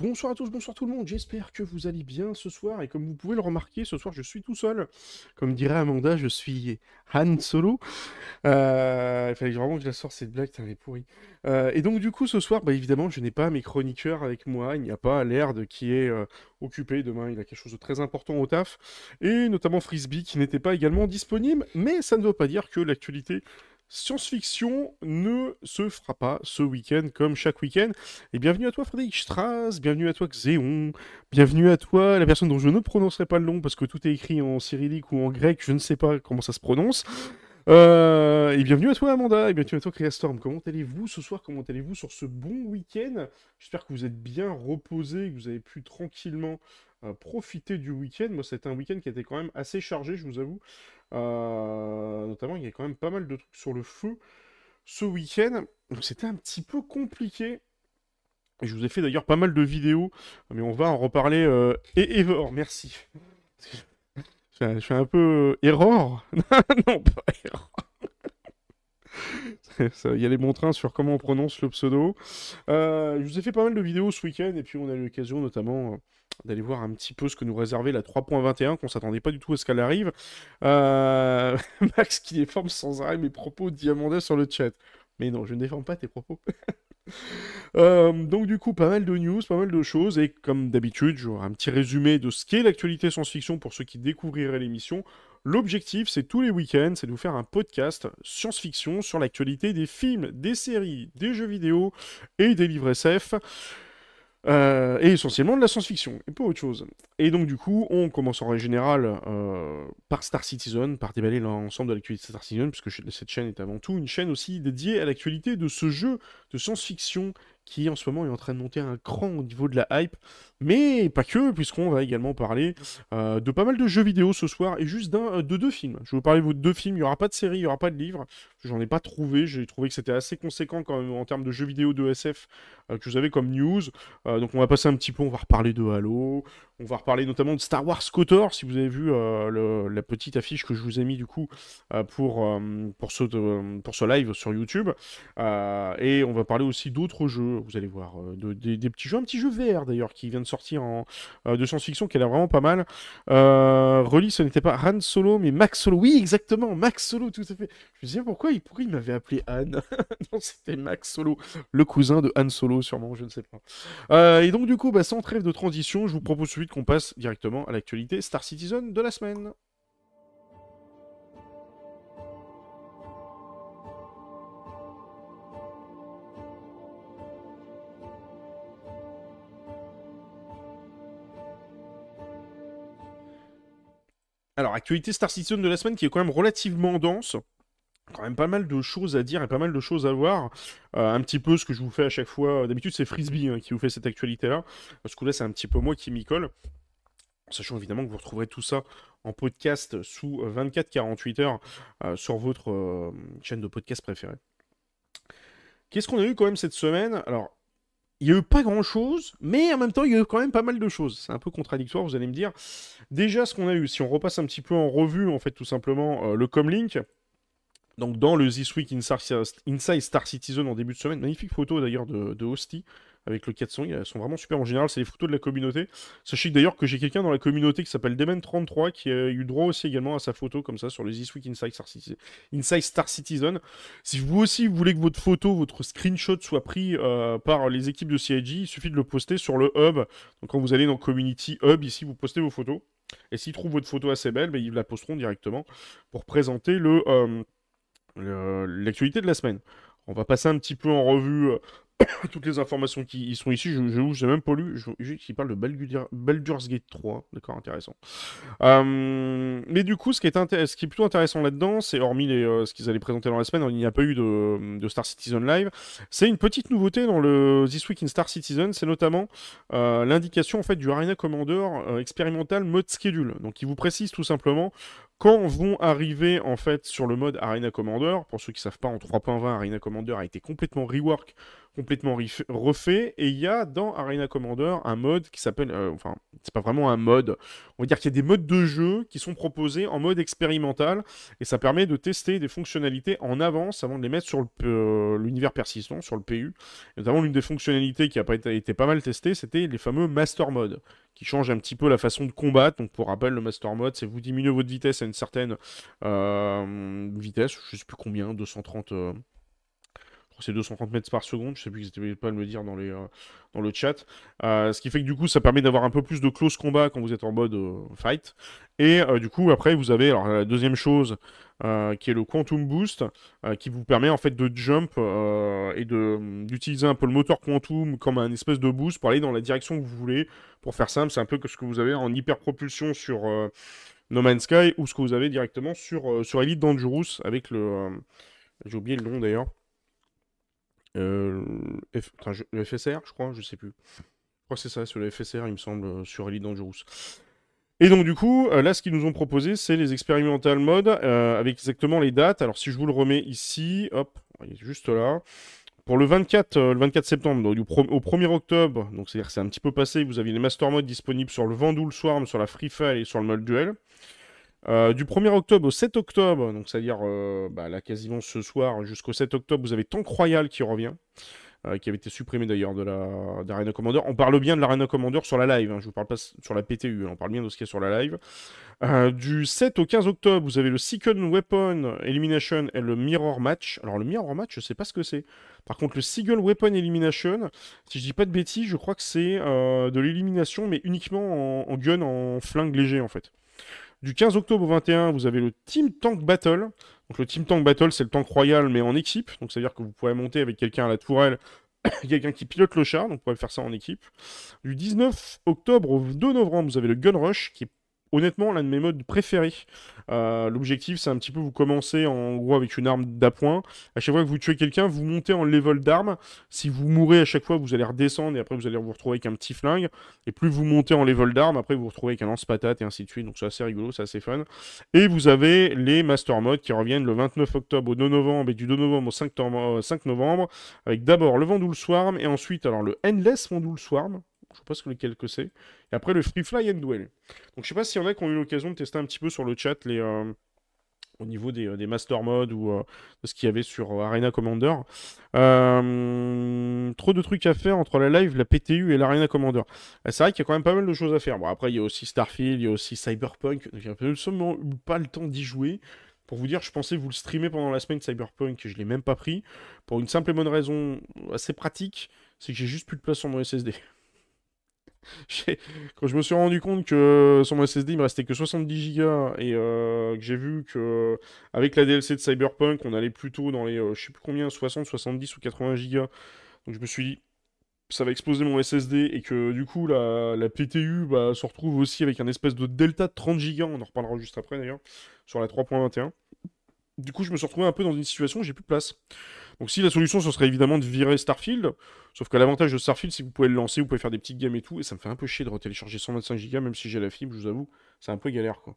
Bonsoir à tous, bonsoir tout le monde, j'espère que vous allez bien ce soir, et comme vous pouvez le remarquer, ce soir je suis tout seul. Comme dirait Amanda, je suis Han Solo. Euh, il fallait vraiment que je la sorte cette blague, elle pourrie. Euh, et donc du coup ce soir, bah, évidemment, je n'ai pas mes chroniqueurs avec moi, il n'y a pas l'air qui est euh, occupé, demain il a quelque chose de très important au taf, et notamment Frisbee qui n'était pas également disponible, mais ça ne veut pas dire que l'actualité science-fiction ne se fera pas ce week-end comme chaque week-end. Et bienvenue à toi Frédéric Strass, bienvenue à toi Xéon, bienvenue à toi la personne dont je ne prononcerai pas le nom parce que tout est écrit en cyrillique ou en grec, je ne sais pas comment ça se prononce. Euh, et bienvenue à toi Amanda, et bienvenue à toi Créastorm. Comment allez-vous ce soir? Comment allez-vous sur ce bon week-end? J'espère que vous êtes bien reposé, que vous avez pu tranquillement euh, profiter du week-end. Moi, c'était un week-end qui était quand même assez chargé, je vous avoue. Euh, notamment, il y a quand même pas mal de trucs sur le feu ce week-end. C'était un petit peu compliqué. je vous ai fait d'ailleurs pas mal de vidéos, mais on va en reparler. Euh... Et Evor, merci. Je suis un peu error. non, pas error. Il y a les bons trains sur comment on prononce le pseudo. Euh, je vous ai fait pas mal de vidéos ce week-end et puis on a eu l'occasion notamment d'aller voir un petit peu ce que nous réservait la 3.21, qu'on s'attendait pas du tout à ce qu'elle arrive. Euh, Max qui déforme sans arrêt mes propos diamandés sur le chat. Mais non, je ne déforme pas tes propos. Euh, donc du coup, pas mal de news, pas mal de choses, et comme d'habitude, j'aurai un petit résumé de ce qu'est l'actualité science-fiction pour ceux qui découvriraient l'émission. L'objectif, c'est tous les week-ends, c'est de vous faire un podcast science-fiction sur l'actualité des films, des séries, des jeux vidéo et des livres SF. Euh, et essentiellement de la science-fiction, et pas autre chose. Et donc du coup, on commence en règle générale euh, par Star Citizen, par déballer l'ensemble de l'actualité de Star Citizen, puisque cette chaîne est avant tout une chaîne aussi dédiée à l'actualité de ce jeu de science-fiction qui en ce moment est en train de monter un cran au niveau de la hype, mais pas que, puisqu'on va également parler euh, de pas mal de jeux vidéo ce soir, et juste de deux films. Je vais vous parler de deux films, il n'y aura pas de série, il n'y aura pas de livre, j'en ai pas trouvé, j'ai trouvé que c'était assez conséquent quand même en termes de jeux vidéo de SF euh, que vous avez comme news, euh, donc on va passer un petit peu, on va reparler de Halo, on va reparler notamment de Star Wars KOTOR, si vous avez vu la petite affiche que je vous ai mis du coup pour, pour, ce, pour ce live sur YouTube, et on va parler aussi d'autres jeux, vous allez voir, de, des, petits jeux, un petit jeu VR d'ailleurs qui vient de sortir en, euh, de science-fiction qui a l'air vraiment pas mal. Euh, ce n'était pas Han Solo, mais Max Solo. Oui, exactement, Max Solo, tout à fait. Je me disais pourquoi, il m'avait appelé Han? Non, c'était Max Solo, le cousin de Han Solo, sûrement, je ne sais pas. Euh, et donc, du coup, bah, sans trêve de transition, je vous propose suite qu'on passe directement à l'actualité Star Citizen de la semaine. Alors, actualité Star Citizen de la semaine qui est quand même relativement dense. Quand même pas mal de choses à dire et pas mal de choses à voir. Euh, un petit peu ce que je vous fais à chaque fois. D'habitude, c'est Frisbee hein, qui vous fait cette actualité-là. Parce que là, c'est un petit peu moi qui m'y colle. Sachant évidemment que vous retrouverez tout ça en podcast sous 24-48 heures euh, sur votre euh, chaîne de podcast préférée. Qu'est-ce qu'on a eu quand même cette semaine? Alors, il n'y a eu pas grand-chose, mais en même temps, il y a eu quand même pas mal de choses. C'est un peu contradictoire, vous allez me dire. Déjà, ce qu'on a eu, si on repasse un petit peu en revue, en fait, tout simplement, euh, le Comlink. Donc, dans le This Week Inside Star Citizen en début de semaine, magnifique photo d'ailleurs de, de Hostie avec le 400. Elles sont vraiment super. En général, c'est les photos de la communauté. Sachez d'ailleurs que j'ai quelqu'un dans la communauté qui s'appelle Demen33 qui a eu droit aussi également à sa photo comme ça sur le This Week Inside Star, Citizen. Si vous aussi vous voulez que votre photo, votre screenshot soit pris euh, par les équipes de CIG, il suffit de le poster sur le hub. Donc quand vous allez dans Community Hub, ici, vous postez vos photos. Et s'ils trouvent votre photo assez belle, ben, ils la posteront directement pour présenter le, euh, l'actualité de la semaine. On va passer un petit peu en revue euh, toutes les informations qui sont ici, je n'ai même pas lu, qui parle de Baldur's Gate 3, d'accord, intéressant. Euh, mais du coup, ce qui est, ce qui est plutôt intéressant là-dedans, c'est hormis les, euh, ce qu'ils allaient présenter dans la semaine, il n'y a pas eu de, Star Citizen Live, c'est une petite nouveauté dans le This Week in Star Citizen, c'est notamment euh, l'indication en fait du Arena Commander expérimental mode schedule. Donc il vous précise tout simplement quand vont arriver en fait sur le mode Arena Commander, pour ceux qui savent pas, en 3.20, Arena Commander a été complètement rework, complètement refait, et il y a dans Arena Commander un mode qui s'appelle, euh, enfin, c'est pas vraiment un mode, on va dire qu'il y a des modes de jeu qui sont proposés en mode expérimental, et ça permet de tester des fonctionnalités en avance avant de les mettre sur euh, l'univers persistant, sur le PU. notamment l'une des fonctionnalités qui a été pas mal testée, c'était les fameux Master Mode qui change un petit peu la façon de combattre. Donc pour rappel, le Master Mode, c'est vous diminuez votre vitesse à une certaine euh, vitesse, je sais plus combien, 230... Euh, c'est 230 mètres par seconde, je sais plus, n'hésitez pas à me le dire dans, les, euh, dans le chat. ce qui fait que du coup, ça permet d'avoir un peu plus de close combat quand vous êtes en mode fight. Et du coup, après, vous avez alors, la deuxième chose euh, qui est le Quantum Boost, euh, qui vous permet en fait de jump euh, et d'utiliser un peu le moteur Quantum comme un espèce de boost pour aller dans la direction que vous voulez. Pour faire simple, c'est un peu ce que vous avez en hyper propulsion sur No Man's Sky ou ce que vous avez directement sur, sur Elite Dangerous avec le... J'ai oublié le nom d'ailleurs. Le FSR, je crois, je sais plus. Je crois que c'est ça, sur le FSR, il me semble, sur Elite Dangerous. Et donc du coup, euh, là, ce qu'ils nous ont proposé, c'est les expérimental mode euh, avec exactement les dates. Alors si je vous le remets ici, hop, il est juste là. Pour le 24, euh, le 24 septembre, au 1er octobre, donc c'est-à-dire que c'est un petit peu passé, vous avez les master modes disponibles sur le Vandal Swarm, sur la Free Fire et sur le mode duel. Du 1er octobre au 7 octobre, donc c'est-à-dire bah, là quasiment ce soir jusqu'au 7 octobre, vous avez Tank Royal qui revient. Euh, qui avait été supprimé d'ailleurs de la d'Arena Commander. On parle bien de l'Arena Commander sur la live, hein, je vous parle pas sur la PTU, hein, on parle bien de ce qui est sur la live. Euh, du 7 au 15 octobre, vous avez le Second Weapon Elimination et le Mirror Match. Alors le Mirror Match, je sais pas ce que c'est. Par contre, le Single Weapon Elimination, si je dis pas de bêtises, je crois que c'est euh, de l'élimination, mais uniquement en, en, gun, en flingue léger en fait. Du 15 octobre au 21, vous avez le Team Tank Battle. Donc le Team Tank Battle, c'est le tank royal, mais en équipe. Donc c'est-à-dire que vous pouvez monter avec quelqu'un à la tourelle, quelqu'un qui pilote le char, donc vous pouvez faire ça en équipe. Du 19 octobre au 2 novembre, vous avez le Gun Rush, qui est honnêtement l'un de mes modes préférés. Euh, l'objectif, c'est un petit peu vous commencez en gros avec une arme d'appoint. À chaque fois que vous tuez quelqu'un, vous montez en level d'arme. Si vous mourrez à chaque fois, vous allez redescendre et après vous allez vous retrouver avec un petit flingue. Et plus vous montez en level d'arme, après vous vous retrouvez avec un lance-patate et ainsi de suite. Donc c'est assez rigolo, c'est assez fun. Et vous avez les Master Modes qui reviennent le 29 octobre au 2 novembre et du 2 novembre au 5, 5 novembre. Avec d'abord le Vandal Swarm et ensuite alors le Endless Vandal Swarm je sais pas ce lequel que c'est. Et après le Free Fly and Duel. Donc je sais pas s'il y en a qui ont eu l'occasion de tester un petit peu sur le chat les, euh, au niveau des, des, Master Modes ou euh, de ce qu'il y avait sur euh, Arena Commander. trop de trucs à faire entre la live, la PTU et l'Arena Commander. c'est vrai qu'il y a quand même pas mal de choses à faire. Bon après il y a aussi Starfield, il y a aussi Cyberpunk. J'ai absolument pas le temps d'y jouer. Pour vous dire, je pensais vous le streamer pendant la semaine Cyberpunk, je l'ai même pas pris. Pour une simple et bonne raison assez pratique, c'est que j'ai juste plus de place sur mon SSD. Quand je me suis rendu compte que sur mon SSD il me restait que 70 Go et euh, que j'ai vu que avec la DLC de Cyberpunk on allait plutôt dans les euh, je sais plus combien 60, 70 ou 80 Go. Donc je me suis dit ça va exploser mon SSD et que du coup la, la PTU bah, se retrouve aussi avec un espèce de delta de 30 Go, on en reparlera juste après d'ailleurs, sur la 3.21. Du coup je me suis retrouvé un peu dans une situation où j'ai plus de place. Donc si la solution, ce serait évidemment de virer Starfield, sauf que l'avantage de Starfield, c'est que vous pouvez le lancer, vous pouvez faire des petites games et tout, et ça me fait un peu chier de retélécharger 125 Go, même si j'ai la fibre, je vous avoue, c'est un peu galère, quoi.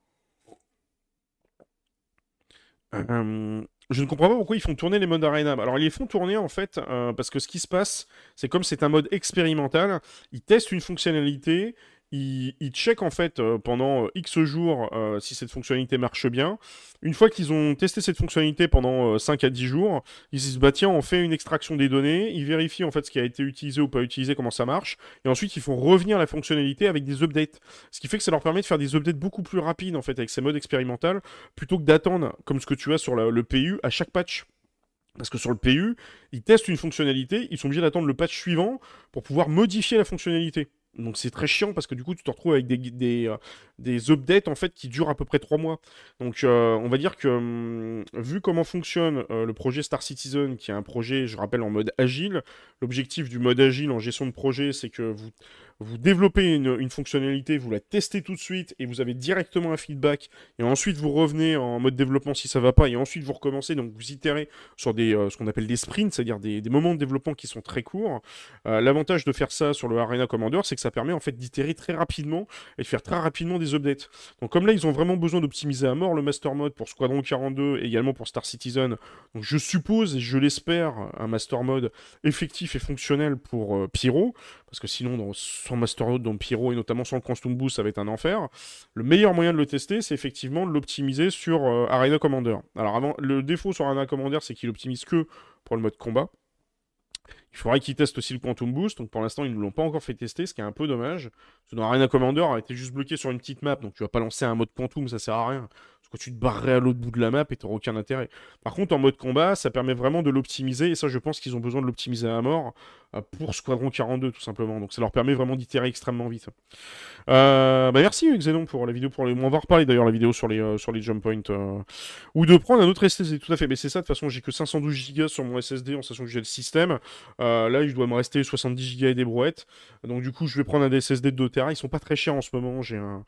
Euh, je ne comprends pas pourquoi ils font tourner les modes Arena. Alors, ils les font tourner, en fait, euh, parce que ce qui se passe, c'est comme c'est un mode expérimental, ils testent une fonctionnalité, ils, checkent en fait euh, pendant euh, X jours euh, si cette fonctionnalité marche bien. Une fois qu'ils ont testé cette fonctionnalité pendant 5 à 10 jours, ils se disent bah tiens on fait une extraction des données, ils vérifient en fait ce qui a été utilisé ou pas utilisé, comment ça marche, et ensuite ils font revenir la fonctionnalité avec des updates. Ce qui fait que ça leur permet de faire des updates beaucoup plus rapides en fait avec ces modes expérimentaux, plutôt que d'attendre comme ce que tu as sur le PU à chaque patch. Parce que sur le PU, ils testent une fonctionnalité, ils sont obligés d'attendre le patch suivant pour pouvoir modifier la fonctionnalité. Donc c'est très chiant parce que du coup tu te retrouves avec des, euh, des updates en fait qui durent à peu près 3 mois. Donc euh, on va dire que hum, vu comment fonctionne euh, le projet Star Citizen, qui est un projet, je rappelle, en mode agile, l'objectif du mode agile en gestion de projet, c'est que vous, vous développez une, fonctionnalité, vous la testez tout de suite et vous avez directement un feedback et ensuite vous revenez en mode développement si ça va pas et ensuite vous recommencez donc vous itérez sur des euh, ce qu'on appelle des sprints, c'est-à-dire des, moments de développement qui sont très courts. Euh, l'avantage de faire ça sur le Arena Commander, c'est que ça permet en fait d'itérer très rapidement et de faire très rapidement des updates. Donc comme là ils ont vraiment besoin d'optimiser à mort le master mode pour Squadron 42 et également pour Star Citizen, donc je suppose et je l'espère un master mode effectif et fonctionnel pour euh, Pyro parce que sinon, dans, sans Masterload, dans Pyro et notamment sans le Quantum Boost, ça va être un enfer. Le meilleur moyen de le tester, c'est effectivement de l'optimiser sur euh, Arena Commander. Alors, avant, le défaut sur Arena Commander, c'est qu'il optimise que pour le mode combat. Il faudrait qu'ils testent aussi le Quantum Boost, donc pour l'instant ils ne l'ont pas encore fait tester, ce qui est un peu dommage. Parce que dans Arena Commander, a été juste bloqué sur une petite map, donc tu vas pas lancer un mode Quantum, ça sert à rien tu te barrerais à l'autre bout de la map et t'auras aucun intérêt. Par contre, en mode combat, ça permet vraiment de l'optimiser, et ça, je pense qu'ils ont besoin de l'optimiser à mort euh, pour Squadron 42, tout simplement. Donc ça leur permet vraiment d'itérer extrêmement vite. Euh, bah merci Xenon pour la vidéo. Pour les... On va reparler d'ailleurs la vidéo sur les, euh, jump points. Ou de prendre un autre SSD, tout à fait. Mais c'est ça, de toute façon, j'ai que 512 Go sur mon SSD en sachant que j'ai le système. Là, il doit me rester 70 Go et des brouettes. Donc du coup, je vais prendre un SSD de 2 Tera. Ils sont pas très chers en ce moment. J'ai un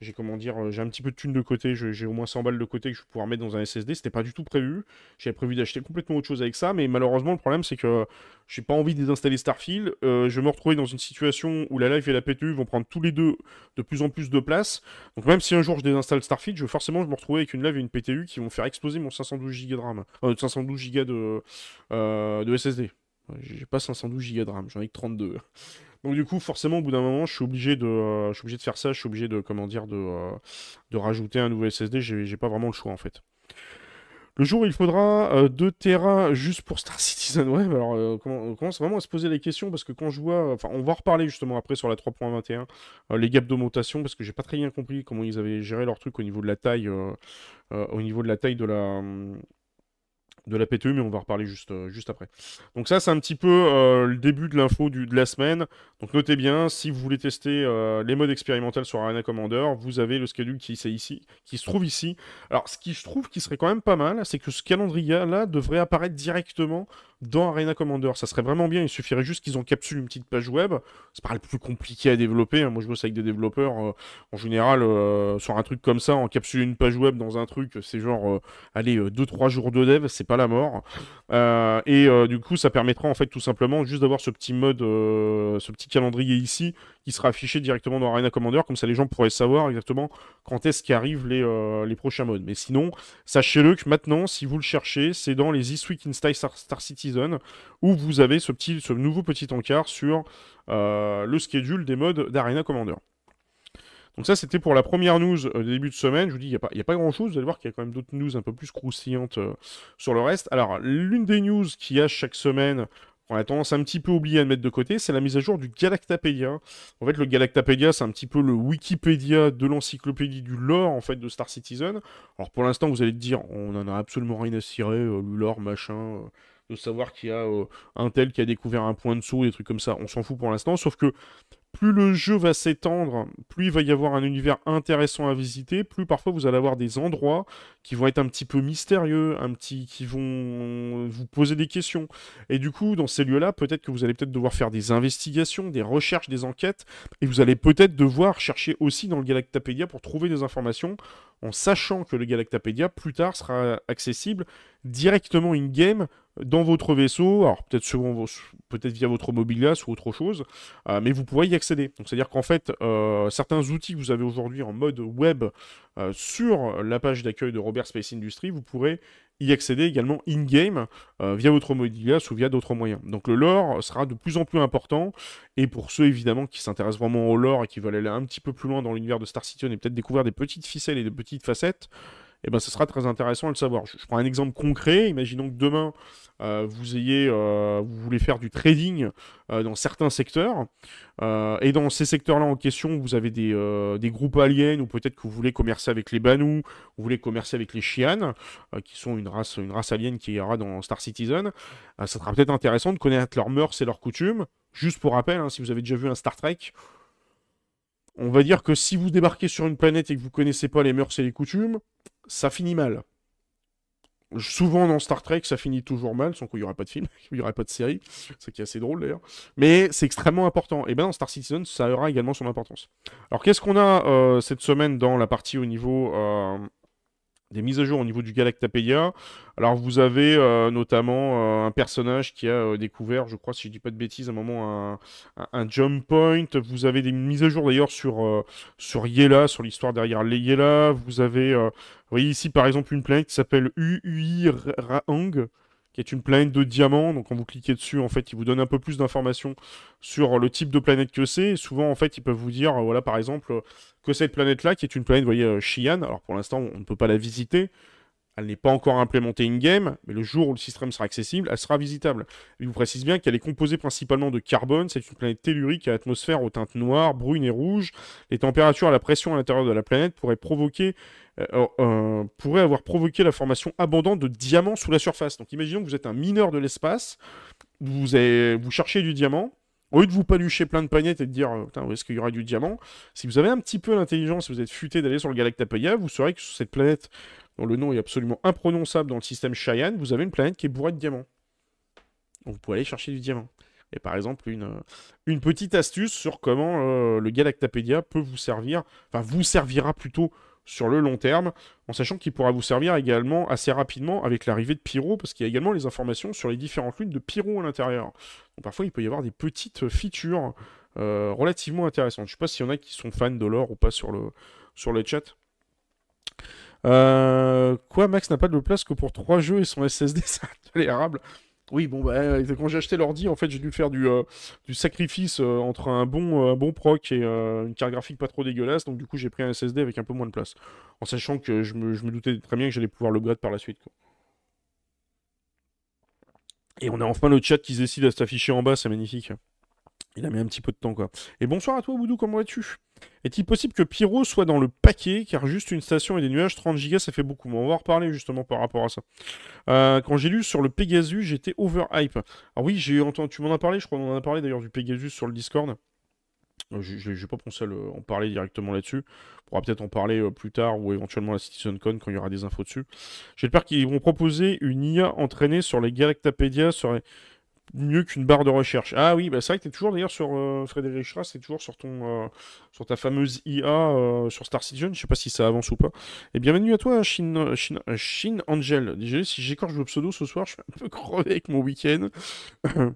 j'ai comment dire, euh, j'ai un petit peu de thunes de côté, j'ai au moins 100 balles de côté que je vais pouvoir mettre dans un SSD. C'était pas du tout prévu. J'avais prévu d'acheter complètement autre chose avec ça, mais malheureusement le problème c'est que j'ai pas envie de désinstaller Starfield. Euh, je vais me retrouver dans une situation où la live et la PTU vont prendre tous les deux de plus en plus de place. Donc même si un jour je désinstalle Starfield, je vais forcément me retrouver avec une live et une PTU qui vont faire exploser mon 512 Go de RAM, 512 Go de, euh, de SSD. J'ai pas 512 Go de RAM, j'en ai que 32. Donc du coup, forcément, au bout d'un moment, je suis obligé de, euh, je suis obligé de faire ça. Je suis obligé de, comment dire, de, euh, de rajouter un nouveau SSD. J'ai pas vraiment le choix en fait. Le jour où il faudra 2 euh, Tera juste pour Star Citizen, ouais, alors on commence vraiment à se poser les questions parce que quand je vois, enfin, on va reparler justement après sur la 3.21, les gaps d'augmentation parce que j'ai pas très bien compris comment ils avaient géré leur truc au niveau de la taille, au niveau de la taille de la, de la PTE, mais on va reparler juste, euh, juste après. Donc ça, c'est un petit peu euh, le début de l'info de la semaine. Donc notez bien, si vous voulez tester euh, les modes expérimentaux sur Arena Commander, vous avez le schedule qui se trouve ici. Alors, ce qui je trouve qui serait quand même pas mal, c'est que ce calendrier-là devrait apparaître directement dans Arena Commander. Ça serait vraiment bien, il suffirait juste qu'ils encapsulent une petite page web. C'est pas le plus compliqué à développer. Hein. Moi, je bosse avec des développeurs. en général, sur un truc comme ça, encapsuler une page web dans un truc, c'est genre, allez, 2-3 jours de dev, c'est pas la mort. Euh, et euh, du coup, ça permettra en fait tout simplement juste d'avoir ce petit mode, euh, ce petit calendrier ici qui sera affiché directement dans Arena Commander. Comme ça, les gens pourraient savoir exactement quand est-ce qu'arrivent les, les prochains modes. Mais sinon, sachez-le que maintenant, si vous le cherchez, c'est dans les This Week in Star, Star Citizen où vous avez ce, petit, ce nouveau petit encart sur le schedule des modes d'Arena Commander. Donc ça, c'était pour la première news euh, début de semaine. Je vous dis, il n'y a, pas, grand-chose. Vous allez voir qu'il y a quand même d'autres news un peu plus croustillantes euh, sur le reste. Alors, l'une des news qu'il y a chaque semaine, on a tendance un petit peu oublier à mettre de côté, c'est la mise à jour du Galactapédia. En fait, le Galactapédia, c'est un petit peu le Wikipédia de l'encyclopédie du lore, en fait, de Star Citizen. Alors, pour l'instant, vous allez dire, on n'en a absolument rien à cirer, euh, le lore, machin de savoir qu'il y a un tel qui a découvert un point de saut, des trucs comme ça. On s'en fout pour l'instant, sauf que plus le jeu va s'étendre, plus il va y avoir un univers intéressant à visiter, plus parfois vous allez avoir des endroits qui vont être un petit peu mystérieux, un petit qui vont vous poser des questions. Et du coup, dans ces lieux-là, peut-être que vous allez peut-être devoir faire des investigations, des recherches, des enquêtes, et vous allez peut-être devoir chercher aussi dans le Galactapédia pour trouver des informations, en sachant que le Galactapédia plus tard sera accessible directement in-game dans votre vaisseau, alors peut-être peut-être via votre mobilias ou autre chose, euh, mais vous pourrez y accéder. Donc c'est-à-dire qu'en fait, euh, certains outils que vous avez aujourd'hui en mode web euh, sur la page d'accueil de Robert Space Industries, vous pourrez y accéder également in-game via votre mobilias ou via d'autres moyens. Donc le lore sera de plus en plus important, et pour ceux évidemment qui s'intéressent vraiment au lore et qui veulent aller un petit peu plus loin dans l'univers de Star Citizen et peut-être découvrir des petites ficelles et des petites facettes, eh ben, ce sera très intéressant à le savoir. Je, prends un exemple concret. Imaginons que demain, euh, vous ayez, euh, vous voulez faire du trading euh, dans certains secteurs, et dans ces secteurs-là en question, vous avez des, des groupes aliens, ou peut-être que vous voulez commercer avec les Banu, vous voulez commercer avec les Shi'an, qui sont une race, une race alien qui ira dans Star Citizen. ça sera peut-être intéressant de connaître leurs mœurs et leurs coutumes. Juste pour rappel, hein, si vous avez déjà vu un Star Trek, on va dire que si vous débarquez sur une planète et que vous connaissez pas les mœurs et les coutumes, ça finit mal. souvent dans Star Trek, ça finit toujours mal, sans qu'il n'y aurait pas de film, il n'y aurait pas de série, ce qui est assez drôle d'ailleurs. Mais c'est extrêmement important. Et bien dans Star Citizen, ça aura également son importance. Alors qu'est-ce qu'on a euh, cette semaine dans la partie au niveau euh, des mises à jour au niveau du Galactapedia. Alors vous avez euh, notamment un personnage qui a découvert, je crois si je dis pas de bêtises, un moment un, jump point. Vous avez des mises à jour d'ailleurs sur, sur Yela, sur l'histoire derrière les Yela. Vous avez voyez ici par exemple une planète qui s'appelle Ui Rahang, qui est une planète de diamants. Donc quand vous cliquez dessus, en fait, il vous donne un peu plus d'informations sur le type de planète que c'est. Souvent, en fait, ils peuvent vous dire, voilà, par exemple, que cette planète-là, qui est une planète, vous voyez, Xi'an, alors pour l'instant, on ne peut pas la visiter, elle n'est pas encore implémentée in-game, mais le jour où le système sera accessible, elle sera visitable. Il vous précise bien qu'elle est composée principalement de carbone, c'est une planète tellurique à atmosphère aux teintes noires, brunes et rouges. Les températures et la pression à l'intérieur de la planète pourraient provoquer euh, euh, pourrait avoir provoqué la formation abondante de diamants sous la surface. Donc imaginons que vous êtes un mineur de l'espace, vous, vous cherchez du diamant, au lieu de vous palucher plein de planètes et de dire, où est-ce qu'il y aura du diamant, si vous avez un petit peu l'intelligence, si vous êtes futé d'aller sur le Galactapeia, vous saurez que sur cette planète dont le nom est absolument imprononçable dans le système Cheyenne, vous avez une planète qui est bourrée de diamants. Donc vous pouvez aller chercher du diamant. Et par exemple, une, une petite astuce sur comment euh, le Galactapedia peut vous servir, enfin vous servira plutôt sur le long terme, en sachant qu'il pourra vous servir également assez rapidement avec l'arrivée de Pyro, parce qu'il y a également les informations sur les différentes lunes de Pyro à l'intérieur. Donc parfois, il peut y avoir des petites features euh, relativement intéressantes. Je ne sais pas s'il y en a qui sont fans de l'or ou pas sur le chat. Euh, quoi, Max n'a pas de place que pour 3 jeux et son SSD, c'est intolérable. Oui, bon, bah, euh, quand j'ai acheté l'ordi, en fait, j'ai dû faire du, euh, sacrifice entre un bon, proc et une carte graphique pas trop dégueulasse. Donc, du coup, j'ai pris un SSD avec un peu moins de place. En sachant que je me, doutais très bien que j'allais pouvoir le grade par la suite. Et on a enfin le chat qui décide à s'afficher en bas, c'est magnifique. Il a mis un petit peu de temps, quoi. Et bonsoir à toi, Boudou, comment vas-tu Est-il possible que Pyro soit dans le paquet, car juste une station et des nuages, 30 gigas, ça fait beaucoup. on va en reparler justement par rapport à ça. Euh, quand j'ai lu sur le Pegasus, j'étais overhype. Alors oui, j'ai entendu, tu m'en as parlé, je crois qu'on en a parlé d'ailleurs du Pegasus sur le Discord. Euh, je n'ai pas pensé à en parler directement là-dessus. On pourra peut-être en parler euh, plus tard ou éventuellement à la CitizenCon quand il y aura des infos dessus. J'espère qu'ils vont proposer une IA entraînée sur les Galactapédia, sur les mieux qu'une barre de recherche. Ah oui, bah c'est vrai que tu es toujours d'ailleurs sur euh, Frédéric Strass, tu toujours sur ton euh, sur ta fameuse IA euh, sur Star Citizen, je sais pas si ça avance ou pas. Et bienvenue à toi Shin, Shin, Angel. Désolé si j'écorche le pseudo ce soir, je suis un peu crevé avec mon week-end.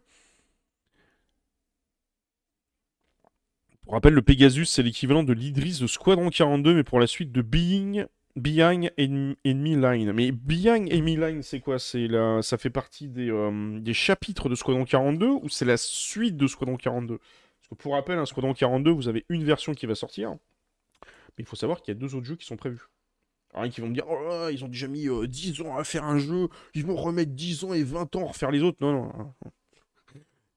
pour rappel, le Pegasus c'est l'équivalent de l'Idris de Squadron 42 mais pour la suite de Being Behind Enemy Line. Mais Behind Enemy Line, c'est quoi? C'est la... Ça fait partie des, euh, des, chapitres de Squadron 42 ou c'est la suite de Squadron 42 Parce que pour rappel, un Squadron 42, vous avez une version qui va sortir. Mais il faut savoir qu'il y a deux autres jeux qui sont prévus. Alors, qui vont me dire, oh ils ont déjà mis 10 euh, ans à faire un jeu, ils vont remettre 10 ans et 20 ans à refaire les autres. Non, non.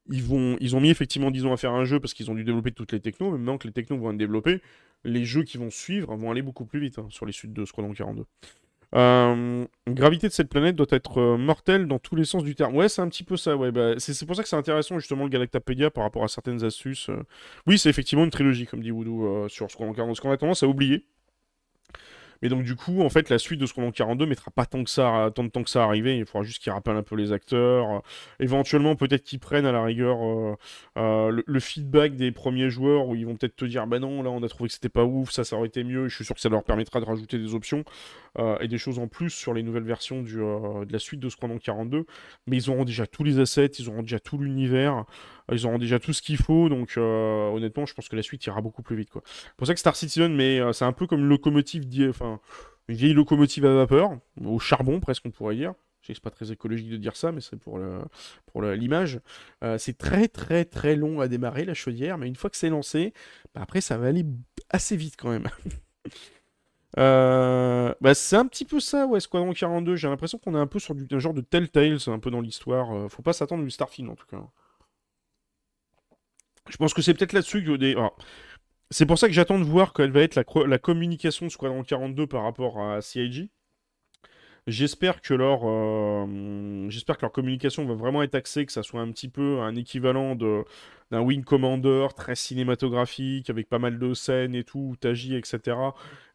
Ils, vont, ils ont mis effectivement 10 ans à faire un jeu parce qu'ils ont dû développer toutes les technos, mais maintenant que les technos vont être développés, les jeux qui vont suivre vont aller beaucoup plus vite hein, sur les suites de Squadron 42. Euh, gravité de cette planète doit être euh, mortelle dans tous les sens du terme. Ouais, c'est un petit peu ça. Ouais, bah, c'est pour ça que c'est intéressant justement le Galactapédia par rapport à certaines astuces. Euh. Oui, c'est effectivement une trilogie, comme dit Voodoo, sur Squadron 42. Ce qu'on a tendance à oublier, et donc, du coup, en fait, la suite de Squadron 42 mettra pas tant, que ça, tant de temps que ça à arriver. Il faudra juste qu'ils rappellent un peu les acteurs. éventuellement, peut-être qu'ils prennent à la rigueur euh, euh, le, feedback des premiers joueurs où ils vont peut-être te dire Bah non, là, on a trouvé que c'était pas ouf, ça, ça aurait été mieux. Je suis sûr que ça leur permettra de rajouter des options euh, et des choses en plus sur les nouvelles versions de la suite de Squadron 42. Mais ils auront déjà tous les assets, ils auront déjà tout l'univers. Ils auront déjà tout ce qu'il faut, donc euh, honnêtement, je pense que la suite ira beaucoup plus vite. quoi. C'est pour ça que Star Citizen, mais euh, c'est un peu comme une locomotive, enfin, une vieille locomotive à vapeur, au charbon presque, on pourrait dire. Je sais que c'est pas très écologique de dire ça, mais c'est pour l'image. Pour euh, c'est très très très long à démarrer la chaudière, mais une fois que c'est lancé, bah, après ça va aller assez vite quand même. bah, c'est un petit peu ça, ouais, Squadron 42. J'ai l'impression qu'on est un peu sur du, un genre de Telltale, c'est un peu dans l'histoire. faut pas s'attendre du Starfield en tout cas. Je pense que c'est peut-être là-dessus que des. c'est pour ça que j'attends de voir quelle va être la, communication de Squadron 42 par rapport à CIG. J'espère que leur, euh, j'espère que leur communication va vraiment être axée, que ça soit un petit peu un équivalent de, d'un Wing Commander très cinématographique, avec pas mal de scènes et tout, où t'agis, etc.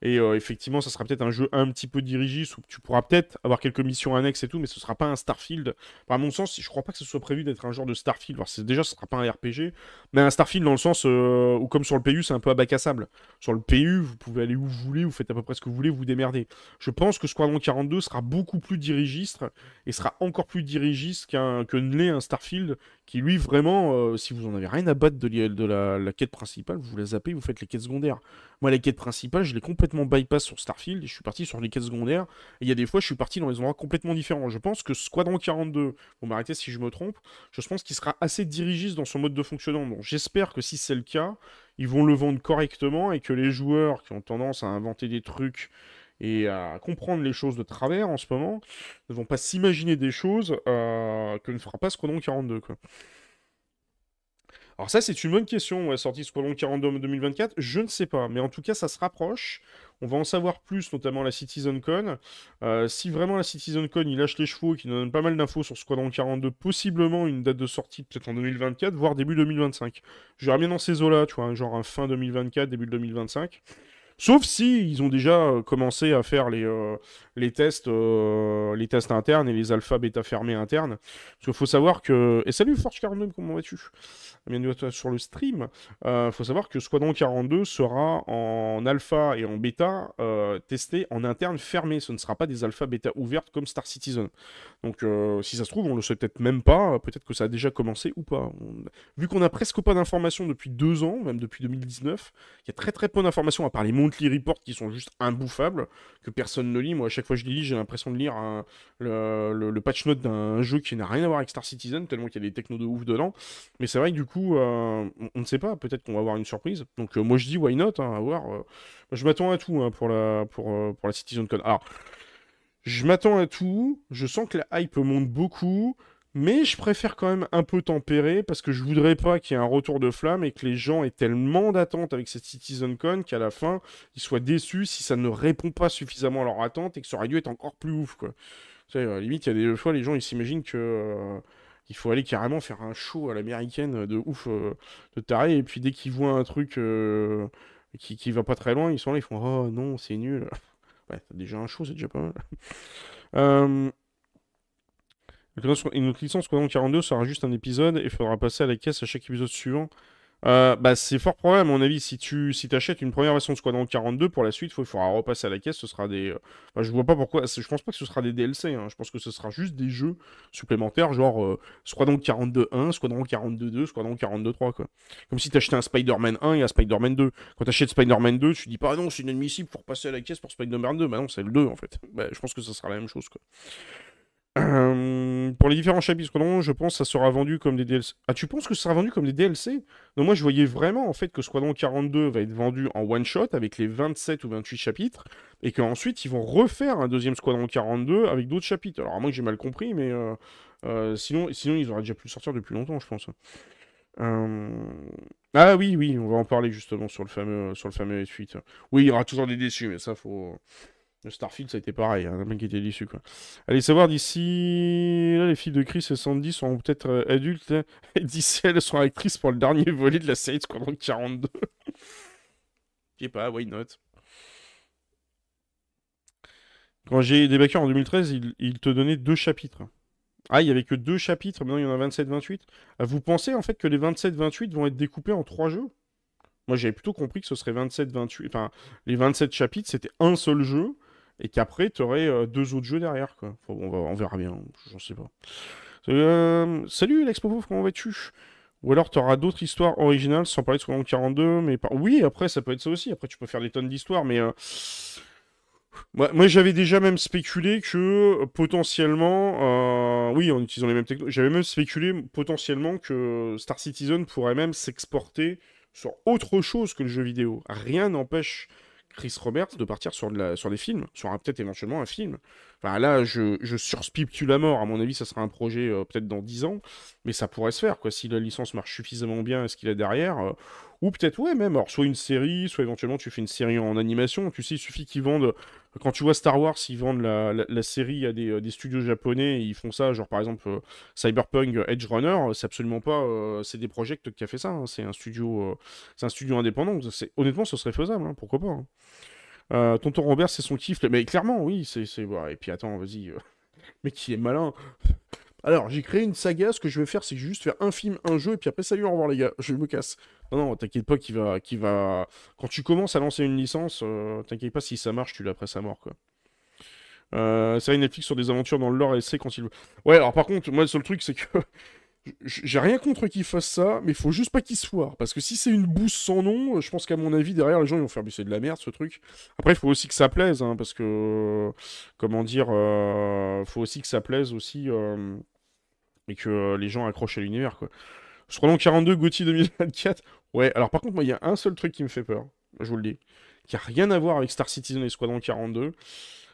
Et euh, effectivement, ça sera peut-être un jeu un petit peu dirigiste, où tu pourras peut-être avoir quelques missions annexes et tout, mais ce sera pas un Starfield. à mon sens, je crois pas que ce soit prévu d'être un genre de Starfield. Déjà, ce sera pas un RPG, mais un Starfield dans le sens euh, où, comme sur le PU, c'est un peu abacassable. Sur le PU, vous pouvez aller où vous voulez, vous faites à peu près ce que vous voulez, vous, vous démerdez. Je pense que Squadron 42 sera beaucoup plus dirigiste et sera encore plus dirigiste qu'un que ne l'est un Starfield qui lui vraiment, euh, si vous en avez rien à battre de, la, quête principale, vous la zappez, vous faites les quêtes secondaires. Moi, les quêtes principales, je l'ai complètement bypass sur Starfield et je suis parti sur les quêtes secondaires. Et il y a des fois, je suis parti dans des endroits complètement différents. Je pense que Squadron 42, vous m'arrêtez si je me trompe, je pense qu'il sera assez dirigiste dans son mode de fonctionnement. Donc j'espère que si c'est le cas, ils vont le vendre correctement et que les joueurs qui ont tendance à inventer des trucs et à comprendre les choses de travers en ce moment, ne vont pas s'imaginer des choses euh, que ne fera pas Squadron 42. Quoi. Alors ça, c'est une bonne question. Ouais, sortie Squadron 42 en 2024, je ne sais pas. Mais en tout cas, ça se rapproche. On va en savoir plus, notamment la CitizenCon. Euh, si vraiment la CitizenCon, il lâche les chevaux, qu'il nous donne pas mal d'infos sur Squadron 42, possiblement une date de sortie peut-être en 2024, voire début 2025. J'aurais bien dans ces eaux-là, tu vois, genre un fin 2024, début 2025. Sauf si ils ont déjà euh, commencé à faire les, euh, euh, les tests internes et les alpha bêta fermés internes. Parce qu'il faut savoir que... Et salut Forge42, comment vas-tu? Bienvenue à toi sur le stream. Il faut savoir que Squadron 42 sera en alpha et en bêta testé en interne fermé. Ce ne sera pas des alpha bêta ouvertes comme Star Citizen. Donc si ça se trouve, on le sait peut-être même pas. Peut-être que ça a déjà commencé ou pas. Vu qu'on a presque pas d'informations depuis deux ans, même depuis 2019, il y a très très peu d'informations à part les monthly reports qui sont juste imbouffables, que personne ne lit. Moi, à chaque fois que je les lis, j'ai l'impression de lire le, patch note d'un jeu qui n'a rien à voir avec Star Citizen, tellement qu'il y a des technos de ouf dedans. Mais c'est vrai que du coup, euh, on ne sait pas, peut-être qu'on va avoir une surprise. Donc euh, moi je dis why not, hein, à voir. Euh. je m'attends à tout hein, pour, la, pour, pour la CitizenCon. Alors, je m'attends à tout, je sens que la hype monte beaucoup. Mais je préfère quand même un peu tempérer parce que je voudrais pas qu'il y ait un retour de flamme et que les gens aient tellement d'attentes avec cette CitizenCon qu'à la fin, ils soient déçus si ça ne répond pas suffisamment à leur attente et que ça aurait dû être encore plus ouf, quoi. Sais, à limite, il y a des fois, les gens, ils s'imaginent que... Euh, il faut aller carrément faire un show à l'américaine de ouf, euh, de taré, et puis dès qu'ils voient un truc euh, qui, qui va pas très loin, ils sont là, ils font « Oh non, c'est nul !» Ouais, t'as déjà un show, c'est déjà pas mal. euh... Une autre licence Squadron 42 sera juste un épisode et il faudra passer à la caisse à chaque épisode suivant. Euh, bah, c'est fort probable, à mon avis. Si tu si achètes une première version de Squadron 42, pour la suite, il faudra repasser à la caisse. Ce sera des. Euh, je vois pas pourquoi. Je pense pas que ce sera des DLC. Hein. Je pense que ce sera juste des jeux supplémentaires, genre euh, Squadron 42 1, Squadron 42 2, Squadron 42 3, quoi. Comme si t'achetais un Spider-Man 1 et un Spider-Man 2. Quand t'achètes Spider-Man 2, tu dis pas, ah non, c'est inadmissible, pour passer à la caisse pour Spider-Man 2. Bah non, c'est le 2, en fait. Bah, je pense que ce sera la même chose, quoi. Pour les différents chapitres, je pense que ça sera vendu comme des DLC. Ah, tu penses que ça sera vendu comme des DLC Non, moi je voyais vraiment en fait que Squadron 42 va être vendu en one shot avec les 27 ou 28 chapitres et qu'ensuite ils vont refaire un deuxième Squadron 42 avec d'autres chapitres. Alors, à moi j'ai mal compris, mais euh, euh, sinon, sinon ils auraient déjà pu le sortir depuis longtemps, je pense. Ah oui, oui, on va en parler justement sur le fameux, sur le fameux S8. Oui, il y aura toujours des déçus, mais ça faut. Le Starfield, ça a été pareil, hein, un qui était déçu, quoi. Allez savoir d'ici... Là, les filles de Chris et Sandy sont peut-être euh, adultes, hein. et d'ici elles seront actrices pour le dernier volet de la série Squadron 42. Je sais pas, why not? Quand j'ai débattu en 2013, il, te donnait deux chapitres. Ah, il y avait que deux chapitres, maintenant il y en a 27-28. Ah, vous pensez en fait que les 27-28 vont être découpés en trois jeux? Moi j'avais plutôt compris que ce serait 27-28... Enfin, les 27 chapitres, c'était un seul jeu, et qu'après, tu aurais euh, deux autres jeux derrière. Quoi. on, verra bien, j'en sais pas. Euh, salut l'expo comment vas-tu? Ou alors tu auras d'autres histoires originales sans parler de Squadron 42, mais oui, après ça peut être ça aussi. Après tu peux faire des tonnes d'histoires, mais euh, moi, j'avais déjà même spéculé que potentiellement, oui, en utilisant les mêmes technologies, j'avais même spéculé potentiellement que Star Citizen pourrait même s'exporter sur autre chose que le jeu vidéo. Rien n'empêche Chris Roberts de partir sur, de la, sur des films, sur peut-être éventuellement un film. Là, je, je surspicule la mort. À mon avis, ça sera un projet euh, peut-être dans 10 ans, mais ça pourrait se faire. Quoi. Si la licence marche suffisamment bien, est-ce qu'il a derrière euh, Ou peut-être, ouais, même, alors, soit une série, soit éventuellement tu fais une série en animation. Tu sais, il suffit qu'ils vendent. Quand tu vois Star Wars, ils vendent la, série à des, des, studios japonais, ils font ça, genre par exemple Cyberpunk Edge Runner, c'est absolument pas. c'est des projets qui a fait ça, hein. c'est un studio c'est un studio indépendant. Honnêtement, ce serait faisable, hein, pourquoi pas. Hein. Euh, Tonton Robert, c'est son kiff. Mais clairement, oui, c'est. Et puis attends, vas-y. Mais qui est malin. Alors, j'ai créé une saga. Ce que je vais faire, c'est juste faire un film, un jeu, et puis après, salut, au revoir, les gars. Je me casse. Non, non, t'inquiète pas, qui va, qui va. Quand tu commences à lancer une licence, euh, t'inquiète pas, si ça marche, tu l'as après sa mort, quoi. Euh, série Netflix sur des aventures dans le lore et c'est quand il veut. Ouais, alors par contre, moi, le seul truc, c'est que j'ai rien contre qu'il fasse ça, mais faut juste pas qu'il se foire. Parce que si c'est une bouse sans nom, je pense qu'à mon avis, derrière, les gens ils vont faire, mais c'est de la merde ce truc. Après, il faut aussi que ça plaise, hein, parce que, comment dire, euh, faut aussi que ça plaise aussi, euh, et que les gens accrochent à l'univers, quoi. Squadron 42, Gauthier 2024. Ouais, alors par contre, moi, il y a un seul truc qui me fait peur, je vous le dis, qui a rien à voir avec Star Citizen et Squadron 42,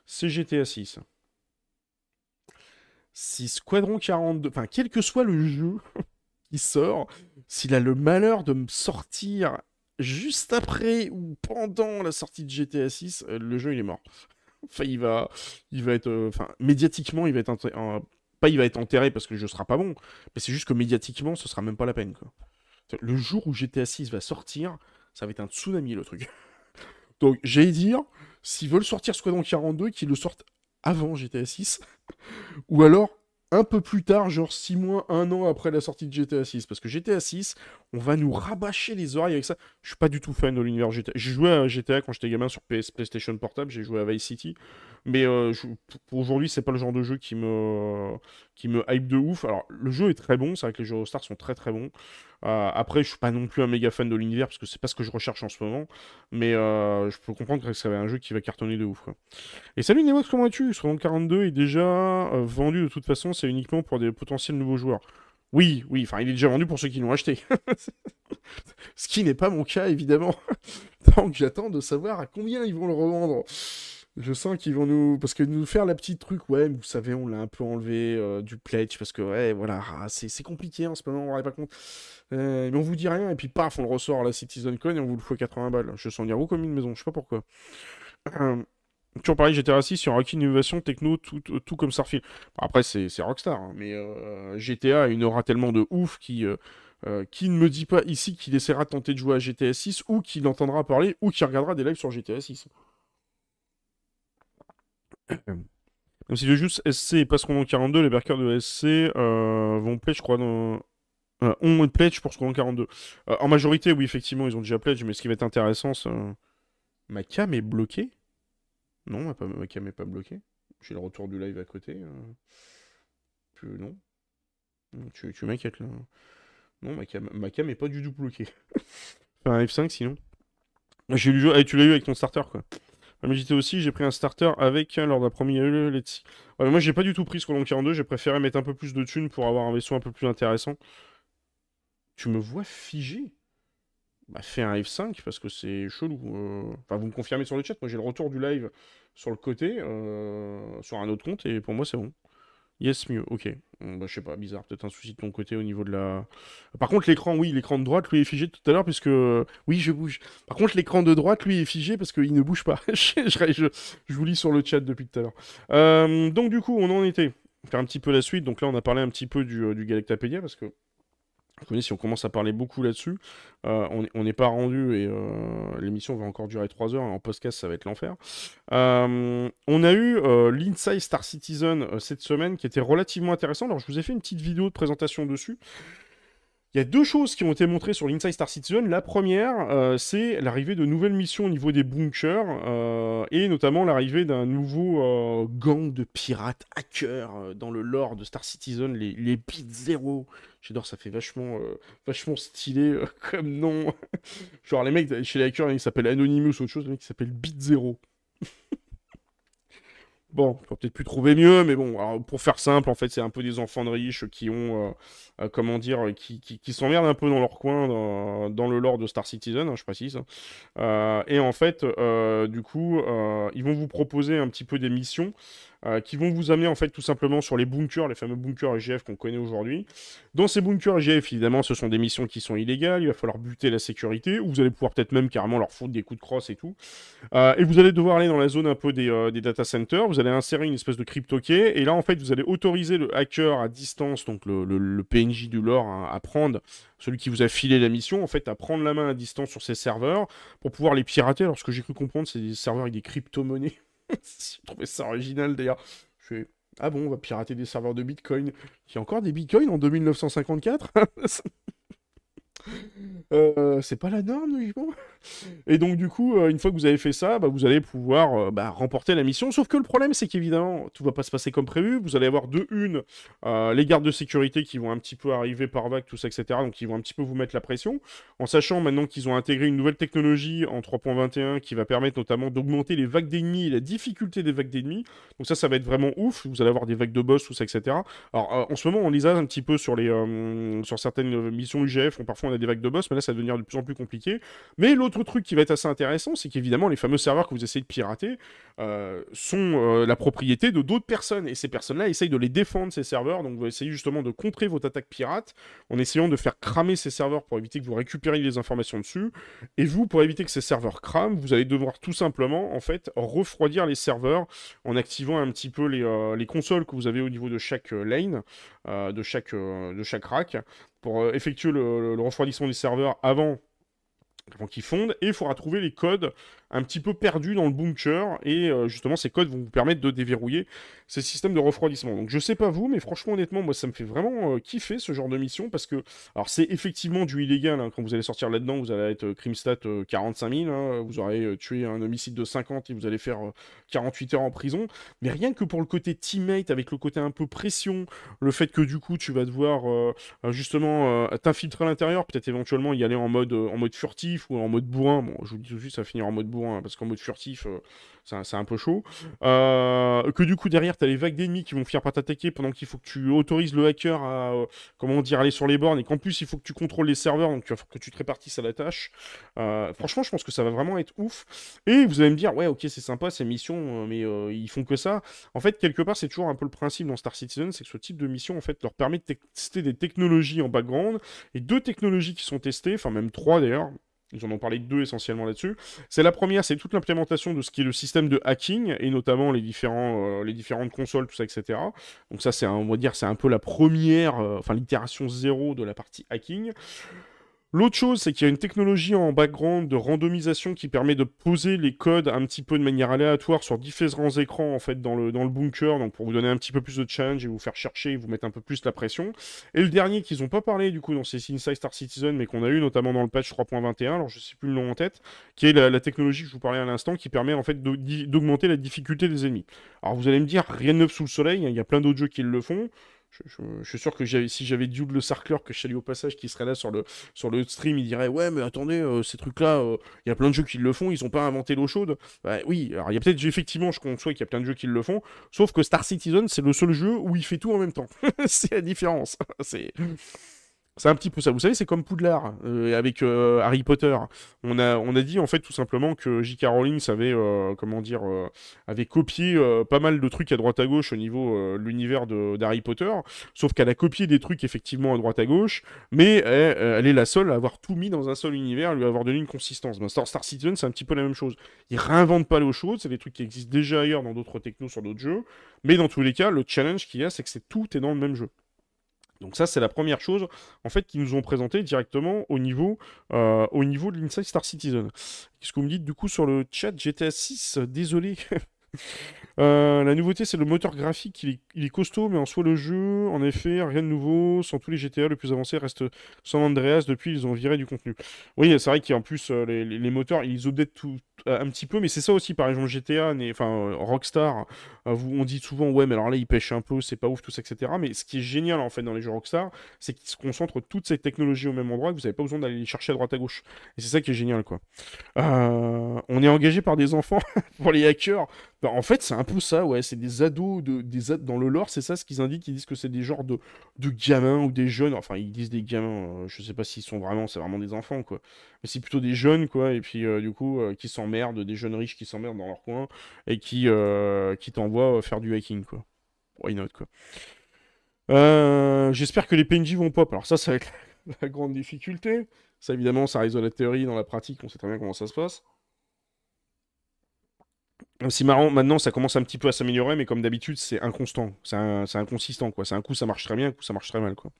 c'est GTA 6 si Squadron 42, enfin, quel que soit le jeu qui sort, s'il a le malheur de me sortir juste après ou pendant la sortie de GTA 6, euh, le jeu il est mort. Enfin, il va, il va être, euh, enfin, médiatiquement, il va être, pas il va être enterré parce que le jeu sera pas bon, mais c'est juste que médiatiquement, ce sera même pas la peine, quoi. Le jour où GTA 6 va sortir, ça va être un tsunami, le truc. Donc, j'allais dire, s'ils veulent sortir Squadron 42, qu'ils le sortent avant GTA 6, ou alors un peu plus tard, genre 6 mois, 1 an après la sortie de GTA 6. Parce que GTA 6, on va nous rabâcher les oreilles avec ça. Je suis pas du tout fan de l'univers GTA. J'ai joué à GTA quand j'étais gamin sur PS, PlayStation Portable, j'ai joué à Vice City. Mais euh, pour aujourd'hui, c'est pas le genre de jeu qui me, qui me hype de ouf. Alors, le jeu est très bon, c'est vrai que les jeux Star sont très très bons. Euh, après, je suis pas non plus un méga fan de l'univers parce que c'est pas ce que je recherche en ce moment. Mais euh, je peux comprendre que c'est un jeu qui va cartonner de ouf. Et salut Nemox, comment vas-tu 42 est déjà vendu de toute façon, c'est uniquement pour des potentiels nouveaux joueurs. Oui, oui, enfin, il est déjà vendu pour ceux qui l'ont acheté. Ce qui n'est pas mon cas, évidemment. Donc, j'attends de savoir à combien ils vont le revendre. Je sens qu'ils vont nous. Parce que nous faire la petite truc, ouais, vous savez, on l'a un peu enlevé euh, du pledge, parce que, ouais, voilà, ah, c'est compliqué en ce moment, on ne pas compte. Euh, mais on vous dit rien, et puis paf, on le ressort à la CitizenCon et on vous le fout à 80 balles. Je sens dire, comme une maison, je sais pas pourquoi. Euh, toujours pareil, GTA 6 sur une innovation techno, tout, tout, comme Starfield. après, c'est Rockstar, hein, mais GTA a une aura tellement de ouf qui. qui ne me dit pas ici qu'il essaiera de tenter de jouer à GTA 6 ou qu'il entendra parler ou qu'il regardera des lives sur GTA 6. Même si je juste SC et dans 42, les backers de SC euh, vont pledge, je crois, dans... Euh, ont pledge pour ce 42. Euh, en majorité, oui, effectivement, ils ont déjà pledge, mais ce qui va être intéressant, c'est... Ma cam est bloquée Non, ma, cam est pas bloquée. J'ai le retour du live à côté. non. Tu, m'inquiètes, là. Non, ma cam, ma cam est pas du tout bloquée. enfin, F5, sinon. J'ai. Ah, tu l'as eu avec ton starter, quoi. Mais j'étais aussi, j'ai pris un starter avec hein, lors d'un premier Let's ouais, Moi, j'ai pas du tout pris ce Colon 42, j'ai préféré mettre un peu plus de thunes pour avoir un vaisseau un peu plus intéressant. Tu me vois figé Bah, fais un F5 parce que c'est chelou. Euh. Enfin, vous me confirmez sur le chat, moi j'ai le retour du live sur le côté, euh, sur un autre compte, et pour moi c'est bon. Yes, mieux, ok. bah, je sais pas, bizarre, peut-être un souci de ton côté au niveau de la... Par contre, l'écran, oui, l'écran de droite, lui, est figé tout à l'heure, puisque... Oui, je bouge. Par contre, l'écran de droite, lui, est figé parce qu'il ne bouge pas. je, vous lis sur le chat depuis tout à l'heure. Euh, donc, du coup, on en était. Faire un petit peu la suite. Donc là, on a parlé un petit peu du, euh, du Galactapédia, parce que si on commence à parler beaucoup là-dessus, euh, on n'est pas rendu et euh, l'émission va encore durer 3 heures. en podcast, ça va être l'enfer. Euh, on a eu l'Inside Star Citizen cette semaine qui était relativement intéressant. Alors, je vous ai fait une petite vidéo de présentation dessus. Il y a deux choses qui ont été montrées sur l'Inside Star Citizen. La première, euh, c'est l'arrivée de nouvelles missions au niveau des bunkers, euh, et notamment l'arrivée d'un nouveau euh, gang de pirates hackers dans le lore de Star Citizen, les, les Zero. J'adore, ça fait vachement, vachement stylé comme nom. Genre les mecs chez les hackers, ils s'appellent Anonymous ou autre chose, les mecs qui s'appellent Beat Zero. Bon, on peut peut-être plus trouver mieux, mais bon, pour faire simple, en fait, c'est un peu des enfants de riches qui ont, euh, euh, comment dire, qui, qui, s'emmerdent un peu dans leur coin, dans, le lore de Star Citizen, hein, je précise. Euh, et en fait, du coup, ils vont vous proposer un petit peu des missions. Qui vont vous amener en fait tout simplement sur les bunkers, les fameux bunkers EGF qu'on connaît aujourd'hui. Dans ces bunkers EGF, évidemment, ce sont des missions qui sont illégales, il va falloir buter la sécurité, ou vous allez pouvoir peut-être même carrément leur foutre des coups de crosse et tout. et vous allez devoir aller dans la zone un peu des, des data centers, vous allez insérer une espèce de crypto-key, et là en fait vous allez autoriser le hacker à distance, donc le, PNJ du lore, hein, à prendre celui qui vous a filé la mission, en fait, à prendre la main à distance sur ces serveurs pour pouvoir les pirater. Alors, ce que j'ai cru comprendre, c'est des serveurs avec des crypto-monnaies. j'ai trouvé ça original d'ailleurs. Je fais Ah bon, on va pirater des serveurs de Bitcoin. Il y a encore des Bitcoins en 2954 Euh, c'est pas la norme. Et donc, du coup, euh, une fois que vous avez fait ça, bah, vous allez pouvoir euh, bah, remporter la mission. Sauf que le problème, c'est qu'évidemment, tout va pas se passer comme prévu. Vous allez avoir de une les gardes de sécurité qui vont un petit peu arriver par vague, tout ça, etc. Donc, ils vont un petit peu vous mettre la pression. En sachant maintenant qu'ils ont intégré une nouvelle technologie en 3.21 qui va permettre notamment d'augmenter les vagues d'ennemis et la difficulté des vagues d'ennemis. Donc, ça, ça va être vraiment ouf. Vous allez avoir des vagues de boss, tout ça, etc. Alors, en ce moment, on les a un petit peu sur, les, sur certaines missions UGF. On, parfois, on a des vagues de boss, mais là, ça va devenir de plus en plus compliqué. Mais l'autre truc qui va être assez intéressant, c'est qu'évidemment, les fameux serveurs que vous essayez de pirater euh, sont euh, la propriété de d'autres personnes. Et ces personnes-là essayent de les défendre, ces serveurs. Donc, vous essayez justement de contrer votre attaque pirate en essayant de faire cramer ces serveurs pour éviter que vous récupériez les informations dessus. Et vous, pour éviter que ces serveurs crament, vous allez devoir tout simplement, en fait, refroidir les serveurs en activant un petit peu les, euh, les consoles que vous avez au niveau de chaque lane, de, chaque, de chaque rack pour euh, effectuer le, refroidissement des serveurs avant avant qu'ils fondent, et il faudra trouver les codes un petit peu perdus dans le bunker, et euh, justement ces codes vont vous permettre de déverrouiller ces systèmes de refroidissement. Donc je sais pas vous, mais franchement honnêtement, moi ça me fait vraiment euh, kiffer ce genre de mission, parce que, alors c'est effectivement du illégal, hein. quand vous allez sortir là-dedans, vous allez être crimstat 45 000, vous aurez tué un homicide de 50 et vous allez faire 48 heures en prison, mais rien que pour le côté teammate, avec le côté un peu pression, le fait que du coup tu vas devoir justement t'infiltrer à l'intérieur, peut-être éventuellement y aller en mode, en mode furtif, ou en mode bourrin. Bon, je vous dis tout de suite, ça va finir en mode bourrin, parce qu'en mode furtif, euh, c'est un, peu chaud. Euh, que du coup, derrière, tu as les vagues d'ennemis qui vont finir par t'attaquer pendant qu'il faut que tu autorises le hacker à, euh, comment dire, aller sur les bornes, et qu'en plus, il faut que tu contrôles les serveurs, donc il va que tu te répartisses à la tâche. franchement, je pense que ça va vraiment être ouf. Et vous allez me dire, ouais, ok, c'est sympa ces missions, mais ils font que ça. En fait, quelque part, c'est toujours un peu le principe dans Star Citizen, c'est que ce type de mission, en fait, leur permet de tester des technologies en background, et deux technologies qui sont testées, enfin même trois d'ailleurs, ils en ont parlé deux essentiellement là-dessus. C'est la première, c'est toute l'implémentation de ce qui est le système de hacking, et notamment les, euh, différentes consoles, tout ça, etc. Donc ça, on va dire, c'est un peu la première, euh, enfin l'itération zéro de la partie hacking. L'autre chose, c'est qu'il y a une technologie en background de randomisation qui permet de poser les codes un petit peu de manière aléatoire sur différents écrans en fait dans le, bunker, donc pour vous donner un petit peu plus de challenge et vous faire chercher et vous mettre un peu plus la pression. Et le dernier qu'ils n'ont pas parlé du coup dans ces Inside Star Citizen, mais qu'on a eu notamment dans le patch 3.21, alors je sais plus le nom en tête, qui est la, technologie que je vous parlais à l'instant, qui permet en fait d'augmenter la difficulté des ennemis. Alors vous allez me dire, rien de neuf sous le soleil, hein, il y a plein d'autres jeux qui le font. Je, suis sûr que si j'avais Dude le Sarkler que je salue au passage qui serait là sur le, stream, il dirait Ouais, mais attendez, euh, ces trucs-là, euh, il y a plein de jeux qui le font, ils ont pas inventé l'eau chaude. Bah, oui, alors il y a peut-être, effectivement, je conçois qu'il y a plein de jeux qui le font, sauf que Star Citizen, c'est le seul jeu où il fait tout en même temps. c'est la différence. c'est. C'est un petit peu ça. Vous savez, c'est comme Poudlard euh, avec euh, Harry Potter. On a, dit en fait tout simplement que J.K. Rowling avait, euh, comment dire, avait copié pas mal de trucs à droite à gauche au niveau de l'univers d'Harry Potter. Sauf qu'elle a copié des trucs effectivement à droite à gauche, mais elle, est la seule à avoir tout mis dans un seul univers, à lui avoir donné une consistance. Star, Star Citizen, c'est un petit peu la même chose. Ils réinventent pas l'eau chaude, c'est des trucs qui existent déjà ailleurs dans d'autres technos sur d'autres jeux. Mais dans tous les cas, le challenge qu'il y a, c'est que c'est tout est dans le même jeu. Donc ça, c'est la première chose, en fait, qu'ils nous ont présenté directement au niveau, euh, au niveau de l'Inside Star Citizen. Qu'est-ce que vous me dites du coup sur le chat GTA 6 Désolé. Euh, la nouveauté, c'est le moteur graphique. Il est, costaud, mais en soi, le jeu, en effet, rien de nouveau. Sans tous les GTA, le plus avancé reste San Andreas. Depuis, ils ont viré du contenu. Oui, c'est vrai qu'en plus, euh, les, moteurs, ils updatent tout, un petit peu, mais c'est ça aussi, par exemple, GTA, enfin, Rockstar. On dit souvent, ouais, mais alors là, ils pêchent un peu, c'est pas ouf, tout ça, etc. Mais ce qui est génial, en fait, dans les jeux Rockstar, c'est qu'ils se concentrent toutes ces technologies au même endroit, que vous n'avez pas besoin d'aller les chercher à droite à gauche. Et c'est ça qui est génial, quoi. on est engagé par des enfants pour les hackers. Bah, en fait, c'est un peu ça, ouais. C'est des ados, de, des dans le lore, c'est ça ce qu'ils indiquent. Ils disent que c'est des genres de, de gamins ou des jeunes. Enfin, ils disent des gamins. Euh, je sais pas s'ils sont vraiment, c'est vraiment des enfants, quoi. Mais c'est plutôt des jeunes, quoi. Et puis, euh, du coup, euh, qui s'emmerdent, des jeunes riches qui s'emmerdent dans leur coin et qui, qui t'envoient faire du hacking, quoi. Why not, quoi. J'espère que les PNJ vont pop. Alors, ça, ça va être la grande difficulté. Ça, évidemment, ça résout la théorie. Dans la pratique, on sait très bien comment ça se passe. C'est marrant, maintenant ça commence un petit peu à s'améliorer, mais comme d'habitude, c'est inconstant, c'est inconsistant, quoi. C'est un coup ça marche très bien, un coup ça marche très mal, quoi.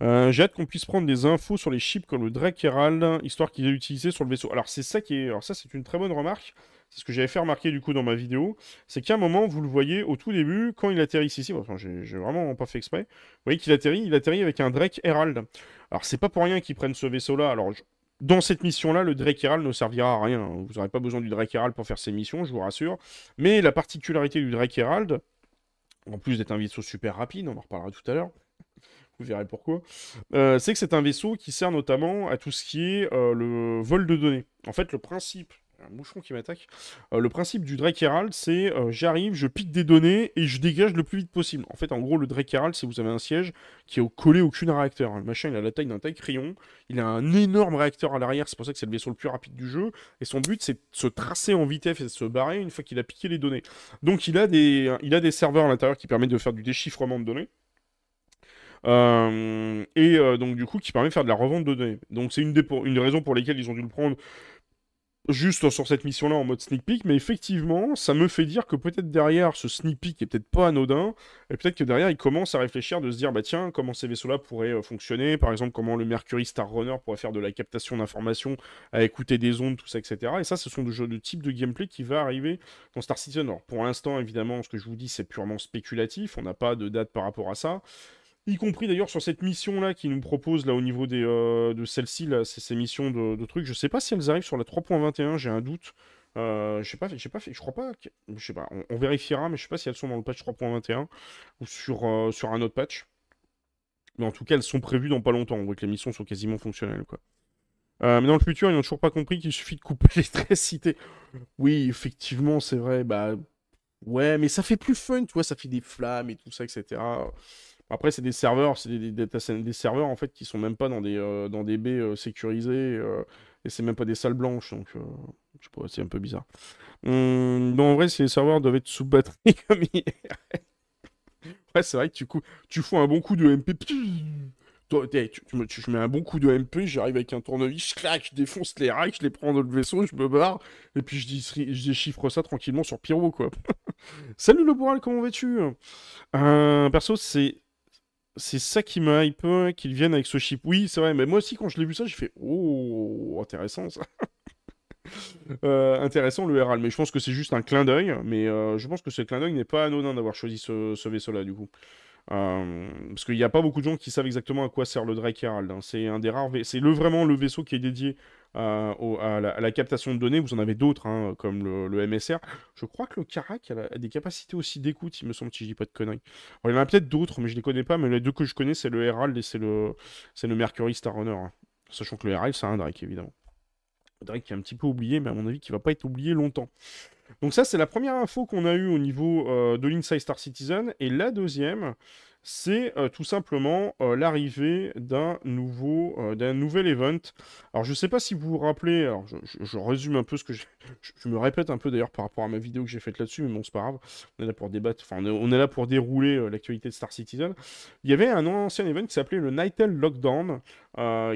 Euh, J'ai hâte qu'on puisse prendre des infos sur les chips comme le Drake Herald, histoire qu'il est utilisé sur le vaisseau. Alors c'est ça qui est... Alors ça c'est une très bonne remarque, c'est ce que j'avais fait remarquer du coup dans ma vidéo, c'est qu'à un moment, vous le voyez au tout début, quand il atterrit ici, enfin j'ai vraiment pas fait exprès, vous voyez qu'il atterrit, il atterrit avec un Drake Herald. Alors c'est pas pour rien qu'ils prennent ce vaisseau-là, alors dans cette mission-là, le Drake Herald ne servira à rien. Vous n'aurez pas besoin du Drake Herald pour faire ces missions, je vous rassure. Mais la particularité du Drake Herald, en plus d'être un vaisseau super rapide, on en reparlera tout à l'heure, vous verrez pourquoi, euh, c'est que c'est un vaisseau qui sert notamment à tout ce qui est euh, le vol de données. En fait, le principe un moucheron qui m'attaque. Euh, le principe du Drake Herald, c'est j'arrive, je pique des données et je dégage le plus vite possible. En fait, en gros, le Drake Herald, c'est vous avez un siège qui est collé aucun réacteur. Le machin, il a la taille d'un taille crayon. Il a un énorme réacteur à l'arrière. C'est pour ça que c'est le vaisseau le plus rapide du jeu. Et son but, c'est de se tracer en vitesse et de se barrer une fois qu'il a piqué les données. Donc, il a des, il a des serveurs à l'intérieur qui permettent de faire du déchiffrement de données. Euh, et donc du coup qui permet de faire de la revente de données. Donc c'est une, des, des raisons pour lesquelles ils ont dû le prendre juste sur cette mission-là en mode sneak peek, mais effectivement, ça me fait dire que peut-être derrière ce sneak peek est peut-être pas anodin, et peut-être que derrière il commence à réfléchir de se dire bah tiens comment ces vaisseaux-là pourraient euh, fonctionner, par exemple comment le Mercury Star Runner pourrait faire de la captation d'informations, à écouter des ondes, tout ça, etc. Et ça, ce sont de, de type de gameplay qui va arriver dans Star Citizen. Alors pour l'instant, évidemment, ce que je vous dis c'est purement spéculatif, on n'a pas de date par rapport à ça y compris d'ailleurs sur cette mission-là qui nous propose là au niveau des, euh, de celle-ci, là, ces missions de, trucs. Je sais pas si elles arrivent sur la 3.21, j'ai un doute. Euh, je sais pas, j'ai pas je crois pas, je sais pas, on, vérifiera, mais je sais pas si elles sont dans le patch 3.21 ou sur, euh, sur un autre patch. Mais en tout cas, elles sont prévues dans pas longtemps. On voit que les missions sont quasiment fonctionnelles, quoi. mais dans le futur, ils n'ont toujours pas compris qu'il suffit de couper l'électricité. Oui, effectivement, c'est vrai. Bah, ouais, mais ça fait plus fun, tu vois, ça fait des flammes et tout ça, etc. Après, c'est des serveurs, c'est des, serveurs en fait qui sont même pas dans des, euh, dans des baies euh, sécurisées euh, et c'est même pas des salles blanches, donc pas, c'est un peu bizarre. Hum, en vrai, si les serveurs doivent être sous batterie comme ouais, c'est vrai que tu, tu fous un bon coup de MP. Toi, tu, je mets un bon coup de MP, j'arrive avec un tournevis, je claque, je défonce les racks, je les prends dans le vaisseau, je me barre, et puis je, dis, déchiffre ça tranquillement sur Pyro, quoi. Salut le boral, comment vas-tu? Perso, c'est c'est ça qui me hype, hein, qu'ils viennent avec ce chip. Oui, c'est vrai, mais moi aussi, quand je l'ai vu ça, j'ai fait Oh, intéressant ça. Euh, intéressant le RAL, mais je pense que c'est juste un clin d'œil. Mais euh, je pense que ce clin d'œil n'est pas anodin d'avoir choisi ce vaisseau-là, du coup. Euh, parce qu'il n'y a pas beaucoup de gens qui savent exactement à quoi sert le Drake Herald. Hein. C'est un des rares, c'est le vraiment le vaisseau qui est dédié euh, à, la, captation de données. Vous en avez d'autres, hein, comme le, MSR. Je crois que le Karak a, des capacités aussi d'écoute, il me semble, si je dis pas de conneries. il y en a peut-être d'autres, mais je les connais pas. Mais les deux que je connais, c'est le Herald et c'est le, le Mercury Star Runner. Hein. Sachant que le Herald, c'est un Drake, évidemment. Drake qui est un petit peu oublié, mais à mon avis, qui va pas être oublié longtemps. Donc ça, c'est la première info qu'on a eue au niveau euh, de l'Inside Star Citizen. Et la deuxième, c'est euh, tout simplement euh, l'arrivée d'un nouveau, d'un nouvel event. Alors je ne sais pas si vous vous rappelez, alors je, résume un peu ce que je, je, me répète un peu d'ailleurs par rapport à ma vidéo que j'ai faite là-dessus, mais bon c'est pas grave, on est là pour débattre, enfin on est, là pour dérouler l'actualité de Star Citizen. Il y avait un ancien event qui s'appelait le Nightel Lockdown,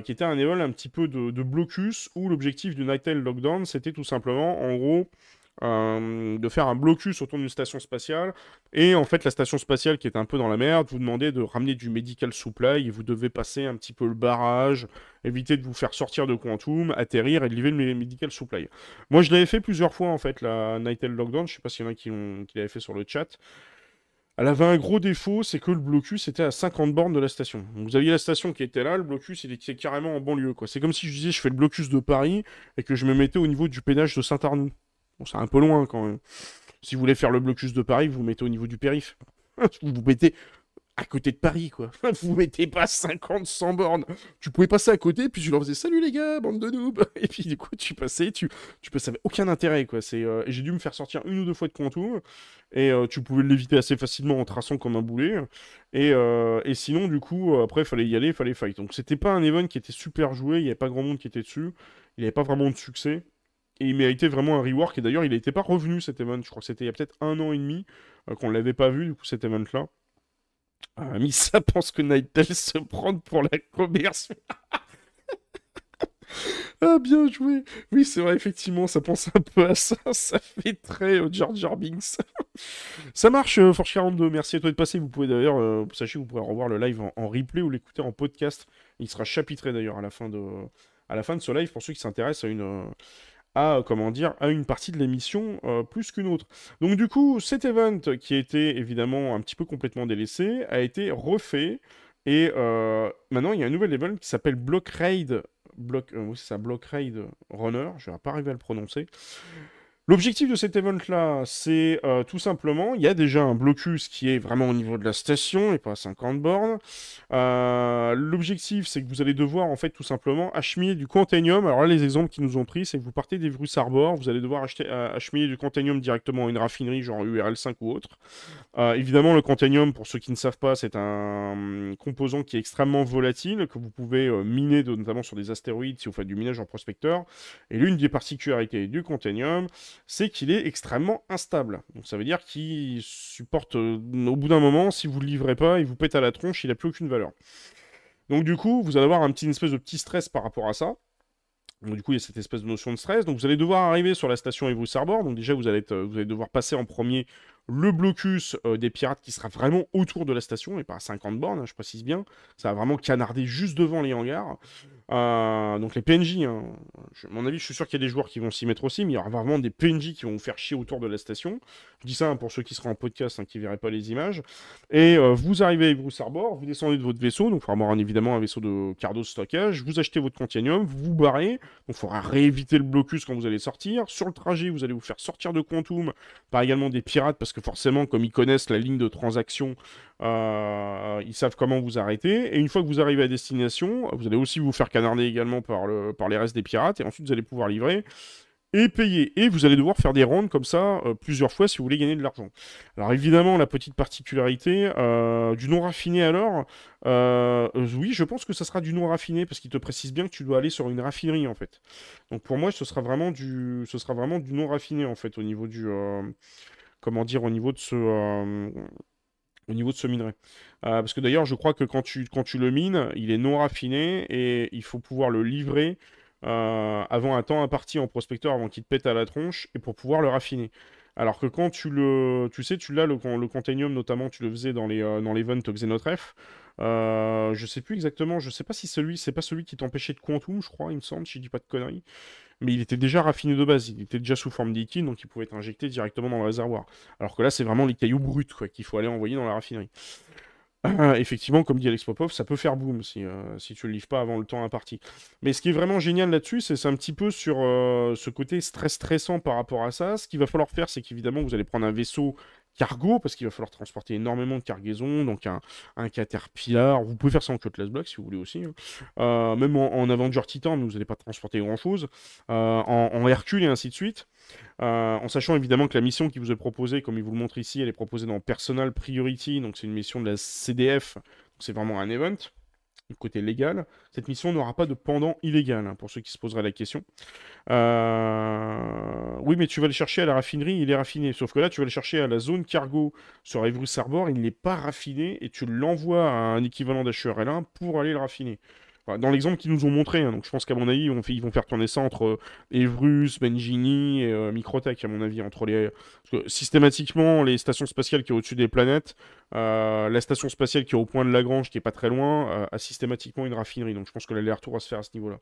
qui était un event un petit peu de, de blocus, où l'objectif du Nightel Lockdown c'était tout simplement en gros euh, de faire un blocus autour d'une station spatiale. Et en fait, la station spatiale qui est un peu dans la merde, vous demandez de ramener du medical supply et vous devez passer un petit peu le barrage, éviter de vous faire sortir de Quantum, atterrir et livrer le medical supply. Moi, je l'avais fait plusieurs fois en fait, la Nightel Lockdown. Je sais pas s'il y en a qui, l'avaient fait sur le chat. Elle avait un gros défaut, c'est que le blocus était à 50 bornes de la station. vous aviez la station qui était là, le blocus il était carrément en banlieue. quoi. C'est comme si je disais je fais le blocus de Paris et que je me mettais au niveau du pénage de Saint-Arnoux. Bon, c'est un peu loin quand même. Si vous voulez faire le blocus de Paris, vous, vous mettez au niveau du périph. vous mettez à côté de Paris, quoi. Vous mettez pas 50, 100 bornes. Tu pouvais passer à côté, puis tu leur faisais salut les gars, bande de noobs. Et puis du coup, tu passais, tu, tu passais aucun intérêt, quoi. Euh, j'ai dû me faire sortir une ou deux fois de contour, et euh, tu pouvais l'éviter assez facilement en traçant comme un boulet. Et, euh, et sinon, du coup, après, il fallait y aller, il fallait fight. Donc c'était pas un event qui était super joué, il n'y avait pas grand monde qui était dessus, il n'y avait pas vraiment de succès. Et il méritait vraiment un rework. Et d'ailleurs, il n'était pas revenu cet event. Je crois que c'était il y a peut-être un an et demi qu'on l'avait pas vu, du coup, cet event-là. Ah, ça pense que Nightel se prend pour la commerce. ah, bien joué. Oui, c'est vrai, effectivement, ça pense un peu à ça. Ça fait très euh, George Binks. ça marche, euh, Forge 42. Merci à toi de passer. Vous pouvez d'ailleurs, euh, sachez, vous pourrez revoir le live en, replay ou l'écouter en podcast. Il sera chapitré d'ailleurs à à la fin de ce live pour ceux qui s'intéressent à une à, comment dire, à une partie de l'émission euh, plus qu'une autre. Donc du coup, cet event qui été évidemment un petit peu complètement délaissé a été refait et euh, maintenant il y a un nouvel event qui s'appelle Block Raid, Block, euh, Block Raid Runner, je vais pas arriver à le prononcer. L'objectif de cet event-là, c'est euh, tout simplement, il y a déjà un blocus qui est vraiment au niveau de la station et pas à 50 bornes. Euh, l'objectif, c'est que vous allez devoir, en fait, tout simplement, acheminer du Contenium. Alors là, les exemples qu'ils nous ont pris, c'est que vous partez des Vrus Arbor, vous allez devoir acheter, euh, acheminer du Contenium directement à une raffinerie, genre URL5 ou autre. évidemment, le Contenium, pour ceux qui ne savent pas, c'est un hum, composant qui est extrêmement volatile, que vous pouvez miner, notamment sur des astéroïdes, si vous faites du minage en prospecteur. Et l'une des particularités du Contenium, c'est qu'il est extrêmement instable. Donc ça veut dire qu'il supporte, euh, au bout d'un moment, si vous ne le livrez pas, il vous pète à la tronche, il n'a plus aucune valeur. Donc du coup, vous allez avoir un petit, une espèce de petit stress par rapport à ça. Donc du coup, il y a cette espèce de notion de stress. Donc vous allez devoir arriver sur la station Evrus Arbor. Donc déjà, vous allez, vous allez devoir passer en premier le blocus euh, des pirates qui sera vraiment autour de la station et pas à 50 bornes, hein, je précise bien. Ça va vraiment canarder juste devant les hangars. Euh, donc les PNJ, hein, à mon avis, je suis sûr qu'il y a des joueurs qui vont s'y mettre aussi, mais il y aura vraiment des PNJ qui vont vous faire chier autour de la station. Je dis ça hein, pour ceux qui seront en podcast, qui ne verraient pas les images. Et euh, vous arrivez à Bruce Arbor, vous descendez de votre vaisseau, donc il faudra avoir évidemment un vaisseau de cardo stockage, vous achetez votre Continuum, vous vous barrez, donc il faudra rééviter le blocus quand vous allez sortir. Sur le trajet, vous allez vous faire sortir de Quantum par également des pirates, parce que forcément, comme ils connaissent la ligne de transaction, ils savent comment vous arrêter. Et une fois que vous arrivez à destination, vous allez aussi vous faire canarder également par, le, par les restes des pirates, et ensuite vous allez pouvoir livrer et payer. Et vous allez devoir faire des rondes comme ça euh, plusieurs fois si vous voulez gagner de l'argent. Alors évidemment, la petite particularité euh, du non raffiné alors, euh, oui, je pense que ça sera du non raffiné parce qu'il te précise bien que tu dois aller sur une raffinerie en fait. Donc pour moi, ce sera vraiment du, ce sera vraiment du non raffiné en fait au niveau du, comment dire, au niveau de ce au niveau de ce minerai. parce que d'ailleurs, je crois que quand tu, quand tu le mines, il est non raffiné et il faut pouvoir le livrer euh, avant un temps imparti en prospecteur avant qu'il te pète à la tronche et pour pouvoir le raffiner. Alors que quand tu le, tu sais, tu l'as le, le notamment, tu le faisais dans les euh, dans l'event Xenotref. Euh, je sais plus exactement, je sais pas si celui, c'est pas celui qui t'empêchait de Quantum, je crois, il me semble, si je dis pas de conneries. Mais il était déjà raffiné de base, il était déjà sous forme liquide, donc il pouvait être injecté directement dans le réservoir. Alors que là, c'est vraiment les cailloux bruts qu'il faut aller envoyer dans la raffinerie. effectivement, comme dit Alex Popov, ça peut faire boom si, euh, si tu le livres pas avant le temps imparti. Mais ce qui est vraiment génial là-dessus, c'est un petit peu sur euh, ce côté stress stressant par rapport à ça. Ce qu'il va falloir faire, c'est qu'évidemment, vous allez prendre un vaisseau cargo, parce qu'il va falloir transporter énormément de cargaisons, donc un, un Caterpillar, vous pouvez faire ça en Cutlass Black si vous voulez aussi, hein. euh, même en, Avenger Titan, vous n'allez pas transporter grand-chose, euh, en, Hercule et ainsi de suite, euh, en sachant évidemment que la mission qui vous est proposée, comme il vous le montre ici, elle est proposée dans Personal Priority, donc c'est une mission de la CDF, c'est vraiment un event, du côté légal, cette mission n'aura pas de pendant illégal, hein, pour ceux qui se poseraient la question. Euh, oui, mais tu vas le chercher à la raffinerie, il est raffiné. Sauf que là, tu vas le chercher à la zone cargo sur Evrus Arbor, il n'est pas raffiné, et tu l'envoies à un équivalent d'HRL1 pour aller le raffiner dans l'exemple qu'ils nous ont montré, hein, donc je pense qu'à mon avis, ils vont, ils vont, faire tourner ça entre euh, Evrus, Benjini et euh, Microtech, à mon avis, entre les... Parce que, systématiquement, les stations spatiales qui sont au-dessus des planètes, euh, la station spatiale qui est au point de Lagrange, qui est pas très loin, a systématiquement une raffinerie, donc je pense que l'aller-retour va se faire à ce niveau-là.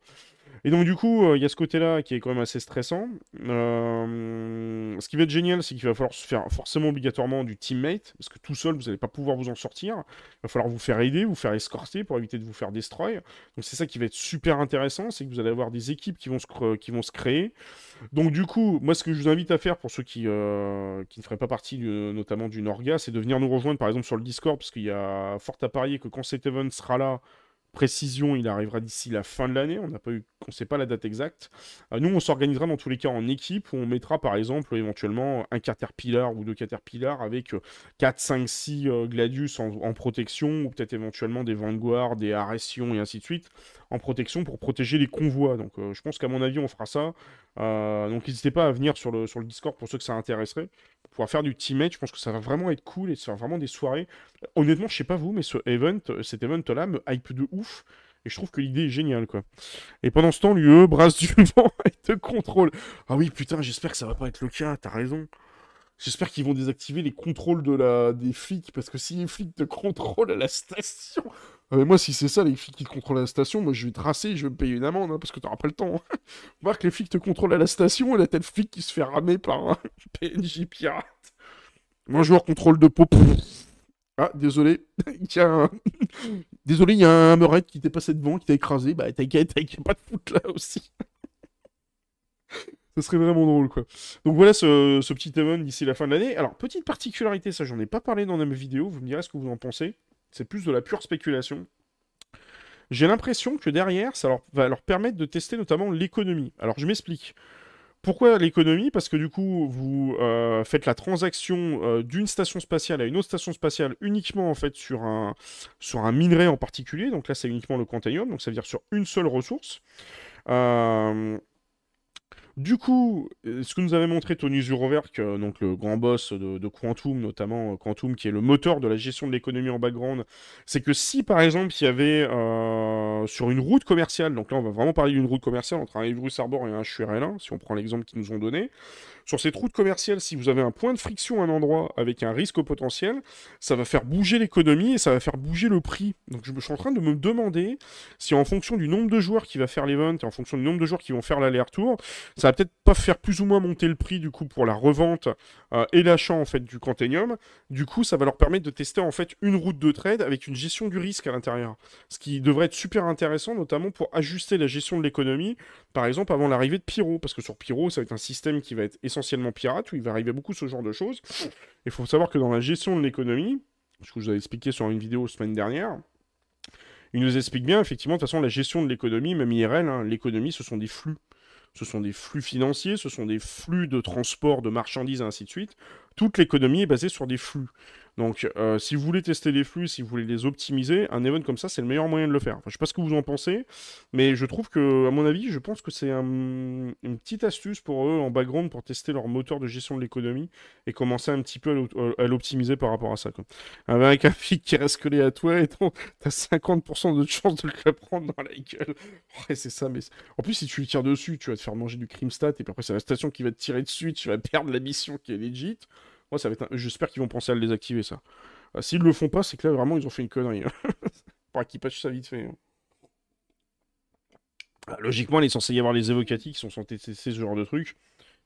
Et donc du coup, il y a ce côté-là qui est quand même assez stressant. ce qui va être génial, c'est qu'il va falloir se faire forcément obligatoirement du teammate, parce que tout seul, vous n'allez pas pouvoir vous en sortir. Il va falloir vous faire aider, vous faire escorter pour éviter de vous faire destroy. Donc c'est ça qui va être super intéressant, c'est que vous allez avoir des équipes qui vont se, qui vont se créer. Donc du coup, moi ce que je vous invite à faire pour ceux qui, euh, qui ne feraient pas partie notamment du Norga, c'est de venir nous rejoindre par exemple exemple sur le Discord, parce qu'il y a fort à parier que quand cet event sera là, précision, il arrivera d'ici la fin de l'année. On n'a pas eu, on sait pas la date exacte. Euh, nous, on s'organisera dans tous les cas en équipe où on mettra par exemple éventuellement un Caterpillar ou deux Caterpillar avec 4, 5, 6 Gladius en, protection ou peut-être éventuellement des Vanguard, des Arression et ainsi de suite en protection pour protéger les convois. Donc, euh, je pense qu'à mon avis, on fera ça. Euh, donc, n'hésitez pas à venir sur le, sur le Discord pour ceux que ça intéresserait. Pouvoir faire du teammate, je pense que ça va vraiment être cool et se faire vraiment des soirées. Honnêtement, je sais pas vous, mais ce event, cet event-là me hype de ouf. Et je trouve que l'idée est géniale, quoi. Et pendant ce temps, l'UE brasse du vent et te contrôle. Ah oui, putain, j'espère que ça va pas être le cas, t'as raison. J'espère qu'ils vont désactiver les contrôles de la... des flics, parce que si les flics te contrôlent à la station... Ah, mais moi, si c'est ça, les flics qui te contrôlent à la station, moi je vais tracer, je vais me payer une amende, hein, parce que t'auras pas le temps. Voir que les flics te contrôlent à la station, et la tel flic qui se fait ramer par un PNJ pirate. Bonjour, contrôle de peau. Ah, désolé. il y a désolé, il y a un meurette qui t'est passé devant, qui t'a écrasé. Bah, t'inquiète, t'inquiète pas de foutre là aussi. Ce serait vraiment drôle, quoi. Donc voilà ce, petit event d'ici la fin de l'année. Alors, petite particularité, ça, j'en ai pas parlé dans la vidéo. Vous me direz ce que vous en pensez. C'est plus de la pure spéculation. J'ai l'impression que derrière, ça va leur permettre de tester notamment l'économie. Alors, je m'explique. Pourquoi l'économie? Parce que du coup, vous euh, faites la transaction euh, d'une station spatiale à une autre station spatiale uniquement en fait sur un, sur minerai en particulier. Donc là, c'est uniquement le quantium, donc ça veut dire sur une seule ressource. Euh, du coup, euh, ce que nous avait montré Tony Zuroverk, euh, donc le grand boss de, Quantum, notamment euh, Quantum, qui est le moteur de la gestion de l'économie en background, c'est que si par exemple il y avait sur une route commerciale, donc là on va vraiment parler d'une route commerciale entre un Evrus Arbor et un HURL1, si on prend l'exemple qu'ils nous ont donné, sur cette route commerciale, si vous avez un point de friction à un endroit avec un risque potentiel, ça va faire bouger l'économie et ça va faire bouger le prix. Donc je, suis en train de me demander si en fonction du nombre de joueurs qui va faire l'event et en fonction du nombre de joueurs qui vont faire l'aller-retour, ça va peut-être pas faire plus ou moins monter le prix du coup pour la revente euh, et l'achat en fait du Quantenium. Du coup, ça va leur permettre de tester en fait une route de trade avec une gestion du risque à l'intérieur. Ce qui devrait être super intéressant, notamment pour ajuster la gestion de l'économie, par exemple avant l'arrivée de Pyro, parce que sur Pyro, ça va être un système qui va être essentiellement pirate, où il va arriver beaucoup ce genre de choses. Il faut savoir que dans la gestion de l'économie, ce que je vous avais expliqué sur une vidéo semaine dernière, il nous explique bien, effectivement, de toute façon, la gestion de l'économie, même IRL, hein, l'économie, ce sont des flux. Ce sont des flux financiers, ce sont des flux de transport de marchandises, et ainsi de suite. Toute l'économie est basée sur des flux. Donc, euh, si vous voulez tester les flux, si vous voulez les optimiser, un event comme ça, c'est le meilleur moyen de le faire. Enfin, je sais pas ce que vous en pensez, mais je trouve que, à mon avis, je pense que c'est une petite astuce pour eux en background pour tester leur moteur de gestion de l'économie et commencer un petit peu à l'optimiser par rapport à ça. Avec un flic qui reste collé à toi et t'as 50% de chance de le prendre dans la gueule. Ouais, c'est ça, mais en plus, si tu lui tires dessus, tu vas te faire manger du crime stat et puis après, c'est la station qui va te tirer dessus, tu vas perdre la mission qui est legit. J'espère qu'ils vont penser à le désactiver, ça. Euh, s'ils le font pas, c'est que là, vraiment, ils ont fait une connerie. Hein. Pour qu'ils patchent ça vite fait. Hein. Ah, logiquement, il est censé y avoir les évocati qui sont censés tester ce genre de truc.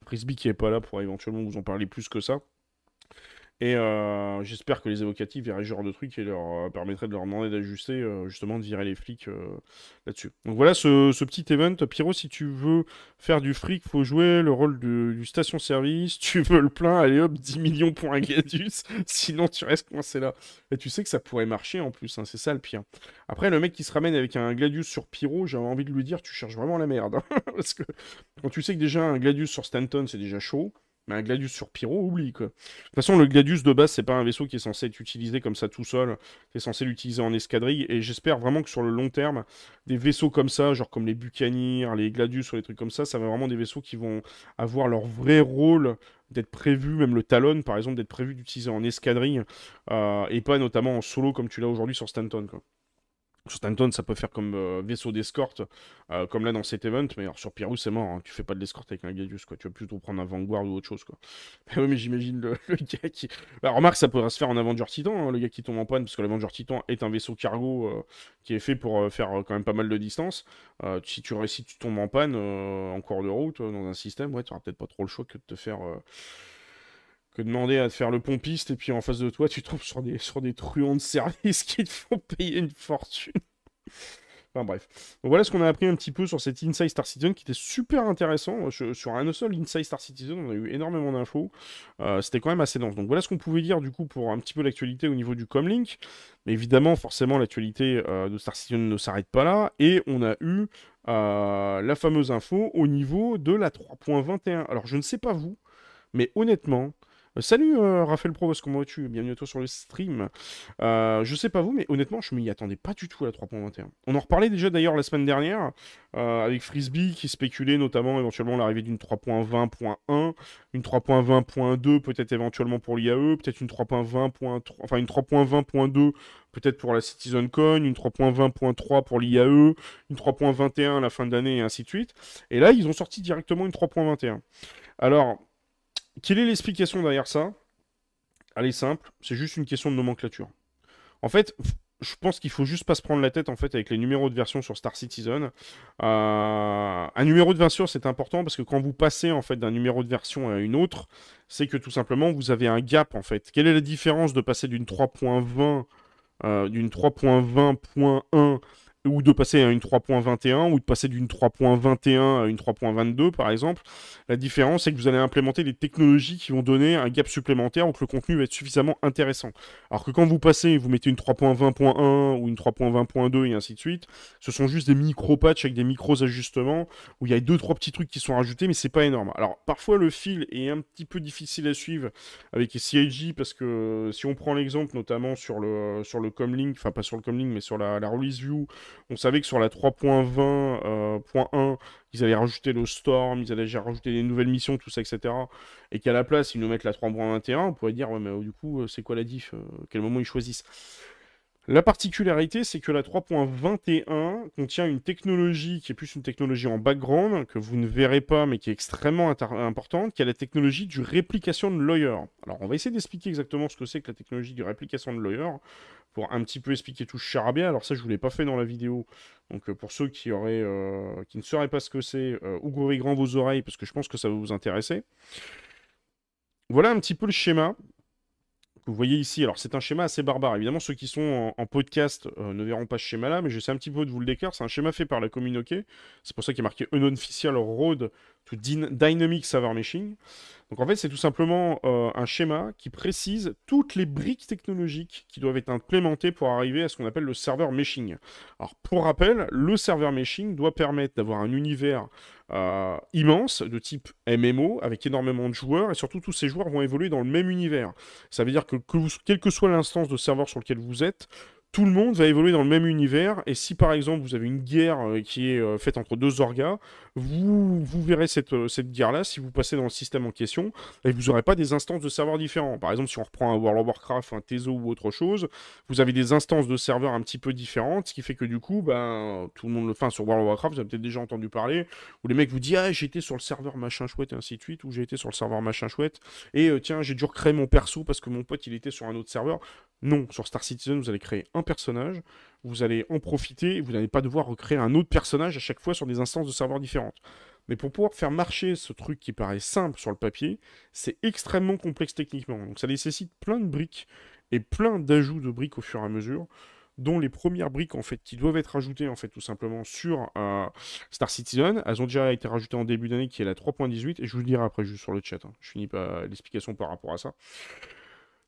Frisbee qui est pas là pour éventuellement vous en parler plus que ça. Et euh, j'espère que les évocatifs verraient ce genre de truc et leur euh, permettraient de leur demander d'ajuster, euh, justement, de virer les flics là-dessus. Donc voilà ce, petit event. Pyro, si tu veux faire du fric, faut jouer le rôle du station-service. Tu veux le plein, allez hop, 10 millions pour un Gladius. Sinon, tu restes coincé là. Et tu sais que ça pourrait marcher en plus, hein, c'est ça le pire. Après, le mec qui se ramène avec un Gladius sur Pyro, j'avais envie de lui dire, tu cherches vraiment la merde. Hein. Parce que quand tu sais que déjà un Gladius sur Stanton, c'est déjà chaud. Mais un Gladius sur Pyro, oublie quoi. De toute façon, le Gladius de base, c'est pas un vaisseau qui est censé être utilisé comme ça tout seul. C'est censé l'utiliser en escadrille. Et j'espère vraiment que sur le long terme, des vaisseaux comme ça, genre comme les Buccaneers, les Gladius ou les trucs comme ça, ça va vraiment des vaisseaux qui vont avoir leur vrai rôle d'être prévu, même le Talon par exemple, d'être prévu d'utiliser en escadrille euh, et pas notamment en solo comme tu l'as aujourd'hui sur Stanton. Quoi. Sur Stanton, ça peut faire comme euh, vaisseau d'escorte, euh, comme là dans cet event, mais alors sur Pyrrhus, c'est mort, hein. tu fais pas de l'escorte avec un Gladius, quoi. Tu vas plutôt prendre un Vanguard ou autre chose, quoi. Mais oui, mais j'imagine le, gars qui. Bah, remarque, ça pourrait se faire en Avenger Titan, hein, le gars qui tombe en panne, parce que l'Avenger Titan est un vaisseau cargo euh, qui est fait pour faire quand même pas mal de distance. si tu réussis, tu tombes en panne en cours de route, dans un système, ouais, tu auras peut-être pas trop le choix que de te faire que demander à te faire le pompiste et puis en face de toi tu tombes sur des, sur des truands de service qui te font payer une fortune. Enfin bref. Donc voilà ce qu'on a appris un petit peu sur cet Inside Star Citizen qui était super intéressant. sur un seul Inside Star Citizen, on a eu énormément d'infos. Euh, c'était quand même assez dense. Donc voilà ce qu'on pouvait dire du coup pour un petit peu l'actualité au niveau du Comlink. Mais évidemment, forcément, l'actualité euh, de Star Citizen ne s'arrête pas là. Et on a eu euh, la fameuse info au niveau de la 3.21. Alors je ne sais pas vous, mais honnêtement, salut euh, Raphaël Provost, comment vas-tu Bienvenue à toi sur le stream. Euh, je sais pas vous, mais honnêtement, je m'y attendais pas du tout à la 3.21. On en reparlait déjà d'ailleurs la semaine dernière avec Frisbee qui spéculait notamment éventuellement l'arrivée d'une 3.20.1, une 3.20.2 peut-être éventuellement pour l'IAE, peut-être une 3.20.3, enfin une 3.20.2 peut-être pour la CitizenCon, une 3.20.3 pour l'IAE, une 3.21 à la fin d'année et ainsi de suite. Et là, ils ont sorti directement une 3.21. Alors, quelle est l'explication derrière ça? Elle est simple, c'est juste une question de nomenclature. En fait, je pense qu'il faut juste pas se prendre la tête en fait avec les numéros de version sur Star Citizen. Euh, un numéro de version c'est important parce que quand vous passez en fait d'un numéro de version à une autre, c'est que tout simplement vous avez un gap en fait. Quelle est la différence de passer d'une 3.20 euh, d'une 3.20.1 ou de passer à une 3.21 ou de passer d'une 3.21 à une 3.22 par exemple. La différence c'est que vous allez implémenter des technologies qui vont donner un gap supplémentaire où que le contenu va être suffisamment intéressant. Alors que quand vous passez, vous mettez une 3.20.1 ou une 3.20.2 et ainsi de suite, ce sont juste des micro-patchs avec des micros-ajustements où il y a deux trois petits trucs qui sont rajoutés mais c'est pas énorme. Alors parfois le fil est un petit peu difficile à suivre avec les CIG parce que si on prend l'exemple notamment sur le sur le Comlink, enfin pas sur le Comlink mais sur la, la release view on savait que sur la 3.20.1, euh, ils allaient rajouter le Storm, ils allaient rajouter des nouvelles missions, tout ça, etc. Et qu'à la place, ils nous mettent la 3.21, on pourrait dire, ouais, mais euh, du coup, euh, c'est quoi la diff Quel moment ils choisissent? La particularité, c'est que la 3.21 contient une technologie qui est plus une technologie en background, que vous ne verrez pas, mais qui est extrêmement importante, qui est la technologie du réplication de lawyer. Alors, on va essayer d'expliquer exactement ce que c'est que la technologie du réplication de lawyer, pour un petit peu expliquer tout ce charabia. Alors ça, je ne vous l'ai pas fait dans la vidéo. Donc, euh, pour ceux euh, qui ne sauraient pas ce que c'est, euh, ouvrez grand vos oreilles, parce que je pense que ça va vous intéresser. Voilà un petit peu le schéma vous voyez ici, alors c'est un schéma assez barbare. Évidemment, ceux qui sont en, podcast euh, ne verront pas ce schéma-là, mais j'essaie un petit peu de vous le décrire. C'est un schéma fait par la communauté. C'est pour ça qu'il est marqué Unofficial Road to Dynamic Server Meshing. Donc en fait, c'est tout simplement euh, un schéma qui précise toutes les briques technologiques qui doivent être implémentées pour arriver à ce qu'on appelle le serveur meshing. Alors pour rappel, le serveur meshing doit permettre d'avoir un univers euh, immense de type MMO avec énormément de joueurs et surtout tous ces joueurs vont évoluer dans le même univers. Ça veut dire que, que quelle que soit l'instance de serveur sur lequel vous êtes, tout le monde va évoluer dans le même univers. Et si par exemple vous avez une guerre euh, qui est euh, faite entre deux orgas, vous, vous verrez cette, euh, cette guerre-là si vous passez dans le système en question. Et vous n'aurez pas des instances de serveurs différents. Par exemple, si on reprend un World of Warcraft, un Teso ou autre chose, vous avez des instances de serveurs un petit peu différentes, ce qui fait que du coup, ben, tout le monde le fait sur World of Warcraft, vous avez peut-être déjà entendu parler, où les mecs vous disent Ah, été sur le serveur machin chouette et ainsi de suite, ou j'ai été sur le serveur machin chouette, et tiens, j'ai dû recréer mon perso parce que mon pote il était sur un autre serveur. Non, sur Star Citizen, vous allez créer un personnage, vous allez en profiter, vous n'allez pas devoir recréer un autre personnage à chaque fois sur des instances de serveurs différentes. Mais pour pouvoir faire marcher ce truc qui paraît simple sur le papier, c'est extrêmement complexe techniquement. Donc ça nécessite plein de briques et plein d'ajouts de briques au fur et à mesure, dont les premières briques qui doivent être ajoutées en fait tout simplement sur euh, Star Citizen. Elles ont déjà été rajoutées en début d'année qui est la 3.18 et je vous le dirai après juste sur le chat. Hein. Je finis l'explication par rapport à ça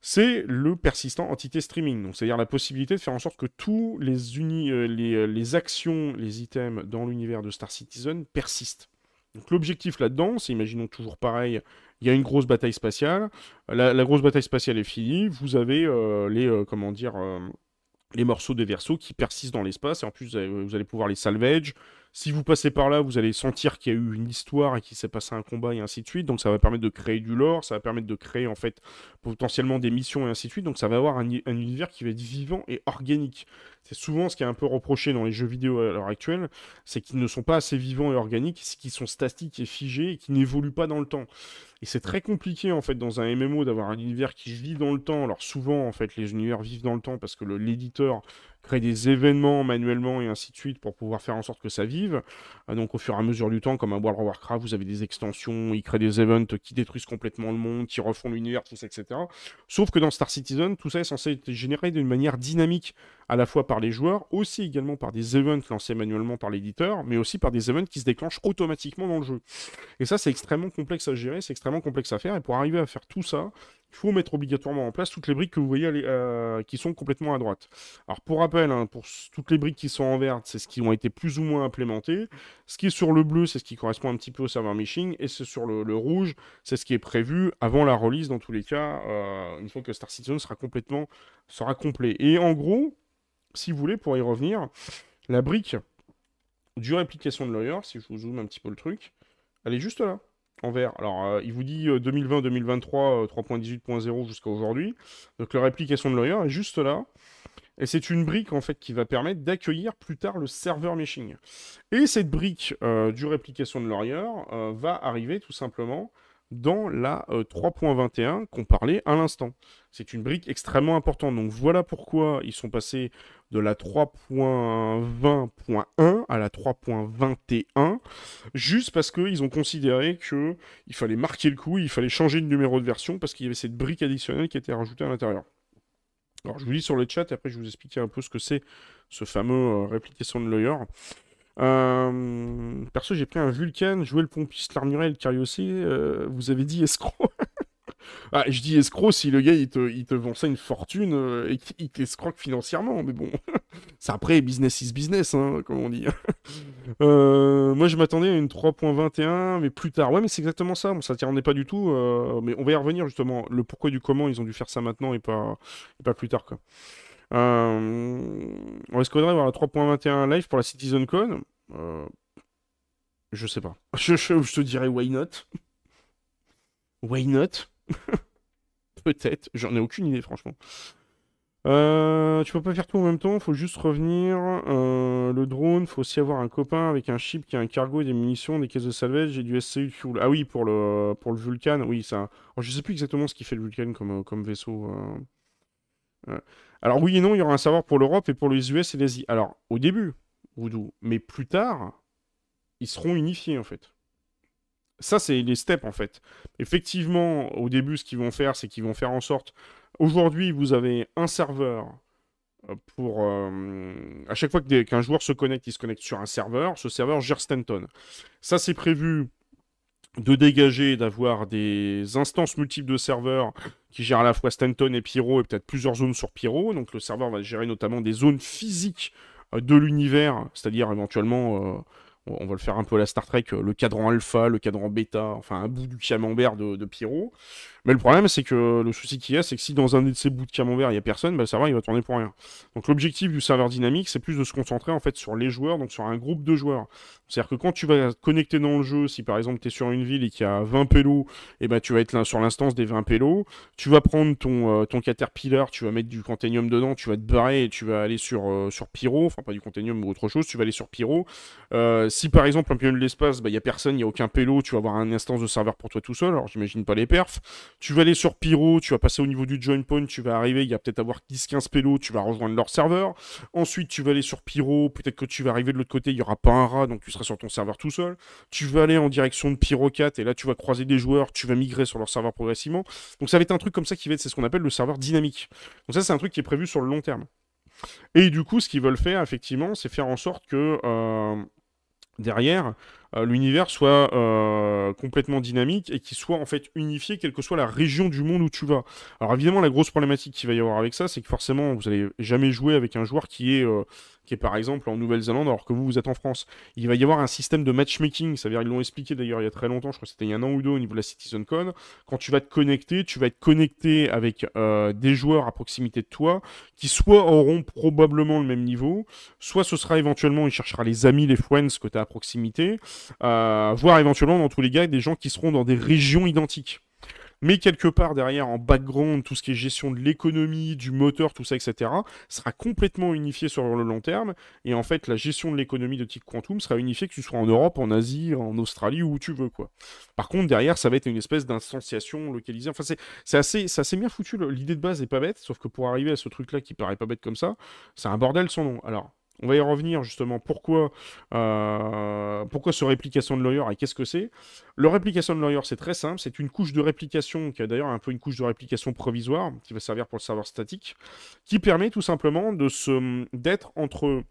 c'est le persistant entité streaming. Donc, c'est-à-dire la possibilité de faire en sorte que tous euh, euh, les, actions, les items dans l'univers de Star Citizen persistent. Donc, l'objectif là-dedans, c'est, imaginons toujours pareil, il y a une grosse bataille spatiale. La, grosse bataille spatiale est finie. Vous avez euh, les, comment dire, les morceaux des versos qui persistent dans l'espace. Et en plus, vous allez pouvoir les salvage. Si vous passez par là, vous allez sentir qu'il y a eu une histoire et qu'il s'est passé un combat et ainsi de suite. Donc ça va permettre de créer du lore, ça va permettre de créer en fait potentiellement des missions et ainsi de suite. Donc ça va avoir un, univers qui va être vivant et organique. C'est souvent ce qui est un peu reproché dans les jeux vidéo à l'heure actuelle, c'est qu'ils ne sont pas assez vivants et organiques, c'est qu'ils sont statiques et figés et qui n'évoluent pas dans le temps. Et c'est très compliqué en fait dans un MMO d'avoir un univers qui vit dans le temps. Alors souvent en fait les univers vivent dans le temps parce que l'éditeur créer des événements manuellement et ainsi de suite pour pouvoir faire en sorte que ça vive. Euh, donc au fur et à mesure du temps, comme un World of Warcraft, vous avez des extensions, ils créent des events qui détruisent complètement le monde, qui refont l'univers, tout ça, etc. Sauf que dans Star Citizen, tout ça est censé être généré d'une manière dynamique à la fois par les joueurs, aussi également par des events lancés manuellement par l'éditeur, mais aussi par des events qui se déclenchent automatiquement dans le jeu. Et ça, c'est extrêmement complexe à gérer, c'est extrêmement complexe à faire, et pour arriver à faire tout ça, il faut mettre obligatoirement en place toutes les briques que vous voyez euh, qui sont complètement à droite. Alors pour rappel, hein, pour toutes les briques qui sont en vert, c'est ce qui ont été plus ou moins implémentés. Ce qui est sur le bleu, c'est ce qui correspond un petit peu au serveur meshing, et c'est sur le, rouge, c'est ce qui est prévu avant la release dans tous les cas, euh, une fois que Star Citizen sera complètement sera complet. Et en gros, si vous voulez, pour y revenir, la brique du réplication de lawyer, si je vous zoome un petit peu le truc, elle est juste là en vert. Alors, euh, il vous dit 2020-2023, 3.18.0 jusqu'à aujourd'hui. Donc, la réplication de Lawyer est juste là. Et c'est une brique, en fait, qui va permettre d'accueillir plus tard le serveur meshing. Et cette brique euh, du réplication de Lawyer euh, va arriver tout simplement dans la 3.21 euh, qu'on parlait à l'instant. C'est une brique extrêmement importante. Donc voilà pourquoi ils sont passés de la 3.20.1 à la 3.21, juste parce qu'ils ont considéré qu'il fallait marquer le coup, il fallait changer de numéro de version, parce qu'il y avait cette brique additionnelle qui était rajoutée à l'intérieur. Alors je vous lis sur le chat, et après je vous expliquer un peu ce que c'est ce fameux euh, réplication de lawyer. Euh, perso, j'ai pris un Vulcan, joué le pompiste, l'armurier et le cariossé. Euh, vous avez dit escroc. ah, je dis escroc si le gars il te, il te vend ça une fortune euh, et qu'il t'escroque financièrement. Mais bon, c'est après business is business, hein, comme on dit. moi, je m'attendais à une 3.21, mais plus tard. Ouais, mais c'est exactement ça. Bon, ça t'y rendait pas du tout. mais on va y revenir justement. Le pourquoi du comment ils ont dû faire ça maintenant et pas, et pas plus tard. Quoi. Euh, on est-ce qu'on avoir la 3.21 live pour la CitizenCon euh, Je sais pas. Je, te dirais why not Why not? Peut-être. J'en ai aucune idée, franchement. Euh, tu peux pas faire tout en même temps, faut juste revenir. le drone, faut aussi avoir un copain avec un chip qui a un cargo, des munitions, des caisses de salvage et du SCU fuel. Ah oui, pour le, pour le Vulcan, oui, ça. je sais plus exactement ce qui fait le Vulcan comme, comme vaisseau. Alors oui et non, il y aura un serveur pour l'Europe et pour les US et l'Asie. Alors, au début, Voodoo, mais plus tard, ils seront unifiés en fait. Ça, c'est les steps en fait. Effectivement, au début, ce qu'ils vont faire, c'est qu'ils vont faire en sorte... Aujourd'hui, vous avez un serveur euh, pour... Euh, à chaque fois qu'un joueur se connecte, il se connecte sur un serveur. Ce serveur gère Stanton. Ça, c'est prévu de dégager, d'avoir des instances multiples de serveurs qui gèrent à la fois Stanton et Pyro et peut-être plusieurs zones sur Pyro. Donc le serveur va gérer notamment des zones physiques euh, de l'univers, c'est-à-dire éventuellement, euh, on va le faire un peu à la Star Trek, euh, le cadran alpha, le cadran bêta, enfin un bout du camembert de, de Pyro. Mais le problème, c'est que le souci qu'il y a, c'est que si dans un de ces bouts de camembert, il n'y a personne, bah, le serveur, il va tourner pour rien. Donc l'objectif du serveur dynamique, c'est plus de se concentrer en fait sur les joueurs, donc sur un groupe de joueurs. C'est-à-dire que quand tu vas te connecter dans le jeu, si par exemple tu es sur une ville et qu'il y a 20 pélos, et eh ben tu vas être là sur l'instance des 20 pélos, tu vas prendre ton, euh, ton Caterpillar, tu vas mettre du Contenium dedans, tu vas te barrer et tu vas aller sur, euh, sur Pyro, enfin pas du Contenium ou autre chose, tu vas aller sur Pyro. Euh, si par exemple, un pion de l'espace, bah, il n'y a personne, il n'y a aucun pélo, tu vas avoir un instance de serveur pour toi tout seul, alors j'imagine pas les perfs. Tu vas aller sur Pyro, tu vas passer au niveau du join point, tu vas arriver, il y a peut-être avoir 10-15 pélos, tu vas rejoindre leur serveur. Ensuite, tu vas aller sur Pyro, peut-être que tu vas arriver de l'autre côté, il n'y aura pas un rat, donc tu seras sur ton serveur tout seul. Tu vas aller en direction de Pyro 4, et là, tu vas croiser des joueurs, tu vas migrer sur leur serveur progressivement. Donc ça va être un truc comme ça qui va être, c'est ce qu'on appelle le serveur dynamique. Donc ça, c'est un truc qui est prévu sur le long terme. Et du coup, ce qu'ils veulent faire, effectivement, c'est faire en sorte que euh, derrière, l'univers soit euh, complètement dynamique et qu'il soit en fait unifié, quelle que soit la région du monde où tu vas. Alors évidemment, la grosse problématique qu'il va y avoir avec ça, c'est que forcément, vous n'allez jamais jouer avec un joueur qui est euh, qui est par exemple en Nouvelle-Zélande alors que vous, vous êtes en France. Il va y avoir un système de matchmaking, ça veut dire, ils l'ont expliqué d'ailleurs il y a très longtemps, je crois que c'était il y a un an ou deux au niveau de la CitizenCon. Quand tu vas te connecter, tu vas être connecté avec euh, des joueurs à proximité de toi qui soit auront probablement le même niveau, soit ce sera éventuellement, il cherchera les amis, les friends que tu as à proximité, euh, voire éventuellement dans tous les cas des gens qui seront dans des régions identiques. Mais quelque part derrière, en background, tout ce qui est gestion de l'économie, du moteur, tout ça, etc., sera complètement unifié sur le long terme. Et en fait, la gestion de l'économie de type Quantum sera unifiée, que tu sois en Europe, en Asie, en Australie, où tu veux, quoi. Par contre, derrière, ça va être une espèce d'instanciation localisée. Enfin, c'est assez, assez bien foutu. L'idée de base est pas bête, sauf que pour arriver à ce truc-là qui paraît pas bête comme ça, c'est un bordel son nom. Alors, On va y revenir justement pourquoi, euh, pourquoi ce réplication de lawyer et qu'est-ce que c'est? Le réplication de lawyer, c'est très simple, c'est une couche de réplication qui a d'ailleurs un peu une couche de réplication provisoire qui va servir pour le serveur statique, qui permet tout simplement de se d'être entre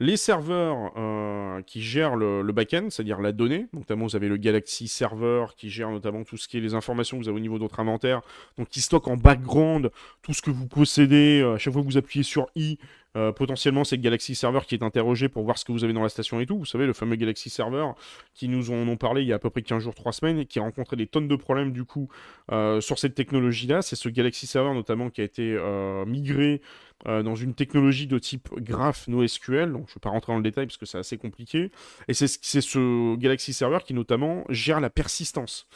les serveurs euh, qui gèrent le, back-end, c'est-à-dire la donnée, notamment vous avez le Galaxy Server qui gère notamment tout ce qui est les informations que vous avez au niveau de votre inventaire, donc qui stocke en background tout ce que vous possédez, euh, à chaque fois que vous appuyez sur I, euh, potentiellement, c'est le Galaxy Server qui est interrogé pour voir ce que vous avez dans la station et tout. Vous savez, le fameux Galaxy Server qui nous en ont parlé il y a à peu près 15 jours, 3 semaines, qui a rencontré des tonnes de problèmes du coup sur cette technologie-là. C'est ce Galaxy Server notamment qui a été migré dans une technologie de type Graph NoSQL. Donc, je ne vais pas rentrer dans le détail parce que c'est assez compliqué. Et c'est ce Galaxy Server qui notamment gère la persistance.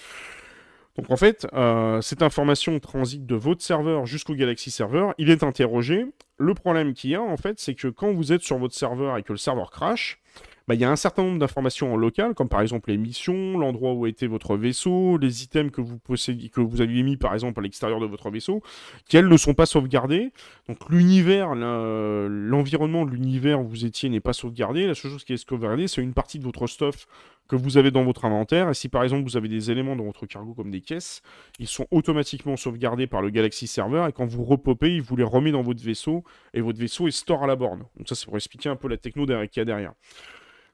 Donc en fait, euh, cette information transite de votre serveur jusqu'au Galaxy Server, il est interrogé. Le problème qu'il y a en fait, c'est que quand vous êtes sur votre serveur et que le serveur crash, bah, il y a un certain nombre d'informations en local, comme par exemple les missions, l'endroit où était votre vaisseau, les items que vous possédez, que vous aviez mis par exemple à l'extérieur de votre vaisseau, qui elles ne sont pas sauvegardées. Donc l'univers, l'environnement de l'univers où vous étiez n'est pas sauvegardé. La seule chose qui est sauvegardée, c'est une partie de votre stuff que vous avez dans votre inventaire. Et si par exemple vous avez des éléments dans votre cargo comme des caisses, ils sont automatiquement sauvegardés par le Galaxy Server et quand vous repopez, il vous les remet dans votre vaisseau et votre vaisseau est store à la borne. Donc ça c'est pour expliquer un peu la techno qu'il y a derrière.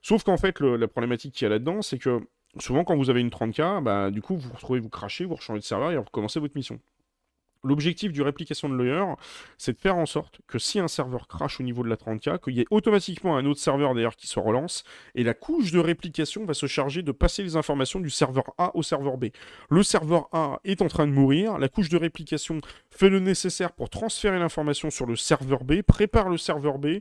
Sauf qu'en fait, la problématique qu'il y a là-dedans, c'est que souvent quand vous avez une 30K, bah, du coup, vous vous retrouvez, vous crachez, vous rechangez de serveur et vous recommencez votre mission. L'objectif du réplication de lawyer, c'est de faire en sorte que si un serveur crache au niveau de la 30K, qu'il y ait automatiquement un autre serveur d'ailleurs qui se relance, et la couche de réplication va se charger de passer les informations du serveur A au serveur B. Le serveur A est en train de mourir, la couche de réplication fait le nécessaire pour transférer l'information sur le serveur B, prépare le serveur B,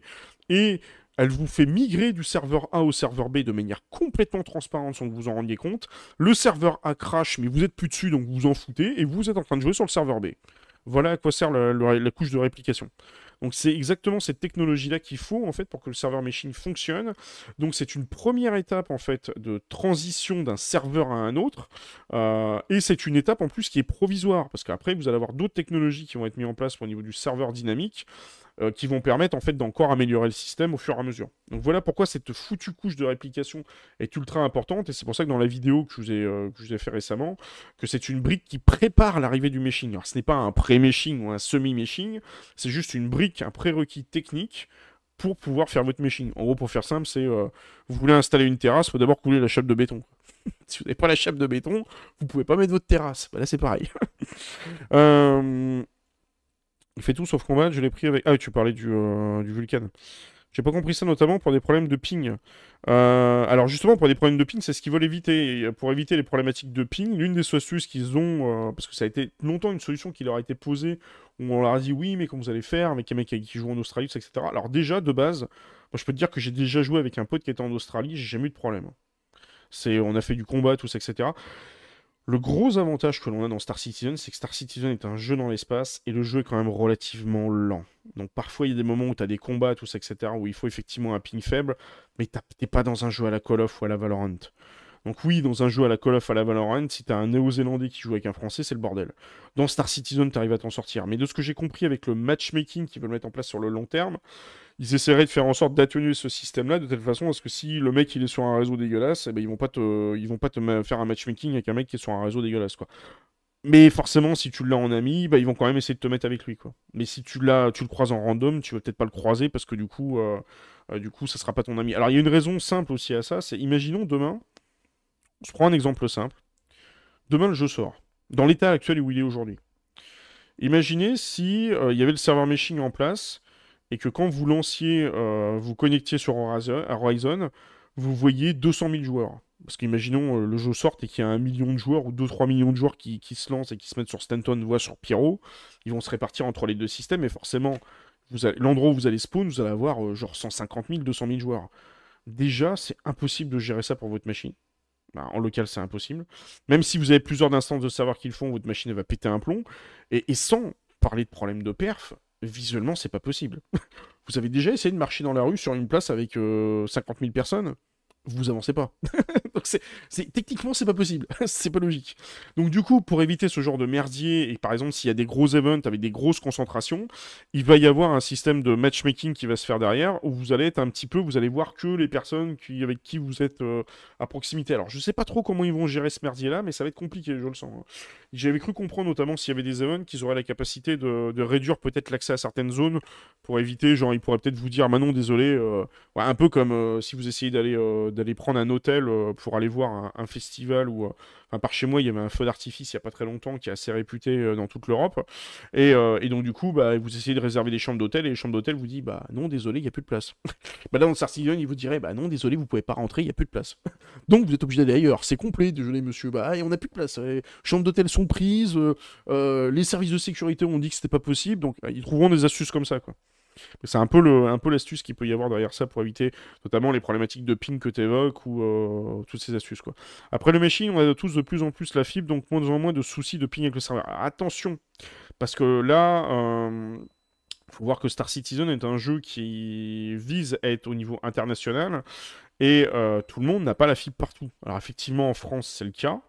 et elle vous fait migrer du serveur A au serveur B de manière complètement transparente sans que vous en rendiez compte. Le serveur A crash, mais vous êtes plus dessus, donc vous vous en foutez, et vous êtes en train de jouer sur le serveur B. Voilà à quoi sert la, couche de réplication. Donc c'est exactement cette technologie-là qu'il faut en fait pour que le serveur machine fonctionne. Donc c'est une première étape en fait de transition d'un serveur à un autre. Euh, et c'est une étape en plus qui est provisoire parce qu'après vous allez avoir d'autres technologies qui vont être mises en place au niveau du serveur dynamique. Euh, qui vont permettre en fait d'encore améliorer le système au fur et à mesure. Donc voilà pourquoi cette foutue couche de réplication est ultra importante et c'est pour ça que dans la vidéo que je vous ai, euh, que je vous ai fait récemment, que c'est une brique qui prépare l'arrivée du meshing. Alors ce n'est pas un pré-meshing ou un semi-meshing, c'est juste une brique, un prérequis technique pour pouvoir faire votre meshing. En gros, pour faire simple, c'est euh, vous voulez installer une terrasse, il faut d'abord couler la chape de béton. si vous n'avez pas la chape de béton, vous pouvez pas mettre votre terrasse. Bah, là, c'est pareil. euh, il fait tout sauf combat, je l'ai pris avec... Ah, tu parlais du, euh, du Vulcan. J'ai pas compris ça notamment pour des problèmes de ping. Euh, alors justement, pour des problèmes de ping, c'est ce qu'ils veulent éviter. pour éviter les problématiques de ping, l'une des astuces qu'ils ont, euh, parce que ça a été longtemps une solution qui leur a été posée, où on leur a dit oui, mais comment vous allez faire avec un mec qui joue en Australie, etc. Alors déjà, de base, moi, je peux te dire que j'ai déjà joué avec un pote qui était en Australie, j'ai jamais eu de problème. C'est, on a fait du combat, tout ça, etc. Le gros avantage que l'on a dans Star Citizen, c'est que Star Citizen est un jeu dans l'espace et le jeu est quand même relativement lent. Donc parfois il y a des moments où tu as des combats, tout ça, etc., où il faut effectivement un ping faible, mais t'es pas dans un jeu à la Call of ou à la Valorant. Donc oui, dans un jeu à la Call of à la Valorant, si t'as un néo-zélandais qui joue avec un français, c'est le bordel. Dans Star Citizen, t'arrives à t'en sortir. Mais de ce que j'ai compris avec le matchmaking qu'ils veulent mettre en place sur le long terme, ils essaieraient de faire en sorte d'atténuer ce système-là de telle façon à ce que si le mec il est sur un réseau dégueulasse, eh ben, ils vont pas te, ils vont pas te faire un matchmaking avec un mec qui est sur un réseau dégueulasse quoi. Mais forcément, si tu l'as en ami, bah, ils vont quand même essayer de te mettre avec lui. Mais si tu l'as, tu le croises en random, tu vas peut-être pas le croiser parce que du coup, euh, euh, du coup, ça sera pas ton ami. Alors il y a une raison simple aussi à ça, c'est imaginons demain, je prends un exemple simple. Demain le jeu sort, dans l'état actuel où il est aujourd'hui. Imaginez si euh, il y avait le serveur meshing en place et que quand vous lanciez, euh, vous connectiez sur Horizon, vous voyez 200 000 joueurs. Parce qu'imaginons euh, le jeu sorte et qu'il y a un million de joueurs ou 2-3 millions de joueurs qui, se lancent et qui se mettent sur Stanton, voire sur Pyro, ils vont se répartir entre les deux systèmes et forcément, l'endroit où vous allez spawn, vous allez avoir genre 150 000, 200 000 joueurs. Déjà, c'est impossible de gérer ça pour votre machine. Bah, en local, c'est impossible. Même si vous avez plusieurs instances de savoir qu'ils font, votre machine va péter un plomb. Et, sans parler de problème de perf, visuellement, c'est pas possible. vous avez déjà essayé de marcher dans la rue sur une place avec 50 euh, 000 personnes? Vous avancez pas. Donc c'est, techniquement, c'est pas possible. c'est pas logique. Donc du coup, pour éviter ce genre de merdier, et par exemple, s'il y a des gros events avec des grosses concentrations, il va y avoir un système de matchmaking qui va se faire derrière, où vous allez être un petit peu, vous allez voir que les personnes qui, avec qui vous êtes euh, à proximité. Alors je sais pas trop comment ils vont gérer ce merdier-là, mais ça va être compliqué, je le sens. Hein. J'avais cru comprendre notamment s'il y avait des events qu'ils auraient la capacité de, réduire peut-être l'accès à certaines zones pour éviter, genre ils pourraient peut-être vous dire, Manon, désolé, euh, un peu comme euh, si vous essayez d'aller d'aller prendre un hôtel pour aller voir un festival ou par chez moi, il y avait un feu d'artifice il n'y a pas très longtemps qui est assez réputé euh, dans toute l'Europe. Euh, et, donc, du coup, bah, vous essayez de réserver des chambres d'hôtel et les chambres d'hôtel vous disent Bah non, désolé, il n'y a plus de place. bah là, dans Sartillon, il vous dirait Bah non, désolé, vous pouvez pas rentrer, il n'y a plus de place. donc, vous êtes obligé d'aller ailleurs. C'est complet, désolé, monsieur. Bah, on n'a plus de place. Les chambres d'hôtel sont prises. Euh, les services de sécurité ont dit que c'était pas possible. Donc, ils trouveront des astuces comme ça, quoi. C'est un peu l'astuce qu'il peut y avoir derrière ça pour éviter notamment les problématiques de ping que tu évoques ou euh, toutes ces astuces quoi. Après le meshing, on a tous de plus en plus la fibre, donc moins en moins de soucis de ping avec le serveur. attention, parce que là, euh, faut voir que Star Citizen est un jeu qui vise à être au niveau international et euh, tout le monde n'a pas la fibre partout. Alors effectivement, en France, c'est le cas.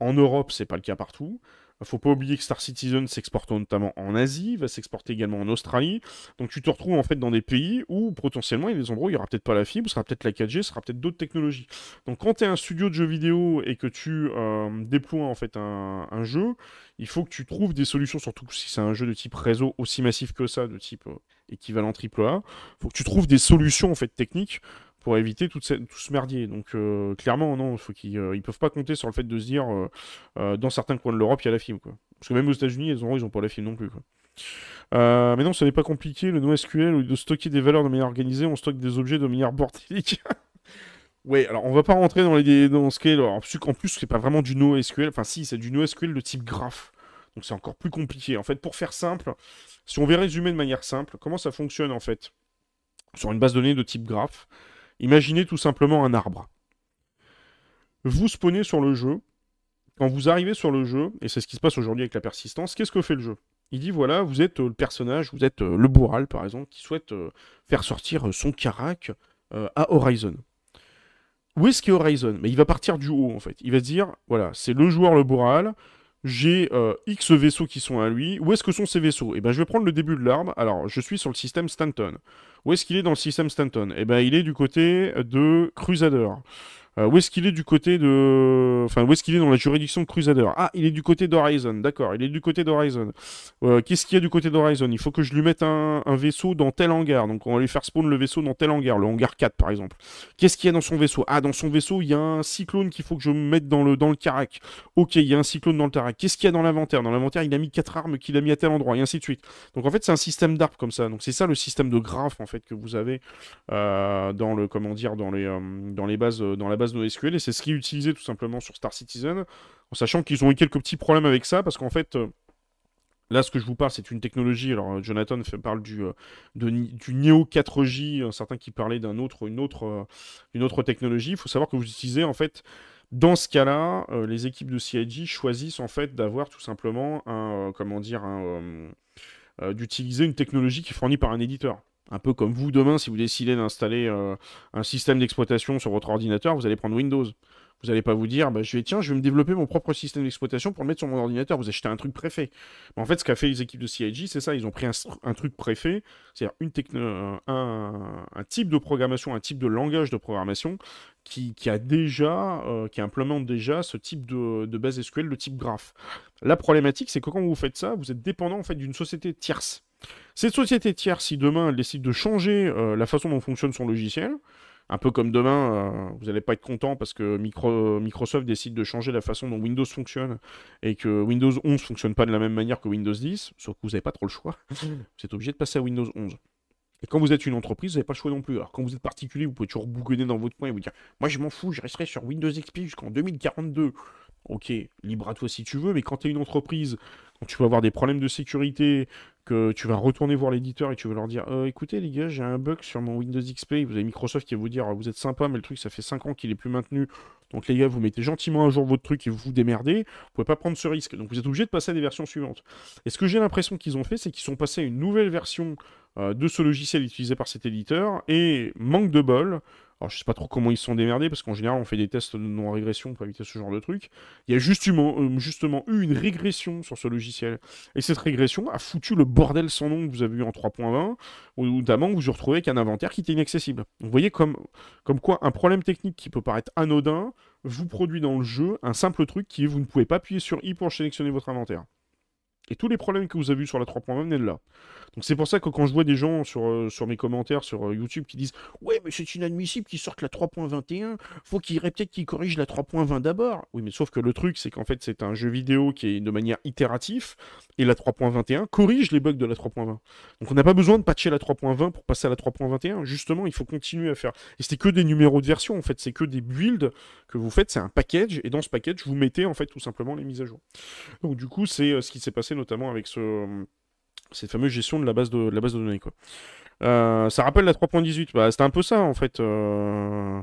En Europe, c'est pas le cas partout. Faut pas oublier que Star Citizen s'exporte notamment en Asie, va s'exporter également en Australie. Donc tu te retrouves en fait dans des pays où potentiellement il y a des endroits où il n'y aura peut-être pas la fibre, ce sera peut-être la 4G, ce sera peut-être d'autres technologies. Donc quand tu es un studio de jeux vidéo et que tu euh, déploies en fait un, jeu, il faut que tu trouves des solutions, surtout si c'est un jeu de type réseau aussi massif que ça, de type euh, équivalent AAA, faut que tu trouves des solutions en fait techniques pour éviter tout ce merdier. Donc euh, clairement, non, faut qu'ils euh, ils peuvent pas compter sur le fait de se dire euh, dans certains coins de l'Europe, il y a la fibre. Quoi. Parce que même aux États-Unis, ils ont, ils ont pas la fibre non plus. Mais non, ce n'est pas compliqué. Le NoSQL, au de stocker des valeurs de manière organisée, on stocke des objets de manière bordélique. ouais, alors on va pas rentrer dans, les, dans ce qu'est. Plus, en plus c'est pas vraiment du NoSQL. Enfin, si, c'est du NoSQL de type graph. Donc c'est encore plus compliqué. En fait, pour faire simple, si on veut résumer de manière simple, comment ça fonctionne en fait? Sur une base de données de type graph, Imaginez tout simplement un arbre. Vous spawnez sur le jeu. Quand vous arrivez sur le jeu, et c'est ce qui se passe aujourd'hui avec la persistance, qu'est-ce que fait le jeu? Il dit voilà, vous êtes euh, le personnage, vous êtes euh, le bourral par exemple, qui souhaite euh, faire sortir son carac à Horizon. Où est-ce qu'est Horizon? Mais il va partir du haut en fait. Il va dire voilà, c'est le joueur le bourral, j'ai X vaisseaux qui sont à lui. Où est-ce que sont ces vaisseaux? Eh bien, je vais prendre le début de l'arbre. Alors, je suis sur le système Stanton. Où est-ce qu'il est dans le système Stanton? Eh bien, il est du côté de Crusader. Euh, où est-ce qu'il est du côté de. Enfin, où est-ce qu'il est dans la juridiction de Crusader? Ah, il est du côté d'Horizon, d'accord, il est du côté d'Horizon. Euh, qu'est-ce qu'il y a du côté d'Horizon? Il faut que je lui mette un, vaisseau dans tel hangar. Donc, on va lui faire spawn le vaisseau dans tel hangar, le hangar 4 par exemple. Qu'est-ce qu'il y a dans son vaisseau? Ah, dans son vaisseau, il y a un cyclone qu'il faut que je mette dans le, dans le carac. Ok, il y a un cyclone dans le carac. Qu'est-ce qu'il y a dans l'inventaire? Dans l'inventaire, il a mis 4 armes qu'il a mis à tel endroit, et ainsi de suite. Donc, en fait, c'est un système d'arbres comme ça. Donc, c'est ça le système de graphe en fait que vous avez euh, dans le comment dire dans les dans les bases dans la base NoSQL et c'est ce utilisé tout simplement sur Star Citizen, en sachant qu'ils ont eu quelques petits problèmes avec ça, parce qu'en fait, euh, là, ce que je vous parle, c'est une technologie. Alors, Jonathan parle du, euh, du Neo 4J, certains qui parlaient d'un autre, une autre, euh, une autre technologie. Il faut savoir que vous utilisez, en fait, dans ce cas-là, les équipes de CIG choisissent, en fait, d'avoir tout simplement un, comment dire, d'utiliser une technologie qui est fournie par un éditeur. Un peu comme vous demain, si vous décidez d'installer euh, un système d'exploitation sur votre ordinateur, vous allez prendre Windows. Vous n'allez pas vous dire, bah, je tiens, je vais me développer mon propre système d'exploitation pour le mettre sur mon ordinateur. Vous achetez un truc préfet. en fait, ce qu'a fait les équipes de CIG, c'est ça. Ils ont pris un, truc préfet, c'est-à-dire un, type de programmation, un type de langage de programmation qui, a déjà, euh, qui implémente déjà ce type de, base SQL de type graph. La problématique, c'est que quand vous faites ça, vous êtes dépendant en fait d'une société tierce. Cette société tierce, si demain elle décide de changer euh, la façon dont fonctionne son logiciel, un peu comme demain, euh, vous n'allez pas être content parce que Microsoft décide de changer la façon dont Windows fonctionne et que Windows 11 fonctionne pas de la même manière que Windows 10, sauf que vous n'avez pas trop le choix. vous êtes obligé de passer à Windows 11. Et quand vous êtes une entreprise, vous n'avez pas le choix non plus. Alors quand vous êtes particulier, vous pouvez toujours bougonner dans votre coin et vous dire Moi je m'en fous, je resterai sur Windows XP jusqu'en 2042. Ok, libre à toi si tu veux, mais quand tu es une entreprise, quand tu vas avoir des problèmes de sécurité, que tu vas retourner voir l'éditeur et tu vas leur dire euh, écoutez les gars j'ai un bug sur mon Windows XP vous avez Microsoft qui va vous dire vous êtes sympa mais le truc ça fait 5 ans qu'il est plus maintenu. Donc les gars vous mettez gentiment à jour votre truc et vous vous démerdez. Vous pouvez pas prendre ce risque. Donc vous êtes obligé de passer à des versions suivantes. Et ce que j'ai l'impression qu'ils ont fait c'est qu'ils sont passés à une nouvelle version euh, de ce logiciel utilisé par cet éditeur et manque de bol Alors, je sais pas trop comment ils sont démerdés, parce qu'en général, on fait des tests de non-régression pour éviter ce genre de truc. Il y a justement, euh, eu une régression sur ce logiciel. Et cette régression a foutu le bordel sans nom que vous avez eu en 3.20, où notamment vous vous retrouvez avec un inventaire qui était inaccessible. Vous voyez comme, comme quoi un problème technique qui peut paraître anodin vous produit dans le jeu un simple truc qui est vous ne pouvez pas appuyer sur I pour sélectionner votre inventaire. Et tous les problèmes que vous avez vus sur la 3.20 viennent là. Donc c'est pour ça que quand je vois des gens sur, euh, sur mes commentaires sur euh, YouTube qui disent Ouais, mais c'est inadmissible qu'ils sortent la 3.21, faut qu'ils peut-être qu'ils corrigent la 3.20 d'abord. Oui, mais sauf que le truc, c'est qu'en fait, c'est un jeu vidéo qui est de manière itérative, et la 3.21 corrige les bugs de la 3.20. Donc on n'a pas besoin de patcher la 3.20 pour passer à la 3.21. Justement, il faut continuer à faire. Et c'était que des numéros de version, en fait, c'est que des builds que vous faites, c'est un package, et dans ce package, vous mettez en fait tout simplement les mises à jour. Donc du coup, c'est euh, ce qui s'est passé notamment avec ce cette fameuse gestion de la base de, données. Euh, ça rappelle la 3.18. Bah, c'était un peu ça, en fait. Euh,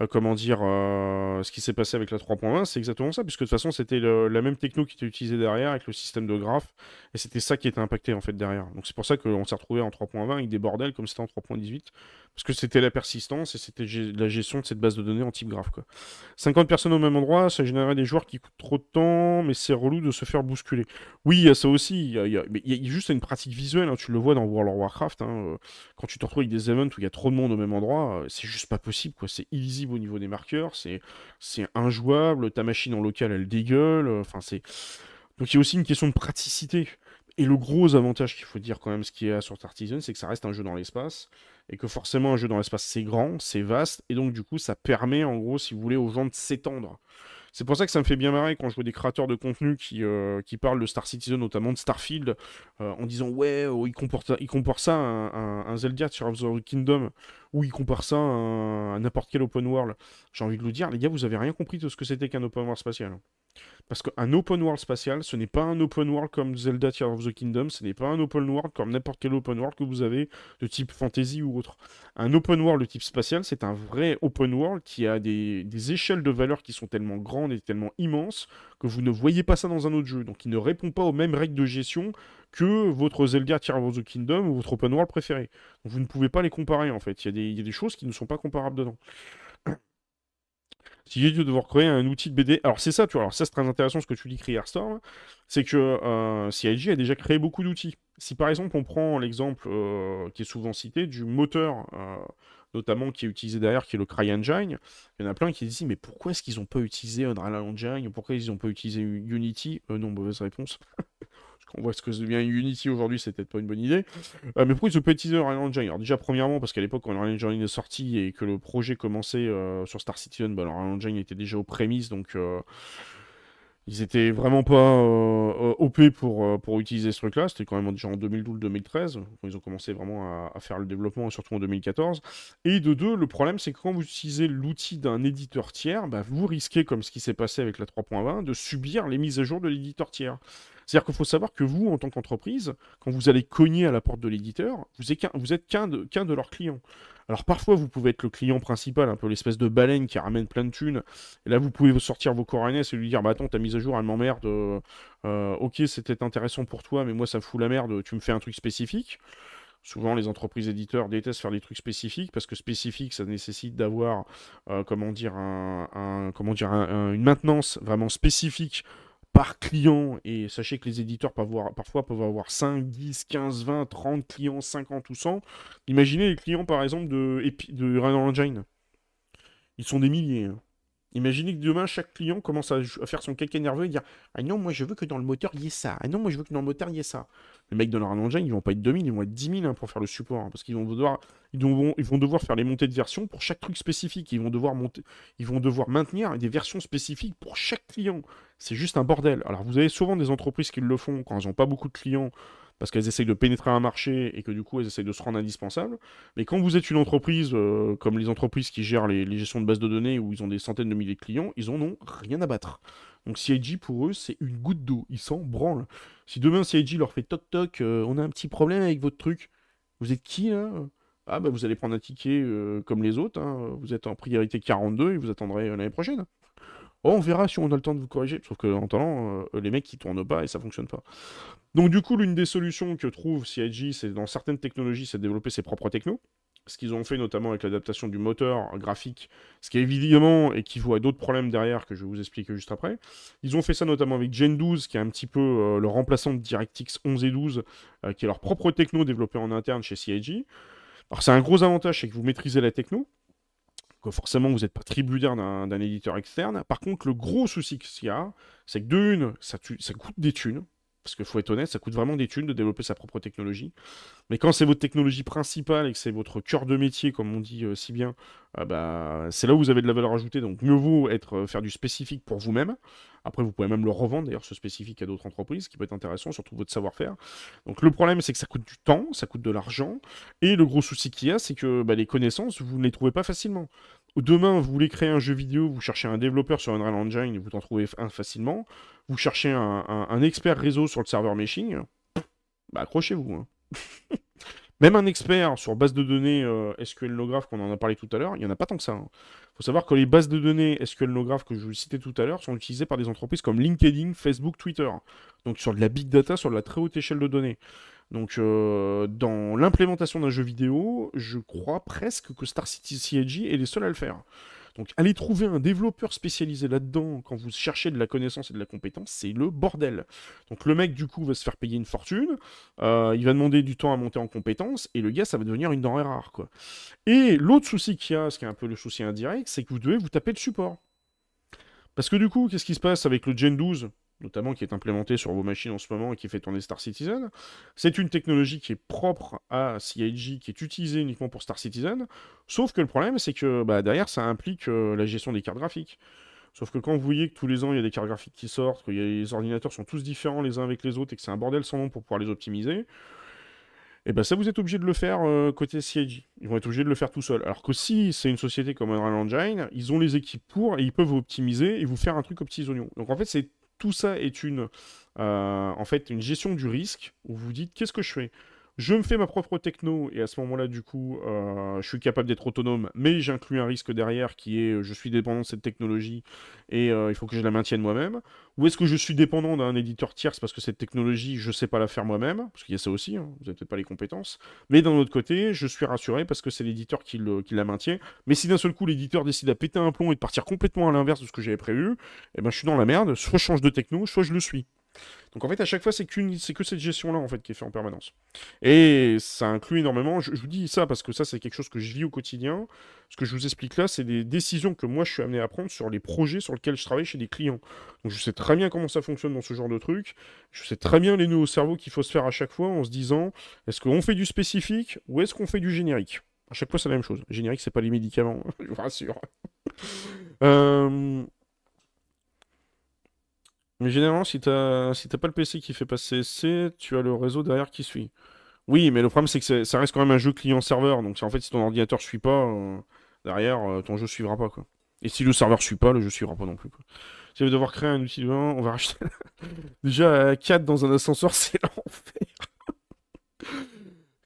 euh, comment dire Ce qui s'est passé avec la 3.20, c'est exactement ça, puisque de toute façon, c'était la même techno qui était utilisée derrière avec le système de graph, et c'était ça qui était impacté, en fait, derrière. Donc c'est pour ça qu'on s'est retrouvé en 3.20 avec des bordels comme c'était en 3.18, parce que c'était la persistance et c'était la gestion de cette base de données en type graph. Quoi. 50 personnes au même endroit, ça générait des joueurs qui coûtent trop de temps, mais c'est relou de se faire bousculer. Oui, il y a ça aussi. Il y a, juste une pratique visuelle. Hein, tu le vois dans World of Warcraft. Hein, quand tu te retrouves avec des events où il y a trop de monde au même endroit, euh, c'est juste pas possible. quoi. C'est illisible au niveau des marqueurs. C'est injouable. Ta machine en local, elle dégueule. Euh, enfin, c'est. Donc il y a aussi une question de praticité. Et le gros avantage qu'il faut dire quand même, ce qui est sur Artisan, c'est que ça reste un jeu dans l'espace et que forcément un jeu dans l'espace c'est grand, c'est vaste, et donc du coup ça permet en gros, si vous voulez, aux gens de s'étendre. C'est pour ça que ça me fait bien marrer quand je vois des créateurs de contenu qui, euh, qui parlent de Star Citizen, notamment de Starfield, euh, en disant ouais, oh, comparent ça à un, Zelda sur the Kingdom, ou ils comparent ça à, n'importe quel open world. J'ai envie de le dire, les gars, vous avez rien compris de ce que c'était qu'un open world spatial. Parce qu'un open world spatial, ce n'est pas un open world comme Zelda Tears of the Kingdom, ce n'est pas un open world comme n'importe quel open world que vous avez de type fantasy ou autre. Un open world de type spatial, c'est un vrai open world qui a des, échelles de valeur qui sont tellement grandes et tellement immenses que vous ne voyez pas ça dans un autre jeu. Donc il ne répond pas aux mêmes règles de gestion que votre Zelda Tears of the Kingdom ou votre open world préféré. Donc vous ne pouvez pas les comparer en fait. Il y, il y a des choses qui ne sont pas comparables dedans. Si j'ai dû devoir créer un outil de BD. Alors c'est ça, tu vois. Alors ça c'est très intéressant ce que tu dis, Crearstorm. C'est que euh, CIG a déjà créé beaucoup d'outils. Si par exemple on prend l'exemple euh, qui est souvent cité du moteur, euh, notamment qui est utilisé derrière, qui est le CryEngine, il y en a plein qui disent mais pourquoi est-ce qu'ils n'ont pas utilisé Unreal Engine? Pourquoi ils n'ont pas utilisé Unity? Non, mauvaise réponse. on voit ce que devient Unity aujourd'hui, c'est peut-être pas une bonne idée. Euh, mais pourquoi ils ont pas utilisé Unreal Engine? Alors déjà, premièrement, parce qu'à l'époque, quand Unreal Engine est sorti et que le projet commençait euh, sur Star Citizen, bah, Unreal Engine était déjà aux prémices, donc euh, ils étaient vraiment pas OP pour, pour utiliser ce truc-là. C'était quand même déjà en 2012-2013, quand ils ont commencé vraiment à, faire le développement, surtout en 2014. Et de deux, le problème, c'est que quand vous utilisez l'outil d'un éditeur tiers, bah, vous risquez, comme ce qui s'est passé avec la 3.20, de subir les mises à jour de l'éditeur tiers. C'est-à-dire qu'il faut savoir que vous, en tant qu'entreprise, quand vous allez cogner à la porte de l'éditeur, vous êtes qu'un de, leurs clients. Alors parfois, vous pouvez être le client principal, un peu l'espèce de baleine qui ramène plein de thunes. Et là, vous pouvez sortir vos coronets et lui dire Bah attends, ta mise à jour, elle m'emmerde. Euh, ok, c'était intéressant pour toi, mais moi, ça fout la merde. Tu me fais un truc spécifique. Souvent, les entreprises éditeurs détestent faire des trucs spécifiques parce que spécifique, ça nécessite d'avoir, euh, comment dire une maintenance vraiment spécifique par client, et sachez que les éditeurs peuvent avoir, parfois peuvent avoir 5, 10, 15, 20, 30 clients, 50 ou 100. Imaginez les clients par exemple de, de Engine. Ils sont des milliers. Hein. Imaginez que demain, chaque client commence à, faire son caca nerveux et dire Ah non, moi je veux que dans le moteur il y ait ça. Ah non, moi je veux que dans le moteur il y ait ça. Les mecs de leur engine, ils vont pas être 2000, ils vont être 10 000 hein, pour faire le support. Hein, parce qu'ils vont devoir, faire les montées de versions pour chaque truc spécifique. Ils vont devoir, ils vont devoir maintenir des versions spécifiques pour chaque client. C'est juste un bordel. Alors vous avez souvent des entreprises qui le font quand elles n'ont pas beaucoup de clients parce qu'elles essayent de pénétrer un marché et que du coup elles essayent de se rendre indispensables. Mais quand vous êtes une entreprise euh, comme les entreprises qui gèrent les, gestions de bases de données où ils ont des centaines de milliers de clients, ils en ont rien à battre. Donc CIG pour eux c'est une goutte d'eau, ils s'en branlent. Si demain CIG leur fait toc toc, euh, on a un petit problème avec votre truc, vous êtes qui là? Ah bah vous allez prendre un ticket euh, comme les autres, hein. vous êtes en priorité 42 et vous attendrez l'année prochaine. Oh, on verra si on a le temps de vous corriger. Sauf que en euh, les mecs qui tournent pas et ça fonctionne pas. Donc du coup, l'une des solutions que trouve CIG, c'est dans certaines technologies, c'est de développer ses propres technos. ce qu'ils ont fait notamment avec l'adaptation du moteur graphique, ce qui est évidemment équivaut à d'autres problèmes derrière que je vais vous expliquer juste après. Ils ont fait ça notamment avec Gen 12, qui est un petit peu euh, le remplaçant de DirectX 11 et 12, euh, qui est leur propre techno développé en interne chez CIG. Alors c'est un gros avantage, c'est que vous maîtrisez la techno, que forcément vous n'êtes pas tributaire d'un éditeur externe. Par contre, le gros souci qu'il y a, c'est que de une, ça, ça coûte des thunes. Parce qu'il faut être honnête, ça coûte vraiment des thunes de développer sa propre technologie. Mais quand c'est votre technologie principale et que c'est votre cœur de métier, comme on dit euh, si bien, euh, bah, c'est là où vous avez de la valeur ajoutée. Donc mieux vaut être, euh, faire du spécifique pour vous-même. Après, vous pouvez même le revendre, d'ailleurs, ce spécifique à d'autres entreprises, ce qui peut être intéressant, surtout votre savoir-faire. Donc le problème, c'est que ça coûte du temps, ça coûte de l'argent. Et le gros souci qu'il y a, c'est que bah, les connaissances, vous ne les trouvez pas facilement. Demain, vous voulez créer un jeu vidéo, vous cherchez un développeur sur Unreal Engine, vous en trouvez un facilement. Vous cherchez un, expert réseau sur le serveur meshing, bah accrochez-vous. Hein. Même un expert sur base de données euh, SQL Nograph, qu'on en a parlé tout à l'heure, il n'y en a pas tant que ça. Il hein. faut savoir que les bases de données SQL Nograph que je vous citais tout à l'heure sont utilisées par des entreprises comme LinkedIn, Facebook, Twitter. Donc sur de la big data, sur de la très haute échelle de données. Donc, euh, dans l'implémentation d'un jeu vidéo, je crois presque que Star City CIG est les seuls à le faire. Donc, aller trouver un développeur spécialisé là-dedans quand vous cherchez de la connaissance et de la compétence, c'est le bordel. Donc, le mec, du coup, va se faire payer une fortune, euh, il va demander du temps à monter en compétence, et le gars, ça va devenir une denrée rare, quoi. Et l'autre souci qu'il y a, ce qui est un peu le souci indirect, c'est que vous devez vous taper le support. Parce que du coup, qu'est-ce qui se passe avec le Gen 12 notamment qui est implémenté sur vos machines en ce moment et qui fait tourner Star Citizen. C'est une technologie qui est propre à CIG, qui est utilisée uniquement pour Star Citizen, sauf que le problème, c'est que bah, derrière, ça implique euh, la gestion des cartes graphiques. Sauf que quand vous voyez que tous les ans, il y a des cartes graphiques qui sortent, que les ordinateurs sont tous différents les uns avec les autres et que c'est un bordel sans nom pour pouvoir les optimiser, eh ben ça vous êtes obligé de le faire euh, côté CIG. Ils vont être obligés de le faire tout seul. Alors que si c'est une société comme Unreal Engine, ils ont les équipes pour et ils peuvent vous optimiser et vous faire un truc aux petits oignons. Donc en fait, c'est tout ça est une, euh, en fait, une gestion du risque où vous dites qu'est-ce que je fais? Je me fais ma propre techno et à ce moment-là, du coup, euh, je suis capable d'être autonome, mais j'inclus un risque derrière qui est je suis dépendant de cette technologie et euh, il faut que je la maintienne moi-même. Ou est-ce que je suis dépendant d'un éditeur tierce parce que cette technologie, je ne sais pas la faire moi-même, parce qu'il y a ça aussi, hein, vous n'avez peut-être pas les compétences. Mais d'un autre côté, je suis rassuré parce que c'est l'éditeur qui, qui, la maintient. Mais si d'un seul coup l'éditeur décide à péter un plomb et de partir complètement à l'inverse de ce que j'avais prévu, eh ben, je suis dans la merde, soit je change de techno, soit je le suis. Donc en fait, à chaque fois, c'est que cette gestion-là en fait qui est faite en permanence. Et ça inclut énormément. Je, vous dis ça parce que ça, c'est quelque chose que je vis au quotidien. Ce que je vous explique là, c'est des décisions que moi je suis amené à prendre sur les projets sur lesquels je travaille chez des clients. Donc je sais très bien comment ça fonctionne dans ce genre de truc. Je sais très bien les nœuds au cerveau qu'il faut se faire à chaque fois en se disant est-ce qu'on fait du spécifique ou est-ce qu'on fait du générique? À chaque fois, c'est la même chose. Générique, c'est pas les médicaments, je vous rassure. euh. Mais généralement, si t'as si pas le PC qui fait passer C, tu as le réseau derrière qui suit. Oui, mais le problème, c'est que ça reste quand même un jeu client-serveur. Donc, en fait, si ton ordinateur suit pas, euh, derrière, euh, ton jeu suivra pas. Quoi. Et si le serveur suit pas, le jeu suivra pas non plus. Quoi. Si vous devoir créer un outil de on va racheter. Déjà, 4 dans un ascenseur, c'est l'enfer.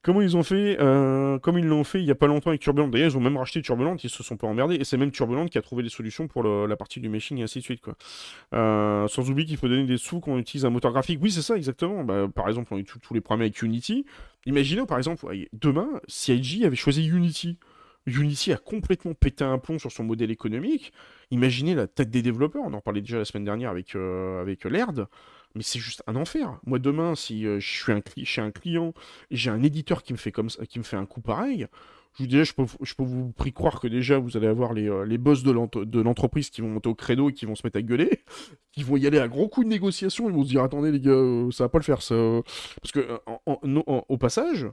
Comment ils ont fait euh, Comme ils l'ont fait il n'y a pas longtemps avec Turbulent. D'ailleurs, ils ont même racheté Turbulent, ils se sont pas emmerdés. Et c'est même Turbulent qui a trouvé des solutions pour la partie du meshing et ainsi de suite. Quoi. Euh, sans oublier qu'il faut donner des sous quand on utilise un moteur graphique. Oui, c'est ça, exactement. Bah, par exemple, on a tous les problèmes avec Unity. Imaginez, par exemple, demain, CIG avait choisi Unity. Unity a complètement pété un plomb sur son modèle économique. Imaginez la tête des développeurs. On en parlait déjà la semaine dernière avec, euh, avec Laird mais c'est juste un enfer. Moi, demain, si euh, je suis un chez un client j'ai un éditeur qui me fait comme ça, qui me fait un coup pareil, je vous dis, je peux, je peux vous prie croire que déjà, vous allez avoir les, euh, les boss de l'entreprise qui vont monter au credo et qui vont se mettre à gueuler, qui vont y aller à gros coups de négociation, ils vont se dire, attendez les gars, euh, ça va pas le faire, ça. Parce que, au passage,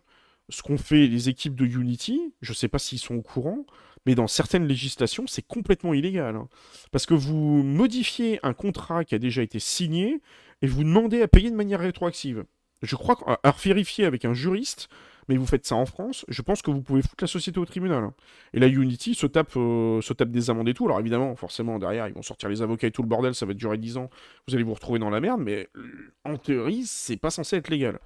ce qu'ont fait les équipes de Unity, je sais pas s'ils sont au courant, mais dans certaines législations, c'est complètement illégal. Hein. Parce que vous modifiez un contrat qui a déjà été signé et vous demandez à payer de manière rétroactive. Je crois qu'à vérifier avec un juriste, mais vous faites ça en France, je pense que vous pouvez foutre la société au tribunal. Et la Unity se tape, euh, se tape des amendes et tout. Alors évidemment, forcément, derrière, ils vont sortir les avocats et tout le bordel, ça va durer 10 ans, vous allez vous retrouver dans la merde, mais euh, en théorie, c'est pas censé être légal.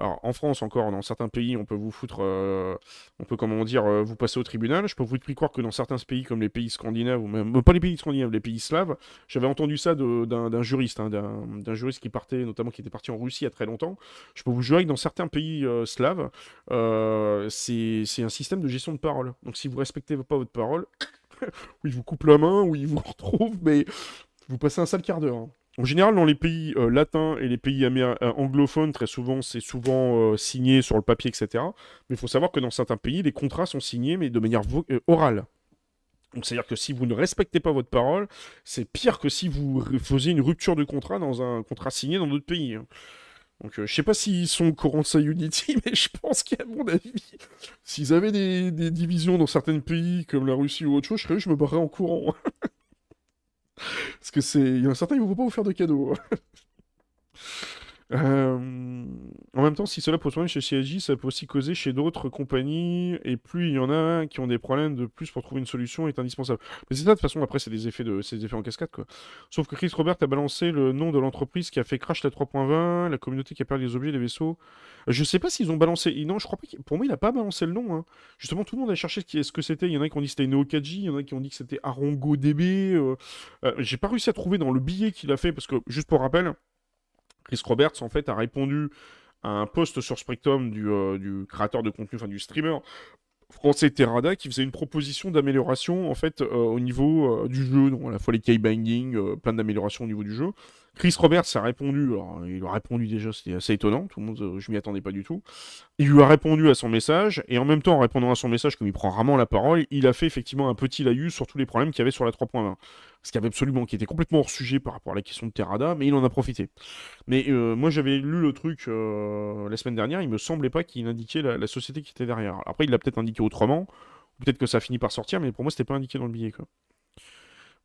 Alors, en France, encore, dans certains pays, on peut vous foutre, euh, on peut, comment dire, euh, vous passer au tribunal. Je peux vous croire que dans certains pays, comme les pays scandinaves, ou même, pas les pays scandinaves, les pays slaves, j'avais entendu ça d'un juriste, hein, d'un juriste qui partait, notamment qui était parti en Russie il y a très longtemps. Je peux vous jurer que dans certains pays slaves, c'est un système de gestion de parole. Donc, si vous respectez pas votre parole, oui, vous coupe la main, oui, vous retrouve, mais vous passez un sale quart d'heure. Hein. En général, dans les pays euh, latins et les pays euh, anglophones, très souvent, c'est souvent euh, signé sur le papier, etc. Mais il faut savoir que dans certains pays, les contrats sont signés, mais de manière orale. Donc, c'est-à-dire que si vous ne respectez pas votre parole, c'est pire que si vous faisiez une rupture de contrat dans un contrat signé dans d'autres pays. Hein. Donc, je sais pas s'ils sont au courant de ça Unity, mais je pense qu'à mon avis, s'ils avaient des, divisions dans certains pays comme la Russie ou autre chose, je, je me barrerais en courant. Parce que c'est. Il y en a certains, ils ne vont pas vous faire de cadeaux. Euh, même temps, si cela pose problème chez CSJ, ça peut aussi causer chez d'autres compagnies, et plus il y en a qui ont des problèmes de plus pour trouver une solution est indispensable. Mais c'est ça, de toute façon, après, c'est des effets de, des effets en cascade, quoi. Sauf que Chris Robert a balancé le nom de l'entreprise qui a fait crash la 3.20, la communauté qui a perdu des objets, des vaisseaux. Je sais pas s'ils ont balancé. Non, je crois pas. Pour moi, il a pas balancé le nom. Hein. Justement, tout le monde a cherché ce que c'était. Il y en a qui ont dit que c'était NeoKaji, il y en a qui ont dit que c'était ArongoDB. Euh... euh J'ai pas réussi à trouver dans le billet qu'il a fait, parce que, juste pour rappel, Chris Roberts, en fait, a répondu un post sur Spectrum du, euh, du créateur de contenu, enfin du streamer français Terrada, qui faisait une proposition d'amélioration, en fait, euh, au niveau euh, du jeu, donc à la fois les key-binding, plein d'améliorations au niveau du jeu. Chris Roberts a répondu, il a répondu déjà, c'était assez étonnant, tout le monde, je m'y attendais pas du tout. Il lui a répondu à son message, et en même temps, en répondant à son message, comme il prend rarement la parole, il a fait effectivement un petit laïus sur tous les problèmes qu'il y avait sur la 3.20 ce qui avait absolument, qui était complètement hors sujet par rapport à la question de Terrada, mais il en a profité. Mais euh, moi j'avais lu le truc euh, la semaine dernière, il me semblait pas qu'il indiquait la, société qui était derrière. Après il l'a peut-être indiqué autrement, peut-être que ça a fini par sortir, mais pour moi c'était pas indiqué dans le billet quoi.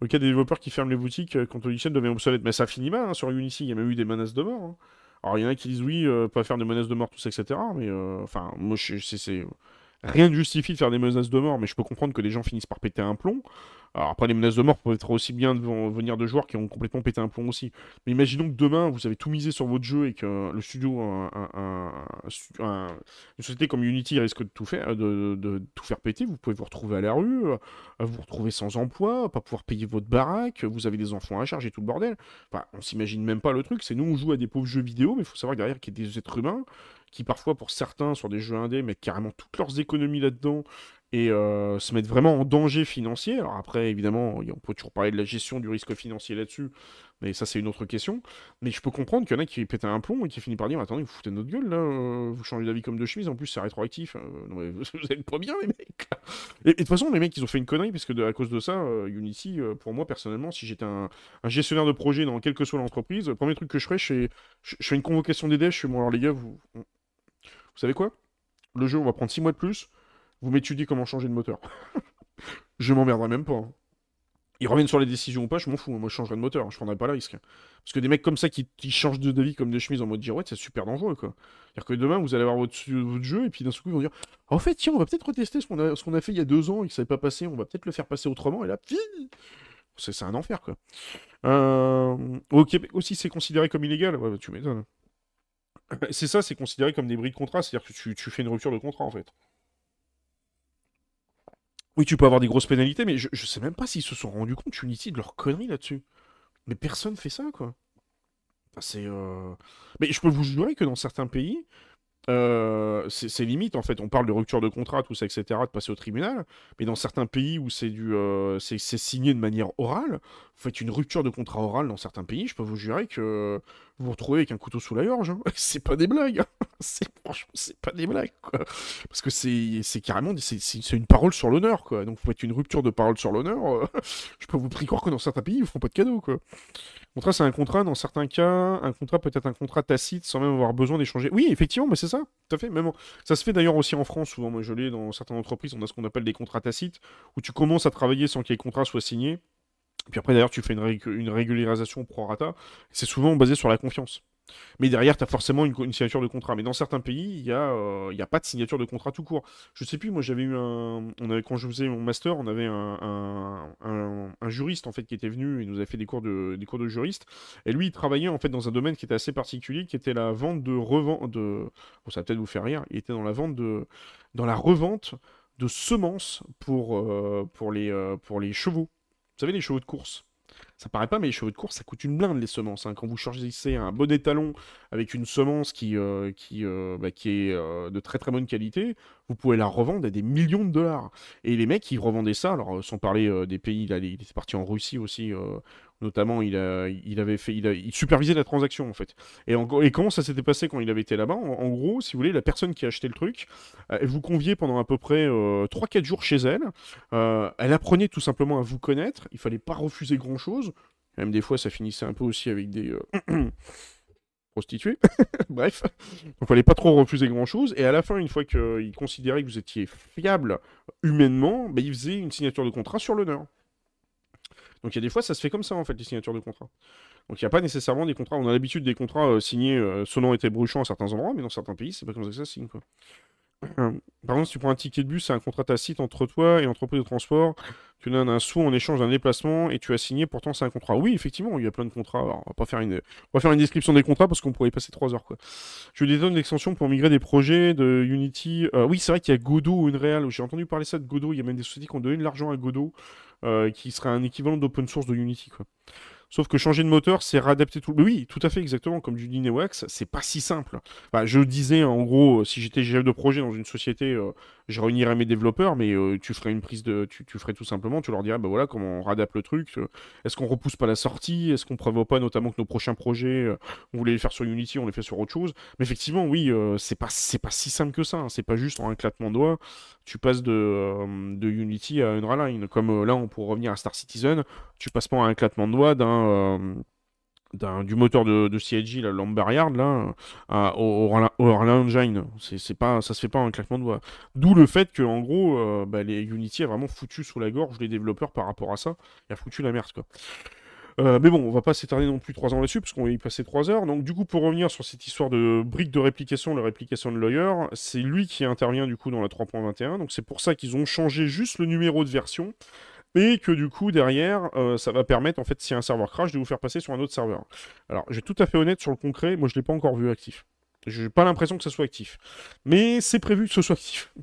Au cas des développeurs qui ferment les boutiques euh, quand le logiciel devient obsolète, mais ça finit mal hein, sur Unity, il y a même eu des menaces de mort. Hein. Alors il y en a qui disent oui, pas faire de menaces de mort, tout ça, etc. Mais enfin, moi c'est rien ne justifie de faire des menaces de mort, mais je peux comprendre que des gens finissent par péter un plomb. Alors après, les menaces de mort peuvent être aussi bien de venir de joueurs qui ont complètement pété un plomb aussi. Mais imaginons que demain, vous avez tout misé sur votre jeu et que le studio, une société comme Unity risque de tout faire, tout faire péter. Vous pouvez vous retrouver à la rue, euh, vous retrouver sans emploi, pas pouvoir payer votre baraque, vous avez des enfants à charge et tout le bordel. Enfin, on s'imagine même pas le truc. C'est nous, on joue à des pauvres jeux vidéo, mais il faut savoir derrière qu'il y a des êtres humains qui parfois pour certains sur des jeux indés mettent carrément toutes leurs économies là-dedans et euh, se mettre vraiment en danger financier. Alors après, évidemment, on peut toujours parler de la gestion du risque financier là-dessus, mais ça c'est une autre question. Mais je peux comprendre qu'il y en a qui pètent un plomb et qui finissent par dire attendez, vous foutez notre gueule là, euh, vous changez d'avis comme de chemise, en plus c'est rétroactif. Euh, vous êtes pas bien les mecs. Et, de toute façon, les mecs ils ont fait une connerie parce que à cause de ça, Unity, pour moi personnellement, si j'étais un, gestionnaire de projet dans quelle que soit l'entreprise, le premier truc que je ferais, je, fais une convocation des devs, je fais bon alors les gars, vous, vous savez quoi? Le jeu on va prendre 6 mois de plus vous m'étudiez comment changer de moteur. je m'emmerderai même pas. Hein. Ils reviennent sur les décisions ou pas, je m'en fous. Moi, je changerai de moteur. Je prendrai pas le risque. Parce que des mecs comme ça qui, changent de vie comme des chemises en mode dire ouais, c'est super dangereux quoi. C'est-à-dire que demain, vous allez avoir votre, jeu et puis d'un seul coup, ils vont dire en fait, tiens, on va peut-être retester ce qu'on a, fait il y a deux ans et que ça n'avait pas passé. On va peut-être le faire passer autrement. Et là, c'est un enfer quoi. Euh, au Québec aussi, c'est considéré comme illégal? Ouais, bah, tu m'étonnes. C'est ça, c'est considéré comme des bris de contrat. C'est-à-dire que tu, fais une rupture de contrat en fait. Oui, tu peux avoir des grosses pénalités, mais je, je sais même pas s'ils se sont rendus compte, Unity, de leur connerie là-dessus. Mais personne fait ça, quoi. C'est. Euh, mais je peux vous jurer que dans certains pays, euh, c'est limite en fait. On parle de rupture de contrat, tout ça, etc., de passer au tribunal. Mais dans certains pays où c'est du, euh, c'est signé de manière orale, vous faites une rupture de contrat orale dans certains pays, je peux vous jurer que vous vous retrouvez avec un couteau sous la gorge. Hein. C'est pas des blagues. Hein. C'est franchement, pas des blagues. Parce que c'est carrément, c'est une parole sur l'honneur. Donc vous faites une rupture de parole sur l'honneur. Euh, je peux vous croire que dans certains pays ils font pas de cadeaux quoi. Contrat, c'est un contrat, dans certains cas, un contrat peut être un contrat tacite sans même avoir besoin d'échanger. Oui, effectivement, mais c'est ça, tout à fait. Ça se fait d'ailleurs aussi en France, souvent. Moi, je l'ai dans certaines entreprises, on a ce qu'on appelle des contrats tacites, où tu commences à travailler sans que les contrats soient signés. Puis après, d'ailleurs, tu fais une, régularisation pro rata. C'est souvent basé sur la confiance. Mais derrière, tu as forcément une, signature de contrat. Mais dans certains pays, il n'y a, euh, a pas de signature de contrat tout court. Je sais plus, moi j'avais eu un. On avait, quand je faisais mon master, on avait un, juriste en fait qui était venu et nous avait fait des cours, de, des cours de juriste. Et lui, il travaillait en fait dans un domaine qui était assez particulier, qui était la vente de revente. De... Ça va peut-être vous faire rire. Il était dans la vente de. dans la revente de semences pour, euh, pour, les, euh, pour les chevaux. Vous savez, les chevaux de course. Ça paraît pas, mais les chevaux de course, ça coûte une blinde les semences. Hein. Quand vous choisissez un bon étalon avec une semence qui, euh, qui, euh, bah, qui est euh, de très très bonne qualité, vous pouvez la revendre à des millions de dollars. Et les mecs, ils revendaient ça, alors sans parler des pays, il était parti en Russie aussi, notamment, il, avait fait, il, supervisait la transaction en fait. Et, comment ça s'était passé quand il avait été là-bas? En, gros, si vous voulez, la personne qui a acheté le truc, elle vous conviait pendant à peu près 3-4 jours chez elle. elle apprenait tout simplement à vous connaître. Il fallait pas refuser grand-chose. Même des fois, ça finissait un peu aussi avec des prostituées. Bref, il fallait pas trop refuser grand-chose. Et à la fin, une fois qu'il considérait que vous étiez fiable humainement, bah, il faisait une signature de contrat sur l'honneur. Donc il y a des fois, ça se fait comme ça, en fait, les signatures de contrat. Donc il n'y a pas nécessairement des contrats. On a l'habitude des contrats euh, signés euh, sonnant et bruchant à certains endroits, mais dans certains pays, c'est pas comme ça que ça signe, quoi. Par exemple, si tu prends un ticket de bus, c'est un contrat tacite entre toi et l'entreprise de transport. Tu donnes un sou en échange d'un déplacement et tu as signé, pourtant c'est un contrat. Oui, effectivement, il y a plein de contrats. on va pas faire une, on va faire une description des contrats parce qu'on pourrait y passer 3 heures. Quoi. Je donne d'extension pour migrer des projets de Unity. Euh, oui, c'est vrai qu'il y a Godot ou Unreal. J'ai entendu parler ça de Godot. Il y a même des sociétés qui ont donné de l'argent à Godot, euh, qui serait un équivalent d'open source de Unity. Sauf que changer de moteur, c'est réadapter tout. oui, tout à fait, exactement, comme du Wax, c'est pas si simple. je disais, en gros, si j'étais chef de projet dans une société, euh, je réunirais mes développeurs, mais euh, tu ferais une prise de. Tu, ferais tout simplement, tu leur dirais, bah voilà, comment on réadapte le truc. Euh, est-ce qu'on repousse pas la sortie Est-ce qu'on prévoit pas notamment que nos prochains projets, on voulait les faire sur Unity, on les fait sur autre chose Mais effectivement, oui, c'est pas, pas si simple que ça. Hein. C'est pas juste en un claquement de doigts, tu passes de, de Unity à Unreal Comme là, on pourrait revenir à Star Citizen, tu passes pas en un claquement de doigts d'un euh, du moteur de, CIG, la lampe là, au, au, Engine. C'est pas, ça se fait pas en claquement de doigts. D'où le fait que, en gros, euh, bah, les Unity a vraiment foutu sous la gorge les développeurs par rapport à ça. Il a foutu la merde, quoi. Euh, mais bon, on va pas s'éterner non plus 3 ans là-dessus, parce qu'on va y passer 3 heures. Donc, du coup, pour revenir sur cette histoire de briques de réplication, la réplication de Lawyer, c'est lui qui intervient du coup dans la 3.21. Donc, c'est pour ça qu'ils ont changé juste le numéro de version et que du coup derrière euh, ça va permettre en fait si un serveur crash de vous faire passer sur un autre serveur. Alors j'ai tout à fait honnête sur le concret, moi je l'ai pas encore vu actif. J'ai pas l'impression que ça soit actif. Mais c'est prévu que ce soit actif.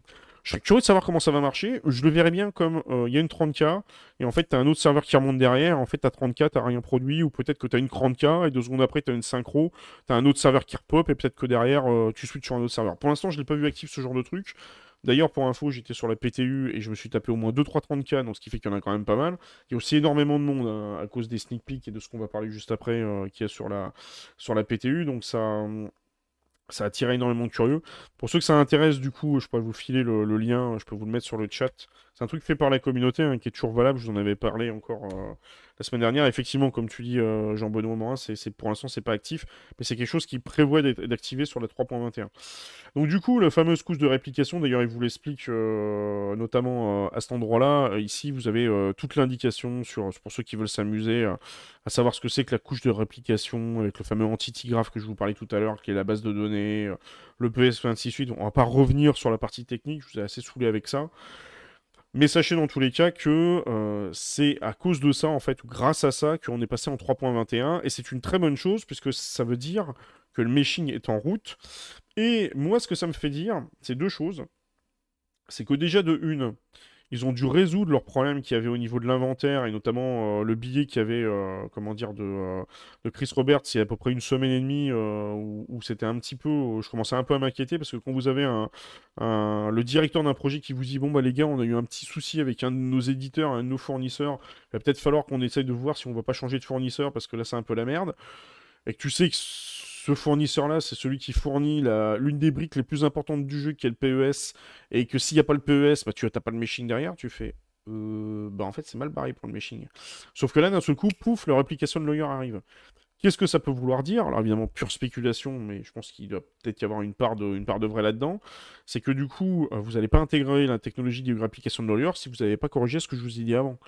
Je serais curieux de savoir comment ça va marcher. Je le verrais bien comme euh, il y a une 30K, et en fait, tu as un autre serveur qui remonte derrière. En fait, tu as 30K, tu rien produit, ou peut-être que tu as une 30K, et deux secondes après, tu as une synchro, tu as un autre serveur qui repop, et peut-être que derrière, euh, tu switches sur un autre serveur. Pour l'instant, je l'ai pas vu actif ce genre de truc. D'ailleurs, pour info, j'étais sur la PTU et je me suis tapé au moins 2-3 30K, donc ce qui fait qu'il y en a quand même pas mal. Il y a aussi énormément de monde hein, à cause des sneak peeks et de ce qu'on va parler juste après euh, qu'il y a sur la, sur PTU, donc ça, ça a attiré énormément de curieux. Pour ceux que ça intéresse, du coup, je pourrais vous filer le, lien, je peux vous le mettre sur le chat. C'est un truc fait par la communauté hein, qui est toujours valable, je vous en avais parlé encore euh, la semaine dernière. Effectivement, comme tu dis, euh, Jean-Benoît Morin, c'est, pour l'instant, c'est pas actif, mais c'est quelque chose qui prévoit d'activer sur la 3.21. Donc, du coup, la fameuse couche de réplication, d'ailleurs, il vous l'explique euh, notamment à cet endroit-là. Ici, vous avez toute l'indication sur, pour ceux qui veulent s'amuser, à savoir ce que c'est que la couche de réplication avec le fameux entity graph que je vous parlais tout à l'heure, qui est la base de données, le PS, ainsi de suite. On va pas revenir sur la partie technique, je vous ai assez saoulé avec ça. Mais sachez dans tous les cas que euh, c'est à cause de ça, en fait, ou grâce à ça, qu'on est passé en 3.21. Et c'est une très bonne chose, puisque ça veut dire que le meshing est en route. Et moi, ce que ça me fait dire, c'est deux choses. C'est que déjà, de une, ils ont dû résoudre leurs problèmes qu'il y avait au niveau de l'inventaire et notamment euh, le billet qu'il y avait, euh, comment dire, euh, de, Chris Roberts il y a à peu près une semaine et demie où, c'était un petit peu, je commençais un peu à m'inquiéter parce que quand vous avez un, le directeur d'un projet qui vous dit bon bah les gars on a eu un petit souci avec un de nos éditeurs, un de nos fournisseurs, il va peut-être falloir qu'on essaye de voir si on va pas changer de fournisseur parce que là c'est un peu la merde et que tu sais que ce fournisseur-là, c'est celui qui fournit l'une des briques les plus importantes du jeu, qui est le PES, et que s'il n'y a pas le PES, bah, tu n'as pas le meshing derrière, tu fais... Euh, bah en fait c'est mal barré pour le meshing. Sauf que là d'un seul coup, pouf, leur application de lawyer arrive. Qu'est-ce que ça peut vouloir dire? Alors évidemment, pure spéculation, mais je pense qu'il doit peut-être y avoir une part de, une vrai là-dedans. C'est que du coup, euh, vous n'allez pas intégrer la technologie de réplication de lawyer si vous n'avez pas corrigé ce que je vous ai dit avant.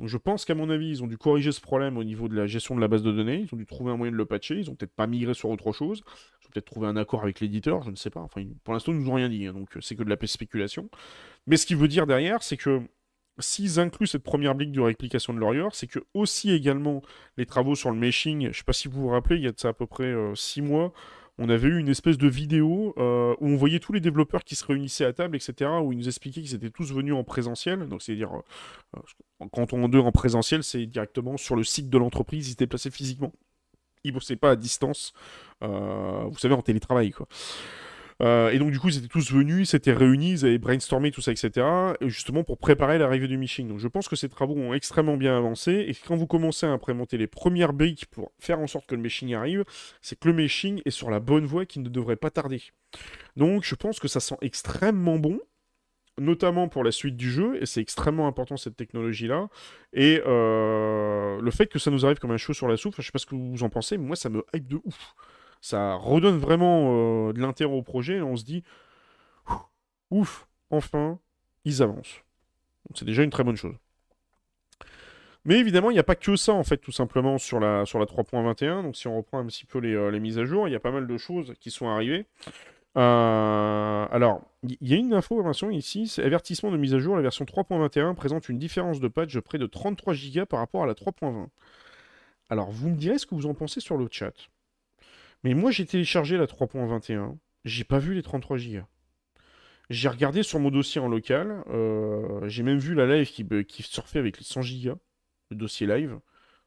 Donc je pense qu'à mon avis, ils ont dû corriger ce problème au niveau de la gestion de la base de données. Ils ont dû trouver un moyen de le patcher. Ils ont peut-être pas migré sur autre chose. Ils ont peut-être trouvé un accord avec l'éditeur, je ne sais pas. Enfin, pour l'instant, ils nous ont rien dit. Hein, donc c'est que de la spéculation. Mais ce qui veut dire derrière, c'est que s'ils incluent cette première brique de réplication de Lawyer, c'est que aussi également les travaux sur le meshing, je ne sais pas si vous vous rappelez, il y a de ça à peu près 6 euh, mois, on avait eu une espèce de vidéo euh, où on voyait tous les développeurs qui se réunissaient à table, etc., où ils nous expliquaient qu'ils étaient tous venus en présentiel. Donc, c'est-à-dire, euh, quand on est en présentiel, c'est directement sur le site de l'entreprise, ils étaient placés physiquement. Ils bossaient pas à distance, vous savez, en télétravail, quoi. Euh, et donc, du coup, ils étaient tous venus, ils s'étaient réunis, ils avaient brainstormé tout ça, etc. justement pour préparer l'arrivée du machine. Donc, je pense que ces travaux ont extrêmement bien avancé. Et quand vous commencez à implémenter les premières briques pour faire en sorte que le machine arrive, c'est que le machine est sur la bonne voie qui ne devrait pas tarder. Donc, je pense que ça sent extrêmement bon notamment pour la suite du jeu, et c'est extrêmement important cette technologie-là. Et euh, le fait que ça nous arrive comme un cheveu sur la soupe, je sais pas ce que vous en pensez, mais moi ça me hype de ouf ça redonne vraiment euh, de l'intérêt au projet et on se dit ouf, enfin, ils avancent. c'est déjà une très bonne chose. Mais évidemment, il n'y a pas que ça, en fait, tout simplement, sur la, sur la 3.21. Donc, si on reprend un petit peu les, euh, mises à jour, il y a pas mal de choses qui sont arrivées. Euh, alors, il y a une information ici, c'est avertissement de mise à jour. La version 3.21 présente une différence de patch de près de 33 Go par rapport à la 3.20. Alors, vous me direz ce que vous en pensez sur le chat. Mais moi, j'ai téléchargé la 3.21. J'ai pas vu les 33 Go. J'ai regardé sur mon dossier en local. Euh, j'ai même vu la live qui, qui surfait avec les 100 Go. Le dossier live.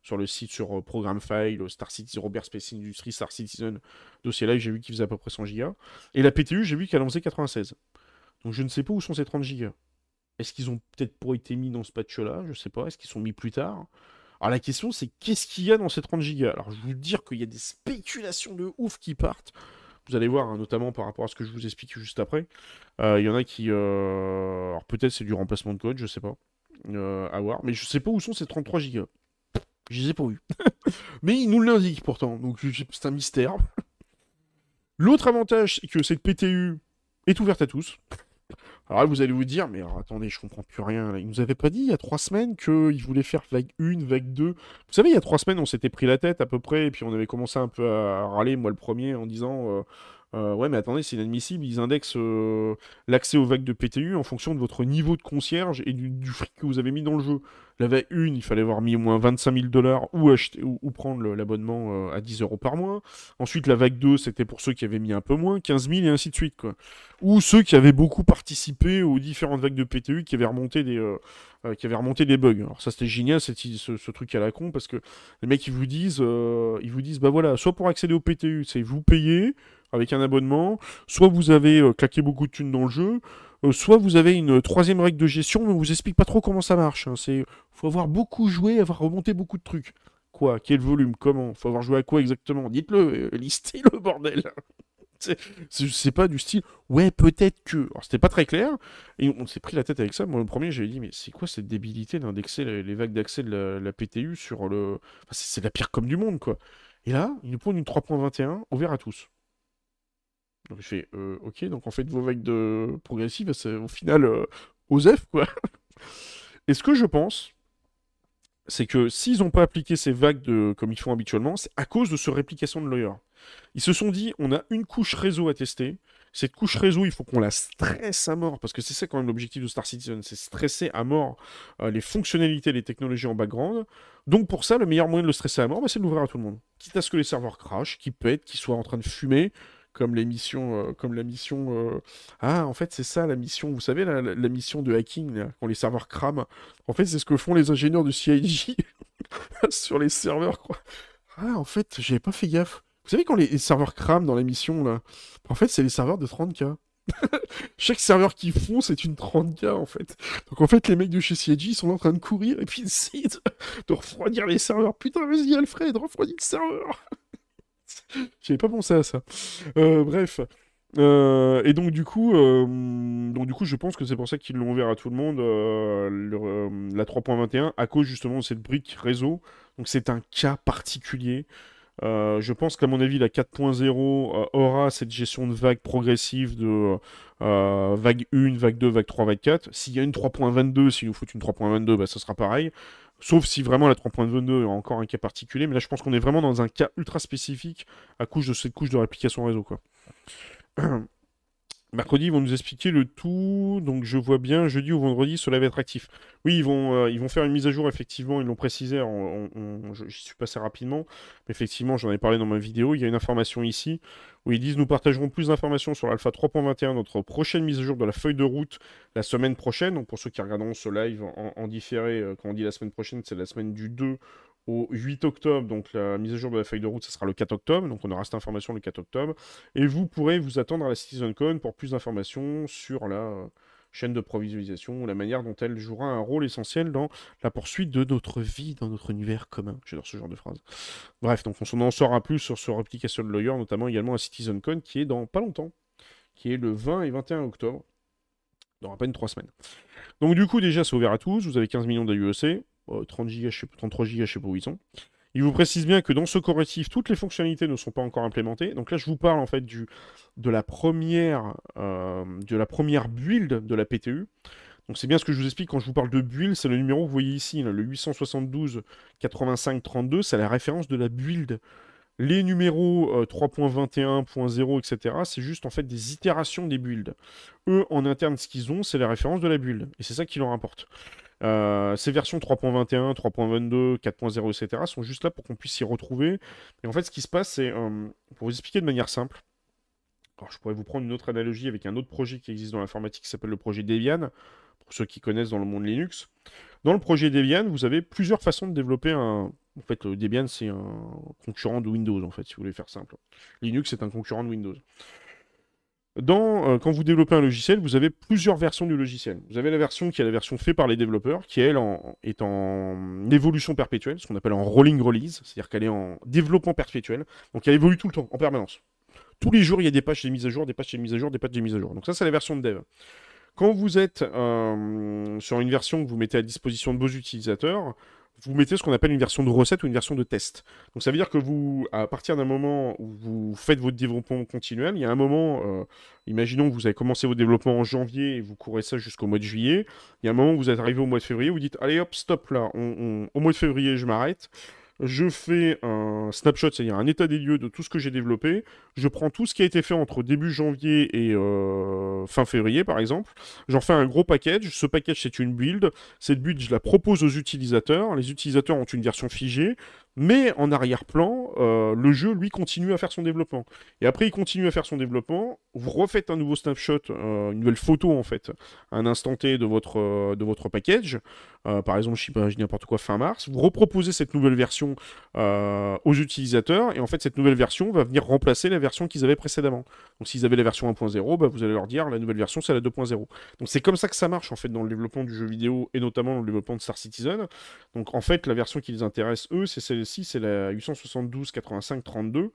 Sur le site, sur euh, Programme File, Star Citizen, Robert Space Industries, Star Citizen. Dossier live, j'ai vu qu'il faisait à peu près 100 Go. Et la PTU, j'ai vu qu'elle en faisait 96. Donc je ne sais pas où sont ces 30 Go. Est-ce qu'ils ont peut-être pas été mis dans ce patch-là? Je sais pas. Est-ce qu'ils sont mis plus tard? Alors la question c'est qu'est-ce qu'il y a dans ces 30 Go Alors je vais vous dire qu'il y a des spéculations de ouf qui partent. Vous allez voir, hein, notamment par rapport à ce que je vous explique juste après. Euh, il y en a qui... Euh, alors peut-être c'est du remplacement de code, je sais pas. Euh, à voir. Mais je sais pas où sont ces 33 Go. Je les ai pas vus. Mais ils nous l'indiquent pourtant, donc c'est un mystère. L'autre avantage, c'est que cette PTU est ouverte à tous. Alors là, vous allez vous dire, mais attendez, je comprends plus rien. Il nous avait pas dit il y a trois semaines qu'il voulait faire vague 1, vague 2. Vous savez, il y a trois semaines, on s'était pris la tête à peu près, et puis on avait commencé un peu à râler, moi le premier, en disant euh, euh, ouais, mais attendez, c'est inadmissible. Ils indexent euh, l'accès aux vagues de PTU en fonction de votre niveau de concierge et du, fric que vous avez mis dans le jeu. La vague 1, il fallait avoir mis au moins 25 000 dollars ou, ou, prendre l'abonnement euh, à 10 euros par mois. Ensuite, la vague 2, c'était pour ceux qui avaient mis un peu moins, 15 000 et ainsi de suite. Ou ceux qui avaient beaucoup participé aux différentes vagues de PTU qui avaient remonté des, qui avaient remonté des bugs. Alors ça, c'était génial, ce, truc à la con, parce que les mecs, ils vous disent, ils vous disent bah voilà, soit pour accéder au PTU, c'est vous payez avec un abonnement, soit vous avez euh, claqué beaucoup de thunes dans le jeu, euh, soit vous avez une troisième règle de gestion, mais on vous explique pas trop comment ça marche. Hein. C'est, faut avoir beaucoup joué, avoir remonté beaucoup de trucs. Quoi? Quel volume? Comment? Faut avoir joué à quoi exactement? Dites-le, euh, listez le bordel. c'est pas du style, ouais, peut-être que. Alors, c'était pas très clair, et on s'est pris la tête avec ça. Moi, le premier, j'ai dit, mais c'est quoi cette débilité d'indexer les, vagues d'accès de la, PTU sur le. c'est la pire comme du monde, quoi. Et là, ils nous prennent une 3.21 ouvert à tous. Donc je fais, euh, ok, donc en fait, vos vagues de progressive, c'est au final euh, OSEF, quoi. Et ce que je pense, c'est que s'ils n'ont pas appliqué ces vagues de, comme ils font habituellement, c'est à cause de ce réplication de lawyer. Ils se sont dit, on a une couche réseau à tester. Cette couche réseau, il faut qu'on la stresse à mort, parce que c'est ça quand même l'objectif de Star Citizen, c'est stresser à mort euh, les fonctionnalités, les technologies en background. Donc pour ça, le meilleur moyen de le stresser à mort, bah, c'est de l'ouvrir à tout le monde. Quitte à ce que les serveurs crachent, qu'ils pètent, qu'ils soient en train de fumer, comme euh, comme la mission. Euh, ah, en fait, c'est ça la mission. Vous savez, la, mission de hacking, quand les serveurs crament. En fait, c'est ce que font les ingénieurs de CIG sur les serveurs, quoi. Ah, en fait, j'avais pas fait gaffe. Vous savez, quand les, serveurs crament dans la mission, là, en fait, c'est les serveurs de 30K. Chaque serveur qu'ils font, c'est une 30K en fait. Donc en fait, les mecs de chez CIG sont en train de courir et puis ils essaient de refroidir les serveurs. Putain, vas-y Alfred, refroidis le serveur J'avais pas pensé à ça. Euh, bref. Euh, et donc du coup, euh, donc du coup, je pense que c'est pour ça qu'ils l'ont ouvert à tout le monde la 3.21 à cause justement de cette brique réseau. Donc c'est un cas particulier. Euh, je pense qu'à mon avis, la 4.0 aura cette gestion de vagues progressive de vague 1, vague 2, vague 3, vague 4. S'il y a une 3.22, s'il nous faut une 3.22, bah, ça sera pareil. Sauf si vraiment la 3.22 est encore un cas particulier. Mais là, je pense qu'on est vraiment dans un cas ultra spécifique à cause de cette couche de réplication réseau. Quoi. Mercredi, ils vont nous expliquer le tout. Donc, je vois bien, jeudi ou vendredi, cela va être actif. Oui, ils vont, euh, ils vont faire une mise à jour, effectivement. Ils l'ont précisé. J'y suis passé rapidement. Mais effectivement, j'en ai parlé dans ma vidéo. Il y a une information ici où ils disent Nous partagerons plus d'informations sur l'Alpha 3.21, notre prochaine mise à jour de la feuille de route la semaine prochaine. Donc, pour ceux qui regarderont ce live en, en différé, euh, quand on dit la semaine prochaine, c'est la semaine du 2 au 8 octobre. Donc la mise à jour de la feuille de route, ce sera le 4 octobre. Donc on aura cette information le 4 octobre. Et vous pourrez vous attendre à la CitizenCon pour plus d'informations sur la chaîne de provisualisation, la manière dont elle jouera un rôle essentiel dans la poursuite de notre vie, dans notre univers commun. J'adore ce genre de phrase. Bref, donc on en saura plus sur ce Replication Lawyer, notamment également à CitizenCon, qui est dans pas longtemps, qui est le 20 et 21 octobre, dans à peine 3 semaines. Donc du coup, déjà, c'est ouvert à tous, vous avez 15 millions d'AUEC, 30 Go, 33 Go, je sais pas où ils sont. Il vous précise bien que dans ce correctif, toutes les fonctionnalités ne sont pas encore implémentées. Donc là, je vous parle en fait du, de, la première, euh, de la première build de la PTU. Donc c'est bien ce que je vous explique quand je vous parle de build, c'est le numéro que vous voyez ici, le 872 85 32, c'est la référence de la build. Les numéros 3.21.0, etc., c'est juste en fait des itérations des builds. Eux, en interne, ce qu'ils ont, c'est la référence de la build. Et c'est ça qui leur importe. Euh, ces versions 3.21, 3.22, 4.0, etc. sont juste là pour qu'on puisse s'y retrouver. Et en fait, ce qui se passe, c'est, euh, pour vous expliquer de manière simple, je pourrais vous prendre une autre analogie avec un autre projet qui existe dans l'informatique qui s'appelle le projet Debian, pour ceux qui connaissent dans le monde Linux. Dans le projet Debian, vous avez plusieurs façons de développer un... En fait, Debian, c'est un concurrent de Windows, en fait, si vous voulez faire simple. Linux, c'est un concurrent de Windows. Euh, quand vous développez un logiciel, vous avez plusieurs versions du logiciel. Vous avez la version qui est la version faite par les développeurs, qui elle est en évolution perpétuelle, ce qu'on appelle en rolling release, c'est-à-dire qu'elle est en développement perpétuel. Donc elle évolue tout le temps, en permanence. Tous les jours, il y a des patchs, des mises à jour, des patchs, des mises à jour, des patchs, des mises à jour. Donc ça, c'est la version de dev. Quand vous êtes euh, sur une version que vous mettez à disposition de vos utilisateurs, vous mettez ce qu'on appelle une version de recette ou une version de test. Donc ça veut dire que vous, à partir d'un moment où vous faites votre développement continuel, il y a un moment, euh, imaginons que vous avez commencé votre développement en janvier et vous courez ça jusqu'au mois de juillet, il y a un moment où vous êtes arrivé au mois de février, vous dites allez hop, stop là, au mois de février je m'arrête, je fais un snapshot, c'est-à-dire un état des lieux de tout ce que j'ai développé. Je prends tout ce qui a été fait entre début janvier et euh, fin février, par exemple. J'en fais un gros package. Ce package, c'est une build. Cette build, je la propose aux utilisateurs. Les utilisateurs ont une version figée. Mais en arrière-plan, euh, le jeu, lui, continue à faire son développement. Et après, il continue à faire son développement. Vous refaites un nouveau snapshot, euh, une nouvelle photo, en fait, à un instant T de votre, euh, de votre package. par exemple, je sais pas, n'importe quoi, fin mars. Vous reproposez cette nouvelle version aux utilisateurs. Et en fait, cette nouvelle version va venir remplacer la version qu'ils avaient précédemment. Donc, s'ils avaient la version 1.0, bah, vous allez leur dire la nouvelle version, c'est la 2.0. Donc, c'est comme ça que ça marche, en fait, dans le développement du jeu vidéo et notamment dans le développement de Star Citizen. Donc, en fait, la version qui les intéresse, eux, c'est celle c'est la 872 85 32,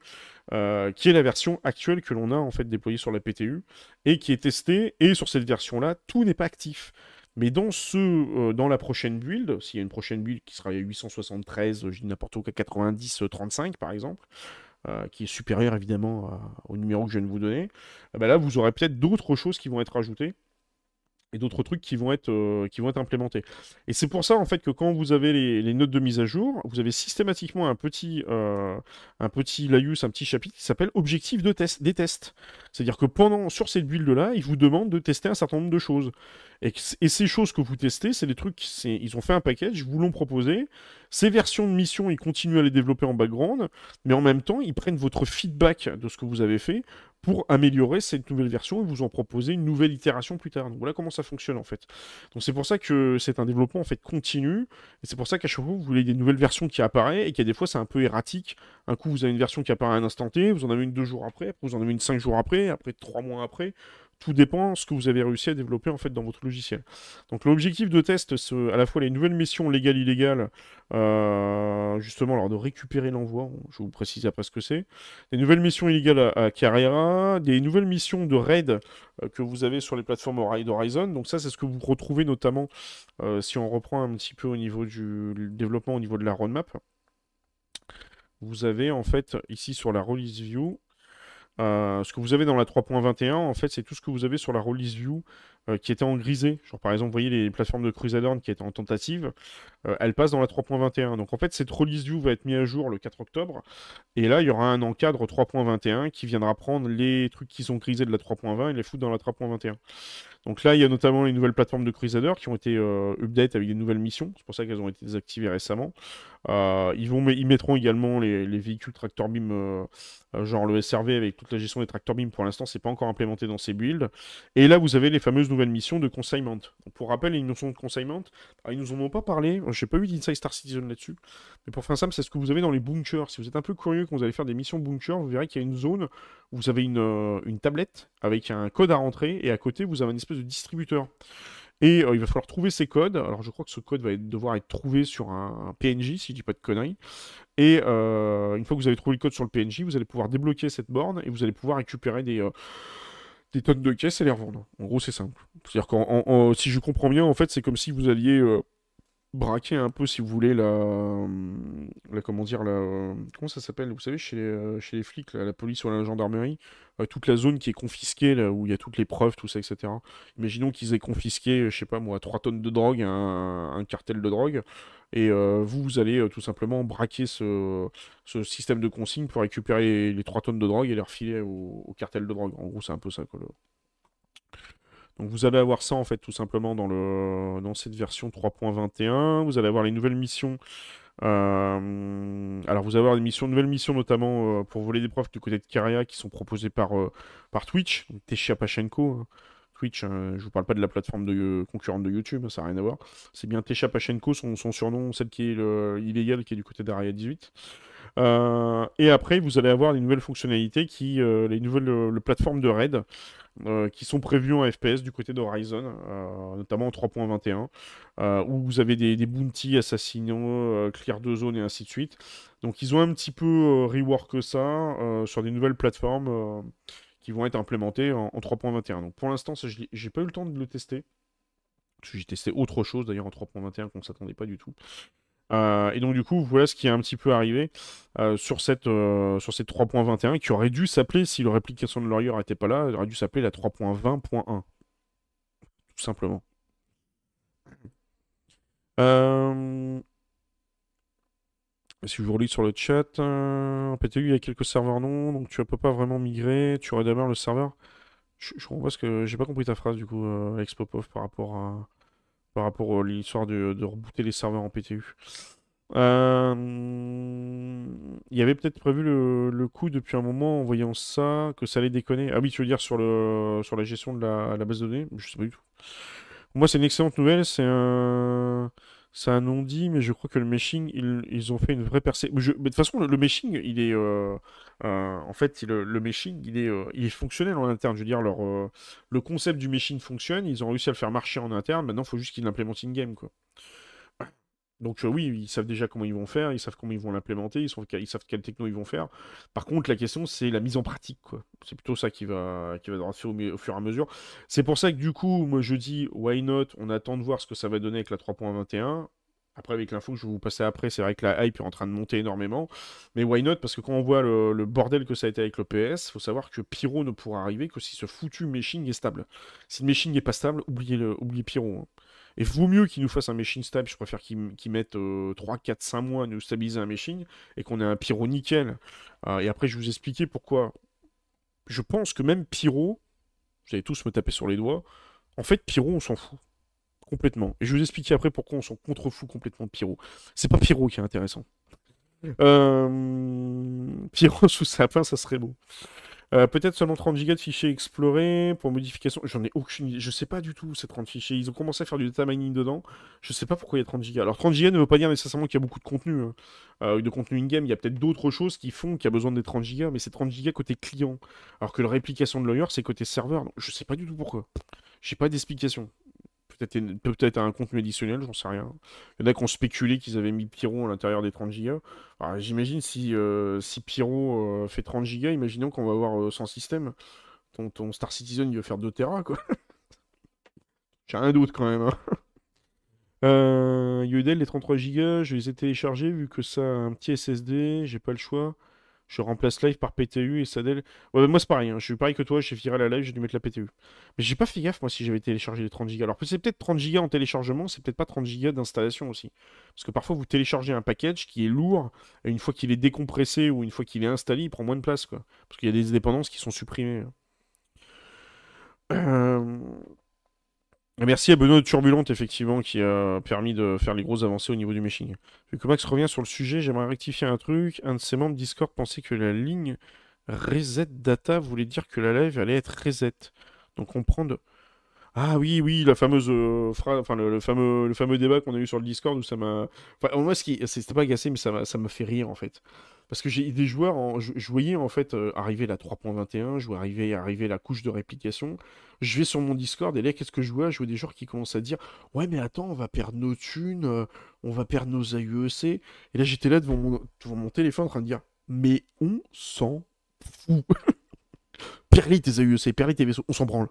qui est la version actuelle que l'on a en fait déployée sur la PTU et qui est testée. Et sur cette version-là, tout n'est pas actif. Mais dans, ce, euh, dans la prochaine build, s'il y a une prochaine build qui sera à 873, je dis n'importe où, 90 35 par exemple, euh, qui est supérieure évidemment au numéro que je viens de vous donner, eh ben là vous aurez peut-être d'autres choses qui vont être ajoutées et d'autres trucs qui vont être euh, qui vont être implémentés. Et c'est pour ça en fait que quand vous avez les, notes de mise à jour, vous avez systématiquement un petit euh, un petit laïus, un petit chapitre qui s'appelle objectif de test des tests. C'est-à-dire que pendant sur cette build là, ils vous demandent de tester un certain nombre de choses. Et, ces choses que vous testez, c'est des trucs, ils ont fait un package, vous l'ont proposé. Ces versions de mission, ils continuent à les développer en background, mais en même temps, ils prennent votre feedback de ce que vous avez fait pour améliorer cette nouvelle version et vous en proposer une nouvelle itération plus tard. Donc voilà comment ça fonctionne en fait. Donc c'est pour ça que c'est un développement en fait continu et c'est pour ça qu'à chaque fois vous voulez des nouvelles versions qui apparaissent et qu'il y des fois c'est un peu erratique. Un coup vous avez une version qui apparaît à un instant T, vous en avez une deux jours après, après vous en avez une cinq jours après, après trois mois après. Tout dépend de ce que vous avez réussi à développer en fait dans votre logiciel. Donc l'objectif de test, c'est à la fois les nouvelles missions légales illégales, euh, justement de récupérer l'envoi, je vous préciser après ce que c'est, des nouvelles missions illégales à, Carrera, des nouvelles missions de raid euh, que vous avez sur les plateformes Horizon. Donc ça c'est ce que vous retrouvez notamment euh, si on reprend un petit peu au niveau du développement, au niveau de la roadmap. vous avez en fait ici sur la release view, euh, ce que vous avez dans la 3.21, en fait, c'est tout ce que vous avez sur la release view qui était en grisé. Par exemple, vous voyez les plateformes de Crusader qui étaient en tentative, euh, elles passent dans la 3.21. Donc, en fait, cette release view va être mise à jour le 4 octobre. Et là, il y aura un encadre 3.21 qui viendra prendre les trucs qui sont grisés de la 3.20 et les foutre dans la 3.21. Donc là, il y a notamment les nouvelles plateformes de Crusader qui ont été euh, update avec des nouvelles missions. C'est pour ça qu'elles ont été désactivées récemment. Euh, ils, vont, ils mettront également les, véhicules tractor beam, euh, genre le SRV avec toute la gestion des tractor beam. Pour l'instant, c'est pas encore implémenté dans ces builds. Et là, vous avez les fameuses nouvelles missions de consignment. pour rappel, les notions de consignment, ah, ils nous en ont pas parlé. J'ai pas eu d'Inside Star Citizen là-dessus. Mais pour faire simple, c'est ce que vous avez dans les bunkers. Si vous êtes un peu curieux quand vous allez faire des missions bunkers, vous verrez qu'il y a une zone où vous avez une, une tablette avec un code à rentrer et à côté, vous avez un espèce de distributeur. Et euh, il va falloir trouver ces codes. Alors je crois que ce code va devoir être trouvé sur un, PNJ, si je dis pas de conneries. Et euh, une fois que vous avez trouvé le code sur le PNJ, vous allez pouvoir débloquer cette borne et vous allez pouvoir récupérer des, euh, des tonnes de caisses et les revendre. En gros, c'est simple. C'est-à-dire que si je comprends bien, en fait, c'est comme si vous alliez braquer un peu, si vous voulez, la, la comment dire, la, comment ça s'appelle Vous savez, chez les, les flics, la police ou la gendarmerie, toute la zone qui est confisquée, là, où il y a toutes les preuves, tout ça, etc. Imaginons qu'ils aient confisqué, je sais pas moi, 3 tonnes de drogue, un cartel de drogue, et euh, vous, vous allez euh, tout simplement braquer ce, système de consigne pour récupérer les, 3 tonnes de drogue et les refiler au, cartel de drogue. En gros, c'est un peu ça. Quoi, Donc vous allez avoir ça en fait tout simplement dans, le, dans cette version 3.21. Vous allez avoir les nouvelles missions euh, alors vous avez des missions, nouvelles missions notamment pour voler des preuves du côté de Karia qui sont proposées par, par Twitch, Tessia Pachenko. Hein. Twitch, hein, je vous parle pas de la plateforme de, concurrente de YouTube, ça n'a rien à voir. C'est bien Tesha Pachenko, son, surnom, celle qui est illégale, qui est du côté d'Aria 18. et après, vous allez avoir les nouvelles fonctionnalités, qui, les nouvelles plateformes de raid, euh, qui sont prévus en FPS du côté d'Horizon, euh, notamment en 3.21, euh, où vous avez des, des bounties, assassinaux, clear de zone et ainsi de suite. Donc ils ont un petit peu rework ça sur des nouvelles plateformes vont être implémentées en, en 3.21. Donc pour l'instant, j'ai pas eu le temps de le tester. J'ai testé autre chose d'ailleurs en 3.21 qu'on ne s'attendait pas du tout. Euh, et donc du coup, voilà ce qui est un petit peu arrivé euh, sur cette, euh, cette 3.21 qui aurait dû s'appeler, si le réplication de Lawyer n'était pas là, il aurait dû s'appeler la 3.20.1. Tout simplement. Si je vous relis sur le chat, en PTU, il y a quelques serveurs non, donc tu ne peux pas vraiment migrer, tu aurais d'abord le serveur. Je, comprends parce que j'ai pas compris ta phrase du coup, Expopov, par rapport à par rapport à l'histoire de, rebooter les serveurs en PTU. Euh, il y avait peut-être prévu le, coup depuis un moment en voyant ça, que ça allait déconner. Ah oui, tu veux dire sur, le, sur la gestion de la, la base de données? Je sais pas du tout. Moi, c'est une excellente nouvelle. C'est un. C'est un non-dit, mais je crois que le meshing, ils, ont fait une vraie percée. De toute façon, le, meshing, il est. Euh, euh, en fait, le, le, meshing, il est, euh, il est fonctionnel en interne. Je veux dire, leur, le concept du meshing fonctionne, ils ont réussi à le faire marcher en interne. Maintenant, il faut juste qu'ils l'implémentent in-game, quoi. Donc oui, ils savent déjà comment ils vont faire, ils savent comment ils vont l'implémenter, ils, savent quelle techno ils vont faire. Par contre, la question, c'est la mise en pratique. C'est plutôt ça qui va, qui va au, au, fur et à mesure. C'est pour ça que du coup, moi je dis, why not On attend de voir ce que ça va donner avec la 3.21. Après, avec l'info que je vais vous passer après, c'est vrai que la hype est en train de monter énormément. Mais why not? Parce que quand on voit le, bordel que ça a été avec le PS, faut savoir que Pyro ne pourra arriver que si ce foutu meshing est stable. Si le meshing n'est pas stable, oubliez, le, oubliez Pyro. Hein. Et vaut mieux qu'ils nous fassent un machine stable, je préfère qu'ils mettent 3, 4, 5 mois à nous stabiliser un machine et qu'on ait un pyro nickel. Euh, et après, je vais vous expliquer pourquoi. Je pense que même pyro, vous allez tous me taper sur les doigts, en fait, pyro, on s'en fout. Complètement. Et je vais vous expliquer après pourquoi on s'en contrefout complètement de pyro. C'est pas pyro qui est intéressant. Euh... Pyro sous sapin, ça serait beau. Euh, peut-être seulement 30 Go de fichiers explorés pour modification. J'en ai aucune idée. Je sais pas du tout ces 30 fichiers. Ils ont commencé à faire du data mining dedans. Je sais pas pourquoi il y a 30 Go. Alors 30 Go ne veut pas dire nécessairement qu'il y a beaucoup de contenu. Hein. Euh, de contenu in-game, il y a peut-être d'autres choses qui font qu'il y a besoin des 30 Go, mais c'est 30 Go côté client. Alors que la réplication de Lawyer, c'est côté serveur. Donc, je sais pas du tout pourquoi. J'ai pas d'explication peut-être un contenu additionnel, j'en sais rien. Il y en a qui ont spéculé qu'ils avaient mis Pyro à l'intérieur des 30 Go. J'imagine si, euh, si Pyro euh, fait 30 Go, imaginons qu'on va avoir euh, sans système. Ton, Star Citizen, il va faire 2 Tera, quoi. J'ai un doute quand même. Hein. Euh, Yodel, les 33 Go, je les ai téléchargés vu que ça a un petit SSD, j'ai pas le choix. Je remplace Live par PTU et Sadel. Ouais, moi, c'est pareil. hein. Je suis pareil que toi. J'ai viré la Live, j'ai dû mettre la PTU. Mais j'ai pas fait gaffe, moi, si j'avais téléchargé les 30 Go. Alors, c'est peut-être 30 Go en téléchargement, c'est peut-être pas 30 Go d'installation aussi. Parce que parfois, vous téléchargez un package qui est lourd, et une fois qu'il est décompressé ou une fois qu'il est installé, il prend moins de place. Parce qu'il y a des dépendances qui sont supprimées. Euh, Merci à Benoît Turbulente, effectivement, qui a permis de faire les grosses avancées au niveau du meshing. Vu que Max revient sur le sujet, j'aimerais rectifier un truc. Un de ses membres Discord pensait que la ligne reset data voulait dire que la live allait être reset. Donc on prend de... Ah oui, oui, la fameuse euh, enfin le, fameux, le fameux débat qu'on a eu sur le Discord où ça m'a. Enfin, moi, ce qui, c'était pas agacé, mais ça m'a, ça m'a fait rire en fait. Parce que j'ai des joueurs, je, voyais en fait euh, arriver la 3.21, je vois arriver, arriver la couche de réplication. Je vais sur mon Discord et là, qu'est-ce que je vois? Je vois des joueurs qui commencent à dire, ouais, mais attends, on va perdre nos thunes, euh, on va perdre nos AUEC. Et là, j'étais là devant mon téléphone en train de dire, mais on s'en fout. Perlis tes AUEC, perlis tes vaisseaux, on s'en branle.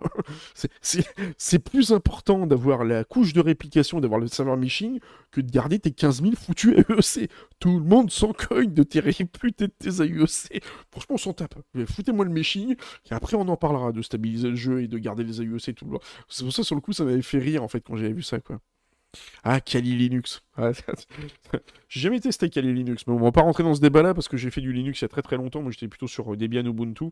C'est- plus important d'avoir la couche de réplication, d'avoir le serveur meshing, que de garder tes 15 000 foutus AUEC. Tout le monde s'en cogne de tes réputés de tes AUEC. Franchement, on s'en tape. Foutez-moi le meshing, et après on en parlera de stabiliser le jeu et de garder les AUEC tout le. C'est pour ça, sur le coup, ça m'avait fait rire, en fait, quand j'avais vu ça, quoi. Ah, Kali Linux. J'ai jamais testé Kali Linux, mais on va pas rentrer dans ce débat-là parce que j'ai fait du Linux il y a très très longtemps. Moi, j'étais plutôt sur euh, Debian Ubuntu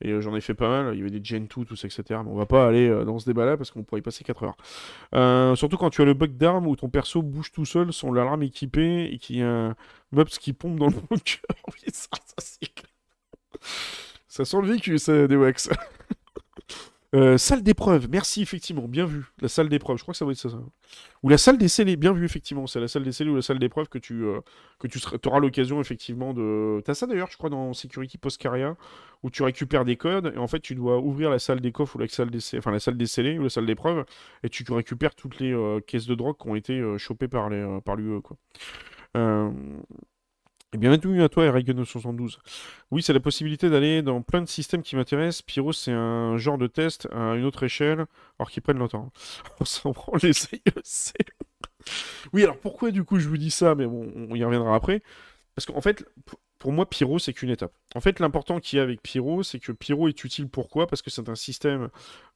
et euh, j'en ai fait pas mal. Il y avait des Gentoo, tout ça, etc. Mais on va pas aller euh, dans ce débat-là parce qu'on pourrait y passer 4 heures. Surtout quand tu as le bug d'arme où ton perso bouge tout seul sans l'alarme équipée et qu'il y a un mobs qui pompe dans le bunker. Oui. Ça sent le vécu, ça, des wax. Euh, salle d'épreuve, merci effectivement, bien vu. La salle d'épreuve, je crois que ça va être ça. ça. Ou la salle des scellés, bien vu effectivement. C'est la salle des scellés ou la salle d'épreuve que tu, euh, que tu auras l'occasion effectivement de. T'as ça d'ailleurs, je crois, dans Security Postcaria, où tu récupères des codes et en fait tu dois ouvrir la salle des coffres ou la salle des, enfin, la salle des scellés ou la salle d'épreuve et tu récupères toutes les euh, caisses de drogue qui ont été chopées par les, par l'UE quoi. Euh, et bienvenue à toi, Eragon72. Oui, c'est la possibilité d'aller dans plein de systèmes qui m'intéressent. Pyro, c'est un genre de test à une autre échelle, alors qu'ils prennent longtemps. On s'en prend les IEC. Oui, alors pourquoi du coup je vous dis ça, mais bon, on y reviendra après. Parce qu'en fait, pour moi, Pyro, c'est qu'une étape. En fait, l'important qu'il y a avec Pyro, c'est que Pyro est utile pourquoi? Parce que c'est un système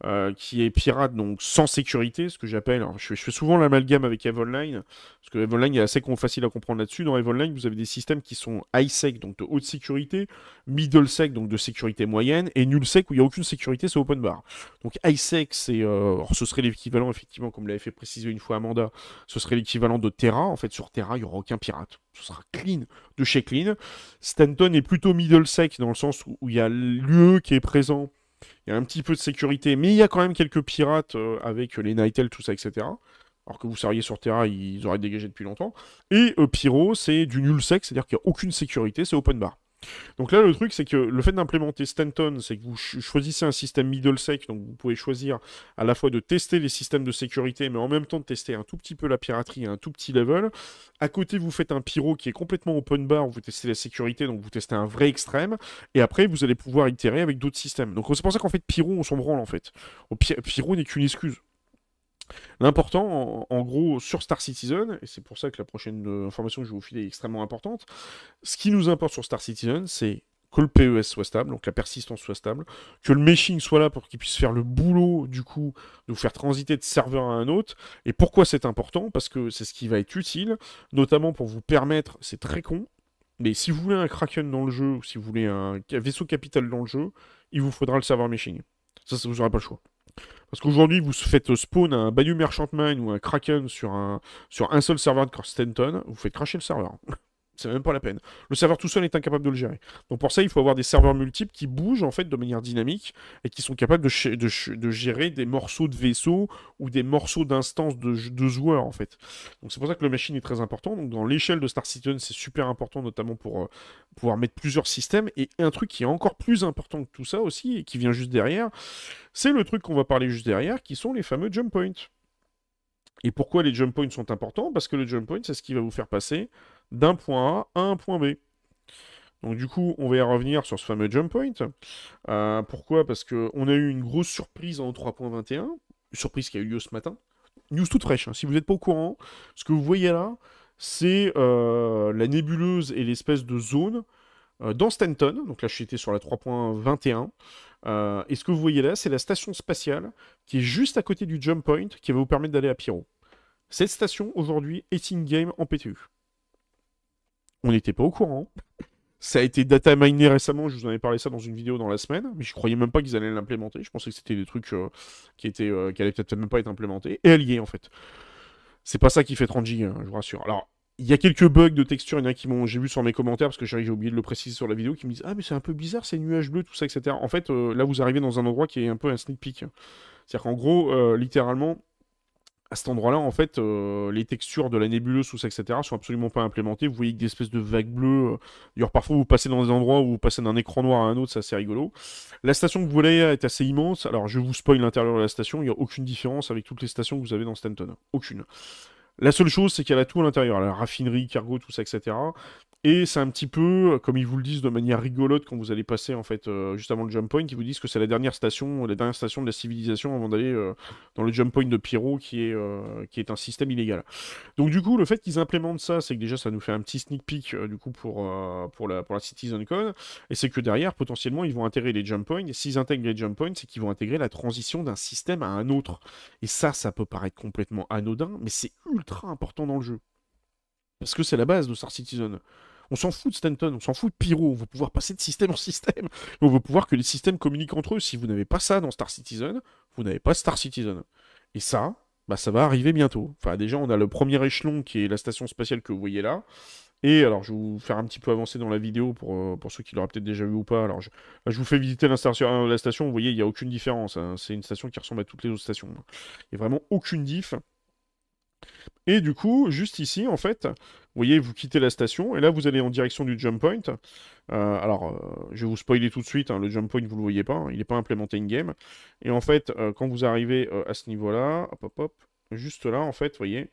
euh, qui est pirate, donc sans sécurité, ce que j'appelle. Je fais, je fais souvent l'amalgame avec EVE Online, parce que EVE Online est assez facile à comprendre là-dessus. Dans EVE Online, vous avez des systèmes qui sont high-sec, donc de haute sécurité, middle-sec, donc de sécurité moyenne, et null-sec, où il n'y a aucune sécurité, c'est open bar. Donc high-sec, c'est, euh, ce serait l'équivalent, effectivement, comme l'avait fait préciser une fois Amanda, ce serait l'équivalent de Terra. En fait, sur Terra, il n'y aura aucun pirate. Ce sera clean de chez clean. Stanton est plutôt middle sec dans le sens où il y a l'UE qui est présent, il y a un petit peu de sécurité, mais il y a quand même quelques pirates euh, avec les Nightel, tout ça, etc. Alors que vous seriez sur Terra, ils auraient dégagé depuis longtemps. Et euh, c'est du nul sec, c'est-à-dire qu'il n'y a aucune sécurité, c'est open bar. Donc là, le truc, c'est que le fait d'implémenter Stanton, c'est que vous ch- choisissez un système middle sec, donc vous pouvez choisir à la fois de tester les systèmes de sécurité, mais en même temps de tester un tout petit peu la piraterie à un tout petit level. À côté, vous faites un pyro qui est complètement open bar, où vous testez la sécurité, donc vous testez un vrai extrême, et après, vous allez pouvoir itérer avec d'autres systèmes. Donc c'est pour ça qu'en fait, pyro, on s'en branle en fait. Pyro n'est qu'une excuse. L'important, en, gros, sur Star Citizen, et c'est pour ça que la prochaine euh, information que je vais vous filer est extrêmement importante, ce qui nous importe sur Star Citizen, c'est que le PES soit stable, donc la persistance soit stable, que le meshing soit là pour qu'il puisse faire le boulot, du coup, de vous faire transiter de serveur à un autre. Et pourquoi c'est important? Parce que c'est ce qui va être utile, notamment pour vous permettre, c'est très con, mais si vous voulez un Kraken dans le jeu, ou si vous voulez un vaisseau capital dans le jeu, il vous faudra le serveur meshing. Ça, ça vous n'aurez pas le choix. Parce qu'aujourd'hui, vous faites spawn un Bayou Merchantman ou un Kraken sur un, seul serveur de Stanton, vous faites cracher le serveur. C'est même pas la peine. Le serveur tout seul est incapable de le gérer. Donc pour ça, il faut avoir des serveurs multiples qui bougent en fait de manière dynamique et qui sont capables de, gérer des morceaux de vaisseaux ou des morceaux d'instances de, de joueurs en fait. Donc c'est pour ça que le machine est très important. Dans l'échelle de Star Citizen, c'est super important notamment pour euh, pouvoir mettre plusieurs systèmes. Et un truc qui est encore plus important que tout ça aussi et qui vient juste derrière, c'est le truc qu'on va parler juste derrière, qui sont les fameux jump points. Et pourquoi les jump points sont importants? Parce que le jump point, c'est ce qui va vous faire passer d'un point A à un point B. Donc du coup, on va y revenir sur ce fameux jump point. Euh, pourquoi? Parce qu'on a eu une grosse surprise en 3.21, une surprise qui a eu lieu ce matin. news toute fraîche, hein. si vous n'êtes pas au courant, ce que vous voyez là, c'est euh, la nébuleuse et l'espèce de zone euh, dans Stanton. Donc là, je suis sur la 3.21. Euh, et ce que vous voyez là, c'est la station spatiale qui est juste à côté du jump point qui va vous permettre d'aller à Pyro. Cette station, aujourd'hui, est in-game en PTU. On n'était pas au courant. Ça a été data miné récemment, je vous en ai parlé ça dans une vidéo dans la semaine, mais je croyais même pas qu'ils allaient l'implémenter. Je pensais que c'était des trucs qui, étaient, qui allaient peut-être même pas être implémentés. Et elle y est en fait. C'est pas ça qui fait 30 Go, hein, je vous rassure. Alors, il y a quelques bugs de texture, il y en a qui m'ont, j'ai vu sur mes commentaires, parce que j'ai oublié de le préciser sur la vidéo, qui me disent Ah, mais c'est un peu bizarre, c'est nuages bleus, tout ça, etc. En fait, euh, là, vous arrivez dans un endroit qui est un peu un sneak peek. C'est-à-dire qu'en gros, euh, littéralement, à cet endroit-là, en fait, euh, les textures de la nébuleuse, tout ça, etc., sont absolument pas implémentées. Vous voyez que des espèces de vagues bleues. D'ailleurs, parfois, vous passez dans des endroits où vous passez d'un écran noir à un autre, c'est assez rigolo. La station que vous voyez est assez immense. Alors, je vous spoil l'intérieur de la station. Il n'y a aucune différence avec toutes les stations que vous avez dans Stanton. Aucune. La seule chose, c'est qu'elle a tout à l'intérieur, la raffinerie, cargo, tout ça, etc. Et c'est un petit peu, comme ils vous le disent de manière rigolote quand vous allez passer en fait euh, juste avant le jump point, ils vous disent que c'est la dernière station, la dernière station de la civilisation avant d'aller euh, dans le jump point de Pyro qui est, euh, qui est un système illégal. Donc du coup, le fait qu'ils implémentent ça, c'est que déjà ça nous fait un petit sneak peek du coup pour, pour, la, pour la CitizenCon, et c'est que derrière, potentiellement, ils vont intégrer les jump points, et s'ils intègrent les jump points, c'est qu'ils vont intégrer la transition d'un système à un autre. Et ça, ça peut paraître complètement anodin, mais c'est ultra important dans le jeu. Parce que c'est la base de Star Citizen. On s'en fout de Stanton, on s'en fout de Pyro, on veut pouvoir passer de système en système. On veut pouvoir que les systèmes communiquent entre eux. Si vous n'avez pas ça dans Star Citizen, vous n'avez pas Star Citizen. Et ça, bah, ça va arriver bientôt. Enfin, déjà, on a le premier échelon qui est la station spatiale que vous voyez là. Et alors, je vais vous faire un petit peu avancer dans la vidéo pour, euh, ceux qui l'auraient peut-être déjà vu ou pas. Alors, je, je vous fais visiter station, la station. Vous voyez, il n'y a aucune différence. Hein. C'est une station qui ressemble à toutes les autres stations. Il n'y a vraiment aucune diff. Et du coup, juste ici, en fait, vous voyez, vous quittez la station, et là, vous allez en direction du jump point. Euh, alors, euh, je vais vous spoiler tout de suite, hein, le jump point, vous le voyez pas, hein, il n'est pas implémenté in-game. Et en fait, euh, quand vous arrivez à ce niveau-là, hop, hop, hop, juste là, en fait, vous voyez,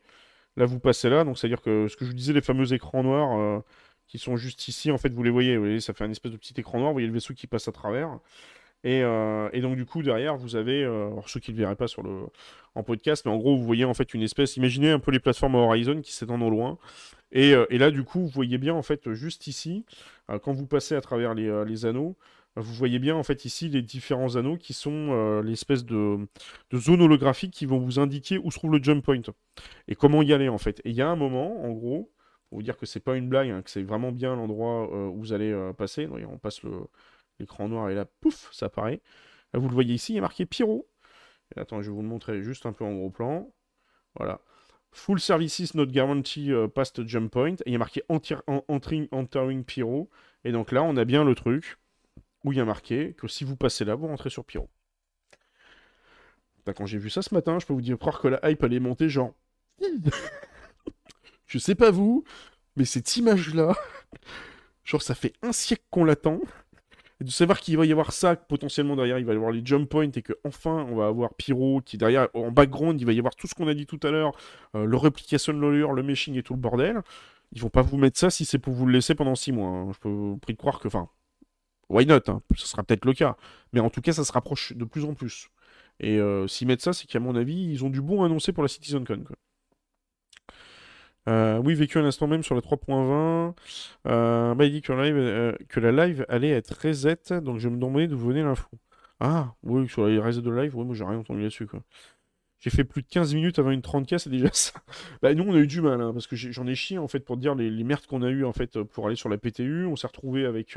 là, vous passez là, donc c'est-à-dire que ce que je vous disais, les fameux écrans noirs qui sont juste ici, en fait, vous les voyez, vous voyez, ça fait un espèce de petit écran noir, vous voyez le vaisseau qui passe à travers. Euh, et, donc du coup derrière vous avez, euh, alors ceux qui ne le verraient pas sur le, en podcast, mais en gros vous voyez en fait une espèce, imaginez un peu les plateformes Horizon qui s'étendent au loin. Euh, et, là du coup vous voyez bien en fait juste ici, quand vous passez à travers les, anneaux, vous voyez bien en fait ici les différents anneaux qui sont l'espèce de, de zone holographique qui vont vous indiquer où se trouve le jump point et comment y aller en fait. Et il y a un moment en gros, pour vous dire que c'est pas une blague, hein, que c'est vraiment bien l'endroit où vous allez passer. on passe le L'écran noir est là, pouf, ça apparaît. Là, vous le voyez ici, il a marqué Pyro. Et attends, je vais vous le montrer juste un peu en gros plan. Voilà. Full services not guarantee euh, past jump point. Et il y a marqué entering, entering Pyro. Et donc là, on a bien le truc où il y a marqué que si vous passez là, vous rentrez sur Pyro. quand j'ai vu ça ce matin, je peux vous dire croire que la hype allait monter genre. je sais pas vous, mais cette image-là, genre ça fait un siècle qu'on l'attend de savoir qu'il va y avoir ça, potentiellement derrière, il va y avoir les jump points et que enfin on va avoir Pyro qui derrière, en background, il va y avoir tout ce qu'on a dit tout à l'heure, euh, le replication lawyer, le meshing et tout le bordel. Ils vont pas vous mettre ça si c'est pour vous le laisser pendant 6 mois. Hein. Je peux vous prie de croire que, enfin, why not hein. Ce sera peut-être le cas. Mais en tout cas, ça se rapproche de plus en plus. Et euh, s'ils mettent ça, c'est qu'à mon avis, ils ont du bon annoncé pour la CitizenCon. Quoi. Euh, oui, vécu à l'instant même sur la 3.20. Euh, bah, il dit que la, live, euh, que la live allait être reset, donc je me demandais d'où venait l'info. Ah, oui, sur les reset de live, ouais, moi j'ai rien entendu là-dessus. J'ai fait plus de 15 minutes avant une 30k, c'est déjà ça. bah, nous, on a eu du mal, hein, parce que j'en ai, chié, en fait, pour dire les, merdes qu'on a eu en fait, pour aller sur la PTU. On s'est retrouvé avec.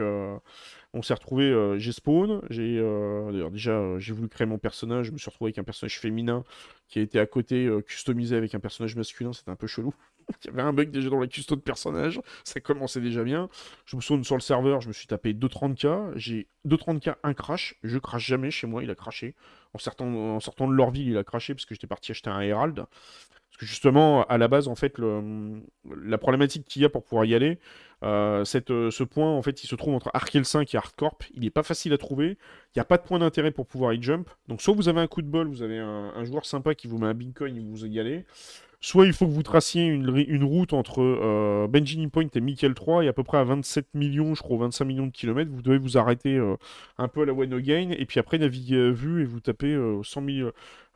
on s'est retrouvé. j'ai spawn. J'ai. D'ailleurs, déjà, j'ai voulu créer mon personnage. Je me suis retrouvé avec un personnage féminin qui a été à côté, customisé avec un personnage masculin. C'était un peu chelou. Il y avait un bug déjà dans la custo de personnage, ça commençait déjà bien. Je me souviens sur le serveur, je me suis tapé 230k, j'ai 230k, un crash, je crache jamais chez moi, il a craché. En sortant, de leur ville, il a craché parce que j'étais parti acheter un Herald. Parce que justement, à la base, en fait, la problématique qu'il y a pour pouvoir y aller, euh, euh, ce point, en fait, il se trouve entre Arkel 5 et Hardcorp. Il n'est pas facile à trouver. Il n'y a pas de point d'intérêt pour pouvoir y jump. Donc, soit vous avez un coup de bol, vous avez un, joueur sympa qui vous met un bitcoin et vous y allez. Soit il faut que vous traciez une, route entre euh, Benjamin Point et Michael 3 et à peu près à 27 millions, je crois, 25 millions de kilomètres, vous devez vous arrêter euh, un peu à la One Again et puis après naviguer à vue et vous tapez 100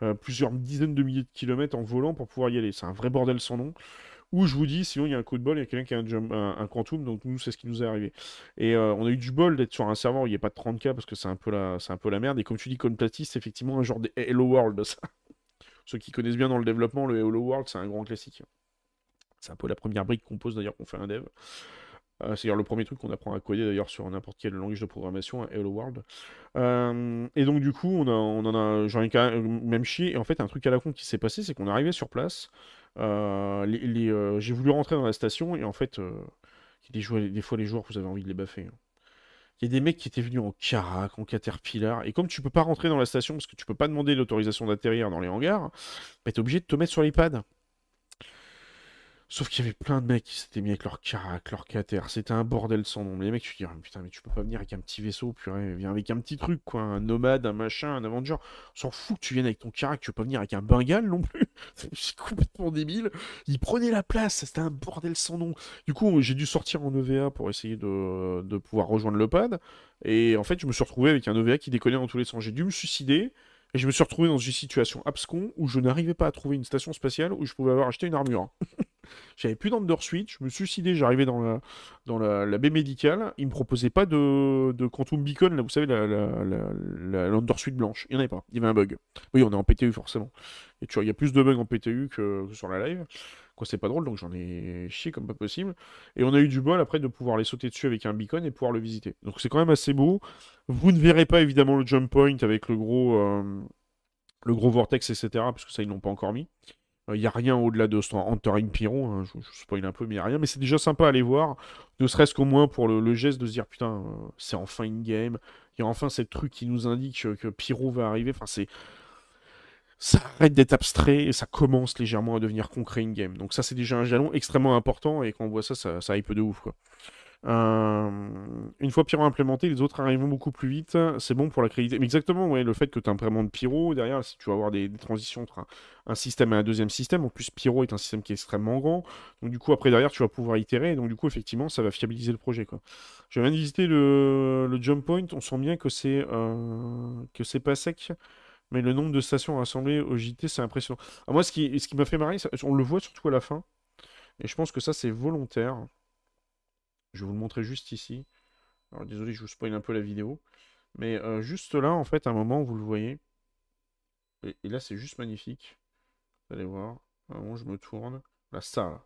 euh, plusieurs dizaines de milliers de kilomètres en volant pour pouvoir y aller. C'est un vrai bordel sans nom. Ou je vous dis, sinon il y a un coup de bol, il y a quelqu'un qui a un, quantum, donc nous c'est ce qui nous est arrivé. Et on a eu du bol d'être sur un serveur où il n'y a pas de 30K parce que c'est un, peu la, un peu la merde. Et comme tu dis, Conplatis, c'est effectivement un genre de Hello World ça. Ceux qui connaissent bien dans le développement, le Hello World, c'est un grand classique. C'est un peu la première brique qu'on pose d'ailleurs qu'on fait un dev. Euh, c'est d'ailleurs le premier truc qu'on apprend à coder d'ailleurs sur n'importe quel langage de programmation, Hello World. Euh, et donc du coup, on, en a, j'en ai même chier. Et en fait, un truc à la con qui s'est passé, c'est qu'on est arrivé sur place. Euh, j'ai voulu rentrer dans la station et en fait, des, des fois les joueurs, vous avez envie de les baffer. Hein. Il y a des mecs qui étaient venus en carac, en caterpillar, et comme tu peux pas rentrer dans la station parce que tu peux pas demander l'autorisation d'atterrir dans les hangars, bah, tu es obligé de te mettre sur l'iPad. Sauf qu'il y avait plein de mecs qui s'étaient mis avec leur carac, leur cater. C'était un bordel sans nom. Les mecs, tu dis, oh, putain, mais tu peux pas venir avec un petit vaisseau, purée, viens avec un petit truc, quoi. Un nomade, un machin, un Avenger. On s'en fout que tu viennes avec ton carac, tu peux pas venir avec un Bengale non plus. C'est complètement débile. Ils prenaient la place, c'était un bordel sans nom. Du coup, j'ai dû sortir en EVA pour essayer de, de pouvoir rejoindre le pad. Et en fait, je me suis retrouvé avec un EVA qui déconnait dans tous les sens. J'ai dû me suicider. Et je me suis retrouvé dans une situation abscon où je n'arrivais pas à trouver une station spatiale où je pouvais avoir acheté une armure. J'avais plus d'Undersuite, je me suicidé, j'arrivais dans la, dans la, baie médicale, ils me proposaient pas de, de Quantum Beacon, là vous savez, la, la, blanche. Il n'y en avait pas, il y avait un bug. Oui, on est en PTU forcément. Et tu vois, il y a plus de bugs en PTU que, sur la live. Quoi, c'est pas drôle, donc j'en ai chié comme pas possible. Et on a eu du bol après de pouvoir les sauter dessus avec un beacon et pouvoir le visiter. Donc c'est quand même assez beau. Vous ne verrez pas évidemment le jump point avec le gros, euh, le gros vortex, etc. Parce que ça, ils l'ont pas encore mis. Il euh, n'y a rien au-delà de ce Entering Pyro, je, spoil un peu, mais il n'y a rien. Mais c'est déjà sympa à aller voir, ne serait-ce qu'au moins pour le, geste de se dire putain, euh, c'est enfin in-game. Il y a enfin ce truc qui nous indique que, Pyro va arriver. Enfin, c'est. Ça arrête d'être abstrait et ça commence légèrement à devenir concret in-game. Donc, ça, c'est déjà un jalon extrêmement important et quand on voit ça, ça, ça hype de ouf, quoi. Euh, une fois Pyro implémenté, les autres arrivent beaucoup plus vite. C'est bon pour la qualité. Mais exactement, ouais, le fait que tu de Pyro, derrière, si tu vas avoir des, transitions entre un, système et un deuxième système, en plus Pyro est un système qui est extrêmement grand. Donc du coup, après, derrière, tu vas pouvoir itérer. donc du coup, effectivement, ça va fiabiliser le projet. Quoi. Je viens de visiter le, jump point. On sent bien que c'est euh, c'est pas sec. Mais le nombre de stations rassemblées au JT, c'est impressionnant. moi, ce qui, ce qui m'a fait marrer, on le voit surtout à la fin. Et je pense que ça, c'est volontaire. Je vais vous le montrer juste ici. Alors désolé, je vous spoil un peu la vidéo. Mais euh, juste là, en fait, à un moment, vous le voyez. Et, là, c'est juste magnifique. Vous allez voir. À un je me tourne. Là, ça,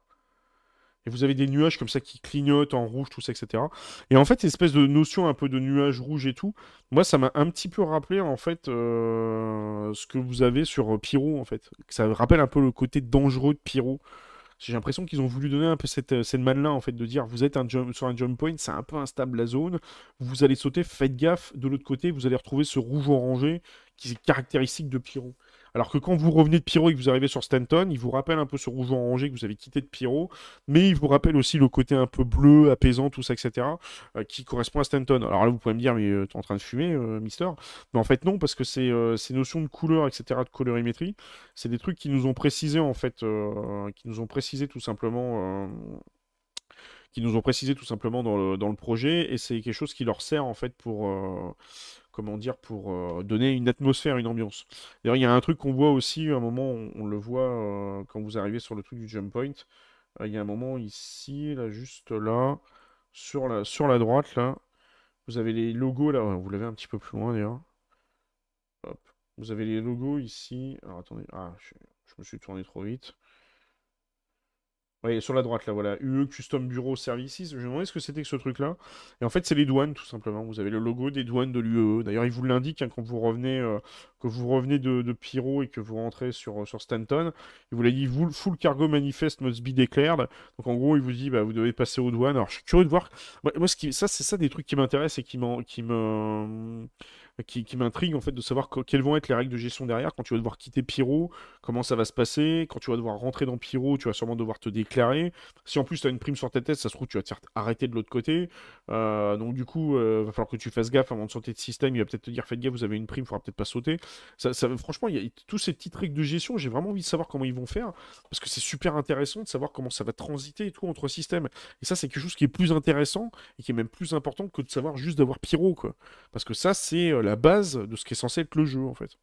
Et vous avez des nuages comme ça qui clignotent en rouge, tout ça, etc. Et en fait, espèce de notion un peu de nuages rouges et tout, moi, ça m'a un petit peu rappelé, en fait, euh, ce que vous avez sur Pyro, en fait. Ça rappelle un peu le côté dangereux de Pyro. J'ai l'impression qu'ils ont voulu donner un peu cette, euh, cette là en fait, de dire vous êtes sur un jump point, c'est un peu instable la zone, vous allez sauter, faites gaffe, de l'autre côté, vous allez retrouver ce rouge orangé qui est caractéristique de Pyro. Alors que quand vous revenez de Pyro et que vous arrivez sur Stanton, il vous rappelle un peu ce rouge orangé que vous avez quitté de Pyro, mais il vous rappelle aussi le côté un peu bleu, apaisant, tout ça, etc., euh, qui correspond à Stanton. Alors là, vous pouvez me dire, mais euh, tu es en train de fumer, euh, Mister? Mais en fait, non, parce que c'est ces notions de couleur, etc., de colorimétrie, c'est des trucs qui nous ont précisé, en fait, qui nous ont précisé tout simplement qui nous ont précisé tout simplement dans le, dans le projet, et c'est quelque chose qui leur sert en fait pour, comment dire, pour euh, donner une atmosphère, une ambiance. D'ailleurs, il y a un truc qu'on voit aussi, à un moment, on, le voit euh, quand vous arrivez sur le truc du jump point. Euh, il y a un moment ici, là, juste là, sur la, droite, là, vous avez les logos, là, vous l'avez un petit peu plus loin, d'ailleurs. Vous avez les logos ici. Alors, attendez, ah, je me suis tourné trop vite. Sur la droite, là, voilà. UE Custom Bureau Services. Je me demandais ce que c'était que ce truc-là. Et en fait, c'est les douanes, tout simplement. Vous avez le logo des douanes de l'UE. D'ailleurs, il vous l'indique hein, quand vous revenez, euh, que vous revenez de, Pyro et que vous rentrez sur, sur Stanton. Il vous l'a dit, full cargo manifest must be declared. Donc, en gros, il vous dit, bah, vous devez passer aux douanes. Alors, je suis curieux de voir. Moi, ce qui... ça, c'est ça des trucs qui m'intéressent et qui me qui, m'intrigue en fait de savoir quelles vont être les règles de gestion derrière quand tu vas devoir quitter Pyro, comment ça va se passer, quand tu vas devoir rentrer dans Pyro, tu vas sûrement devoir te déclarer. Si en plus tu as une prime sur ta tête, ça se trouve tu vas te faire arrêter de l'autre côté. Euh, donc du coup, euh, va falloir que tu fasses gaffe avant de sortir de système. Il va peut-être te dire faites gaffe, vous avez une prime, il faudra peut-être pas sauter. Ça, franchement, il y a tous ces petites règles de gestion. J'ai vraiment envie de savoir comment ils vont faire parce que c'est super intéressant de savoir comment ça va transiter et tout entre systèmes. Et ça, c'est quelque chose qui est plus intéressant et qui est même plus important que de savoir juste d'avoir Pyro, quoi. Parce que ça, c'est euh, la base de ce qui est censé être le jeu, en fait.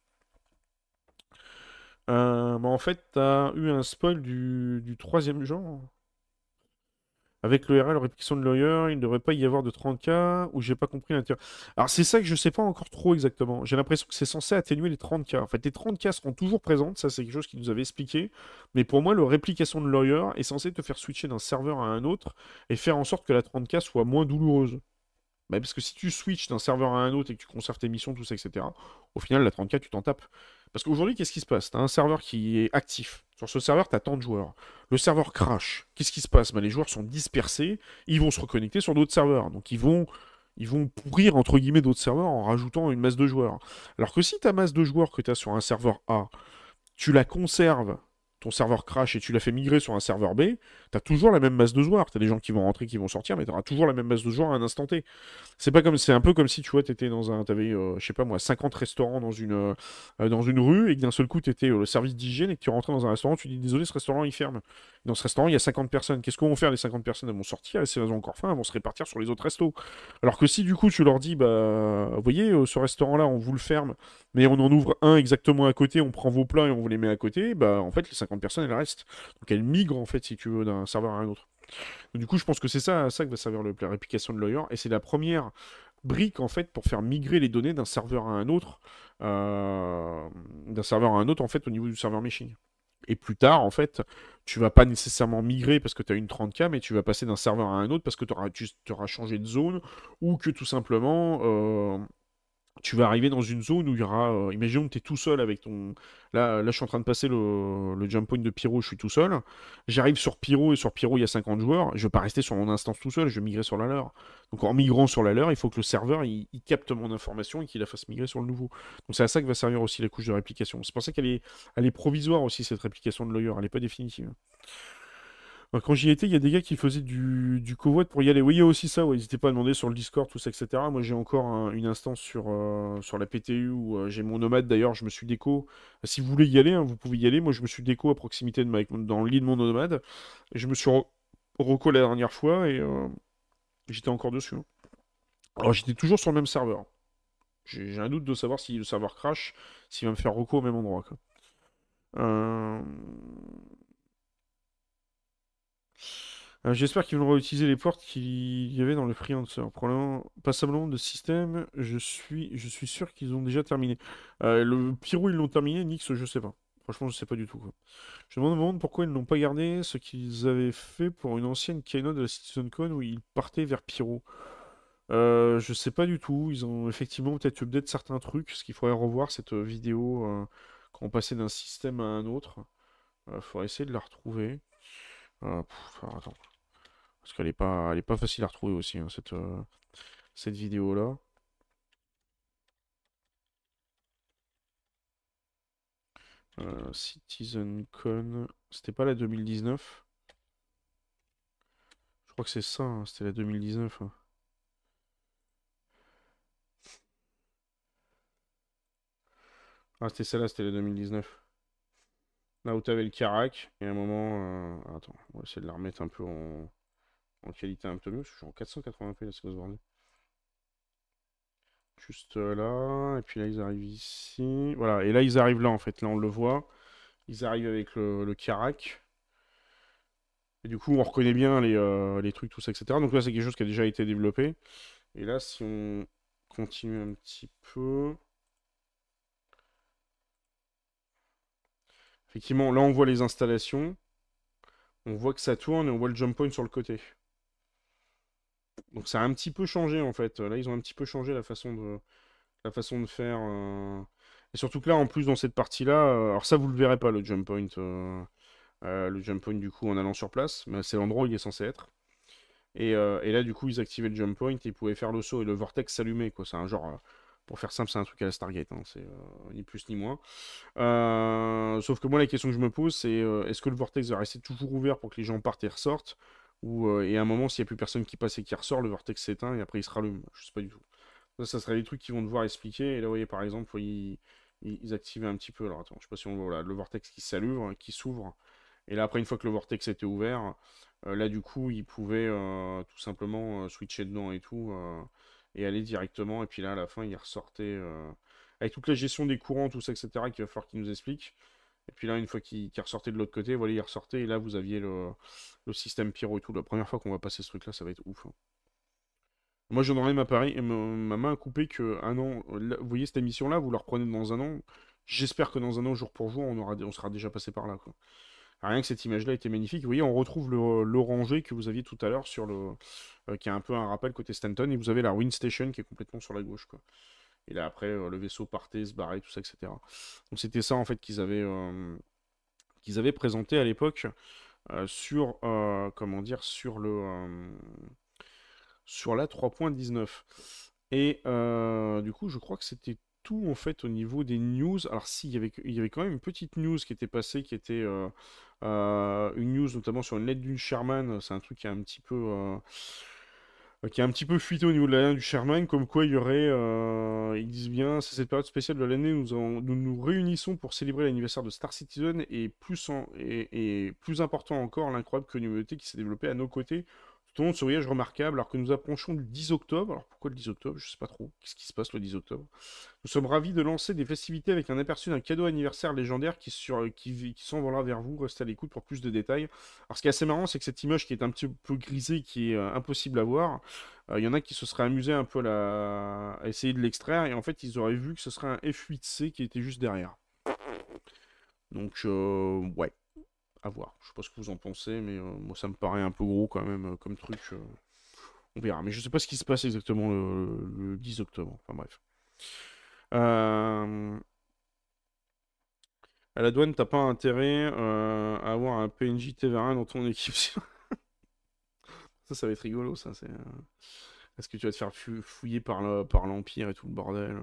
Euh, bah, en fait, t'as eu un spoil du, troisième genre. Avec l'ORL, répétition de lawyer, il ne devrait pas y avoir de 30K, ou j'ai pas compris l'intérêt. Alors c'est ça que je sais pas encore trop exactement. J'ai l'impression que c'est censé atténuer les 30K. En fait, les 30K seront toujours présentes, ça c'est quelque chose qu'il nous avait expliqué. Mais pour moi, le réplication de lawyer est censé te faire switcher d'un serveur à un autre et faire en sorte que la 30K soit moins douloureuse. Bah, parce que si tu switches d'un serveur à un autre et que tu conserves tes missions, tout ça, etc., au final, la 30K, tu t'en tapes. Parce qu'aujourd'hui, qu'est-ce qui se passe? Tu as un serveur qui est actif. Sur ce serveur, tu as tant de joueurs. Le serveur crash. Qu'est-ce qui se passe? Bah, Les joueurs sont dispersés. Ils vont se reconnecter sur d'autres serveurs. Donc, ils vont, ils vont pourrir, entre guillemets, d'autres serveurs en rajoutant une masse de joueurs. Alors que si ta masse de joueurs que tu as sur un serveur A, tu la conserves ton serveur crash et tu l'as fait migrer sur un serveur B, tu as toujours la même masse de joueurs. Tu as des gens qui vont rentrer, qui vont sortir, mais tu auras toujours la même masse de joueurs à un instant T. C'est pas comme c'est un peu comme si tu vois, étais dans un tu avais euh, je sais pas moi 50 restaurants dans une euh, dans une rue et que d'un seul coup tu étais au service d'hygiène et que tu rentrais dans un restaurant, tu dis désolé, ce restaurant il ferme. Dans ce restaurant, il y a 50 personnes. Qu'est-ce qu'on va faire? Les 50 personnes Elles vont sortir et si elles ont encore faim, elles vont se répartir sur les autres restos. Alors que si du coup tu leur dis bah vous voyez euh, ce restaurant là, on vous le ferme, mais on en ouvre un exactement à côté, on prend vos plats et on vous les met à côté, bah en fait les 50 personnes elles restent. Donc elles migrent en fait si tu veux d'un serveur à un autre. du coup je pense que c'est ça, ça que va servir le, la réplication de Lawyer et c'est la première brique en fait pour faire migrer les données d'un serveur à un autre, euh, d'un serveur à un autre en fait au niveau du serveur machine. Et plus tard, en fait, tu vas pas nécessairement migrer parce que tu as une 30K, mais tu vas passer d'un serveur à un autre parce que auras, tu auras changé de zone ou que tout simplement, euh, tu vas arriver dans une zone où il y aura. Euh, imaginons que tu es tout seul avec ton. Là, je suis en train de passer le, jump point de Pyro, je suis tout seul. J'arrive sur Pyro et sur Pyro, il y a 50 joueurs. Je vais pas rester sur mon instance tout seul, je vais migrer sur la leur. Donc en migrant sur la leur, il faut que le serveur il, capte mon information et qu'il la fasse migrer sur le nouveau. Donc c'est à ça que va servir aussi la couche de réplication. C'est pour ça qu'elle est, est provisoire aussi, cette réplication de lawyer. Elle n'est pas définitive. Bah, quand j'y étais, il y a des gars qui faisaient du, du pour y aller. Oui, il y a aussi ça, n'hésitez pas à demander sur le Discord, tout ça, etc. Moi, j'ai encore une instance sur, euh, sur la PTU où euh, j'ai mon nomade. D'ailleurs, je me suis déco. Si vous voulez y aller, hein, vous pouvez y aller. Moi, je me suis déco à proximité de ma... dans le lit de mon nomade. Et je me suis reco la dernière fois et euh, j'étais encore dessus. Hein. Alors, j'étais toujours sur le même serveur. J'ai un doute de savoir si le serveur crash, s'il va me faire reco au même endroit. Euh... Euh, j'espère qu'ils vont réutiliser les portes qu'il y avait dans le Freelancer. Probablement passablement de système, je suis, je suis sûr qu'ils ont déjà terminé. Euh, le Pyro, ils l'ont terminé, Nix, je sais pas. Franchement, je sais pas du tout. Je me demande pourquoi ils n'ont pas gardé ce qu'ils avaient fait pour une ancienne keynote de la CitizenCon où ils partaient vers Pyro. Euh, je sais pas du tout. Ils ont effectivement peut-être update certains trucs, ce qu'il faudrait revoir cette vidéo euh, quand on passait d'un système à un autre. Il faudrait essayer de la retrouver. Attends. Parce qu'elle n'est pas, elle est pas facile à retrouver aussi, hein, cette, euh, cette vidéo-là. Euh, CitizenCon, c'était pas la 2019 Je crois que c'est ça, hein, c'était la 2019. Hein. Ah, c'était celle-là, c'était la 2019. Là où t'avais le Carac, et à un moment... Euh, attends, on va essayer de la remettre un peu en qualité un peu mieux. Je suis en 480p, là, c'est ce Juste là, et puis là ils arrivent ici. Voilà, et là ils arrivent là en fait, là on le voit. Ils arrivent avec le, le Et du coup on reconnaît bien les, euh, les trucs, tout ça, etc. Donc là c'est quelque chose qui a déjà été développé. Et là si on continue un petit peu... Effectivement, là on voit les installations. On voit que ça tourne et on voit le jump point sur le côté. Donc ça a un petit peu changé en fait. Là, ils ont un petit peu changé la façon de, faire. Euh. Et surtout que là, en plus, dans cette partie-là, euh, alors ça, vous le verrez pas, le jump point. Euh, le jump point, du coup, en allant sur place. Mais c'est l'endroit où il est censé être. Et, là, du coup, ils activaient le jump point et ils pouvaient faire le saut. Et le vortex s'allumait, quoi. C'est un genre... Pour faire simple, c'est un truc à la Stargate, hein, c'est ni plus ni moins. sauf que moi, la question que je me pose, c'est est-ce que le vortex va rester toujours ouvert pour que les gens partent et ressortent? Ou, et à un moment, s'il n'y a plus personne qui passe et qui ressort, le vortex s'éteint et après il se rallume Je sais pas du tout. Ça, ça serait des trucs qu'ils vont devoir expliquer. Et là, vous voyez, par exemple, ils, ils, activaient un petit peu. Alors, attends, je sais pas si on voit là, le vortex qui s'allume, qui s'ouvre. Et là, après, une fois que le vortex était ouvert, euh, là, du coup, ils pouvaient euh, tout simplement euh, switcher dedans et tout, et aller directement. Et puis là, à la fin, il ressortait avec toute la gestion des courants, tout ça, etc., qu'il va falloir qu'il nous explique. Et puis là, une fois qu'il ressortait de l'autre côté, voilà, il ressortait, et là, vous aviez le, système pyro et tout. La première fois qu'on va passer ce truc-là, ça va être ouf. Hein. Moi, j'en aurais ma, ma main coupée que un an. vous voyez cette émission-là, vous la reprenez dans un an. J'espère que dans un an, jour pour jour, on, aura, on sera déjà passé par là. Quoi. Rien que cette image-là était magnifique. Vous voyez, on retrouve l'oranger que vous aviez tout à l'heure sur le, euh, qui a un peu un rappel côté Stanton, et vous avez la Wind Station qui est complètement sur la gauche. Et là après, euh, le vaisseau partait, se barrait, tout ça, etc. Donc c'était ça en fait qu'ils avaient, euh, qu'ils avaient présenté à l'époque sur, comment dire, sur le, sur la 3.19. Et du coup, je crois que c'était tout en fait au niveau des news. Alors si, il y avait, quand même une petite news qui était passée, qui était euh, une news notamment sur une lettre d'une Sherman, c'est un truc qui est un petit peu euh, qui est un petit peu fuité au niveau de la lettre du Sherman, comme quoi il y aurait, euh, ils disent bien, c'est cette période spéciale de l'année, nous, nous nous réunissons pour célébrer l'anniversaire de Star Citizen et plus, et, et plus important encore, l'incroyable communauté qui s'est développée à nos côtés tout ce voyage remarquable alors que nous approchons du 10 octobre. Alors pourquoi le 10 octobre? Je sais pas trop. Qu'est-ce qui se passe le 10 octobre? Nous sommes ravis de lancer des festivités avec un aperçu d'un cadeau anniversaire légendaire qui, sur, qui s'envolera vers vous. Restez à l'écoute pour plus de détails. Alors ce qui est assez marrant, c'est que cette image qui est un petit peu grisée, qui est euh, impossible à voir, euh, il y en a qui se seraient amusés un peu à, la... à essayer de l'extraire et en fait ils auraient vu que ce serait un F8C qui était juste derrière. Donc, euh, ouais à voir. Je sais pas ce que vous en pensez, mais euh, moi ça me paraît un peu gros quand même euh, comme truc. Euh. on verra. Mais je sais pas ce qui se passe exactement le, 10 octobre. Enfin bref. À la douane, t'as pas intérêt à avoir un PNJ TVA1 dans ton équipe. ça, ça va être rigolo, ça. C'est. Est-ce que tu vas te faire fouiller par l'Empire et tout le bordel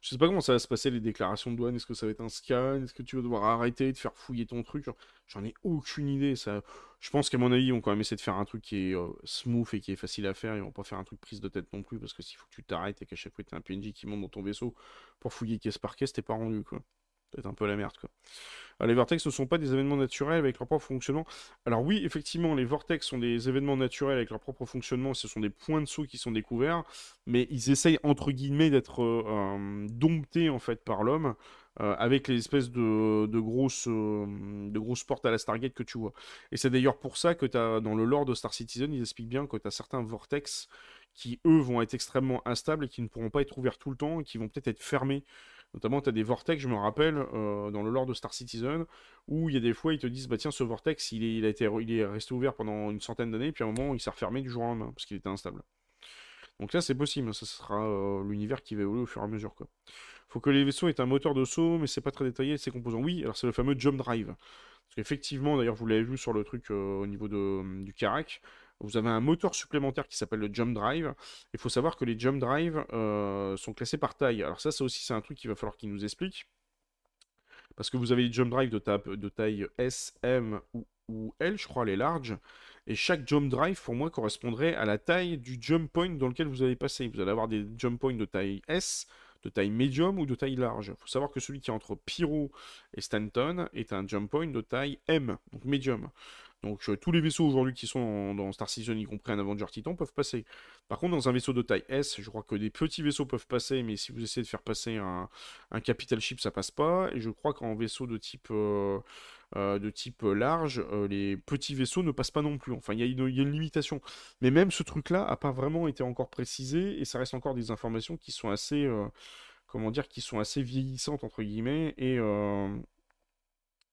je sais pas comment ça va se passer les déclarations de douane. Est-ce que ça va être un scan Est-ce que tu vas devoir arrêter de faire fouiller ton truc? J'en ai aucune idée. Ça... Je pense qu'à mon avis, ils vont quand même essayer de faire un truc qui est euh, smooth et qui est facile à faire. Ils vont pas faire un truc prise de tête non plus parce que s'il faut que tu t'arrêtes et qu'à chaque fois tu as un PNJ qui monte dans ton vaisseau pour fouiller caisse par caisse, t'es pas rendu quoi. Peut-être un peu la merde quoi. les vortex ne sont pas des événements naturels avec leur propre fonctionnement. Alors oui, effectivement, les vortex sont des événements naturels avec leur propre fonctionnement, ce sont des points de saut qui sont découverts, mais ils essayent entre guillemets d'être euh, euh, domptés en fait par l'homme euh, avec les espèces de, grosses, de grosses portes à la Stargate que tu vois. Et c'est d'ailleurs pour ça que as, dans le lore de Star Citizen, ils expliquent bien que tu as certains vortex qui, eux, vont être extrêmement instables et qui ne pourront pas être ouverts tout le temps et qui vont peut-être être fermés Notamment, tu as des vortex, je me rappelle, euh, dans le lore de Star Citizen, où il y a des fois, ils te disent, bah tiens, ce vortex, il est, resté ouvert pendant une centaine d'années, puis à un moment, il s'est refermé du jour au lendemain, parce qu'il était instable. Donc là, c'est possible, ça sera euh, l'univers qui va évoluer au fur et à mesure. Quoi. Faut que les vaisseaux aient un moteur de saut, mais c'est pas très détaillé, ces composants. Oui, alors c'est le fameux jump drive. Parce qu'effectivement, d'ailleurs, vous l'avez vu sur le truc euh, au niveau du Karak, vous avez un moteur supplémentaire qui s'appelle le Jump Drive. Il faut savoir que les Jump Drive euh, sont classés par taille. Alors ça, ça aussi, c'est un truc qu'il va falloir qu'il nous explique. Parce que vous avez les Jump Drive de, taille S, M ou, L, je crois, les larges. Et chaque Jump Drive, pour moi, correspondrait à la taille du Jump Point dans lequel vous allez passer. Vous allez avoir des Jump Points de taille S, de taille médium ou de taille large. Il faut savoir que celui qui est entre Pyro et Stanton est un Jump Point de taille M, donc médium. Donc euh, tous les vaisseaux aujourd'hui qui sont dans Star Citizen, y compris un Avenger Titan, peuvent passer. Par contre, dans un vaisseau de taille S, je crois que des petits vaisseaux peuvent passer, mais si vous essayez de faire passer un, Capital Ship, ça passe pas. Et je crois qu'en vaisseau de type... Euh, euh, de type large, les petits vaisseaux ne passent pas non plus. Enfin, il y, a une limitation. Mais même ce truc-là n'a pas vraiment été encore précisé, et ça reste encore des informations qui sont assez, comment dire, qui sont assez vieillissantes entre guillemets, et,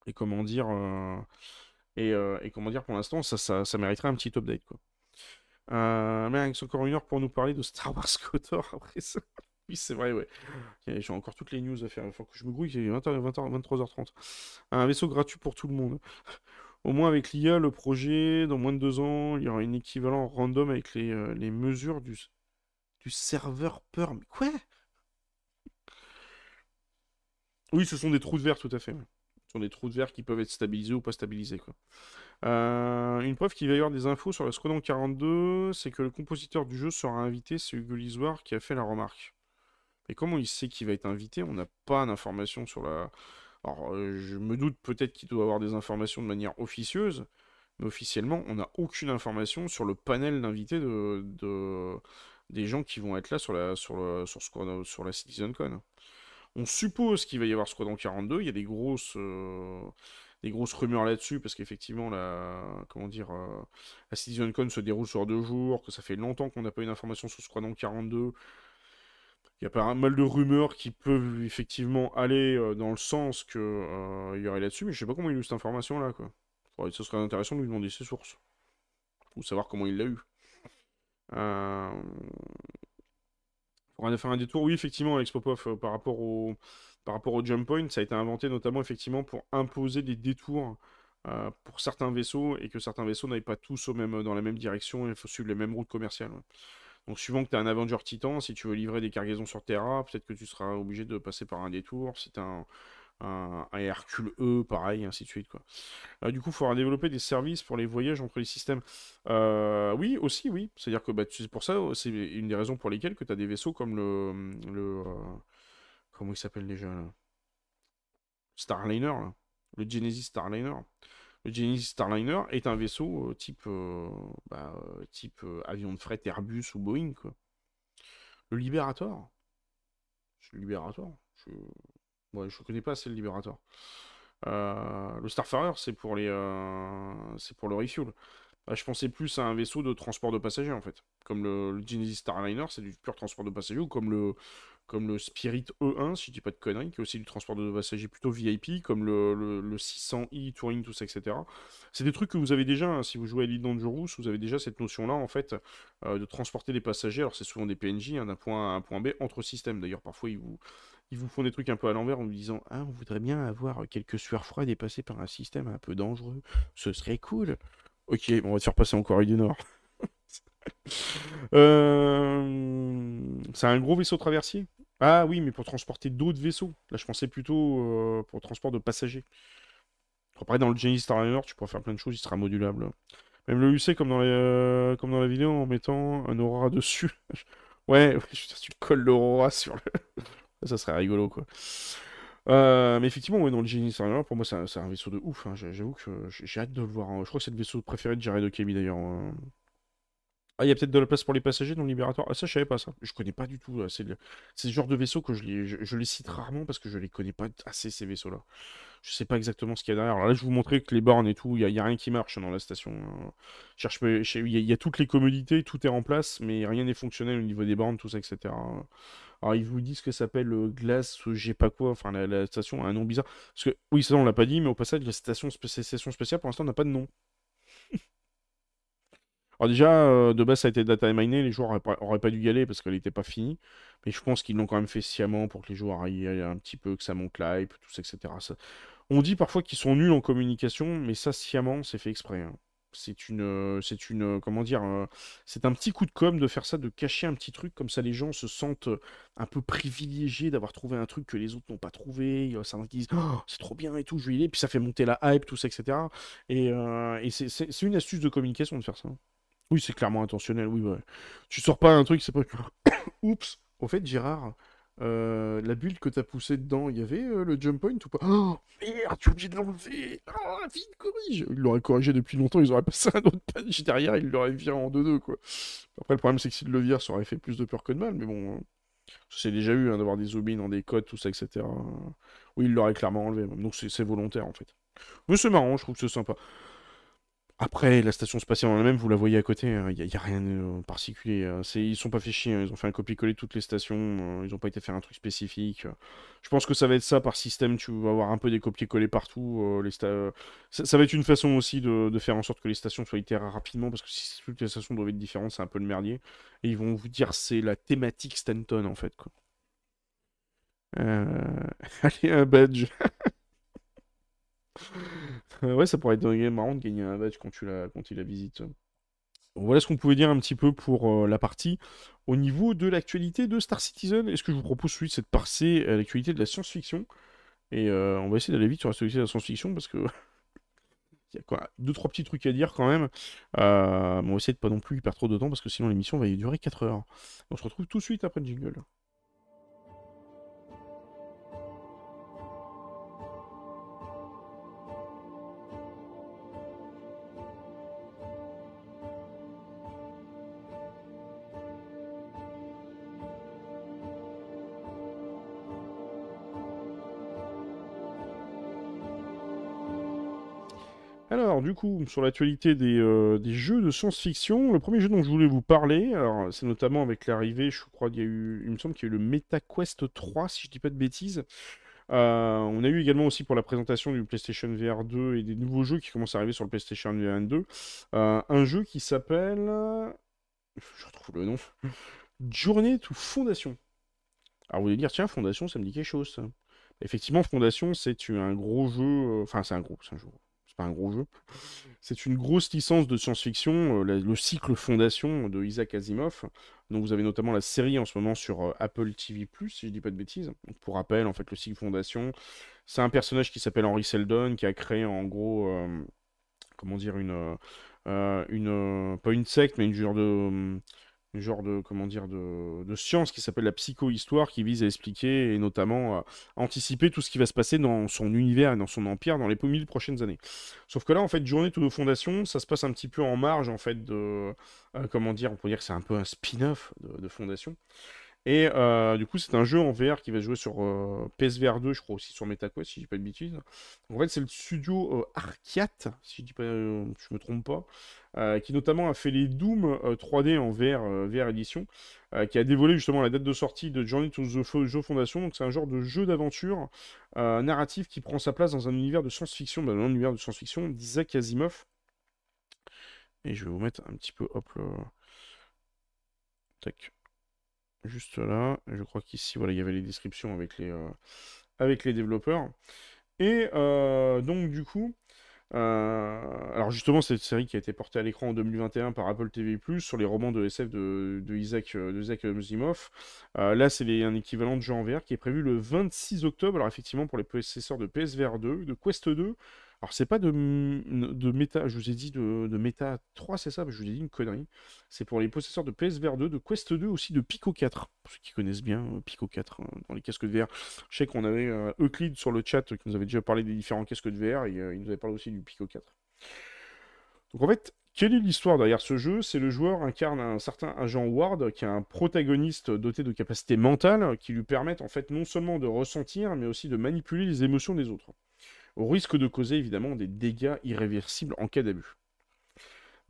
et comment dire, euh, et, comment dire, pour l'instant, ça, mériterait un petit update, quoi. Euh, mais c'est encore une heure pour nous parler de Star Wars KOTOR après ça. oui, c'est vrai, ouais. J'ai encore toutes les news à faire. Il faut que je me grouille, il est 20 23h30. Un vaisseau gratuit pour tout le monde. Au moins avec l'IA, le projet, dans moins de deux ans, il y aura un équivalent random avec les, euh, mesures du, serveur Perm. Quoi? Oui, ce sont des trous de verre, tout à fait. Des trous de verre qui peuvent être stabilisés ou pas stabilisés. Euh, une preuve qu'il va y avoir des infos sur la Squadron 42, c'est que le compositeur du jeu sera invité, c'est Hugo Lisoire qui a fait la remarque. Mais comment il sait qu'il va être invité? On n'a pas d'informations sur la... Alors, euh, je me doute peut-être qu'il doit avoir des informations de manière officieuse, mais officiellement, on n'a aucune information sur le panel d'invités de, des gens qui vont être là sur la, sur sur, sur la CitizenCon. On suppose qu'il va y avoir Squadron 42, il y a des grosses, euh, grosses rumeurs là-dessus, parce qu'effectivement, la, comment dire, euh, la CitizenCon se déroule sur deux jours, que ça fait longtemps qu'on n'a pas eu d'informations sur Squadron 42. Il y a pas mal de rumeurs qui peuvent effectivement aller euh, dans le sens qu'il y aurait là-dessus, mais je sais pas comment il a eu cette information-là, quoi. Ce serait intéressant de lui demander ses sources. Ou savoir comment il l'a eu. Euh... Pour faire un détour, oui, effectivement, Alex Popov, euh, par, rapport au, par rapport au jump point, ça a été inventé notamment effectivement pour imposer des détours euh, pour certains vaisseaux et que certains vaisseaux n'aillent pas tous au même, dans la même direction et il faut suivre les mêmes routes commerciales. Donc, suivant que tu es un Avenger Titan, si tu veux livrer des cargaisons sur Terra, peut-être que tu seras obligé de passer par un détour. Un, un, Hercule E, pareil, ainsi de suite. Quoi. Euh, du coup, il faudra développer des services pour les voyages entre les systèmes. Euh, oui, aussi, oui. C'est-à-dire que bah, c'est pour ça, c'est une des raisons pour lesquelles que tu as des vaisseaux comme le. le euh, comment il s'appelle déjà Starliner, le Genesis Starliner. Le Genesis Starliner est un vaisseau type, bah, type avion de fret Airbus ou Boeing. Quoi. Le Liberator. Le Liberator. Je connais pas assez le Liberator. Euh, le Starfarer, c'est pour les, euh, pour le refuel. Bah, je pensais plus à un vaisseau de transport de passagers en fait. Comme le, Genesis Starliner, c'est du pur transport de passagers, ou comme le, comme le Spirit E1, si je dis pas de conneries, qui est aussi du transport de passagers plutôt VIP, comme le, le, 600i, Touring, tout ça, etc. C'est des trucs que vous avez déjà, hein, si vous jouez à Elite Dangerous, vous avez déjà cette notion-là, en fait, euh, de transporter des passagers. Alors c'est souvent des PNJ, hein, d'un point A à un point B, entre systèmes. D'ailleurs, parfois, ils vous, ils vous font des trucs un peu à l'envers en vous disant Ah, on voudrait bien avoir quelques sueurs froides et passer par un système un peu dangereux. Ce serait cool. Ok, on va te faire passer en Corée du Nord. Euh, c'est un gros vaisseau traversier? Ah oui, mais pour transporter d'autres vaisseaux. Là, je pensais plutôt euh, pour transport de passagers. Après, dans le Genesis Starliner, tu pourras faire plein de choses, il sera modulable. Même le UC, comme dans, les, euh, comme dans la vidéo, en mettant un Aurora dessus. ouais, tu colles l'Aurora sur le... Ça serait rigolo, quoi. Euh, mais effectivement, dans le Genie pour moi, c'est un, vaisseau de ouf. Hein. J'avoue que j'ai hâte de le voir. Hein. Je crois que c'est le vaisseau préféré de Jared Okemi, d'ailleurs. Hein. Ah, il y a peut-être de la place pour les passagers dans le Libérateur. Ah, ça, je savais pas ça. Je connais pas du tout. C'est le... ce genre de vaisseau que je les... Je, les cite rarement parce que je les connais pas assez, ces vaisseaux-là. Je sais pas exactement ce qu'il y a derrière. Alors là, je vous montrais que les bornes et tout, il n'y a, rien qui marche dans la station. cherche... Il y, a toutes les commodités, tout est en place, mais rien n'est fonctionnel au niveau des bornes, tout ça, etc. Alors ils vous disent que ça s'appelle euh, Glace, j'ai pas quoi, enfin la, station a un nom bizarre. Parce que, oui, ça on l'a pas dit, mais au passage, la station spéciale pour l'instant n'a pas de nom. Alors déjà, euh, de base, ça a été data miné, les joueurs auraient pas, dû y aller parce qu'elle n'était pas finie. Mais je pense qu'ils l'ont quand même fait sciemment pour que les joueurs aillent un petit peu, que ça monte l'hype, tout ça, etc. On dit parfois qu'ils sont nuls en communication, mais ça, sciemment, c'est fait exprès. Hein c'est une, euh, c'est une, euh, comment dire, c'est un petit coup de com de faire ça, de cacher un petit truc comme ça, les gens se sentent un peu privilégiés d'avoir trouvé un truc que les autres n'ont pas trouvé. Ça disent, oh, c'est trop bien et tout, je vais y aller, puis ça fait monter la hype, tout ça, etc. Et, et c'est une astuce de communication de faire ça. Oui, c'est clairement intentionnel, oui, ouais. Tu sors pas un truc, c'est pas. Oups, au fait, Gérard. Euh, la bulle que t'as poussée dedans, il y avait euh, le jump point ou pas? Oh merde, tu es obligé de l'enlever Oh, vite, corrige Ils l'auraient corrigé depuis longtemps, ils auraient passé un autre patch derrière, ils l'auraient viré en 2-2, quoi. Après, le problème, c'est que si le virent, ça aurait fait plus de peur que de mal, mais bon... C'est déjà eu hein, d'avoir des zombies dans des codes, tout ça, etc. Oui, ils l'auraient clairement enlevé, donc c'est volontaire, en fait. Mais c'est marrant, je trouve que c'est sympa. Après, la station spatiale en elle-même, vous la voyez à côté, il hein, n'y a, rien de particulier. Hein. C'est, ils sont pas fait chier, hein, ils ont fait un copier-coller toutes les stations, euh, ils n'ont pas été faire un truc spécifique. Je pense que ça va être ça par système, tu vas avoir un peu des copier-coller partout. Euh, les ça, va être une façon aussi de, faire en sorte que les stations soient itérées rapidement, parce que si toutes les stations doivent être différentes, c'est un peu le merdier. Et ils vont vous dire c'est la thématique Stanton en fait. Quoi. Euh, allez, un badge. Euh, ouais, ça pourrait être marrant de gagner un badge quand tu la, quand tu la visites. Voilà ce qu'on pouvait dire un petit peu pour euh, la partie. Au niveau de l'actualité de Star Citizen, est-ce que je vous propose celui de passer à l'actualité de la science-fiction? Et on va essayer d'aller vite sur la société de la science-fiction parce que il y a quoi, deux trois petits trucs à dire quand même. on va essayer de pas non plus y perdre trop de temps parce que sinon l'émission va y durer 4 heures. On se retrouve tout de suite après le jingle. Du coup, sur l'actualité euh, des, jeux de science-fiction, le premier jeu dont je voulais vous parler, c'est notamment avec l'arrivée, je crois qu'il y a eu, il me semble qu'il y a eu le MetaQuest 3, si je dis pas de bêtises. Euh, on a eu également aussi pour la présentation du PlayStation VR 2 et des nouveaux jeux qui commencent à arriver sur le PlayStation VR 2, euh, un jeu qui s'appelle, je retrouve le nom, Journée to Fondation. Alors vous allez dire, tiens, Fondation, ça me dit quelque chose. Effectivement, Fondation, c'est un gros jeu, enfin c'est un gros, c'est un jeu pas un gros jeu. C'est une grosse licence de science-fiction, euh, le cycle Fondation de Isaac Asimov. Donc vous avez notamment la série en ce moment sur euh, Apple TV+, si je dis pas de bêtises. pour rappel, en fait, le cycle Fondation, c'est un personnage qui s'appelle Henry Seldon, qui a créé en gros, euh, comment dire, une, une pas une secte, mais une genre de genre de comment dire de, science qui s'appelle la psychohistoire qui vise à expliquer et notamment à anticiper tout ce qui va se passer dans son univers et dans son empire dans les mille prochaines années. Sauf que là en fait journée de fondation ça se passe un petit peu en marge en fait de euh, comment dire on pourrait dire que c'est un peu un spin-off de, de fondation. Et euh, du coup, c'est un jeu en VR qui va jouer sur euh, PSVR 2, je crois aussi sur MetaQuest, si je dis pas de bêtises. En fait, c'est le studio euh, Arkiat, si je dis pas, je me trompe pas, qui notamment a fait les Doom 3D en VR, VR édition, qui a dévoilé justement la date de sortie de Journey to the Joe Foundation. Donc, c'est un genre de jeu d'aventure narratif qui prend sa place dans un univers de science-fiction, dans un univers de science-fiction d'Isaac Asimov. Et je vais vous mettre un petit peu, hop là. Tac juste là. Je crois qu'ici, voilà, il y avait les descriptions avec les, euh, avec les développeurs. Et euh, donc, du coup, euh, alors justement, cette série qui a été portée à l'écran en 2021 par Apple TV+, sur les romans de SF de, de Isaac, de Isaac Asimov. là, c'est un équivalent de jeu en VR qui est prévu le 26 octobre. Alors effectivement, pour les possesseurs de PSVR 2, de Quest 2, alors, c'est pas de, méta, je vous ai dit de, méta 3, c'est ça Je vous ai dit une connerie. C'est pour les possesseurs de PSVR 2, de Quest 2 aussi, de Pico 4. Pour ceux qui connaissent bien euh, Pico 4 hein, dans les casques de VR. Je sais qu'on avait euh, Euclid sur le chat qui nous avait déjà parlé des différents casques de VR et euh, il nous avait parlé aussi du Pico 4. Donc en fait, quelle est l'histoire derrière ce jeu? C'est le joueur incarne un certain agent Ward qui est un protagoniste doté de capacités mentales qui lui permettent en fait non seulement de ressentir mais aussi de manipuler les émotions des autres au risque de causer évidemment des dégâts irréversibles en cas d'abus.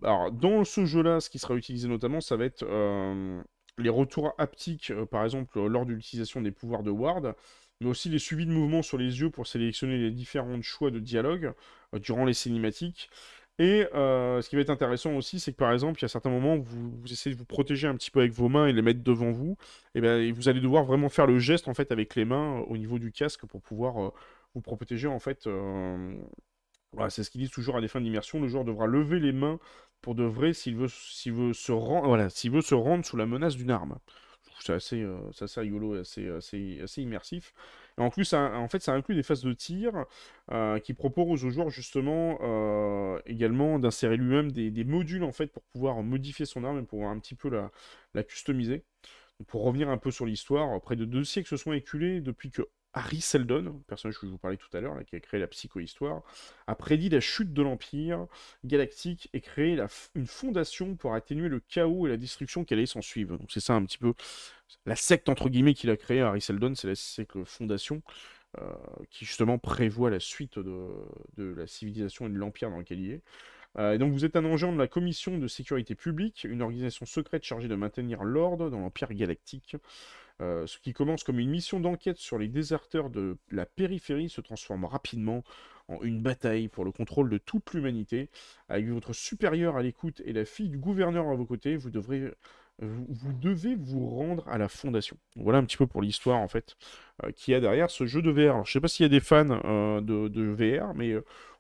Alors, dans ce jeu-là, ce qui sera utilisé notamment, ça va être euh, les retours haptiques, euh, par exemple, lors de l'utilisation des pouvoirs de Ward, mais aussi les suivis de mouvements sur les yeux pour sélectionner les différents choix de dialogue euh, durant les cinématiques. Et ce qui va être intéressant aussi, c'est que par exemple, il y a certains moments où vous, essayez de vous protéger un petit peu avec vos mains et les mettre devant vous, et, bien, vous allez devoir vraiment faire le geste en fait avec les mains au niveau du casque pour pouvoir vous protéger en fait. Euh, voilà, c'est ce qu'ils disent toujours à des fins d'immersion. Le joueur devra lever les mains pour de vrai s'il veut, s'il veut se rendre, voilà, s'il veut se rendre sous la menace d'une arme. C'est assez, euh, assez rigolo et assez, assez, assez immersif. Et en plus, ça, en fait, ça inclut des phases de tir euh, qui proposent aux joueurs justement également d'insérer lui-même des, des, modules en fait pour pouvoir modifier son arme et pouvoir un petit peu la, la customiser. pour revenir un peu sur l'histoire, près de deux siècles se sont éculés depuis que Harry Seldon, personnage que je vous parlais tout à l'heure, qui a créé la psychohistoire, a prédit la chute de l'Empire galactique et créé une fondation pour atténuer le chaos et la destruction qui allait s'en suivre. Donc c'est ça un petit peu la secte entre guillemets qu'il a créée, Harry Seldon, c'est la secte Fondation, euh, qui justement prévoit la suite de, la civilisation et de l'Empire dans lequel il est. Euh, et donc vous êtes un agent de la Commission de sécurité publique, une organisation secrète chargée de maintenir l'ordre dans l'Empire galactique. Euh, ce qui commence comme une mission d'enquête sur les déserteurs de la périphérie se transforme rapidement en une bataille pour le contrôle de toute l'humanité. Avec votre supérieur à l'écoute et la fille du gouverneur à vos côtés, vous devrez vous, devez vous rendre à la fondation. Voilà un petit peu pour l'histoire en fait euh, qu'il y a derrière ce jeu de VR. Alors, je sais pas s'il y a des fans euh, de, VR, mais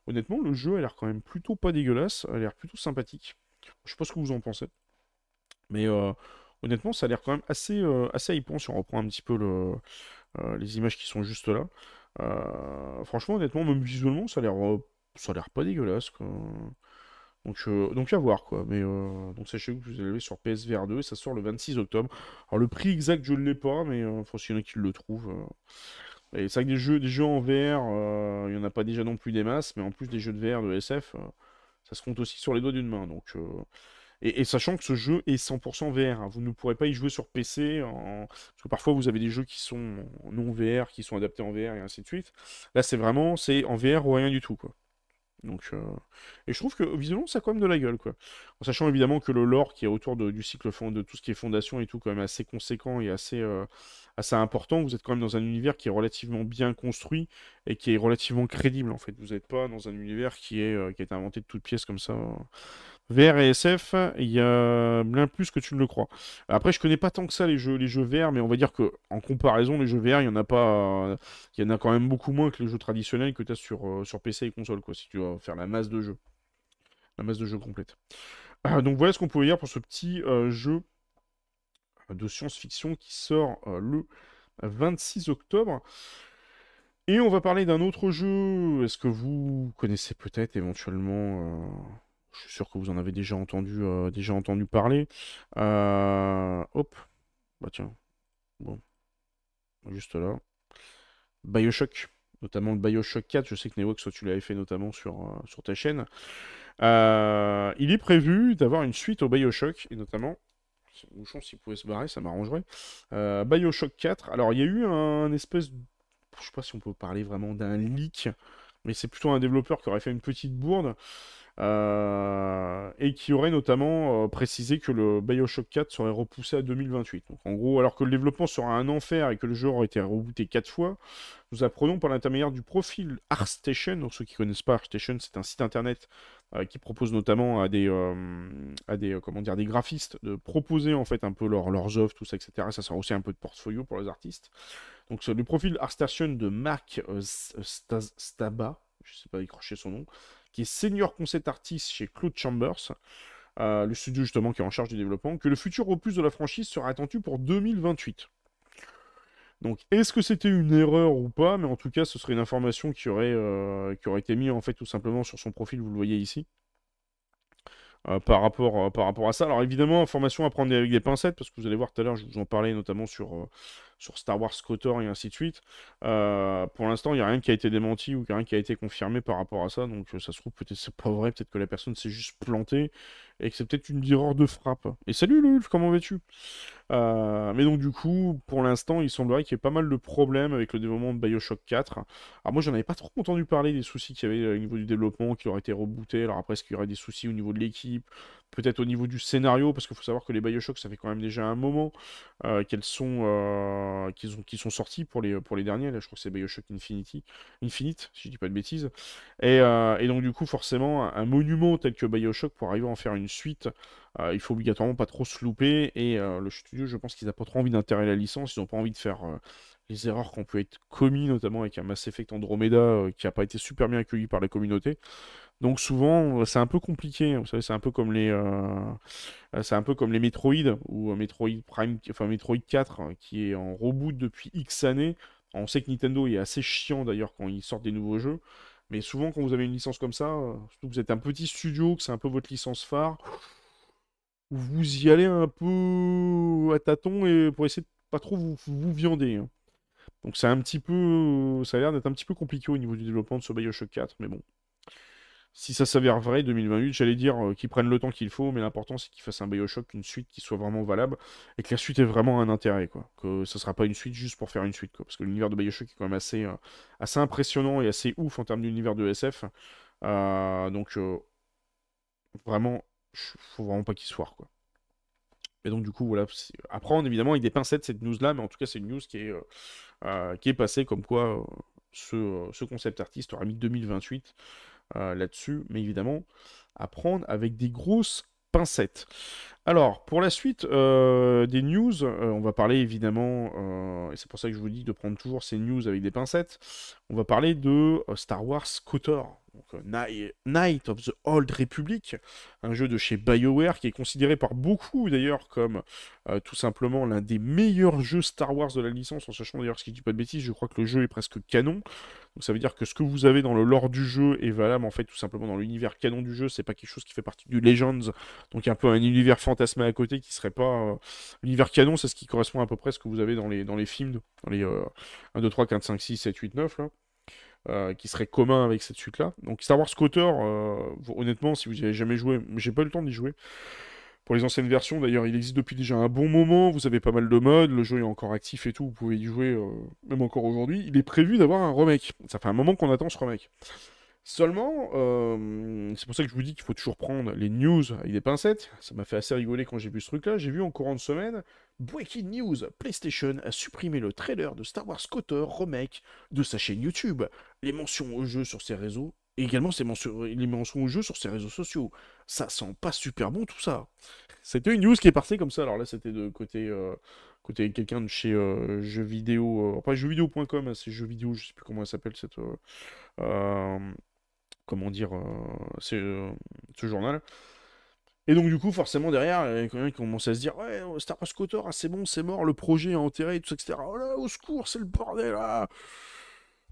honnêtement le jeu a l'air quand même plutôt pas dégueulasse, a l'air plutôt sympathique. Je sais pas ce que vous en pensez, mais honnêtement, ça a l'air quand même assez, euh, assez si on reprend un petit peu euh, les images qui sont juste là. franchement, honnêtement, même visuellement, ça a l'air, ça a l'air pas dégueulasse, quoi. Donc, donc à voir quoi. Mais donc sachez que vous allez sur PSVR 2 ça sort le 26 octobre. Alors le prix exact je ne l'ai pas, mais faut s'il y en a qui le trouvent. Et c'est vrai que des jeux, des jeux en VR, il n'y en a pas déjà non plus des masses, mais en plus des jeux de VR de SF, ça se compte aussi sur les doigts d'une main. Donc, et, sachant que ce jeu est 100% VR, hein. vous ne pourrez pas y jouer sur PC, parce que parfois vous avez des jeux qui sont non VR, qui sont adaptés en VR et ainsi de suite. Là c'est vraiment, c'est en VR ou rien du tout quoi. Donc, Et je trouve que visuellement, ça a quand même de la gueule, quoi. En sachant évidemment que le lore qui est autour du cycle de tout ce qui est fondation et tout, quand même assez conséquent et assez, assez important. Vous êtes quand même dans un univers qui est relativement bien construit et qui est relativement crédible, en fait. Vous n'êtes pas dans un univers qui, est, qui été inventé de toutes pièces comme ça. VR et SF, il y a bien plus que tu ne le crois. Après, je connais pas tant que ça les jeux, les VR, mais on va dire que en comparaison, les jeux VR, il y en a pas, il y en a quand même beaucoup moins que les jeux traditionnels que tu as sur, euh, sur PC et console, quoi, si tu vas faire la masse de jeux. La masse de jeux complète. Ah, donc voilà ce qu'on pouvait dire pour ce petit euh, jeu de science-fiction qui sort euh, le 26 octobre. Et on va parler d'un autre jeu. Est-ce que vous connaissez peut-être éventuellement je suis sûr que vous en avez déjà entendu, euh, entendu parler. Euh, hop. Bah tiens. Bon. Juste là. Bioshock. Notamment le Bioshock 4. Je sais que Neox, tu l'avais fait notamment euh, sur ta chaîne. il est prévu d'avoir une suite au Bioshock. Et notamment... Bouchon, s'il pouvait se barrer, ça m'arrangerait. Bioshock 4. Alors, il y a eu un espèce... Je sais pas si on peut parler vraiment d'un leak. Mais c'est plutôt un développeur qui aurait fait une petite bourde. Euh, et qui aurait notamment euh, précisé que le Bioshock 4 serait repoussé à 2028. Donc en gros, alors que le développement sera un enfer et que le jeu aurait été rebooté 4 fois, nous apprenons par l'intermédiaire du profil ArtStation, donc ceux qui connaissent pas ArtStation, c'est un site internet euh, qui propose notamment à des, à des, comment dire, des graphistes de proposer en fait un peu leurs offres, tout ça, etc. Ça sera aussi un peu de portfolio pour les artistes. Donc le profil ArtStation de Marc Staba, je sais pas décrocher son nom, qui est senior concept artist chez Claude Chambers, euh, le studio justement qui est en charge du développement, que le futur opus de la franchise sera attendu pour 2028. Donc, est-ce que c'était une erreur ou pas? Mais en tout cas, ce serait une information qui aurait, euh, été mise en fait tout simplement sur son profil, vous le voyez ici. Euh, par, rapport, par rapport à ça. Alors évidemment, information à prendre avec des pincettes, parce que vous allez voir tout à l'heure, je vous en parlais notamment sur, sur Star Wars Kotor et ainsi de suite. Euh, pour l'instant, il n'y a rien qui a été démenti ou rien qui a été confirmé par rapport à ça. Donc euh, ça se trouve, peut-être c'est pas vrai, peut-être que la personne s'est juste plantée et que c'est peut-être une erreur de frappe. Et salut Lulf, comment vas-tu? Euh, Mais donc du coup, pour l'instant, il semblerait qu'il y ait pas mal de problèmes avec le développement de Bioshock 4. Alors moi, j'en avais pas trop entendu parler des soucis qu'il y avait au niveau du développement, qu'il aurait été rebooté. Alors après, est-ce qu'il y aurait des soucis au niveau de l'équipe? Peut-être au niveau du scénario, parce qu'il faut savoir que les Bioshock, ça fait quand même déjà un moment sont euh, qui, sont, sortis pour les, pour les derniers. Là, je crois que c'est Bioshock Infinite, si je dis pas de bêtises. Et, euh, donc, du coup, forcément, un monument tel que Bioshock, pour arriver à en faire une suite, euh, il faut obligatoirement pas trop se louper. Et le studio, je pense qu'ils n'ont pas trop envie d'intérêt la licence, ils n'ont pas envie de faire les erreurs qui ont pu être commises, notamment avec un Mass Effect Andromeda qui n'a pas été super bien accueilli par la communauté. Donc souvent, c'est un peu compliqué. Hein. Vous savez, c'est un peu comme les, euh, c'est un peu comme les Metroid ou euh, Metroid Prime, enfin Metroid 4, hein, qui est en reboot depuis X années. On sait que Nintendo est assez chiant d'ailleurs quand ils sortent des nouveaux jeux. Mais souvent, quand vous avez une licence comme ça, euh, surtout que vous êtes un petit studio, que c'est un peu votre licence phare, vous y allez un peu à tâtons et pour essayer de pas trop vous, vous viander. Hein. Donc c'est un petit peu, ça a l'air d'être un petit peu compliqué au niveau du développement de ce Bioshock 4, mais bon si ça s'avère vrai, 2028, j'allais dire euh, qu'ils prennent le temps qu'il faut, mais l'important c'est qu'ils fassent un Bioshock, une suite qui soit vraiment valable, et que la suite ait vraiment un intérêt, quoi. Que ça sera pas une suite juste pour faire une suite, quoi. Parce que l'univers de Bioshock est quand même assez, euh, assez impressionnant et assez ouf en termes d'univers de SF. Euh, donc, vraiment, faut vraiment pas qu'il foire, quoi. Et donc, du coup, voilà, à prendre évidemment avec des pincettes cette news-là, mais en tout cas, c'est une news qui est, qui est passée comme quoi ce concept artiste aura mis 2028. Euh, là-dessus, mais évidemment, à prendre avec des grosses pincettes. Alors, pour la suite euh, des news, euh, on va parler évidemment, et c'est pour ça que je vous dis de prendre toujours ces news avec des pincettes, on va parler de Star Wars KOTOR. Night of the Old Republic, un jeu de chez BioWare qui est considéré par beaucoup d'ailleurs comme tout simplement l'un des meilleurs jeux Star Wars de la licence, en sachant d'ailleurs, ce qui dit pas de bêtises, je crois que le jeu est presque canon. Donc ça veut dire que ce que vous avez dans le lore du jeu est valable en fait tout simplement dans l'univers canon du jeu, c'est pas quelque chose qui fait partie du Legends, donc un peu un univers fantasmé à côté qui serait pas... L'univers canon, c'est ce qui correspond à peu près à ce que vous avez dans les, dans les films, dans les 1, 2, 3, 4, 5, 6, 7, 8, 9 là. Euh, qui serait commun avec cette suite-là. Donc Star Wars Scooter, euh, honnêtement, si vous n'y avez jamais joué, j'ai pas eu le temps d'y jouer. Pour les anciennes versions, d'ailleurs, il existe depuis déjà un bon moment, vous avez pas mal de modes, le jeu est encore actif et tout, vous pouvez y jouer euh, même encore aujourd'hui. Il est prévu d'avoir un remake. Ça fait un moment qu'on attend ce remake. Seulement, c'est pour ça que je vous dis qu'il faut toujours prendre les news avec des pincettes. Ça m'a fait assez rigoler quand j'ai vu ce truc-là. J'ai vu en courant de semaine Breaking News, PlayStation a supprimé le trailer de Star Wars KOTOR Remake de sa chaîne YouTube. Les mentions au jeu sur ses réseaux, et également ses mentions, les mentions au jeu sur ses réseaux sociaux. Ça sent pas super bon tout ça. C'était une news qui est partie comme ça, alors là c'était de côté, euh, côté quelqu'un de chez euh, jeux vidéo, euh, pas jeuxvideo.com, hein, c'est jeux vidéo, je sais plus comment elle s'appelle cette... comment dire, ce journal. Et donc, du coup, forcément, derrière, il y a quelqu'un qui commence à se dire Ouais, Star Wars KOTOR, ah, c'est bon, c'est mort, le projet est enterré, tout ça, etc. Oh là, au secours, c'est le bordel là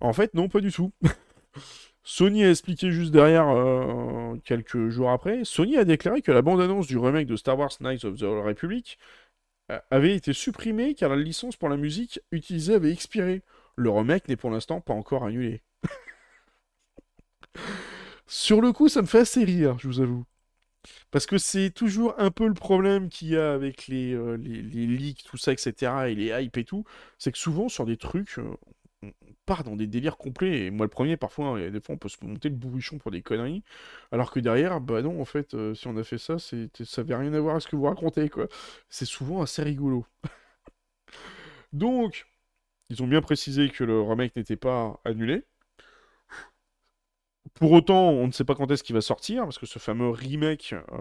En fait, non, pas du tout. Sony a expliqué juste derrière, euh, quelques jours après, Sony a déclaré que la bande-annonce du remake de Star Wars Knights of the Republic euh, avait été supprimée car la licence pour la musique utilisée avait expiré. Le remake n'est pour l'instant pas encore annulé. Sur le coup, ça me fait assez rire, je vous avoue. Parce que c'est toujours un peu le problème qu'il y a avec les, euh, les, leaks, tout ça, etc., et les hype et tout, c'est que souvent sur des trucs, part dans des délires complets, et moi le premier, parfois, hein, des fois on peut se monter le bourrichon pour des conneries, alors que derrière, bah non, en fait, euh, si on a fait ça, ça n'avait rien à voir avec ce que vous racontez, quoi. C'est souvent assez rigolo. Donc, ils ont bien précisé que le remake n'était pas annulé, pour autant, on ne sait pas quand est-ce qu'il va sortir, parce que ce fameux remake... Euh,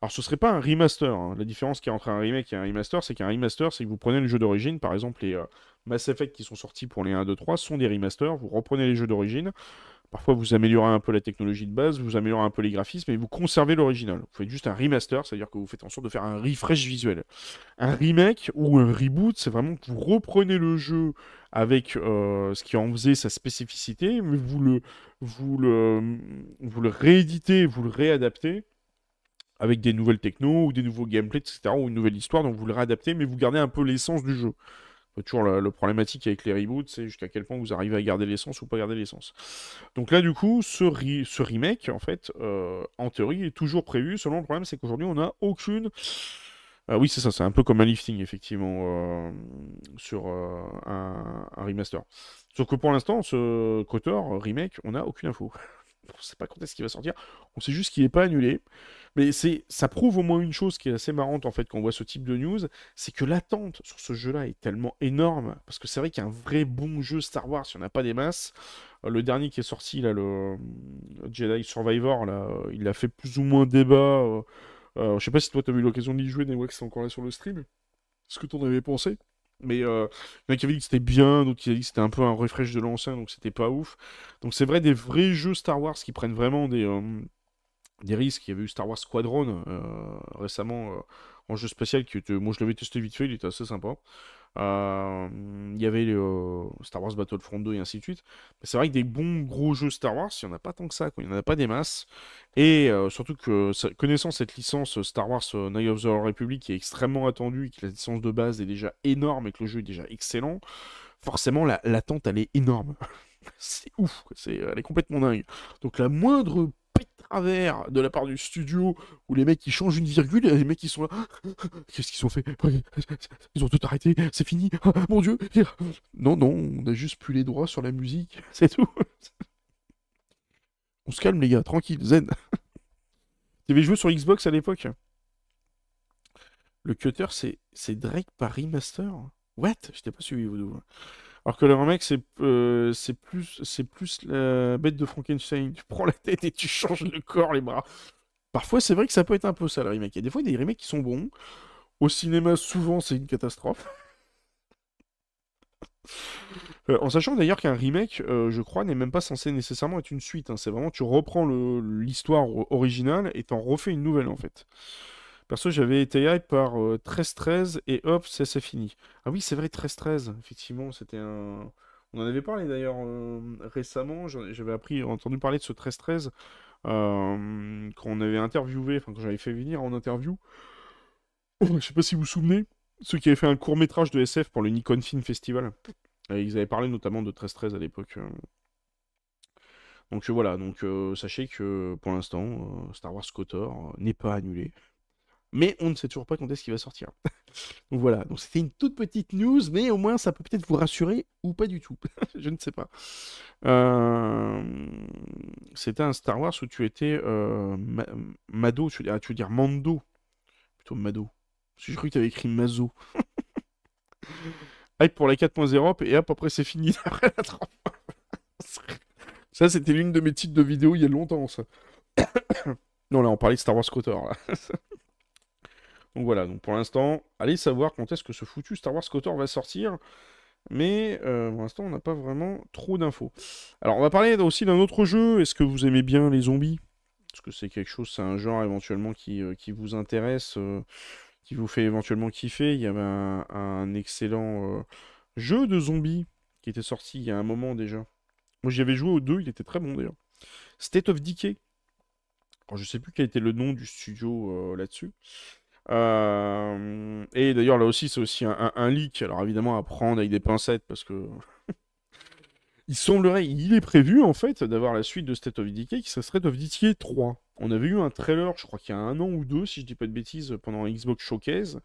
alors, ce serait pas un remaster. Hein. La différence qu'il y a entre un remake et un remaster, c'est qu'un remaster, c'est que vous prenez le jeu d'origine, par exemple, les Mass Effect qui sont sortis pour les 1, 2, 3 sont des remasters, vous reprenez les jeux d'origine, Parfois, vous améliorez un peu la technologie de base, vous améliorez un peu les graphismes, mais vous conservez l'original. Vous faites juste un remaster, c'est-à-dire que vous faites en sorte de faire un refresh visuel. Un remake ou un reboot, c'est vraiment que vous reprenez le jeu avec euh, ce qui en faisait sa spécificité, mais vous le, vous le, vous le rééditez, vous le réadaptez avec des nouvelles technos ou des nouveaux gameplays, etc., ou une nouvelle histoire, donc vous le réadaptez, mais vous gardez un peu l'essence du jeu toujours le, problématique avec les reboots, c'est jusqu'à quel point vous arrivez à garder l'essence ou pas garder l'essence. Donc là, du coup, ce, remake, en fait, euh, en théorie, est toujours prévu. Seulement, le problème, c'est qu'aujourd'hui, on n'a aucune. Ah oui, c'est ça, c'est un peu comme un lifting, effectivement, euh, sur euh, un, remaster. Sauf que pour l'instant, ce KOTOR remake, on n'a aucune info. On ne sait pas quand est-ce qu'il va sortir. On sait juste qu'il n'est pas annulé. Mais c'est, ça prouve au moins une chose qui est assez marrante en fait quand on voit ce type de news, c'est que l'attente sur ce jeu-là est tellement énorme. Parce que c'est vrai qu'un vrai bon jeu Star Wars, il n'y en a pas des masses. Euh, le dernier qui est sorti, là, le, Jedi Survivor, là, il a fait plus ou moins débat. Euh, euh, je sais pas si toi tu as eu l'occasion d'y jouer, Newax c'est encore là sur le stream. Ce que t'en avais pensé? Mais euh, il y en a qui avaient dit que c'était bien, d'autres qui avaient dit que c'était un peu un refresh de l'ancien, donc c'était pas ouf. Donc c'est vrai, des vrais jeux Star Wars qui prennent vraiment des, des risques. Il y avait eu Star Wars Squadron euh, récemment euh, en jeu spatial qui était, moi je l'avais testé vite fait, il était assez sympa. Euh, il y avait Star Wars Battlefront 2 et ainsi de suite. Mais c'est vrai que des bons gros jeux Star Wars, il n'y en a pas tant que ça, il n'y en a pas des masses. Et surtout que connaissant cette licence Star Wars Night of the Republic qui est extrêmement attendue et que la licence de base est déjà énorme et que le jeu est déjà excellent, forcément l'attente elle est énorme. c'est ouf, c'est, elle est complètement dingue. Donc la moindre de la part du studio où les mecs qui changent une virgule les mecs qui sont là. Qu'est-ce qu'ils ont fait? Ils ont tout arrêté, c'est fini. Mon dieu. Non, non, on a juste plus les droits sur la musique, c'est tout. On se calme les gars, tranquille, zen. avais joué sur Xbox à l'époque? Le cutter c'est Drake par remaster? What? Je t'ai pas suivi vous alors que le remake, c'est euh, plus, plus la bête de Frankenstein. Tu prends la tête et tu changes le corps, les bras. Parfois, c'est vrai que ça peut être un peu ça, le remake. Il y a des fois des remakes qui sont bons. Au cinéma, souvent, c'est une catastrophe. Euh, en sachant d'ailleurs qu'un remake, euh, je crois, n'est même pas censé nécessairement être une suite. hein. C'est vraiment, tu reprends l'histoire originale et t'en refais une nouvelle en fait. Perso, j'avais été hype par euh, 13-13 et hop, c'est fini. Ah oui, c'est vrai, 13-13, effectivement, c'était un... On en avait parlé d'ailleurs euh, récemment, j'avais appris, entendu parler de ce 13-13 euh, quand on avait interviewé, enfin quand j'avais fait venir en interview. Je sais pas si vous vous souvenez, ceux qui avaient fait un court métrage de SF pour le Nikon Film Festival. Euh, ils avaient parlé notamment de 13-13 à l'époque. euh. Donc euh, voilà, donc euh, sachez que pour l'instant, euh, Star Wars KOTOR euh, n'est pas annulé. Mais on ne sait toujours pas quand est-ce qu'il va sortir. donc voilà, donc c'était une toute petite news, mais au moins ça peut peut-être vous rassurer ou pas du tout. Je ne sais pas. Euh, C'était un Star Wars où tu étais euh, Ma- Mado, tu, ah, tu veux dire Mando, plutôt Mado. J'ai cru que tu avais écrit Mazo. Hype pour la 4.0, et hop, après c'est fini après la 3. Ça, c'était l'une de mes titres de vidéo il y a longtemps, ça. non, là, on parlait de Star Wars KOTOR, là. Donc voilà, donc pour l'instant, allez savoir quand est-ce que ce foutu Star Wars KOTOR va sortir. Mais euh, pour l'instant, on n'a pas vraiment trop d'infos. Alors, on va parler aussi d'un autre jeu. Est-ce que vous aimez bien les zombies? Est-ce que c'est quelque chose, c'est un genre éventuellement qui, euh, vous intéresse, euh, qui vous fait éventuellement kiffer? Il y avait un, excellent jeu de zombies qui était sorti il y a un moment déjà. Moi, j'y avais joué aux deux, il était très bon d'ailleurs. State of Decay. Alors, je sais plus quel était le nom du studio là-dessus. Euh, et d'ailleurs, là aussi, c'est aussi un, un- leak. Alors, évidemment, à prendre avec des pincettes parce que. il semblerait, il est prévu en fait d'avoir la suite de State of Decay qui serait State of Decay 3. On avait eu un trailer, je crois qu'il y a un an ou deux, si je dis pas de bêtises, pendant Xbox Showcase,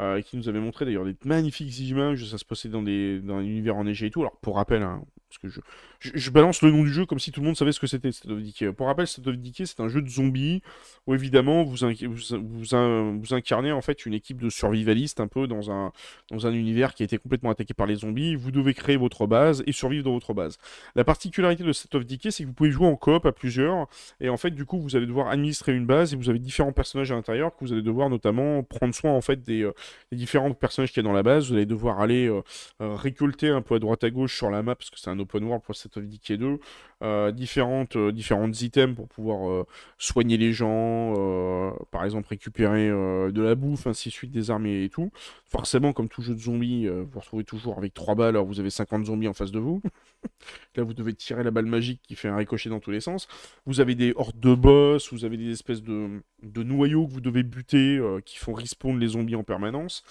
euh, qui nous avait montré d'ailleurs des magnifiques images. Ça se passait dans des dans un univers enneigé et tout. Alors, pour rappel, hein, parce que je, je, balance le nom du jeu comme si tout le monde savait ce que c'était State of Decay. Pour rappel, State of Decay, c'est un jeu de zombies où évidemment vous, vous, vous incarnez en fait une équipe de survivalistes un peu dans un, dans un univers qui a été complètement attaqué par les zombies. Vous devez créer votre base et survivre dans votre base. La particularité de State of Decay, c'est que vous pouvez jouer en coop à plusieurs et en fait du coup vous allez devoir administrer une base et vous avez différents personnages à l'intérieur que vous allez devoir notamment prendre soin en fait des, euh, des différents personnages qu'il y a dans la base. Vous allez devoir aller euh, euh, récolter un peu à droite à gauche sur la map parce que c'est un open world pour Decay 2 euh, différentes, euh, items pour pouvoir euh, soigner les gens, euh, par exemple récupérer euh, de la bouffe, ainsi de suite, des armes et, tout. Forcément, comme tout jeu de zombies, vous vous retrouvez toujours avec 3 balles, alors vous avez 50 zombies en face de vous. Là, vous devez tirer la balle magique qui fait un ricochet dans tous les sens. Vous avez des hordes de boss, vous avez des espèces de, de noyaux que vous devez buter, qui font respawn les zombies en permanence.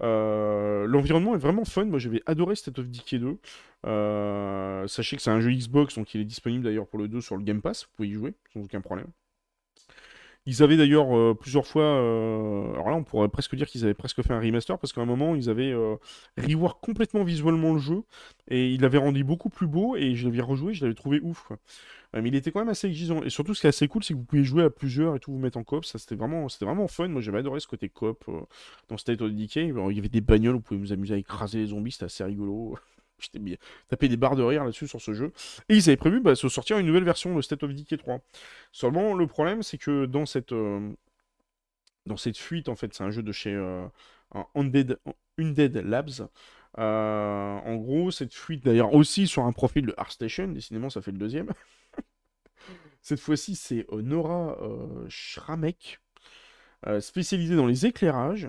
L'environnement est vraiment fun. Moi, j'avais adoré State of Decay 2. Euh, sachez que c'est un jeu Xbox, donc il est disponible d'ailleurs pour le 2 sur le Game Pass. Vous pouvez y jouer sans aucun problème. Ils avaient d'ailleurs euh, plusieurs fois. euh, alors là, on pourrait presque dire qu'ils avaient presque fait un remaster parce qu'à un moment, ils avaient rework complètement visuellement le jeu et ils l'avaient rendu beaucoup plus beau et je l'avais rejoué, je l'avais trouvé ouf. mais il était quand même assez exigeant. Et surtout, ce qui est assez cool, c'est que vous pouvez jouer à plusieurs et tout, vous mettre en coop. Ça, c'était vraiment, c'était vraiment fun. Moi, j'avais adoré ce côté coop dans State of Decay. Il y avait des bagnoles, vous pouvez vous amuser à écraser les zombies, c'était assez rigolo. J'étais tapé des barres de rire là-dessus sur ce jeu. Et ils avaient prévu bah, de sortir une nouvelle version de State of Decay 3. Seulement, le problème, c'est que dans cette, euh, dans cette fuite, en fait, c'est un jeu de chez euh, un Undead, Labs. Euh, en gros, cette fuite, d'ailleurs, aussi sur un profil de ArtStation, décidément, ça fait le deuxième. Cette fois-ci, c'est Nora Schramek, spécialisée dans les éclairages,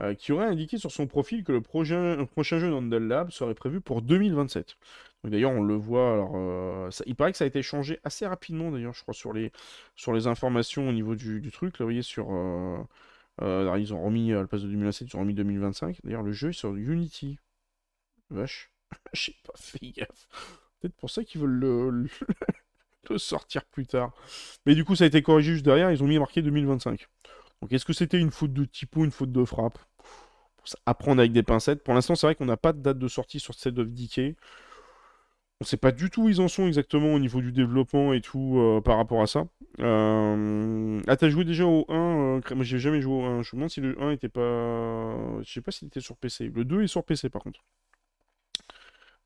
euh, qui aurait indiqué sur son profil que le prochain, prochain jeu d'Andal Lab serait prévu pour 2027. Donc d'ailleurs, on le voit, alors, euh, il paraît que ça a été changé assez rapidement, d'ailleurs, je crois, sur les, informations au niveau du, truc. Là, vous voyez, sur... euh, ils ont remis, à la place de 2027, ils ont remis 2025. D'ailleurs, le jeu est sur Unity. Vache. J'ai pas fait gaffe. Peut-être pour ça qu'ils veulent le, le- le sortir plus tard. Mais du coup, ça a été corrigé juste derrière, ils ont mis marqué 2025. Donc est-ce que c'était une faute de typo, une faute de frappe? Ça, Apprendre avec des pincettes. Pour l'instant, c'est vrai qu'on n'a pas de date de sortie sur State of Decay. On sait pas du tout où ils en sont exactement au niveau du développement et tout euh, par rapport à ça. Euh... Ah, t'as joué déjà au 1 euh, Moi, j'ai jamais joué au 1. Je me demande si le 1 était pas. Je sais pas s'il était sur PC. Le 2 est sur PC par contre.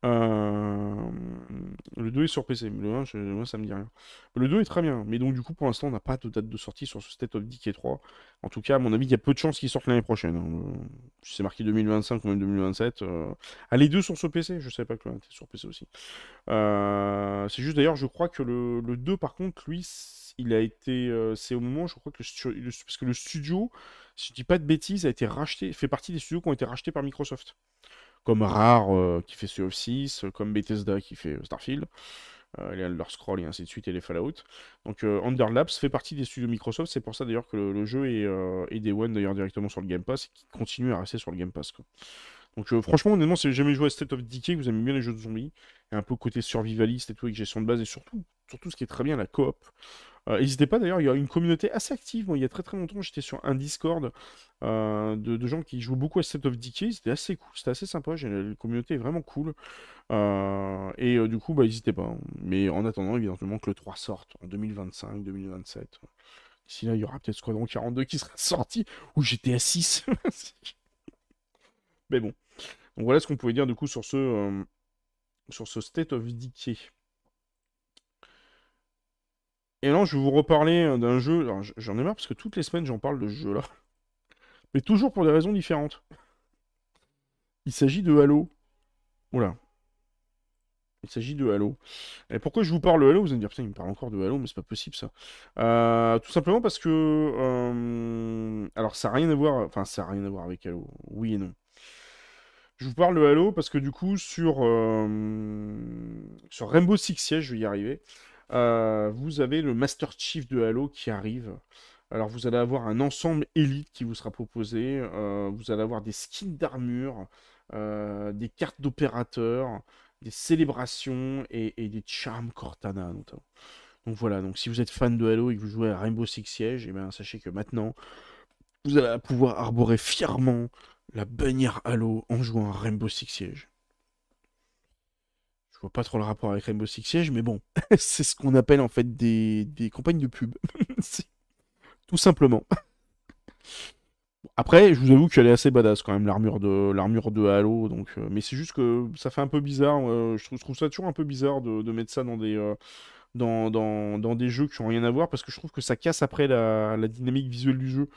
Euh, Le 2 est sur PC, mais le 1, moi, ça me dit rien. Le 2 est très bien, mais donc du coup, pour l'instant, on n'a pas de date de sortie sur ce State of Decay 3. En tout cas, à mon avis, il y a peu de chances qu'il sorte l'année prochaine. Hein. C'est marqué 2025 ou même 2027. Euh... Ah, les deux sont sur PC, je savais pas que le 1 était sur PC aussi. Euh, c'est juste d'ailleurs, je crois que le, 2, par contre, lui, il a été. Euh, c'est au moment, je crois que le, parce que le studio, si je dis pas de bêtises, a été racheté, fait partie des studios qui ont été rachetés par Microsoft comme Rare euh, qui fait Sea of 6, comme Bethesda qui fait Starfield, euh, les Elder Scrolls et ainsi de suite, et les Fallout. Donc euh, Underlabs fait partie des studios Microsoft, c'est pour ça d'ailleurs que le, jeu est, est, Day One d'ailleurs directement sur le Game Pass et qui continue à rester sur le Game Pass. Donc franchement, honnêtement, si jamais joué à State of Decay, vous aimez bien les jeux de zombies, et un peu côté survivaliste et tout, avec gestion de base, et surtout, surtout ce qui est très bien, la coop. Euh, n'hésitez pas d'ailleurs, il y a une communauté assez active. Moi, il y a très très longtemps, j'étais sur un Discord euh, de, gens qui jouent beaucoup à State of Decay. C'était assez cool, c'était assez sympa. La communauté est vraiment cool. Euh, et du coup, bah, n'hésitez pas. Hein. Mais en attendant, évidemment, que le 3 sorte en 2025, 2027. D'ici là, il y aura peut-être Squadron 42 qui sera sorti, ou GTA 6. Mais bon. Donc voilà ce qu'on pouvait dire du coup sur ce, sur ce State of Decay. Et là, je vais vous reparler euh, d'un jeu. J'en ai marre parce que toutes les semaines, j'en parle de ce jeu-là. Mais toujours pour des raisons différentes. Il s'agit de Halo. Oula. Il s'agit de Halo. Et pourquoi je vous parle de Halo? Vous allez me dire, putain, il me parle encore de Halo, mais c'est pas possible ça. Euh, tout simplement parce que. Euh, alors, ça n'a rien à voir. Enfin, ça n'a rien à voir avec Halo. Oui et non. Je vous parle de Halo parce que du coup, sur, sur Rainbow Six Siege, je vais y arriver. Euh, vous avez le Master Chief de Halo qui arrive. Alors vous allez avoir un ensemble élite qui vous sera proposé. Euh, vous allez avoir des skins d'armure, euh, des cartes d'opérateurs, des célébrations et, des charms Cortana notamment. Donc voilà, donc si vous êtes fan de Halo et que vous jouez à Rainbow Six Siege, et eh bien sachez que maintenant, vous allez pouvoir arborer fièrement la bannière Halo en jouant à Rainbow Six Siege pas trop le rapport avec Rainbow Six Siege, mais bon, c'est ce qu'on appelle en fait des, des campagnes de pub. Tout simplement. Après, je vous avoue qu'elle est assez badass quand même, l'armure de, de Halo. Donc, euh, mais c'est juste que ça fait un peu bizarre. je, trouve, trouve, ça toujours un peu bizarre de, de mettre ça dans des, euh, dans, dans, dans, des jeux qui n'ont rien à voir parce que je trouve que ça casse après la, la dynamique visuelle du jeu.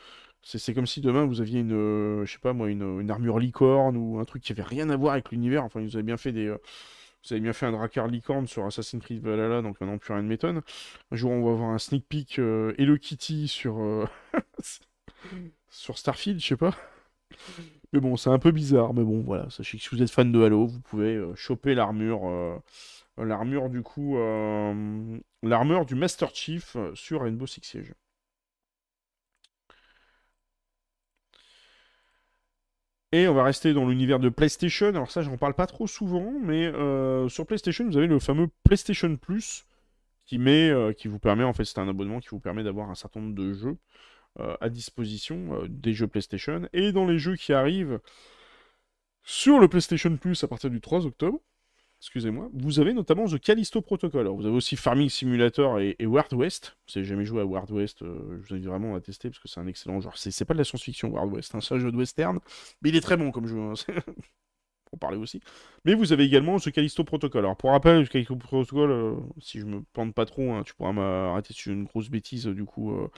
C'est comme si demain vous aviez une, euh, je sais pas moi, une, une, armure licorne ou un truc qui avait rien à voir avec l'univers. Enfin, vous avez bien fait des, vous avez bien fait un Drakkar licorne sur Assassin's Creed Valhalla, donc maintenant plus rien ne m'étonne. Un jour, on va avoir un sneak peek euh, Hello Kitty sur, euh, sur Starfield, je sais pas. Mais bon, c'est un peu bizarre, mais bon, voilà. Sachez que si vous êtes fan de Halo, vous pouvez euh, choper l'armure. l'armure du coup. l'armure du Master Chief sur Rainbow Six Siege. Et on va rester dans l'univers de PlayStation. Alors ça, j'en parle pas trop souvent, mais euh, sur PlayStation, vous avez le fameux PlayStation Plus qui met, euh, qui vous permet, en fait, c'est un abonnement qui vous permet d'avoir un certain nombre de jeux euh, à disposition, des jeux PlayStation. Et dans les jeux qui arrivent sur le PlayStation Plus à partir du 3 octobre, excusez-moi, vous avez notamment The Callisto Protocol. Alors, vous avez aussi Farming Simulator et, et Wild West. Vous n'avez jamais joué à Wild West, euh, je vous invite vraiment à tester parce que c'est un excellent genre. C'est pas de la science-fiction, Wild West, hein, c'est un jeu de western, mais il est très bon comme jeu. Hein, pour parler aussi. Mais vous avez également ce Callisto Protocol. Alors pour rappel, ce Callisto Protocol, euh, si je me plante pas trop, hein, tu pourras m'arrêter sur une grosse bêtise du coup. Euh,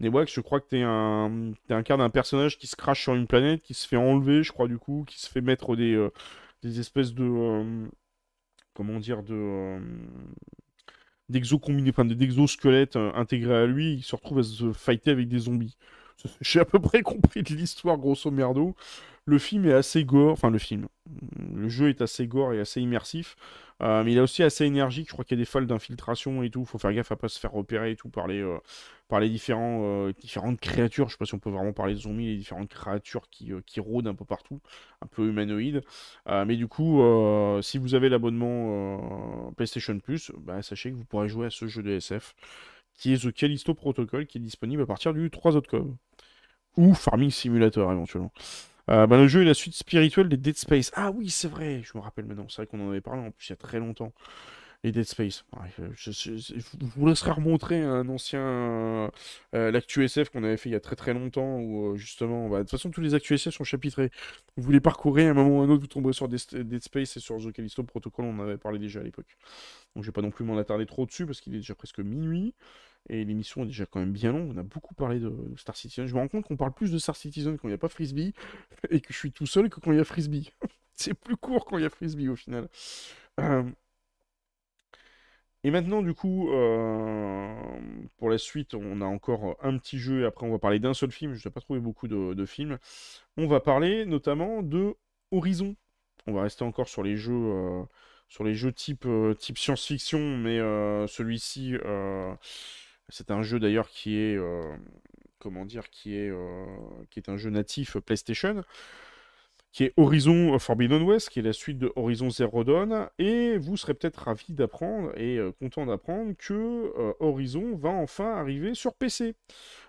je crois que t'es un, es un cas d'un personnage qui se crache sur une planète, qui se fait enlever, je crois du coup, qui se fait mettre des espèces de comment dire, de euh, enfin, d'exosquelettes euh, intégrés à lui, il se retrouve à se fighter avec des zombies. J'ai à peu près compris de l'histoire, grosso merdo. Le film est assez gore, enfin le film, le jeu est assez gore et assez immersif. Euh, mais il est aussi assez énergique. Je crois qu'il y a des folles d'infiltration et tout. Faut faire gaffe à pas se faire repérer et tout par les, euh, euh, différentes créatures. Je sais pas si on peut vraiment parler de zombies, les différentes créatures qui, qui rôdent un peu partout, un peu humanoïdes. mais du coup, si vous avez l'abonnement PlayStation Plus, bah, sachez que vous pourrez jouer à ce jeu de SF qui est The Callisto Protocol qui est disponible à partir du 3 octobre. Ou Farming Simulator éventuellement. Euh, bah, le jeu est la suite spirituelle des Dead Space. Ah oui, c'est vrai, je me rappelle maintenant. C'est vrai qu'on en avait parlé en plus il y a très longtemps. Et Dead Space. je, vous laisserai remontrer un ancien. Euh, l'actu SF qu'on avait fait il y a très très longtemps, où justement. Bah, de toute façon, tous les actu SF sont chapitrés. Vous voulez parcourir, à un moment ou à un autre, vous tomberez sur Dead Space et sur The Callisto Protocol, on en avait parlé déjà à l'époque. Donc je vais pas non plus m'en attarder trop dessus, parce qu'il est déjà presque minuit. Et l'émission est déjà quand même bien longue. On a beaucoup parlé de, Star Citizen. Je me rends compte qu'on parle plus de Star Citizen quand il n'y a pas Frisbee et que je suis tout seul que quand il y a Frisbee. c'est plus court quand il y a Frisbee au final. Euh, et maintenant, du coup, euh, pour la suite, on a encore un petit jeu et après on va parler d'un seul film. Je n'ai pas trouvé beaucoup de, films. On va parler notamment de Horizon. On va rester encore sur les jeux, euh, sur les jeux type, type science-fiction, mais celui-ci c'est un jeu d'ailleurs qui est, euh, comment dire, qui est, euh, qui est un jeu natif PlayStation, qui est Horizon Forbidden West, qui est la suite de Horizon Zero Dawn, et vous serez peut-être ravi d'apprendre et euh, content d'apprendre que Horizon va enfin arriver sur PC.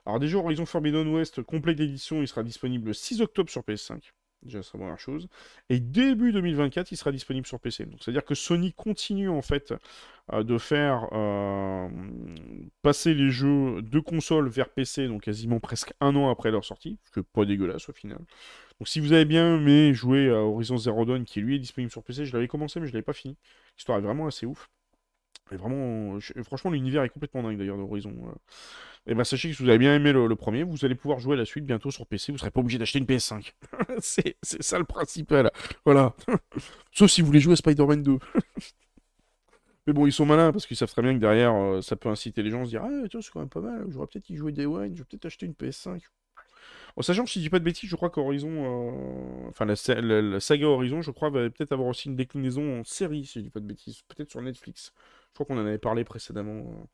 Alors déjà Horizon Forbidden West, complète d'édition, il sera disponible le 6 octobre sur PS5. Déjà, c'est la première chose. Et début 2024, il sera disponible sur PC. Donc, c'est-à-dire que Sony continue en fait euh, de faire euh, passer les jeux de console vers PC, donc quasiment presque un an après leur sortie, ce que pas dégueulasse au final. Donc, si vous avez bien aimé jouer à Horizon Zero Dawn, qui lui est disponible sur PC, je l'avais commencé, mais je l'avais pas fini. L'histoire est vraiment assez ouf. Et vraiment, franchement, l'univers est complètement dingue d'ailleurs d'Horizon. Euh. Et ben sachez que si vous avez bien aimé le, premier, vous allez pouvoir jouer la suite bientôt sur PC. Vous serez pas obligé d'acheter une PS5. c'est ça le principal. Voilà. Sauf si vous voulez jouer à Spider-Man 2. Mais bon, ils sont malins parce qu'ils savent très bien que derrière, euh, ça peut inciter les gens à se dire Ah, c'est quand même pas mal. J'aurais peut-être y jouer Day One. Je vais peut-être acheter une PS5. En sachant que si je dis pas de bêtises, je crois qu'Horizon, euh, enfin la, saga Horizon, je crois, va peut-être avoir aussi une déclinaison en série, si je dis pas de bêtises, peut-être sur Netflix. Je crois qu'on en avait parlé précédemment euh,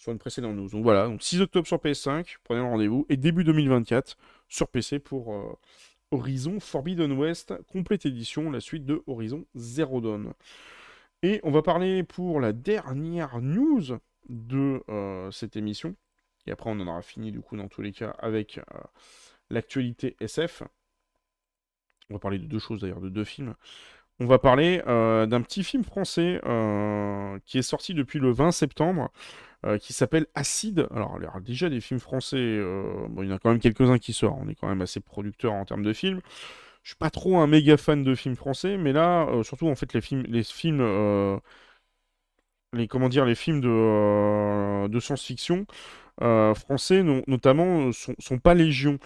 sur une précédente news. Donc voilà, donc 6 octobre sur PS5, prenez le rendez-vous, et début 2024 sur PC pour euh, Horizon Forbidden West, complète édition, la suite de Horizon Zero Dawn. Et on va parler pour la dernière news de cette émission, et après on en aura fini du coup dans tous les cas avec l'actualité SF. On va parler de deux choses d'ailleurs, de deux films on va parler euh, d'un petit film français euh, qui est sorti depuis le 20 septembre, euh, qui s'appelle Acide. Alors, déjà des films français, il y en a quand même quelques-uns qui sortent, on est quand même assez producteur en termes de films. Je suis pas trop un méga fan de films français, mais là, surtout en fait les films, les films, les comment dire, les films de, de science-fiction français, notamment, sont, sont, pas légion.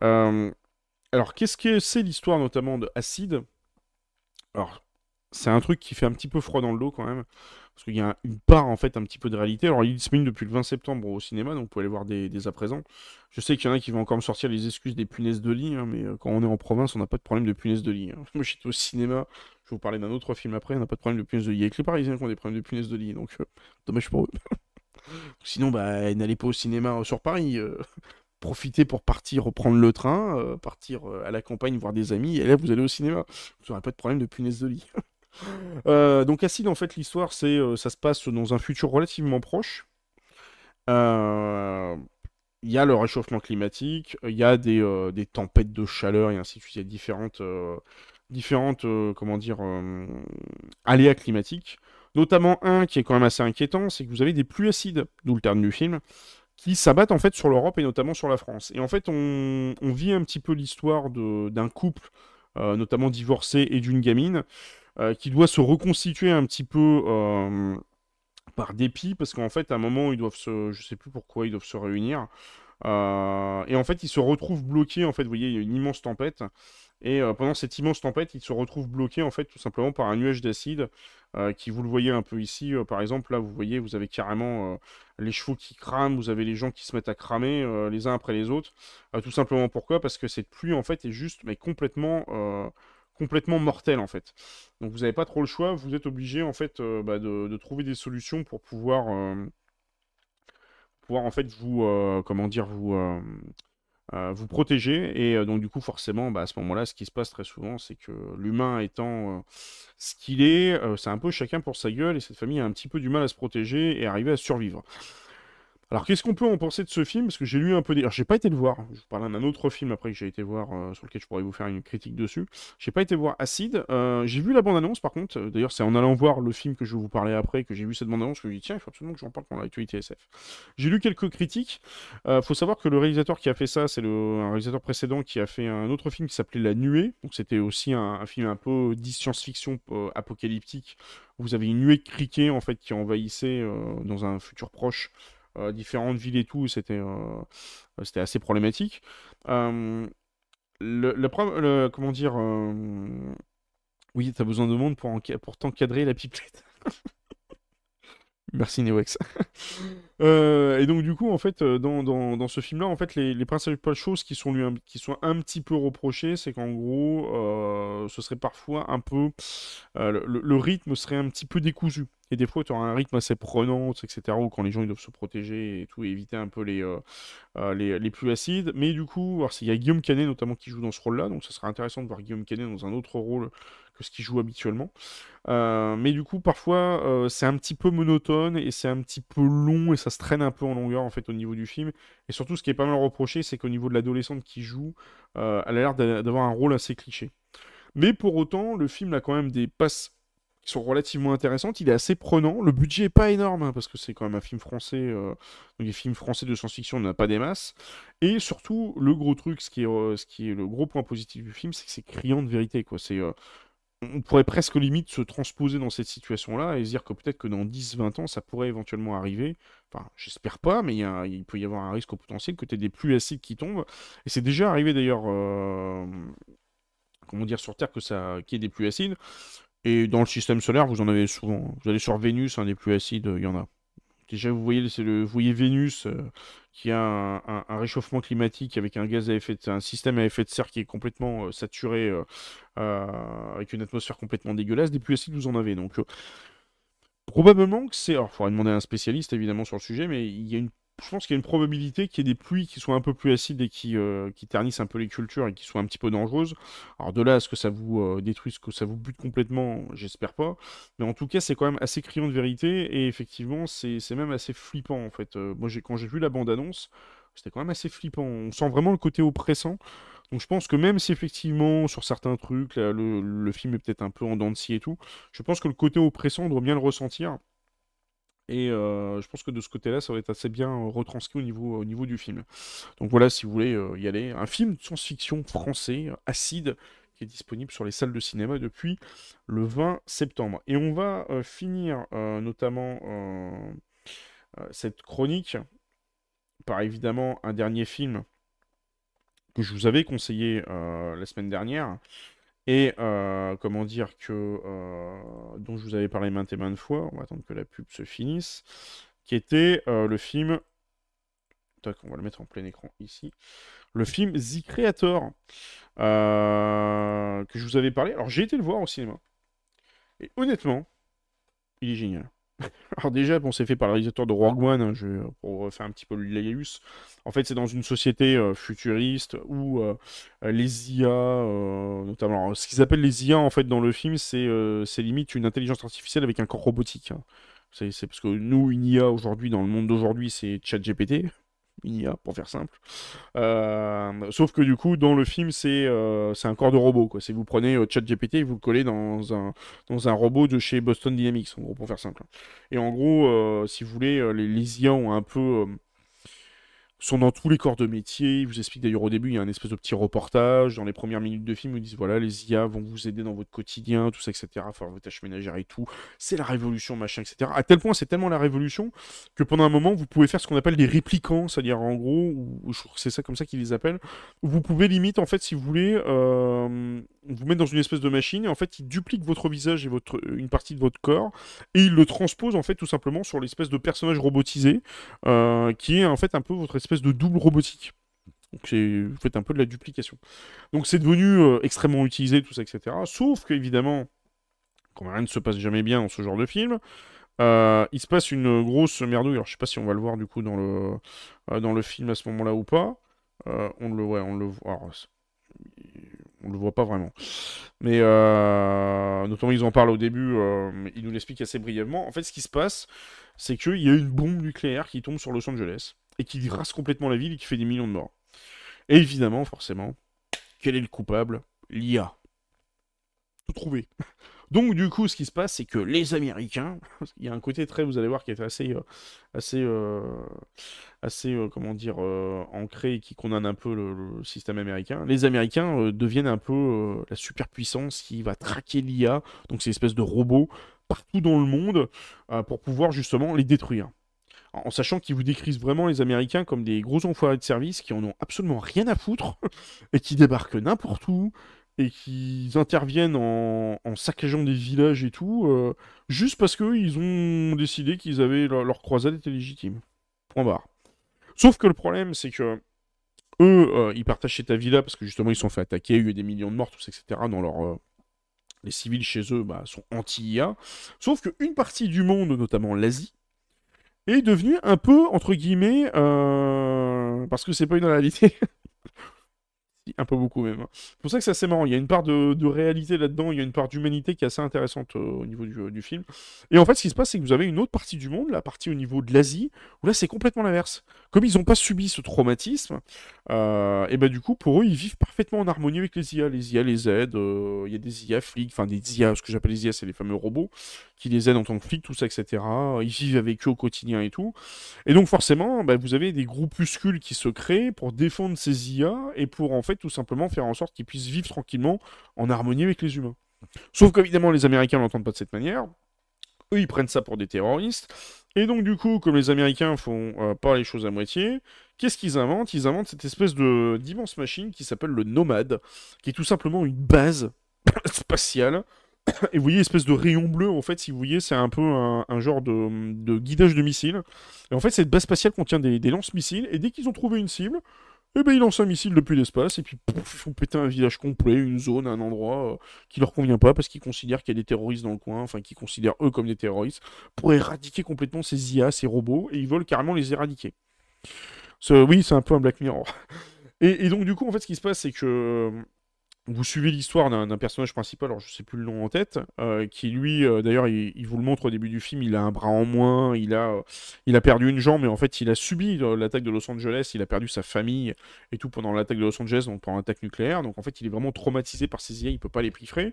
alors, qu'est-ce que c'est l'histoire notamment de Acide? Alors, c'est un truc qui fait un petit peu froid dans le dos quand même. Parce qu'il y a une part en fait un petit peu de réalité. Alors il est disponible depuis le 20 septembre au cinéma, donc vous pouvez aller voir des, à présent. Je sais qu'il y en a qui vont encore me sortir les excuses des punaises de lit, hein, mais euh, quand on est en province, on n'a pas de problème de punaises de lit. Hein. Moi j'étais au cinéma, je vais vous parler d'un autre film après, on n'a pas de problème de punaises de lit. Avec les Parisiens qui ont des problèmes de punaises de lit, donc euh, dommage pour eux. Sinon, bah, n'allez pas au cinéma euh, sur Paris profiter pour partir reprendre le train, euh, partir euh, à la campagne voir des amis, et là vous allez au cinéma. Vous n'aurez pas de problème de punaise de lit. Euh, donc Acide, en fait, l'histoire, c'est ça se passe dans un futur relativement proche. Il y a le réchauffement climatique, il y a des, des, tempêtes de chaleur et ainsi de suite. Il y a différentes, différentes comment dire, aléas climatiques. Notamment un qui est quand même assez inquiétant, c'est que vous avez des pluies acides, d'où le terme du film, qui s'abattent en fait sur l'Europe et notamment sur la France. Et en fait, on, vit un petit peu l'histoire d'un couple, euh, notamment divorcé et d'une gamine, euh, qui doit se reconstituer un petit peu euh, par dépit, parce qu'en fait, à un moment, ils doivent se, je sais plus pourquoi, ils doivent se réunir. et en fait, ils se retrouvent bloqués. En fait, vous voyez, il y a une immense tempête. Et pendant cette immense tempête, ils se retrouvent bloqués en fait tout simplement par un nuage d'acide qui, vous le voyez un peu ici, par exemple, là vous voyez, vous avez carrément les chevaux qui crament, vous avez les gens qui se mettent à cramer les uns après les autres. tout simplement pourquoi? Parce que cette pluie en fait est juste mais complètement complètement mortelle en fait. Donc vous n'avez pas trop le choix, vous êtes obligé en fait bah, de, trouver des solutions pour pouvoir pouvoir en fait vous comment dire vous vous protéger. Et donc, du coup, forcément, bah, à ce moment-là, ce qui se passe très souvent, c'est que l'humain étant ce qu'il est, c'est un peu chacun pour sa gueule, et cette famille a un petit peu du mal à se protéger et arriver à survivre. Alors, qu'est-ce qu'on peut en penser de ce film? Parce que j'ai lu un peu des... Alors, j'ai pas été le voir. Je vous parle d'un autre film après que j'ai été voir, euh, sur lequel je pourrais vous faire une critique dessus. J'ai pas été voir Acide. Euh, j'ai vu la bande-annonce, par contre. D'ailleurs, c'est en allant voir le film que je vais vous parler après que j'ai vu cette bande-annonce que je me dis, tiens, il faut absolument que j'en parle pendant l'actualité SF. J'ai lu quelques critiques. Euh, faut savoir que le réalisateur qui a fait ça, c'est un réalisateur précédent qui a fait un autre film qui s'appelait La Nuée. Donc, c'était aussi un, film un peu dit science-fiction apocalyptique. Vous avez une nuée de criquets, en fait, qui envahissait dans un futur proche euh, différentes villes et tout, c'était euh, assez problématique. Euh, le, le, comment dire oui, t'as besoin de monde pour, pour t'encadrer la pipelette. Merci Newex. et donc du coup, en fait, dans, dans, dans ce film-là, en fait, les, les, principales choses qui sont, lui, qui sont un petit peu reprochées, c'est qu'en gros, ce serait parfois un peu... le, le, rythme serait un petit peu décousu. Et des fois, tu auras un rythme assez prenant, etc., ou quand les gens ils doivent se protéger et tout, et éviter un peu les, euh, euh, les, les, plus acides. Mais du coup, il y a Guillaume Canet notamment qui joue dans ce rôle-là, donc ça serait intéressant de voir Guillaume Canet dans un autre rôle ce qu'il joue habituellement. Euh, mais du coup, parfois, c'est un petit peu monotone et c'est un petit peu long et ça se traîne un peu en longueur en fait au niveau du film. Et surtout, ce qui est pas mal reproché, c'est qu'au niveau de l'adolescente qui joue, elle a l'air d'avoir un rôle assez cliché. Mais pour autant, le film a quand même des passes qui sont relativement intéressantes. Il est assez prenant. Le budget est pas énorme, hein, parce que c'est quand même un film français. Euh, donc les films français de science-fiction, on n'a pas des masses. Et surtout, le gros truc, ce qui est, euh, ce qui est le gros point positif du film, c'est que c'est criant de vérité. Quoi. C'est, euh, on pourrait presque limite se transposer dans cette situation-là et se dire que peut-être que dans 10-20 ans, ça pourrait éventuellement arriver. Enfin, j'espère pas, mais il, peut y avoir un risque au potentiel que tu aies des pluies acides qui tombent. Et c'est déjà arrivé d'ailleurs comment dire, sur Terre que ça, qu'il y ait des pluies acides. Et dans le système solaire, vous en avez souvent. Vous allez sur Vénus, un des plus acides, il y en a. Déjà, vous voyez, le, voyez Vénus euh, qui a un, réchauffement climatique avec un gaz à effet de, un système à effet de serre qui est complètement euh, saturé, euh, avec une atmosphère complètement dégueulasse. Des plus acides, vous en avez. Donc, probablement que c'est. Alors, il faudrait demander à un spécialiste évidemment sur le sujet, mais il y a une je pense qu'il y a une probabilité qu'il y ait des pluies qui soient un peu plus acides et qui, euh, qui ternissent un peu les cultures et qui soient un petit peu dangereuses. Alors de là à ce que ça vous euh, détruise, que ça vous bute complètement, j'espère pas. Mais en tout cas, c'est quand même assez criant de vérité et effectivement, c'est même assez flippant en fait. Euh, moi, quand j'ai vu la bande-annonce, c'était quand même assez flippant. On sent vraiment le côté oppressant. Donc je pense que même si effectivement sur certains trucs, le, le, film est peut-être un peu en dents de scie et tout, je pense que le côté oppressant, on doit bien le ressentir. Et euh, je pense que de ce côté-là, ça va être assez bien euh, retranscrit au niveau, au niveau du film. Donc voilà, si vous voulez euh, y aller. Un film de science-fiction français, acide, qui est disponible sur les salles de cinéma depuis le 20 septembre. Et on va finir notamment cette chronique par évidemment un dernier film que je vous avais conseillé la semaine dernière, et euh, comment dire que euh, dont je vous avais parlé maintes et maintes fois, on va attendre que la pub se finisse, qui était euh, le film. Tac, on va le mettre en plein écran ici. Le film The Creator que je vous avais parlé. Alors j'ai été le voir au cinéma. Et honnêtement, il est génial. Alors déjà, bon, c'est fait par le réalisateur de Rogue One, hein, je, pour faire un petit peu le laïus. En fait, c'est dans une société euh, futuriste où euh, les IA, euh, notamment, ce qu'ils appellent les IA en fait dans le film, c'est limite une intelligence artificielle avec un corps robotique. Hein. C'est parce que nous, une IA aujourd'hui, dans le monde d'aujourd'hui, c'est ChatGPT une pour faire simple. Euh, sauf que du coup, dans le film, c'est euh, un corps de robot. Quoi. Si vous prenez euh, ChatGPT et vous le collez dans un, dans un robot de chez Boston Dynamics, en gros, pour faire simple. Et en gros, si vous voulez, les, les IA ont un peu sont dans tous les corps de métier. Ils vous expliquent d'ailleurs au début, il y a un espèce de petit reportage. Dans les premières minutes de film, ils disent voilà, les IA vont vous aider dans votre quotidien, tout ça, etc. Faire vos tâches ménagères et tout. C'est la révolution, machin, etc. À tel point, c'est tellement la révolution que pendant un moment, vous pouvez faire ce qu'on appelle des réplicants, c'est-à-dire en gros, ou, c'est ça comme ça qu'ils les appellent. Vous pouvez limite, en fait, si vous voulez, euh, vous mettre dans une espèce de machine et en fait, il duplique votre visage et votre, une partie de votre corps et il le transpose en fait tout simplement sur l'espèce de personnage robotisé euh, qui est en fait un peu votre espèce de double robotique. Donc vous faites un peu de la duplication. Donc c'est devenu euh, extrêmement utilisé, tout ça, etc. Sauf qu'évidemment, quand rien ne se passe jamais bien dans ce genre de film, euh, il se passe une grosse merdouille. Alors je sais pas si on va le voir du coup dans le, euh, dans le film à ce moment-là ou pas. on le, ouais, on le voit. On le voit pas vraiment. Mais euh, notamment, ils en parlent au début, euh, ils nous l'expliquent assez brièvement. En fait, ce qui se passe, c'est qu'il y a une bombe nucléaire qui tombe sur Los Angeles et qui rase complètement la ville et qui fait des millions de morts. Et évidemment, forcément, quel est le coupable? L'IA. Tout trouvé. Donc du coup, ce qui se passe, c'est que les Américains, il y a un côté très, vous allez voir, qui est assez, euh, assez, euh, assez, euh, comment dire, ancré et qui condamne un peu le, système américain. Les Américains deviennent un peu la superpuissance qui va traquer l'IA, donc ces espèces de robots partout dans le monde pour pouvoir justement les détruire. En sachant qu'ils vous décrivent vraiment les Américains comme des gros enfoirés de service qui en ont absolument rien à foutre et qui débarquent n'importe où, et qu'ils interviennent en, saccageant des villages et tout, euh, juste parce qu'ils ont décidé qu'ils avaient leur, croisade était légitime. Point barre. Sauf que le problème, c'est que eux, euh, ils partagent chez ta villa parce que justement ils sont fait attaquer, il y a eu des millions de morts, etc. Dans leur, euh, les civils chez eux bah, sont anti-IA. Sauf qu'une partie du monde, notamment l'Asie, est devenue un peu, entre guillemets, parce que c'est pas une réalité, un peu beaucoup même. Hein. C'est pour ça que c'est assez marrant. Il y a une part de, réalité là-dedans, il y a une part d'humanité qui est assez intéressante euh, au niveau du, film. Et en fait, ce qui se passe, c'est que vous avez une autre partie du monde, la partie au niveau de l'Asie, où là, c'est complètement l'inverse. Comme ils n'ont pas subi ce traumatisme, euh, et ben du coup, pour eux, ils vivent parfaitement en harmonie avec les IA. Les IA les aident, euh, il y a des IA flics, enfin des IA, ce que j'appelle les IA, c'est les fameux robots, qui les aident en tant que flics, tout ça, etc. Ils vivent avec eux au quotidien et tout. Et donc, forcément, bah, vous avez des groupuscules qui se créent pour défendre ces IA et pour en fait tout simplement faire en sorte qu'ils puissent vivre tranquillement en harmonie avec les humains. Sauf qu'évidemment, les Américains l'entendent pas de cette manière. Eux, ils prennent ça pour des terroristes. Et donc, du coup, comme les Américains font euh, pas les choses à moitié, qu'est-ce qu'ils inventent? Ils inventent cette espèce d'immense machine qui s'appelle le Nomade, qui est tout simplement une base spatiale. Et vous voyez, espèce de rayon bleu, en fait, si vous voyez, c'est un peu un, genre de, guidage de missiles. Et en fait, cette base spatiale contient des, lance-missiles, et dès qu'ils ont trouvé une cible, eh ben ils lancent un missile depuis l'espace et puis pouf, ils font péter un village complet, une zone, un endroit euh, qui leur convient pas parce qu'ils considèrent qu'il y a des terroristes dans le coin, enfin qu'ils considèrent eux comme des terroristes, pour éradiquer complètement ces IA, ces robots, et ils veulent carrément les éradiquer. oui, c'est un peu un Black Mirror. Et, et, donc du coup, en fait, ce qui se passe, c'est que vous suivez l'histoire d'un personnage principal, alors je sais plus le nom en tête, euh, qui lui, euh, d'ailleurs, il, vous le montre au début du film, il a un bras en moins, il a, euh, perdu une jambe, mais en fait, il a subi l'attaque de Los Angeles, il a perdu sa famille et tout pendant l'attaque de Los Angeles, donc pendant l'attaque nucléaire, donc en fait, il est vraiment traumatisé par ces IA, il peut pas les piffrer,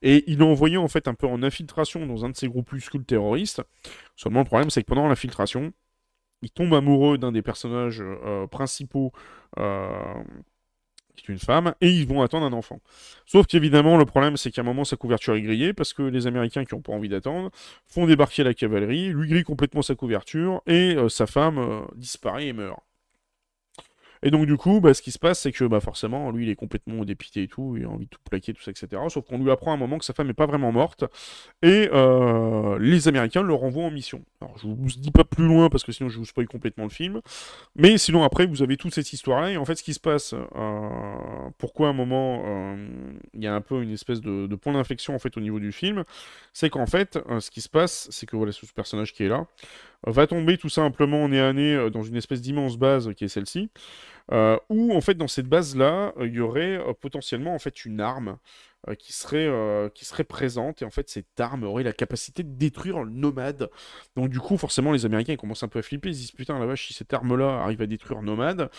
et il est envoyé en fait un peu en infiltration dans un de ces groupuscules terroristes. Seulement, le problème, c'est que pendant l'infiltration, il tombe amoureux d'un des personnages principaux une femme, et ils vont attendre un enfant. Sauf qu'évidemment, le problème, c'est qu'à un moment, sa couverture est grillée, parce que les Américains qui n'ont pas envie d'attendre font débarquer la cavalerie, lui grillent complètement sa couverture, et euh, sa femme euh, disparaît et meurt. Et donc, du coup, bah, ce qui se passe, c'est que bah, forcément, lui, il est complètement dépité et tout, il a envie de tout plaquer, tout ça, etc. Sauf qu'on lui apprend à un moment que sa femme n'est pas vraiment morte, et euh, les Américains le renvoient en mission. Alors, je vous dis pas plus loin, parce que sinon, je vous spoil complètement le film, mais sinon, après, vous avez toute cette histoire-là, et en fait, ce qui se passe, euh, pourquoi à un moment, euh, il y a un peu une espèce de, point d'inflexion, en fait, au niveau du film, c'est qu'en fait, ce qui se passe, c'est que voilà, ce personnage qui est là, va tomber tout simplement nez à nez dans une espèce d'immense base qui est celle-ci, euh, où en fait dans cette base-là, euh, il y aurait euh, potentiellement en fait une arme qui, serait, qui serait présente, et en fait cette arme aurait la capacité de détruire le nomade. Donc du coup, forcément, les Américains ils commencent un peu à flipper, ils se disent putain la vache, si cette arme-là arrive à détruire nomade,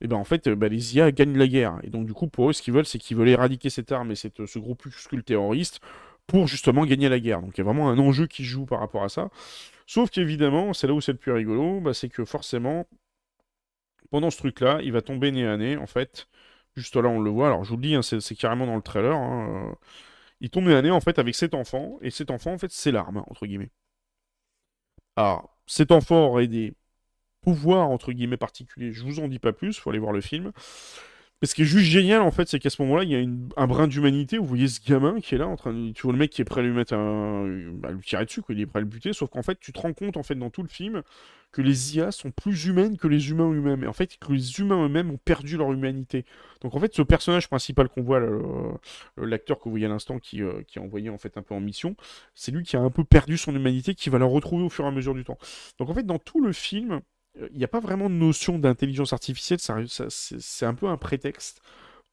et eh ben en fait bah, les IA gagnent la guerre. Et donc du coup, pour eux, ce qu'ils veulent, c'est qu'ils veulent éradiquer cette arme et cette, ce groupuscule terroriste pour justement gagner la guerre. Donc il y a vraiment un enjeu qui joue par rapport à ça. Sauf qu'évidemment, c'est là où c'est le plus rigolo, bah, c'est que forcément, pendant ce truc-là, il va tomber nez à nez, en fait. Juste là, on le voit. Alors, je vous le dis, hein, c'est carrément dans le trailer. Hein, euh, il tombe nez à nez, en fait, avec cet enfant. Et cet enfant, en fait, c'est l'arme, entre guillemets. Alors, cet enfant aurait des pouvoirs, entre guillemets, particuliers. Je vous en dis pas plus, faut aller voir le film. Mais ce qui est juste génial, en fait, c'est qu'à ce moment-là, il y a un brin d'humanité vous voyez ce gamin qui est là, en train de... tu vois le mec qui est prêt à lui mettre un... Bah, lui tirer dessus, quoi, il est prêt à le buter, sauf qu'en fait, tu te rends compte, en fait, dans tout le film, que les IA sont plus humaines que les humains eux-mêmes, et en fait, que les humains eux-mêmes ont perdu leur humanité. Donc, en fait, ce personnage principal qu'on voit, l'acteur que vous voyez à l'instant, qui, euh, qui est envoyé, en fait, un peu en mission, c'est lui qui a un peu perdu son humanité, qui va la retrouver au fur et à mesure du temps. Donc, en fait, dans tout le film, il n'y a pas vraiment de notion d'intelligence artificielle, c'est un peu un prétexte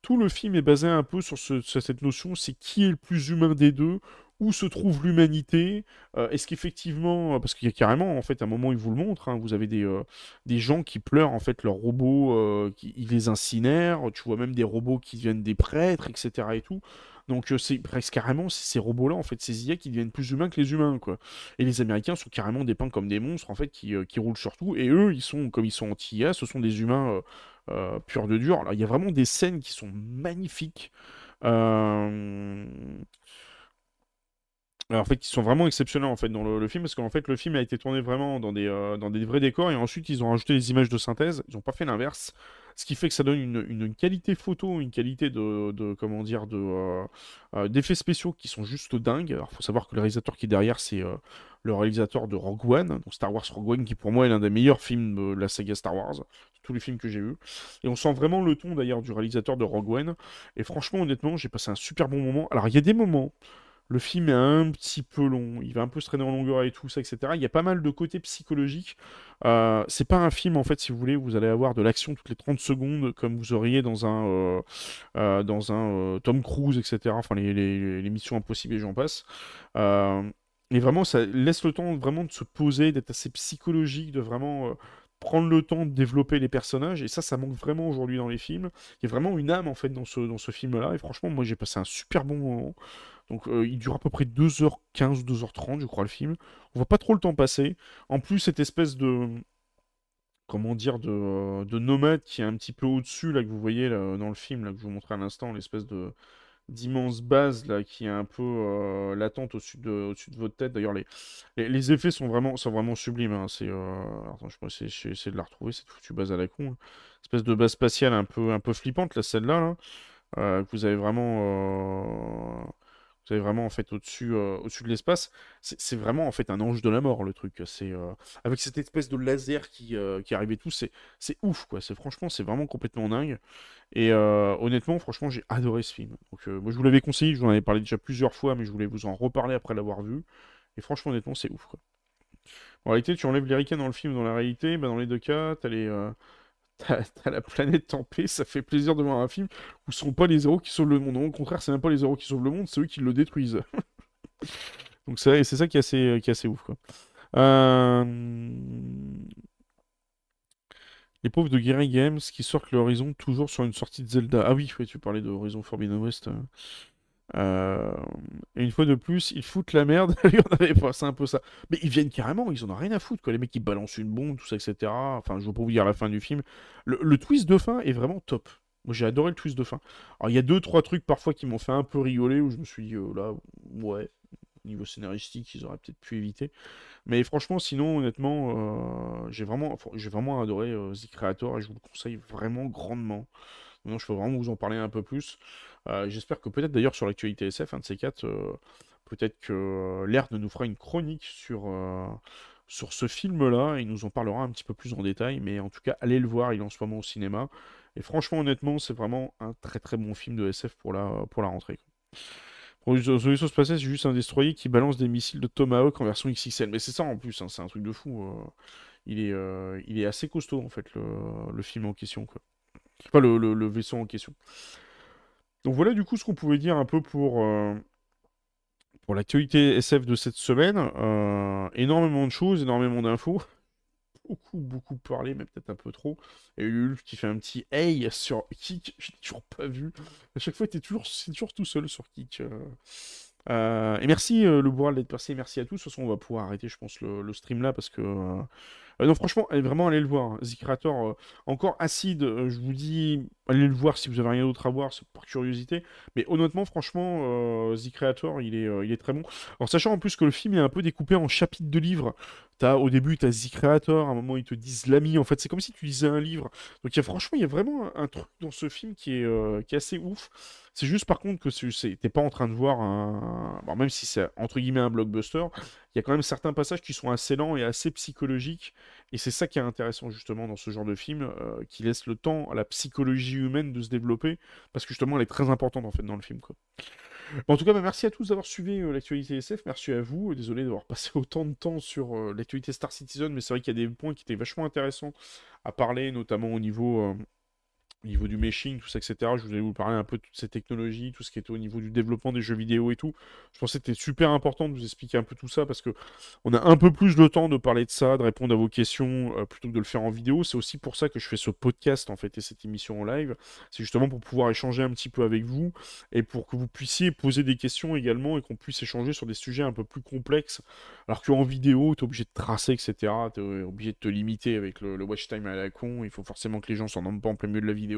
tout le film est basé un peu sur, ce- sur cette notion, c'est qui est le plus humain des deux, où se trouve l'humanité, euh, est-ce qu'effectivement, parce qu'il y a carrément, en fait, à un moment, il vous le montre, hein, vous avez des, euh, des gens qui pleurent, en fait, leurs robots, euh, ils les incinèrent, tu vois même des robots qui deviennent des prêtres, etc. et tout. Donc euh, c'est presque carrément ces robots-là, en fait, ces IA qui deviennent plus humains que les humains, quoi. Et les Américains sont carrément dépeints comme des monstres, en fait, qui, euh, qui roulent sur tout. Et eux, ils sont, comme ils sont anti-IA, ce sont des humains euh, purs de dur. Alors, il y a vraiment des scènes qui sont magnifiques. Alors, en fait, ils sont vraiment exceptionnels en fait dans le, film parce qu'en fait le film a été tourné vraiment dans des, dans des vrais décors et ensuite ils ont rajouté des images de synthèse. Ils n'ont pas fait l'inverse, ce qui fait que ça donne une, qualité photo, une qualité de, comment dire euh, euh, d'effets spéciaux qui sont juste dingues. Alors, faut savoir que le réalisateur qui est derrière c'est euh, le réalisateur de Rogue One, donc Star Wars Rogue One qui pour moi est l'un des meilleurs films de la saga Star Wars, tous les films que j'ai vus. Et on sent vraiment le ton d'ailleurs du réalisateur de Rogue One. Et franchement, honnêtement, j'ai passé un super bon moment. Alors, il y a des moments. Le film est un petit peu long, il va un peu se traîner en longueur et tout ça, etc. Il y a pas mal de côtés psychologiques. Euh, c'est pas un film, en fait, si vous voulez, vous allez avoir de l'action toutes les 30 secondes, comme vous auriez dans un, euh, euh, dans un Tom Cruise, etc. Enfin, les, les, les Missions Impossibles et j'en passe. Et vraiment, ça laisse le temps vraiment de se poser, d'être assez psychologique, de vraiment prendre le temps de développer les personnages. Et ça, ça manque vraiment aujourd'hui dans les films. Il y a vraiment une âme, en fait, dans ce, film-là. Et franchement, moi, j'ai passé un super bon moment. Donc euh, il dure à peu près 2h15 ou 2h30, je crois, le film. On voit pas trop le temps passer. En plus, cette espèce de... Comment dire, de, euh, de nomade qui est un petit peu au-dessus, là, que vous voyez dans le film, là, que je vous montrais à l'instant, l'espèce de d'immense base, là, qui est un peu euh, latente au-dessus de, de votre tête. D'ailleurs, les, effets sont vraiment, sont vraiment sublimes. hein. Euh, Attends, je vais essayer de la retrouver, cette foutue base à la con. hein. Espèce de base spatiale un peu, un peu flippante, là, celle-là, là, euh, vous avez vraiment... vous avez vraiment en fait au-dessus euh, au-dessus de l'espace. C'est c'est vraiment en fait un ange de la mort le truc. C'est euh, avec cette espèce de laser qui, euh, qui arrive et tout, c'est c'est ouf quoi. C'est franchement c'est vraiment complètement dingue. Et euh, honnêtement franchement j'ai adoré ce film. Donc moi je vous l'avais conseillé, je vous en avais parlé déjà plusieurs fois, mais je voulais vous en reparler après l'avoir vu. Et franchement honnêtement c'est ouf quoi. En réalité tu enlèves les dans le film, dans la réalité, bah, dans les deux cas t'as les T'as la planète paix, ça fait plaisir de voir un film où ce sont pas les héros qui sauvent le monde. Au contraire, c'est même pas les héros qui sauvent le monde, c'est eux qui le détruisent. Donc c'est ça qui est assez, ouf, quoi. Euh, Les pauvres de Guerrilla Games qui sortent l'Horizon toujours sur une sortie de Zelda. Ah oui, tu parlais de Horizon Forbidden West. euh. Euh, Et une fois de plus, ils foutent la merde. C'est un peu ça. Mais ils viennent carrément, ils en ont rien à foutre. Les mecs qui balancent une bombe, tout ça, etc. Enfin, je veux pas vous dire la fin du film. Le, twist de fin est vraiment top. Moi, j'ai adoré le twist de fin. Alors, il y a deux, trois trucs parfois qui m'ont fait un peu rigoler, où je me suis dit, euh, là, ouais, niveau scénaristique, ils auraient peut-être pu éviter. Mais franchement, sinon, honnêtement, euh, j'ai vraiment, vraiment adoré euh, The Creator et je vous le conseille vraiment grandement. Maintenant, je peux vraiment vous en parler un peu plus. Euh, j'espère que peut-être d'ailleurs sur l'actualité SF, un de ces quatre, euh, peut-être que euh, Laird nous fera une chronique sur, sur ce film-là et il nous en parlera un petit peu plus en détail. Mais en tout cas, allez le voir, il est en ce moment au cinéma. Et franchement, honnêtement, c'est vraiment un très très bon film de SF pour la, pour la rentrée. Pour Vaisseau Spatial, c'est juste un destroyer qui balance des missiles de Tomahawk en version XXL. Mais c'est ça en plus, hein, c'est un truc de fou. Il est, il est assez costaud en fait, le, film en question. Pas le vaisseau en question. Donc voilà du coup ce qu'on pouvait dire un peu pour, euh, pour l'actualité SF de cette semaine. Euh, énormément de choses, énormément d'infos. Beaucoup, beaucoup parlé, mais peut-être un peu trop. Et Ulf qui fait un petit hey sur Kik, j'ai toujours pas vu. À chaque fois, t'es toujours, c'est toujours tout seul sur Kik. euh. Et merci le Boral d'être passé, merci à tous. De toute façon, on va pouvoir arrêter, je pense, le stream là parce que. Euh, non, franchement, allez vraiment aller le voir. hein. The Creator, euh, encore acide, euh, je vous dis, allez le voir si vous avez rien d'autre à voir, c'est par curiosité. Mais honnêtement, franchement, euh, The Creator, il est, il est très bon. Alors, sachant en plus que le film est un peu découpé en chapitres de livres. T'as, au début, t'as The Creator, à un moment, ils te disent l'ami. En fait, c'est comme si tu lisais un livre. Donc, y a, franchement, il y a vraiment un, truc dans ce film qui est, qui est assez ouf. C'est juste, par contre, que t'es pas en train de voir un. Même si c'est entre guillemets un blockbuster, il y a quand même certains passages qui sont assez lents et assez psychologiques. Et c'est ça qui est intéressant, justement, dans ce genre de film, euh, qui laisse le temps à la psychologie humaine de se développer. Parce que, justement, elle est très importante, en fait, dans le film, en tout cas, bah, merci à tous d'avoir suivi euh, l'actualité SF. Merci à vous. Euh, Désolé d'avoir passé autant de temps sur l'actualité Star Citizen, mais c'est vrai qu'il y a des points qui étaient vachement intéressants à parler, notamment au niveau, au niveau du meshing, tout ça, etc. Je voulais vous parler un peu de toutes ces technologies, tout ce qui était au niveau du développement des jeux vidéo et tout. Je pensais que c'était super important de vous expliquer un peu tout ça parce que on a un peu plus de temps de parler de ça, de répondre à vos questions euh, plutôt que de le faire en vidéo. C'est aussi pour ça que je fais ce podcast en fait et cette émission en live. C'est justement pour pouvoir échanger un petit peu avec vous et pour que vous puissiez poser des questions également et qu'on puisse échanger sur des sujets un peu plus complexes. Alors qu'en vidéo, tu es obligé de tracer, etc. Tu es obligé de te limiter avec le, le watch time à la con. Il faut forcément que les gens s'en pas en plein milieu de la vidéo.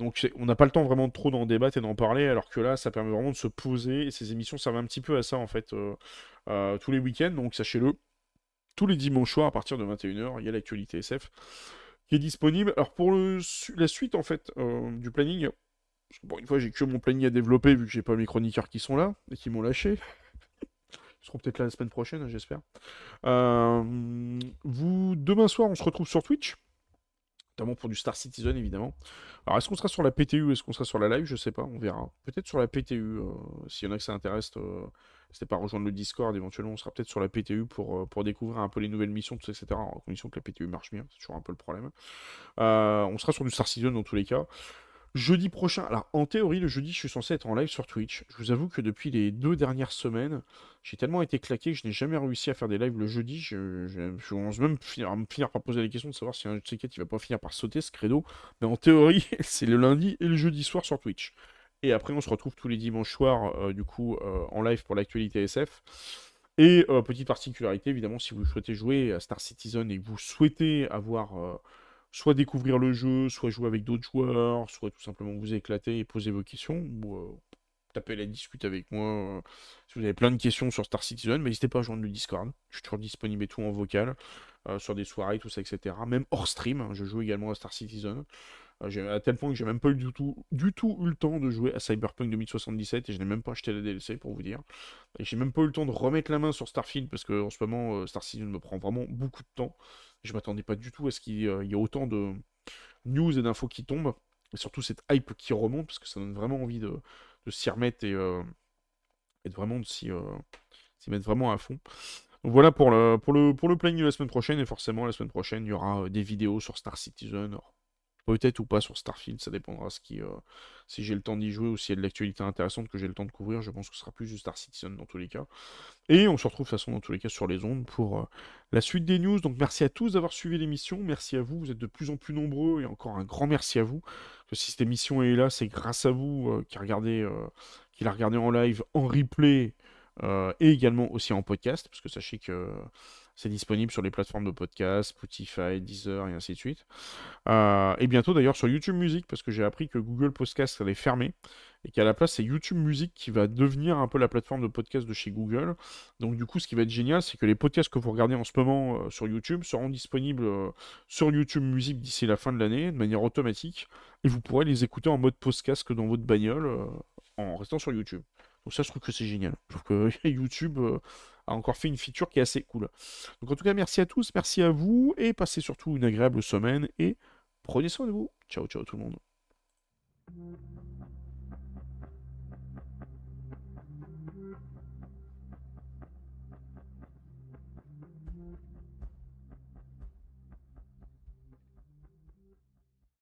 Donc on n'a pas le temps vraiment trop d'en débattre et d'en parler, alors que là, ça permet vraiment de se poser. Et ces émissions servent un petit peu à ça, en fait, euh, euh, tous les week-ends. Donc sachez-le, tous les dimanches soirs, à partir de 21h, il y a l'actualité SF qui est disponible. Alors pour la suite, en fait, euh, du planning, bon, une fois, j'ai que mon planning à développer, vu que j'ai pas mes chroniqueurs qui sont là et qui m'ont lâché. Ils seront peut-être là la semaine prochaine, j'espère. vous, demain soir, on se retrouve sur Twitch notamment pour du Star Citizen évidemment. Alors est-ce qu'on sera sur la PTU, est-ce qu'on sera sur la live, je sais pas, on verra. Peut-être sur la PTU, euh, s'il y en a que ça intéresse, euh, n'hésitez pas à rejoindre le Discord, éventuellement on sera peut-être sur la PTU pour, euh, pour découvrir un peu les nouvelles missions, tout etc. En condition que la PTU marche bien, c'est toujours un peu le problème. on sera sur du Star Citizen dans tous les cas. Jeudi prochain, alors en théorie, le jeudi, je suis censé être en live sur Twitch. Je vous avoue que depuis les deux dernières semaines, j'ai tellement été claqué que je n'ai jamais réussi à faire des lives le jeudi. Je, même finir, finir, par poser la question de savoir si un ticket il va pas finir par sauter ce credo. Mais en théorie, c'est le lundi et le jeudi soir sur Twitch. Et après, on se retrouve tous les dimanches soirs, euh, du coup, euh, en live pour l'actualité SF. Et euh, petite particularité, évidemment, si vous souhaitez jouer à Star Citizen et que vous souhaitez avoir soit découvrir le jeu, soit jouer avec d'autres joueurs, soit tout simplement vous éclater et poser vos questions, ou euh, taper la discute avec moi. Euh, si vous avez plein de questions sur Star Citizen, n'hésitez pas à joindre le Discord. Je suis toujours disponible et tout en vocal, euh, sur des soirées, tout ça, etc. Même hors stream, hein, je joue également à Star Citizen. À tel point que j'ai même pas eu du tout, du tout eu le temps de jouer à Cyberpunk 2077 et je n'ai même pas acheté la DLC pour vous dire. Et j'ai même pas eu le temps de remettre la main sur Starfield parce que en ce moment Star Citizen me prend vraiment beaucoup de temps. Je m'attendais pas du tout à ce qu'il y ait autant de news et d'infos qui tombent. Et surtout cette hype qui remonte, parce que ça donne vraiment envie de, s'y remettre et, euh, de vraiment de s'y euh, mettre vraiment à fond. Donc voilà pour le, pour, le, pour le planning de la semaine prochaine. Et forcément, la semaine prochaine, il y aura euh, des vidéos sur Star Citizen. Peut-être ou pas sur Starfield, ça dépendra ce qui, euh, si j'ai le temps d'y jouer ou s'il y a de l'actualité intéressante que j'ai le temps de couvrir. Je pense que ce sera plus du Star Citizen dans tous les cas. Et on se retrouve de toute façon dans tous les cas sur les ondes pour euh, la suite des news. Donc merci à tous d'avoir suivi l'émission. Merci à vous, vous êtes de plus en plus nombreux et encore un grand merci à vous. Que si cette émission est là, c'est grâce à vous euh, qui, regardez, qui la regardé en live, en replay et également aussi en podcast. Parce que sachez que c'est disponible sur les plateformes de podcast, Spotify, Deezer et ainsi de suite. Euh, et bientôt d'ailleurs sur YouTube Music, parce que j'ai appris que Google Podcast allait fermer et qu'à la place c'est YouTube Music qui va devenir un peu la plateforme de podcast de chez Google. Donc du coup, ce qui va être génial, c'est que les podcasts que vous regardez en ce moment euh, sur YouTube seront disponibles euh, sur YouTube Music d'ici la fin de l'année de manière automatique et vous pourrez les écouter en mode podcast dans votre bagnole en restant sur YouTube. Donc ça, je trouve que c'est génial. Je trouve que YouTube a encore fait une feature qui est assez cool. Donc en tout cas, merci à tous, merci à vous, et passez surtout une agréable semaine, et prenez soin de vous. Ciao, ciao tout le monde.